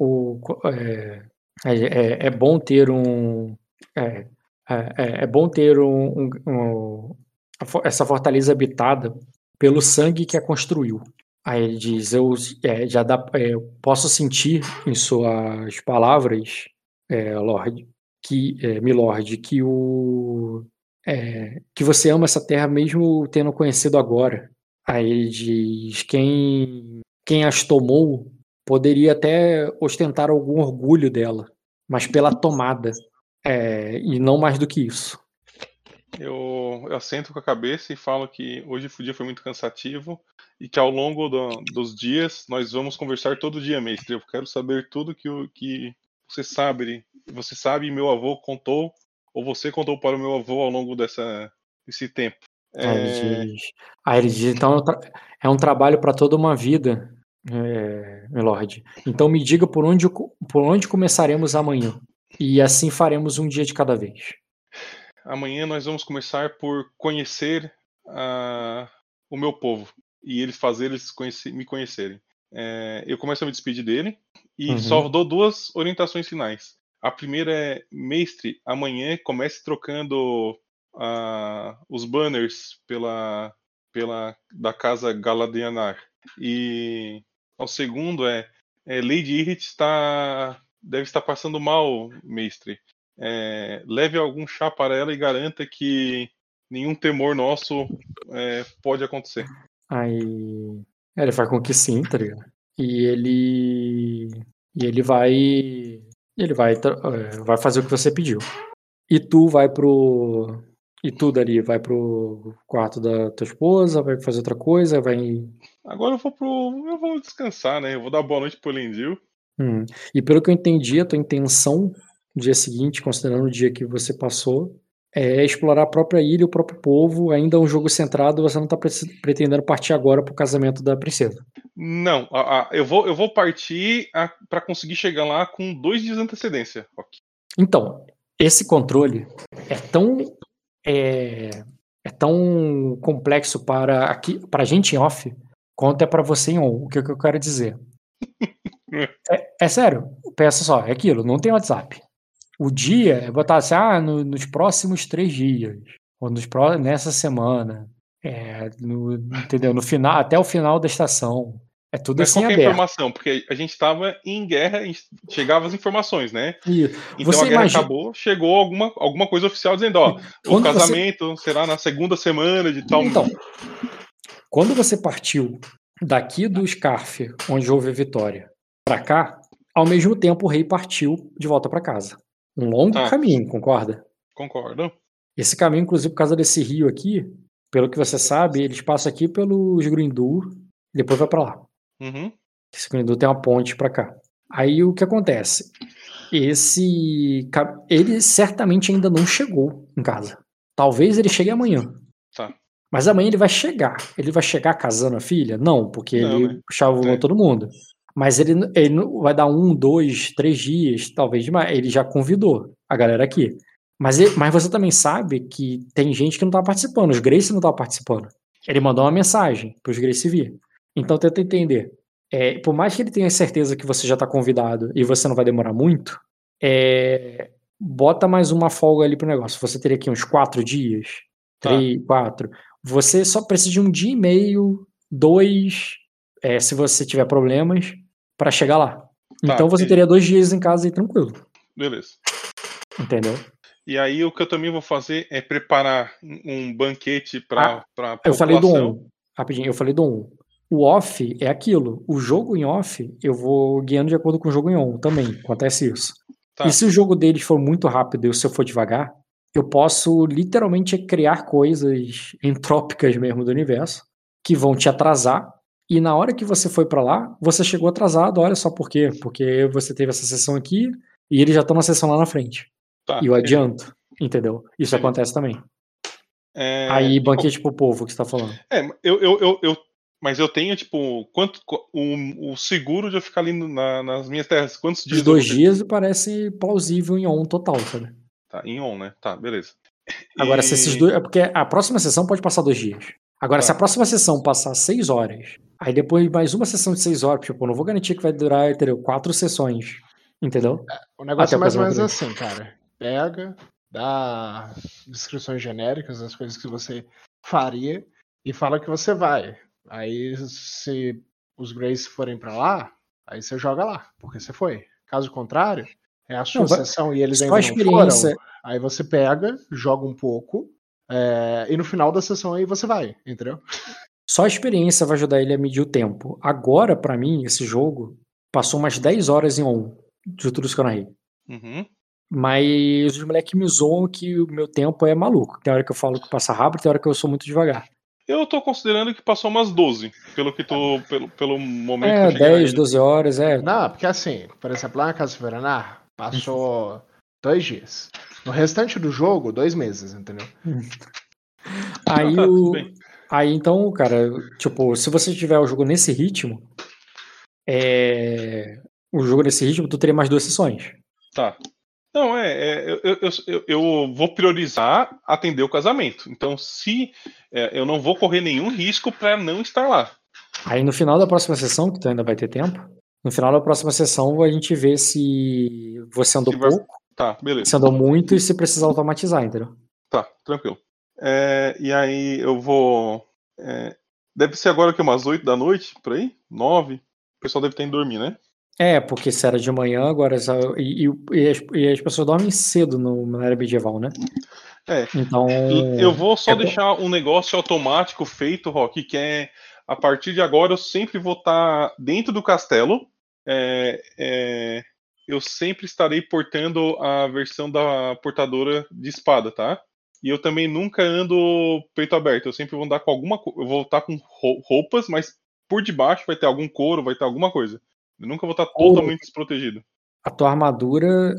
o, é, é, é bom ter um. É, é, é bom ter um, um, um, essa fortaleza habitada pelo sangue que a construiu. Aí ele diz: Eu é, já dá, é, posso sentir em suas palavras, é, Lord, que é, Milord, que o é, que você ama essa terra mesmo tendo conhecido agora. Aí ele diz: quem quem as tomou poderia até ostentar algum orgulho dela, mas pela tomada é, e não mais do que isso. Eu, eu assento com a cabeça e falo que hoje o dia foi muito cansativo e que ao longo do, dos dias nós vamos conversar todo dia, mestre. Eu quero saber tudo que, que você sabe, você sabe meu avô contou ou você contou para o meu avô ao longo dessa, desse tempo. É... Aí aí ele diz então é um trabalho para toda uma vida, é, Milord. Então me diga por onde, por onde começaremos amanhã. E assim faremos um dia de cada vez. Amanhã nós vamos começar por conhecer uh, o meu povo e eles fazer eles conhecer, me conhecerem. É, eu começo a me despedir dele e uhum. só dou duas orientações finais. A primeira é, mestre, amanhã comece trocando uh, os banners pela, pela da casa Galadianar. E O segundo é, é Lady Irrit está deve estar passando mal, mestre. É, leve algum chá para ela e garanta que nenhum temor nosso é, pode acontecer. Aí. é, Ele faz com que sim, tá ligado? E ele. E ele vai. Ele vai, é, vai fazer o que você pediu. E tu vai pro. E tu, Dari, vai pro quarto da tua esposa, vai fazer outra coisa, vai. Agora eu vou pro. Eu vou descansar, né? Eu vou dar boa noite pro Lendil. Hum. E pelo que eu entendi, a tua intenção no dia seguinte, considerando o dia que você passou, é explorar a própria ilha, o próprio povo. Ainda é um jogo centrado, você não tá pre- pretendendo partir agora pro casamento da princesa. Não, a- a- eu, vou, eu vou partir a- pra conseguir chegar lá com dois dias de antecedência. Rock. Então, esse controle é tão é, é tão complexo para aqui para a gente em off quanto é para você em on. O que, que eu quero dizer? <laughs> É, é sério, pensa só, é aquilo, não tem WhatsApp. O dia é botar assim, ah, no- nos próximos três dias, ou nos pró nessa semana, é, no, entendeu? No final, até o final da estação. É tudo Mas assim qual é a aberto. informação? Porque a gente tava em guerra, a chegava as informações, né? E Então Você a guerra imagina- acabou, chegou alguma, alguma coisa oficial dizendo, ó, o Quando você- casamento será na segunda semana de tal. Então, quando você partiu daqui do Scarf, onde houve a vitória, pra cá, ao mesmo tempo o rei partiu de volta pra casa. Um longo Ah. caminho, concorda? Concordo. Esse caminho, inclusive, por causa desse rio aqui, pelo que você sabe, eles passam aqui pelos Grindur e depois vai pra lá. Uhum. Esse Grindur tem uma ponte pra cá. Aí o que acontece? Esse. Ele certamente ainda não chegou em casa. Talvez ele chegue amanhã. Tá. Mas amanhã ele vai chegar. Ele vai chegar casando a filha? Não, porque Não, ele né? chavou É. todo mundo. Mas ele, ele vai dar um, dois, três dias, talvez demais. Ele já convidou a galera aqui. Mas, ele- mas você também sabe que tem gente que não tá participando. Os Grace não tá participando. Ele mandou uma mensagem pros Grace vir. Então tenta entender. É, por mais que ele tenha certeza que você já tá convidado e você não vai demorar muito, é, bota mais uma folga ali pro negócio. Você teria aqui uns quatro dias, Tá. três, quatro. Você só precisa de um dia e meio, dois, é, se você tiver problemas, pra chegar lá. Tá, então você teria dois dias em casa aí tranquilo, Beleza. entendeu? E aí o que eu também vou fazer é preparar um um banquete para pra Ah, Eu falei do on. Rapidinho, eu falei do on. O off é aquilo. O jogo em off, eu vou guiando de acordo com o jogo em on também. Acontece isso. Tá. E se o jogo deles for muito rápido e o seu for devagar, eu posso literalmente criar coisas <laughs> entrópicas mesmo do universo que vão te atrasar. E na hora que você foi pra lá, você chegou atrasado. Olha só por quê. Porque você teve essa sessão aqui e eles já estão na sessão lá na frente. Tá, E eu adianto. Entendeu? Isso Entendi. acontece também. É, Aí, banquete pro povo que você tá falando. É, eu, eu, eu, eu- mas eu tenho, tipo, quanto o, o seguro de eu ficar ali na- nas minhas terras. Quantos dias? Os dois eu vou ter? dias parece plausível em on total, sabe? Tá, em on, né? Tá, beleza. Agora, E- se esses dois. É porque a próxima sessão pode passar dois dias. Agora, Tá. se a próxima sessão passar seis horas, aí depois mais uma sessão de seis horas, tipo, eu não vou garantir que vai durar, entendeu? Quatro sessões. Entendeu? O negócio Até é mais ou menos assim, cara. Pega, dá descrições genéricas das coisas que você faria e fala que você vai. Aí, se os Grace forem pra lá, aí você joga lá, porque você foi. Caso contrário, é a sua Não, vai- sessão e eles Só ainda a não experiência. foram. Aí você pega, joga um pouco, é, e no final da sessão aí você vai, entendeu? Só a experiência vai ajudar ele a medir o tempo. Agora, pra mim, esse jogo passou umas 10 horas em on de tudo isso que eu narrei. Uhum. Mas os moleques me zoam que o meu tempo é maluco. Tem hora que eu falo que passa rápido, tem hora que eu sou muito devagar. Eu tô considerando que passou umas 12, pelo que tô. Pelo, pelo momento que É, eu na 10, ilha. 12 horas, é. Não, porque assim, por exemplo, lá na Casa Veraná, passou <laughs> dois dias. No restante do jogo, dois meses, entendeu? <laughs> Aí o. <laughs> bem. Aí então, cara, tipo, se você tiver o jogo nesse ritmo, é. O jogo nesse ritmo, tu teria mais duas sessões. Tá. Não, é, é, eu, eu, eu, eu vou priorizar atender o casamento. Então, se é, eu não vou correr nenhum risco para não estar lá. Aí no final da próxima sessão, que tu ainda vai ter tempo, no final da próxima sessão a gente vê se você andou Se vai- pouco, Tá, beleza. se andou muito e se precisa automatizar, entendeu? Tá, tranquilo. É, e aí eu vou. é, deve ser agora que umas 8 da noite, por aí? 9. pessoal deve estar indo dormir, né? É, porque se era de manhã, agora. só- E, e- e as, e as pessoas dormem cedo no, na era medieval, né? É. Então. Eu vou só é bom. deixar um negócio automático feito, Rock, que é a partir de agora eu sempre vou estar dentro do castelo. É, é, eu sempre estarei portando a versão da portadora de espada, tá? E eu também nunca ando peito aberto. Eu sempre vou andar com alguma coisa. Eu vou estar com rou- roupas, mas por debaixo vai ter algum couro, vai ter alguma coisa. Eu nunca vou estar Couro. totalmente desprotegido. A tua armadura.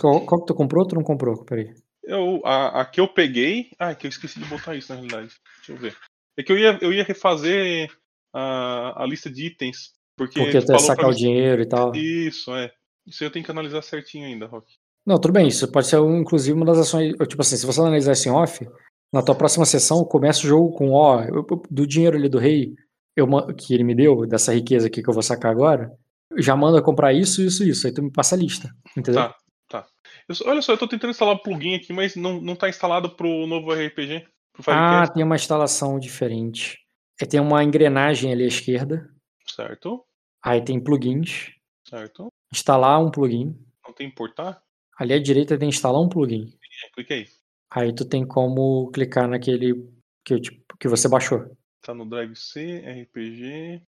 Qual, qual que tu comprou ou tu não comprou? Peraí. Eu, a, a que eu peguei. Ah, que eu esqueci de botar isso na realidade. Deixa eu ver. É que eu ia, eu ia refazer a, a lista de itens. Porque, Porque tu ia sacar o dinheiro e tal. Isso, é. Isso eu tenho que analisar certinho ainda, Rock. Não, tudo bem, isso pode ser inclusive uma das ações. Tipo assim, se você analisar isso em off, na tua próxima sessão, começa o jogo com, ó, eu- do dinheiro ali do rei, eu, que ele me deu, dessa riqueza aqui que eu vou sacar agora, já manda comprar isso, isso, isso. Aí tu me passa a lista. Entendeu? Tá, tá. Eu olha só, eu tô tentando instalar o plugin aqui, mas não, não tá instalado pro novo RPG. Pro ah, tem uma instalação diferente. Aí tem uma engrenagem ali à esquerda. Certo, Aí tem plugins. certo. Instalar um plugin. Não tem importar? Ali à direita tem instalar um plugin. É, clica aí. Aí tu tem como clicar naquele que, te- que você baixou. Tá no Drive C, RPG.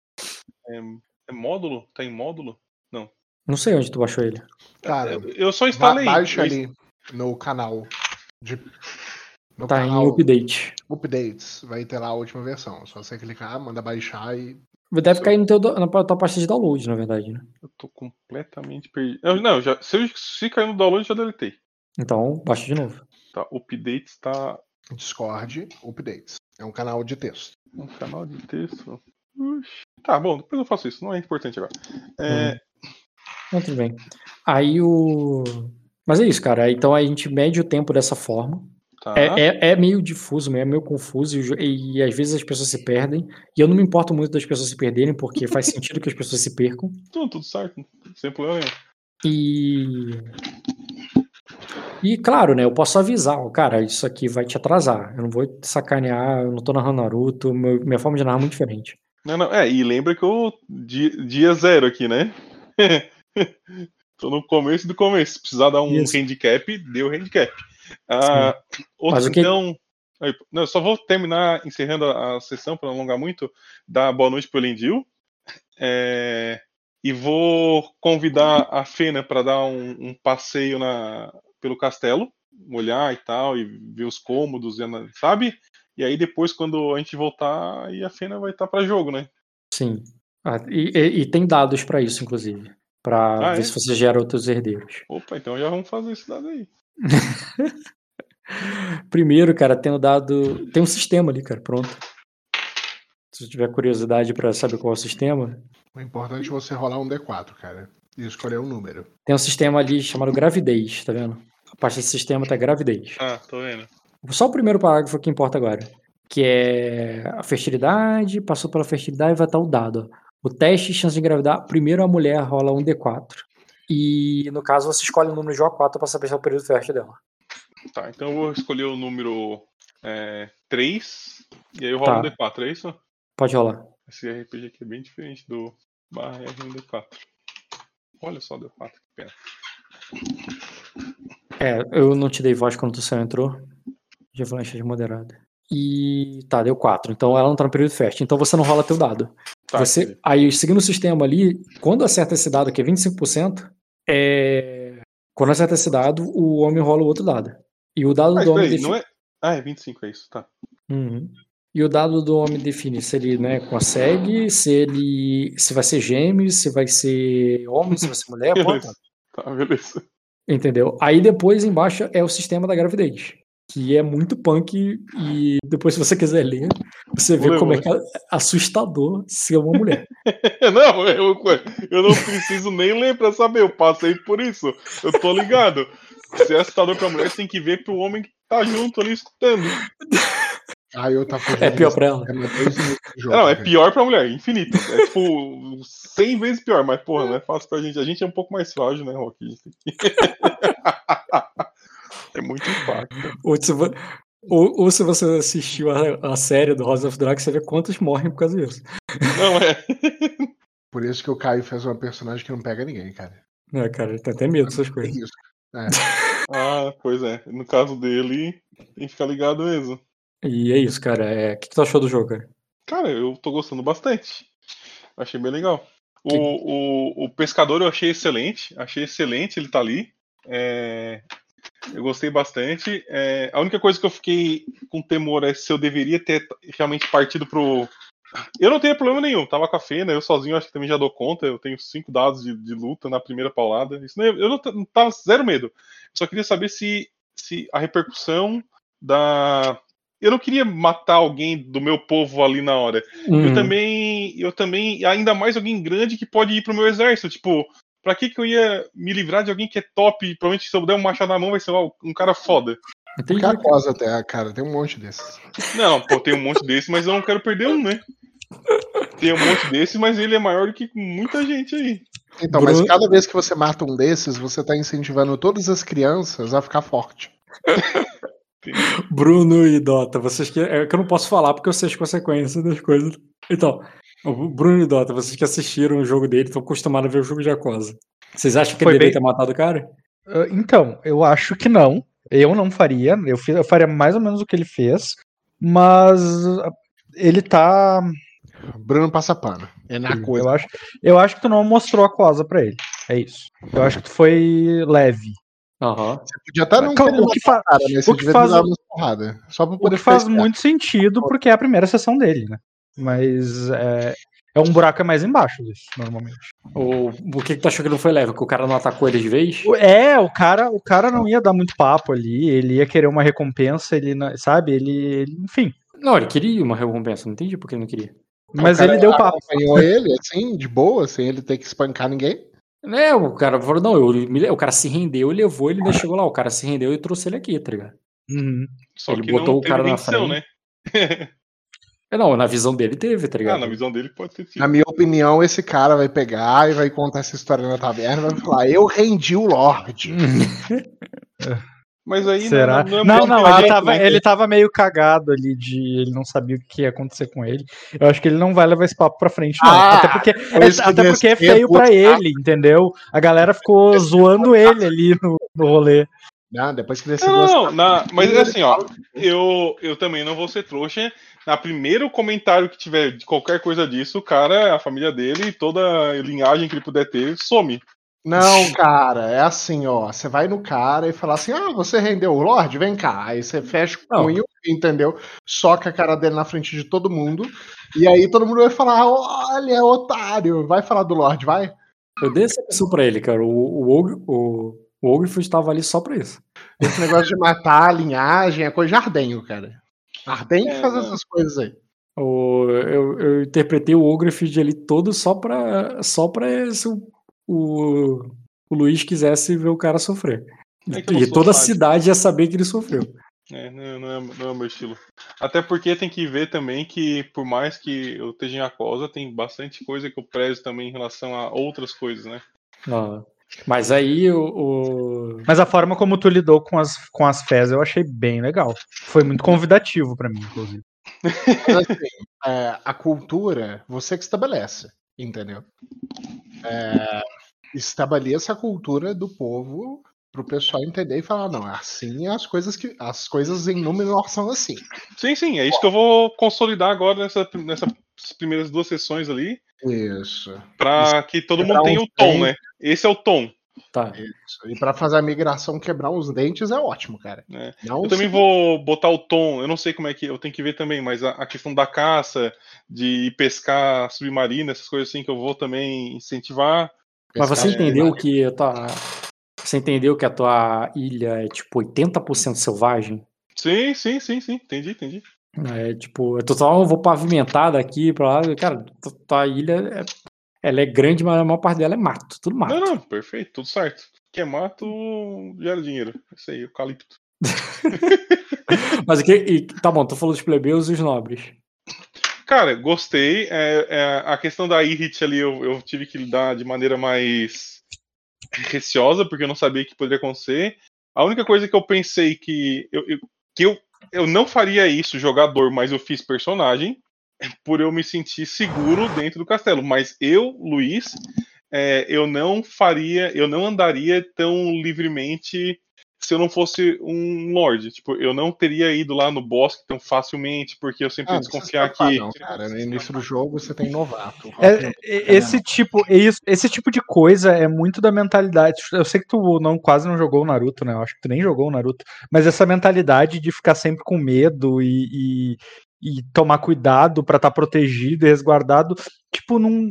É, é módulo? Tá em módulo? Não sei onde tu baixou ele. Cara, Eu, eu só ba instalei. baixa ali no canal. De, no Tá em canal update. Updates. Vai ter lá a última versão. Só você clicar, manda baixar e. Deve cair no teu, do- na tua pasta de download, na verdade, né? Eu tô completamente perdido. Eu- não, já, se, eu, se caiu no download, já deletei. Então, baixa de novo. Tá, update está Discord Updates. É um canal de texto. um canal de texto. Tá, bom, depois eu faço isso, não é importante agora. É, Não, tudo bem. Aí o. Mas é isso, cara. Então a gente mede o tempo dessa forma. tá. É, é, é meio difuso, é meio confuso e, e, às vezes as pessoas se perdem. E eu não me importo muito das pessoas se perderem, porque faz <laughs> sentido que as pessoas se percam. Tudo, tudo certo, sem problema nenhum. E. E claro, né? Eu posso avisar, cara, isso aqui vai te atrasar. Eu não vou te sacanear, eu não tô narrando Naruto, meu- minha forma de narrar é muito diferente. Não, não, é, e lembra que eu. Dia, dia zero aqui, né? <laughs> Tô no começo do começo. Se precisar dar um Isso. handicap, deu handicap. Ah, outro, que- então. Não, eu só vou terminar encerrando a, a sessão para não alongar muito. Dar boa noite pro Elendil. É, e vou convidar a Fena para dar um, um passeio na, pelo castelo, olhar e tal, e ver os cômodos, sabe? E aí depois, quando a gente voltar, aí a Fena vai estar para jogo, né? Sim. Ah, e, e- e tem dados pra isso, inclusive. Pra Ah, ver é? se você gera outros herdeiros. Opa, então já vamos fazer esse dado aí. <laughs> Primeiro, cara, tem o dado. Tem um sistema ali, cara, pronto. Se você tiver curiosidade pra saber qual é o sistema, O importante é você rolar um D4, cara. E escolher um número. tem um sistema ali chamado gravidez, tá vendo? A parte desse sistema tá gravidez. Ah, tô vendo. Só o primeiro parágrafo que importa agora. Que é a fertilidade, passou pela fertilidade vai estar o dado. O teste, chance de engravidar, primeiro a mulher rola um D4. E no caso você escolhe o número de O4 pra saber se é o período fértil dela. Tá, então eu vou escolher o número é, 3. E aí eu Tá. rolo um D4, é isso? Pode rolar. Esse RPG aqui é bem diferente do barra R1D4. Olha só, deu 4, que pena. É, eu não te dei voz quando tu saiu entrou. De moderada. E tá, deu 4. Então ela não tá no período fértil. Então você não rola teu dado. Tá, você, entendi. aí, seguindo o sistema ali, quando acerta esse dado, que é 25%, é... quando acerta esse dado, o homem rola o outro dado. E o dado Ah, do homem aí, define... não é. Ah, é 25, é isso, tá. Uhum. E o dado do homem define se ele né, consegue, se ele se vai ser gêmeo, se vai ser homem, se vai ser mulher, <laughs> Beleza. Tá, beleza. entendeu? Aí depois embaixo é o sistema da gravidez, que é muito punk e depois se você quiser ler, você vê ler, como é que é assustador ser uma mulher. <laughs> Não, eu, eu não preciso nem ler pra saber, eu passei por isso. Eu tô ligado. Se é assustador pra mulher, você tem que ver pro homem que tá junto ali escutando. Aí eu tá fugindo. É pior pra ela. do jogo, Não, é cara. pior pra mulher, infinito. É tipo 100 vezes pior, mas porra, não é fácil pra gente. A gente é um pouco mais frágil, né, Rock? <laughs> A gente tem que- é muito impacto. Ou se, ou, ou se você assistiu a, a série do House of Dragon, você vê quantos morrem por causa disso. Não, é. <laughs> Por isso que o Caio fez uma personagem que não pega ninguém, cara. É, cara, tem até medo dessas É coisas. isso. É. <laughs> Ah, pois é. No caso dele, tem que ficar ligado mesmo. E é isso, cara. É... O que, que tu achou do jogo, cara? Cara, eu tô gostando bastante. Achei bem legal. O, Que- o, o pescador eu achei excelente. Achei excelente ele tá ali. É, eu gostei bastante. É, a única coisa que eu fiquei com temor é se eu deveria ter realmente partido pro. Eu não tenho problema nenhum, tava com a Fena, eu sozinho acho que também já dou conta. Eu tenho cinco dados de, de luta na primeira paulada. Isso não, eu não, não tava zero medo. Eu só queria saber se, se a repercussão da. Eu não queria matar alguém do meu povo ali na hora. Eu Hum, também, eu também, ainda mais alguém grande que pode ir pro meu exército. Tipo, pra que que eu ia me livrar de alguém que é top? Provavelmente se eu der um machado na mão vai ser um cara foda. A cosa até, cara, tem um monte desses. Não, pô, tem um monte desses, mas eu não quero perder um, né? Tem um monte desses, mas ele é maior do que muita gente aí. Então, Bruno- mas cada vez que você mata um desses, você tá incentivando todas as crianças a ficar forte. Bruno e Dota, vocês que. É que eu não posso falar porque eu sei as consequências das coisas. Então, o Bruno e Dota, vocês que assistiram o jogo dele, estão acostumados a ver o jogo de Acosa. Vocês acham que Foi ele deveria bem- ter matado o cara? Ah, Então, eu acho que não. Eu não faria. Eu, fiz- eu faria mais ou menos o que ele fez. Mas ah, ele tá. Bruno passa pano. É na coisa. Eu acho, eu acho que tu não mostrou a cosa pra ele. É isso. Eu acho que tu foi leve. Aham. Você podia não querer o que, fa- o que devia faz o- porrada. Só pra o poder que faz muito sentido porque é a primeira sessão dele, né? Mas é, é um buraco mais embaixo disso, normalmente. O, o que, que tu achou que não foi leve? Que o cara não atacou ele de vez? É, o cara, o cara não ia dar muito papo ali, ele ia querer uma recompensa, ele, não- sabe? Ele, ele- enfim. Não, ele queria uma recompensa, não entendi porque ele não queria. Mas ele deu papo. Acompanhou ele, assim, de boa, sem ele ter que espancar ninguém. É, o cara falou, não, eu, me- o cara se rendeu, levou, ele ainda chegou lá, o cara se rendeu e trouxe ele aqui, tá ligado? Uhum. Só Ele que botou não o cara na frente. né? <laughs> É, não, na visão dele teve, tá Ah, ligado? na visão dele pode ter sido. Na minha opinião, esse cara vai pegar e vai contar essa história na taverna e vai falar: Eu rendi o Lorde. <laughs> Mas aí Será? não, Não, não, é não, muito ele jeito, tava, né? ele tava meio cagado ali de. Ele não sabia o que ia acontecer com ele. Eu acho que ele não vai levar esse papo pra frente, não. Ah, até porque, que até porque é feio pra ele, entendeu? A galera ficou zoando ele ali no, no rolê. Não, depois que ele Não, não, não, na- mas é assim, ó. Eu, eu também não vou ser trouxa. Na primeiro comentário que tiver de qualquer coisa disso, o cara, a família dele, toda a linhagem que ele puder ter, some. Não, cara, é assim, ó. Você vai no cara e fala assim: ah, você rendeu o Lorde? Vem cá. Aí você fecha o punho, entendeu? Soca a cara dele na frente de todo mundo. E aí todo mundo vai falar: olha, otário. Vai falar do Lorde, vai. Eu dei essa missão pra ele, cara. O, o, o, o Ogre estava ali só pra isso. Esse negócio de matar a linhagem é coisa de Ardenho, cara. Ardenho que É, faz essas coisas aí. O, eu, eu interpretei o Ogrifield ali todo só pra, só pra se o, o, o Luiz quisesse ver o cara sofrer. É e toda a cidade ia saber que ele sofreu. É, não, não, é, não é o meu estilo. Até porque tem que ver também que, por mais que eu esteja em Acosa, tem bastante coisa que eu prezo também em relação a outras coisas, né? Ah, Mas aí o, o- Mas a forma como tu lidou com as, com as fés eu achei bem legal. Foi muito convidativo pra mim, inclusive. Mas, assim, é, a cultura, você que estabelece, entendeu? É, estabeleça a cultura do povo pro pessoal entender e falar, não, assim as coisas que. As coisas em Númenor são assim. Sim, sim, é isso que eu vou consolidar agora nessa, nessas primeiras duas sessões ali, Isso. pra que todo Quebrar mundo tenha o tom, dentes. né? Esse é o tom. Tá. Isso. E pra fazer a migração quebrar os dentes é ótimo, cara. É. Não Eu também se- vou botar o tom, eu não sei como é que, eu tenho que ver também, mas a, a questão da caça, de ir pescar submarino, essas coisas assim que eu vou também incentivar. Mas você entendeu que a tua, você entendeu que a tua ilha é tipo 80% selvagem? Sim, sim, sim, sim, entendi, entendi. É tipo, eu eu vou pavimentar daqui pra lá. Cara, tua- ilha é, ela é grande, mas a maior parte dela é mato, tudo mato. Não, não, perfeito, tudo certo. Quer mato, gera dinheiro. Isso aí, eucalipto. <laughs> Mas o que, e, tá bom, tu falou dos plebeus e os nobres. Cara, gostei. É, é, a questão da Irrit ali eu, eu tive que lidar de maneira mais receosa, porque eu não sabia que poderia acontecer. A única coisa que eu pensei que eu, eu- que eu, eu não faria isso, jogador, mas eu fiz personagem, por eu me sentir seguro dentro do castelo. Mas eu, Luiz, é, eu não faria, eu não andaria tão livremente se eu não fosse um lord. Tipo, eu não teria ido lá no bosque tão facilmente, porque eu sempre Ah, desconfiar que. não, cara. No início do jogo você tem novato. É, é, esse tipo, isso- esse tipo de coisa é muito da mentalidade. Eu sei que tu não quase não jogou o Naruto, né? Eu acho que tu nem jogou o Naruto, mas essa mentalidade de ficar sempre com medo e, e, e tomar cuidado pra estar protegido e resguardado, tipo, não,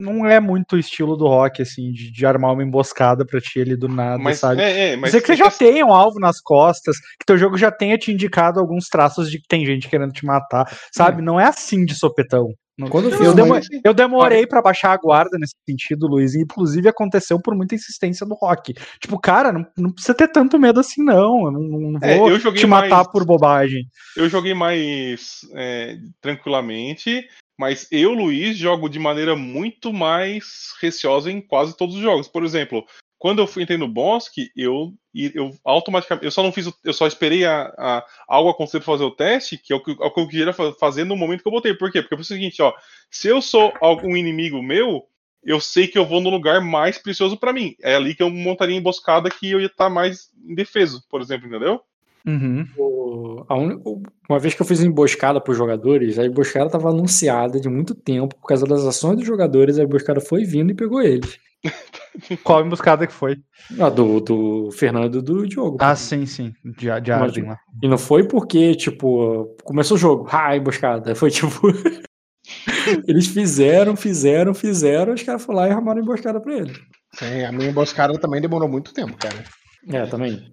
não é muito o estilo do rock, assim, de, de armar uma emboscada pra ti ali do nada, Mas, sabe? é, é, mas Mas que você é já que- tenha um alvo nas costas, que teu jogo já tenha te indicado alguns traços de que tem gente querendo te matar, sabe? Não é assim de sopetão. Não- Quando eu eu, fiz demo- uma- eu demorei pra baixar a guarda nesse sentido, Luiz, e inclusive aconteceu por muita insistência do rock. Tipo, cara, não, não precisa ter tanto medo assim, não. Eu não, não É, vou eu joguei te matar mais- por bobagem. eu joguei mais é, tranquilamente, mas eu, Luiz, jogo de maneira muito mais receosa em quase todos os jogos. Por exemplo, quando eu entrei no bosque, eu, eu automaticamente, eu só não fiz, eu só esperei a, a- algo acontecer para fazer o teste, que é o que, é o que eu queria fa- fazer no momento que eu botei. Por quê? Porque é o seguinte, ó, se eu sou algum inimigo meu, eu sei que eu vou no lugar mais precioso para mim. É ali que eu montaria emboscada que eu ia estar mais indefeso, por exemplo, entendeu? Uhum. O- a o- uma vez que eu fiz uma emboscada para os jogadores, a emboscada estava anunciada de muito tempo por causa das ações dos jogadores. A emboscada foi vindo e pegou eles. <laughs> Qual emboscada que foi? Ah, do, do Fernando e do Diogo. Ah, sim, sim. De, de Arden lá. E não foi porque, tipo, começou o jogo, ah, emboscada. Foi tipo. <laughs> eles fizeram, fizeram, fizeram, os caras foram lá e armaram a emboscada pra eles. Sim, a minha emboscada também demorou muito tempo, cara. É, também.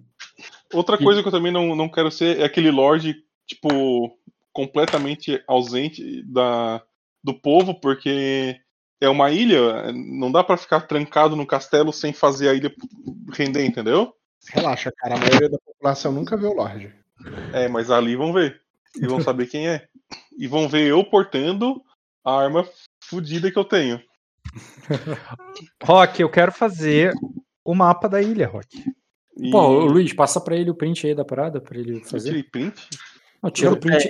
Outra coisa que eu também não, não quero ser é aquele lord, tipo, completamente ausente da, do povo, porque é uma ilha, não dá pra ficar trancado no castelo sem fazer a ilha render, entendeu? Relaxa, cara. A maioria da população nunca viu o Lorde. É, mas ali vão ver. E vão saber quem é. E vão ver eu portando a arma fodida que eu tenho. Rock, eu quero fazer o mapa da ilha, Rock. E... Pô, Luiz, passa pra ele o print aí da parada pra ele eu fazer. tirei print? Não, tira o print.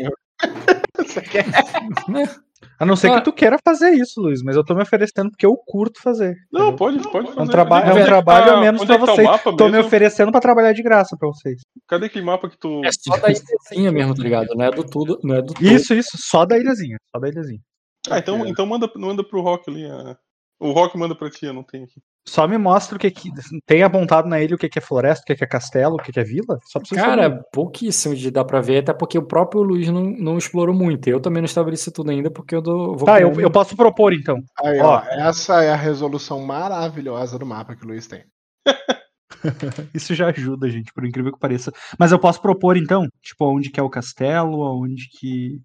Você <laughs> quer? <laughs> A não ser Ah. que tu queira fazer isso, Luiz, mas eu tô me oferecendo porque eu curto fazer. Não, pode, pode fazer. É um, traba é um que trabalho tá- a menos onde pra é que tá vocês. mapa Tô me oferecendo pra trabalhar de graça pra vocês. Cadê aquele mapa que tu. É só da ilhazinha mesmo, tá ligado? Não é do tudo, não é do todo. Isso, isso, só da ilhazinha. Só da ilhazinha. Ah, então, então manda, manda pro Rock ali. a- O Rock manda pra ti, eu não tenho aqui. Só me mostra o que que. Tem apontado na ilha o que que é floresta, o que que é castelo, o que que é vila. Só Cara, saber. pouquíssimo de dar pra ver, até porque o próprio Luiz não, não explorou muito. Eu também não estabeleci tudo ainda, porque eu dou, vou Tá, eu, um- eu posso propor então. Aí, Ó. ó, essa é a resolução maravilhosa do mapa que o Luiz tem. <laughs> Isso já ajuda, gente, por incrível que pareça. Mas eu posso propor então, tipo, onde que é o castelo, onde que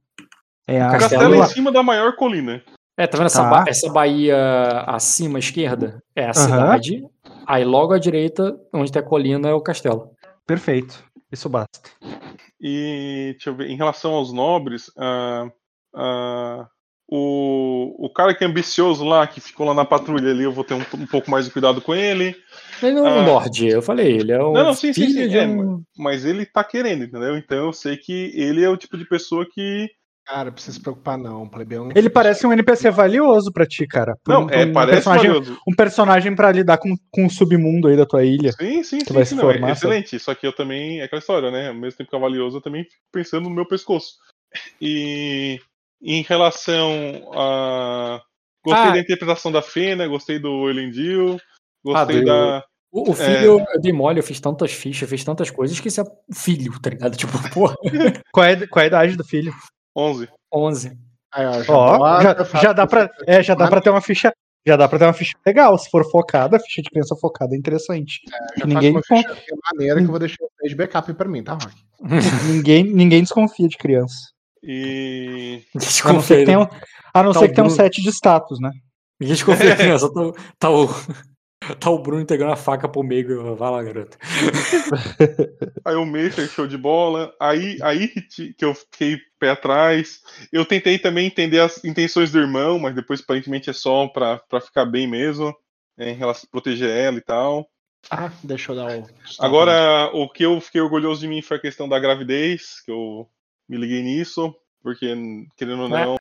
é a O Castelo castelo é em cima da maior colina. É, tá vendo essa, Tá. ba- essa Bahia acima à esquerda? É a cidade. Aí logo à direita, onde tem a colina, é o castelo. Perfeito. Isso basta. E deixa eu ver, em relação aos nobres, ah, ah, o, o cara que é ambicioso lá, que ficou lá na patrulha ali, eu vou ter um, um pouco mais de cuidado com ele. Ele não é um Ah. Lorde, eu falei, ele é o Não, não, sim, sim, sim, é, um... Mas ele tá querendo, entendeu? Então eu sei que ele é o tipo de pessoa que. Cara, não precisa se preocupar, não. Plebeu não Ele parece um NPC valioso pra ti, cara. Por Não, um- é, um parece personagem, valioso. um personagem pra lidar com, com o submundo aí da tua ilha. Sim, sim, que sim, vai sim se não, é excelente. Só que eu também. É aquela história, né? Ao mesmo tempo que é valioso, eu também fico pensando no meu pescoço. E em relação a. Gostei Ah. da interpretação da Fena, gostei do Elendil, gostei Ah, da. O, o filho, eu dei mole, eu fiz tantas fichas, fiz tantas coisas, que esse é o filho, tá ligado? <laughs> Tipo, porra, Qual é, qual é a idade do filho? 11. 11. Aí, ó, já Ó, bota, já, já dá pra, é, já dá pra ter uma ficha. Já dá pra ter uma ficha legal. Se for focada, a ficha de criança focada é interessante. já ninguém uma ficha maneira que eu vou deixar de backup pra mim, tá, Rock? <laughs> Ninguém, ninguém desconfia de criança. E. A não ser Desconfia. que tenha, um- a não Tá ser que tenha um set de status, né? Ninguém desconfia criança. Tá, tá o, tá o Bruno entregando a faca pro meio. Vai lá, garoto. <laughs> Aí o Macer, show de bola. Aí, aí que eu fiquei pé atrás. Eu tentei também entender as intenções do irmão, mas depois aparentemente é só pra, pra ficar bem mesmo. é, em relação a proteger ela e tal. Ah, deixa eu dar o. Agora, o que eu fiquei orgulhoso de mim foi a questão da gravidez, que eu me liguei nisso, porque, querendo ou É. não,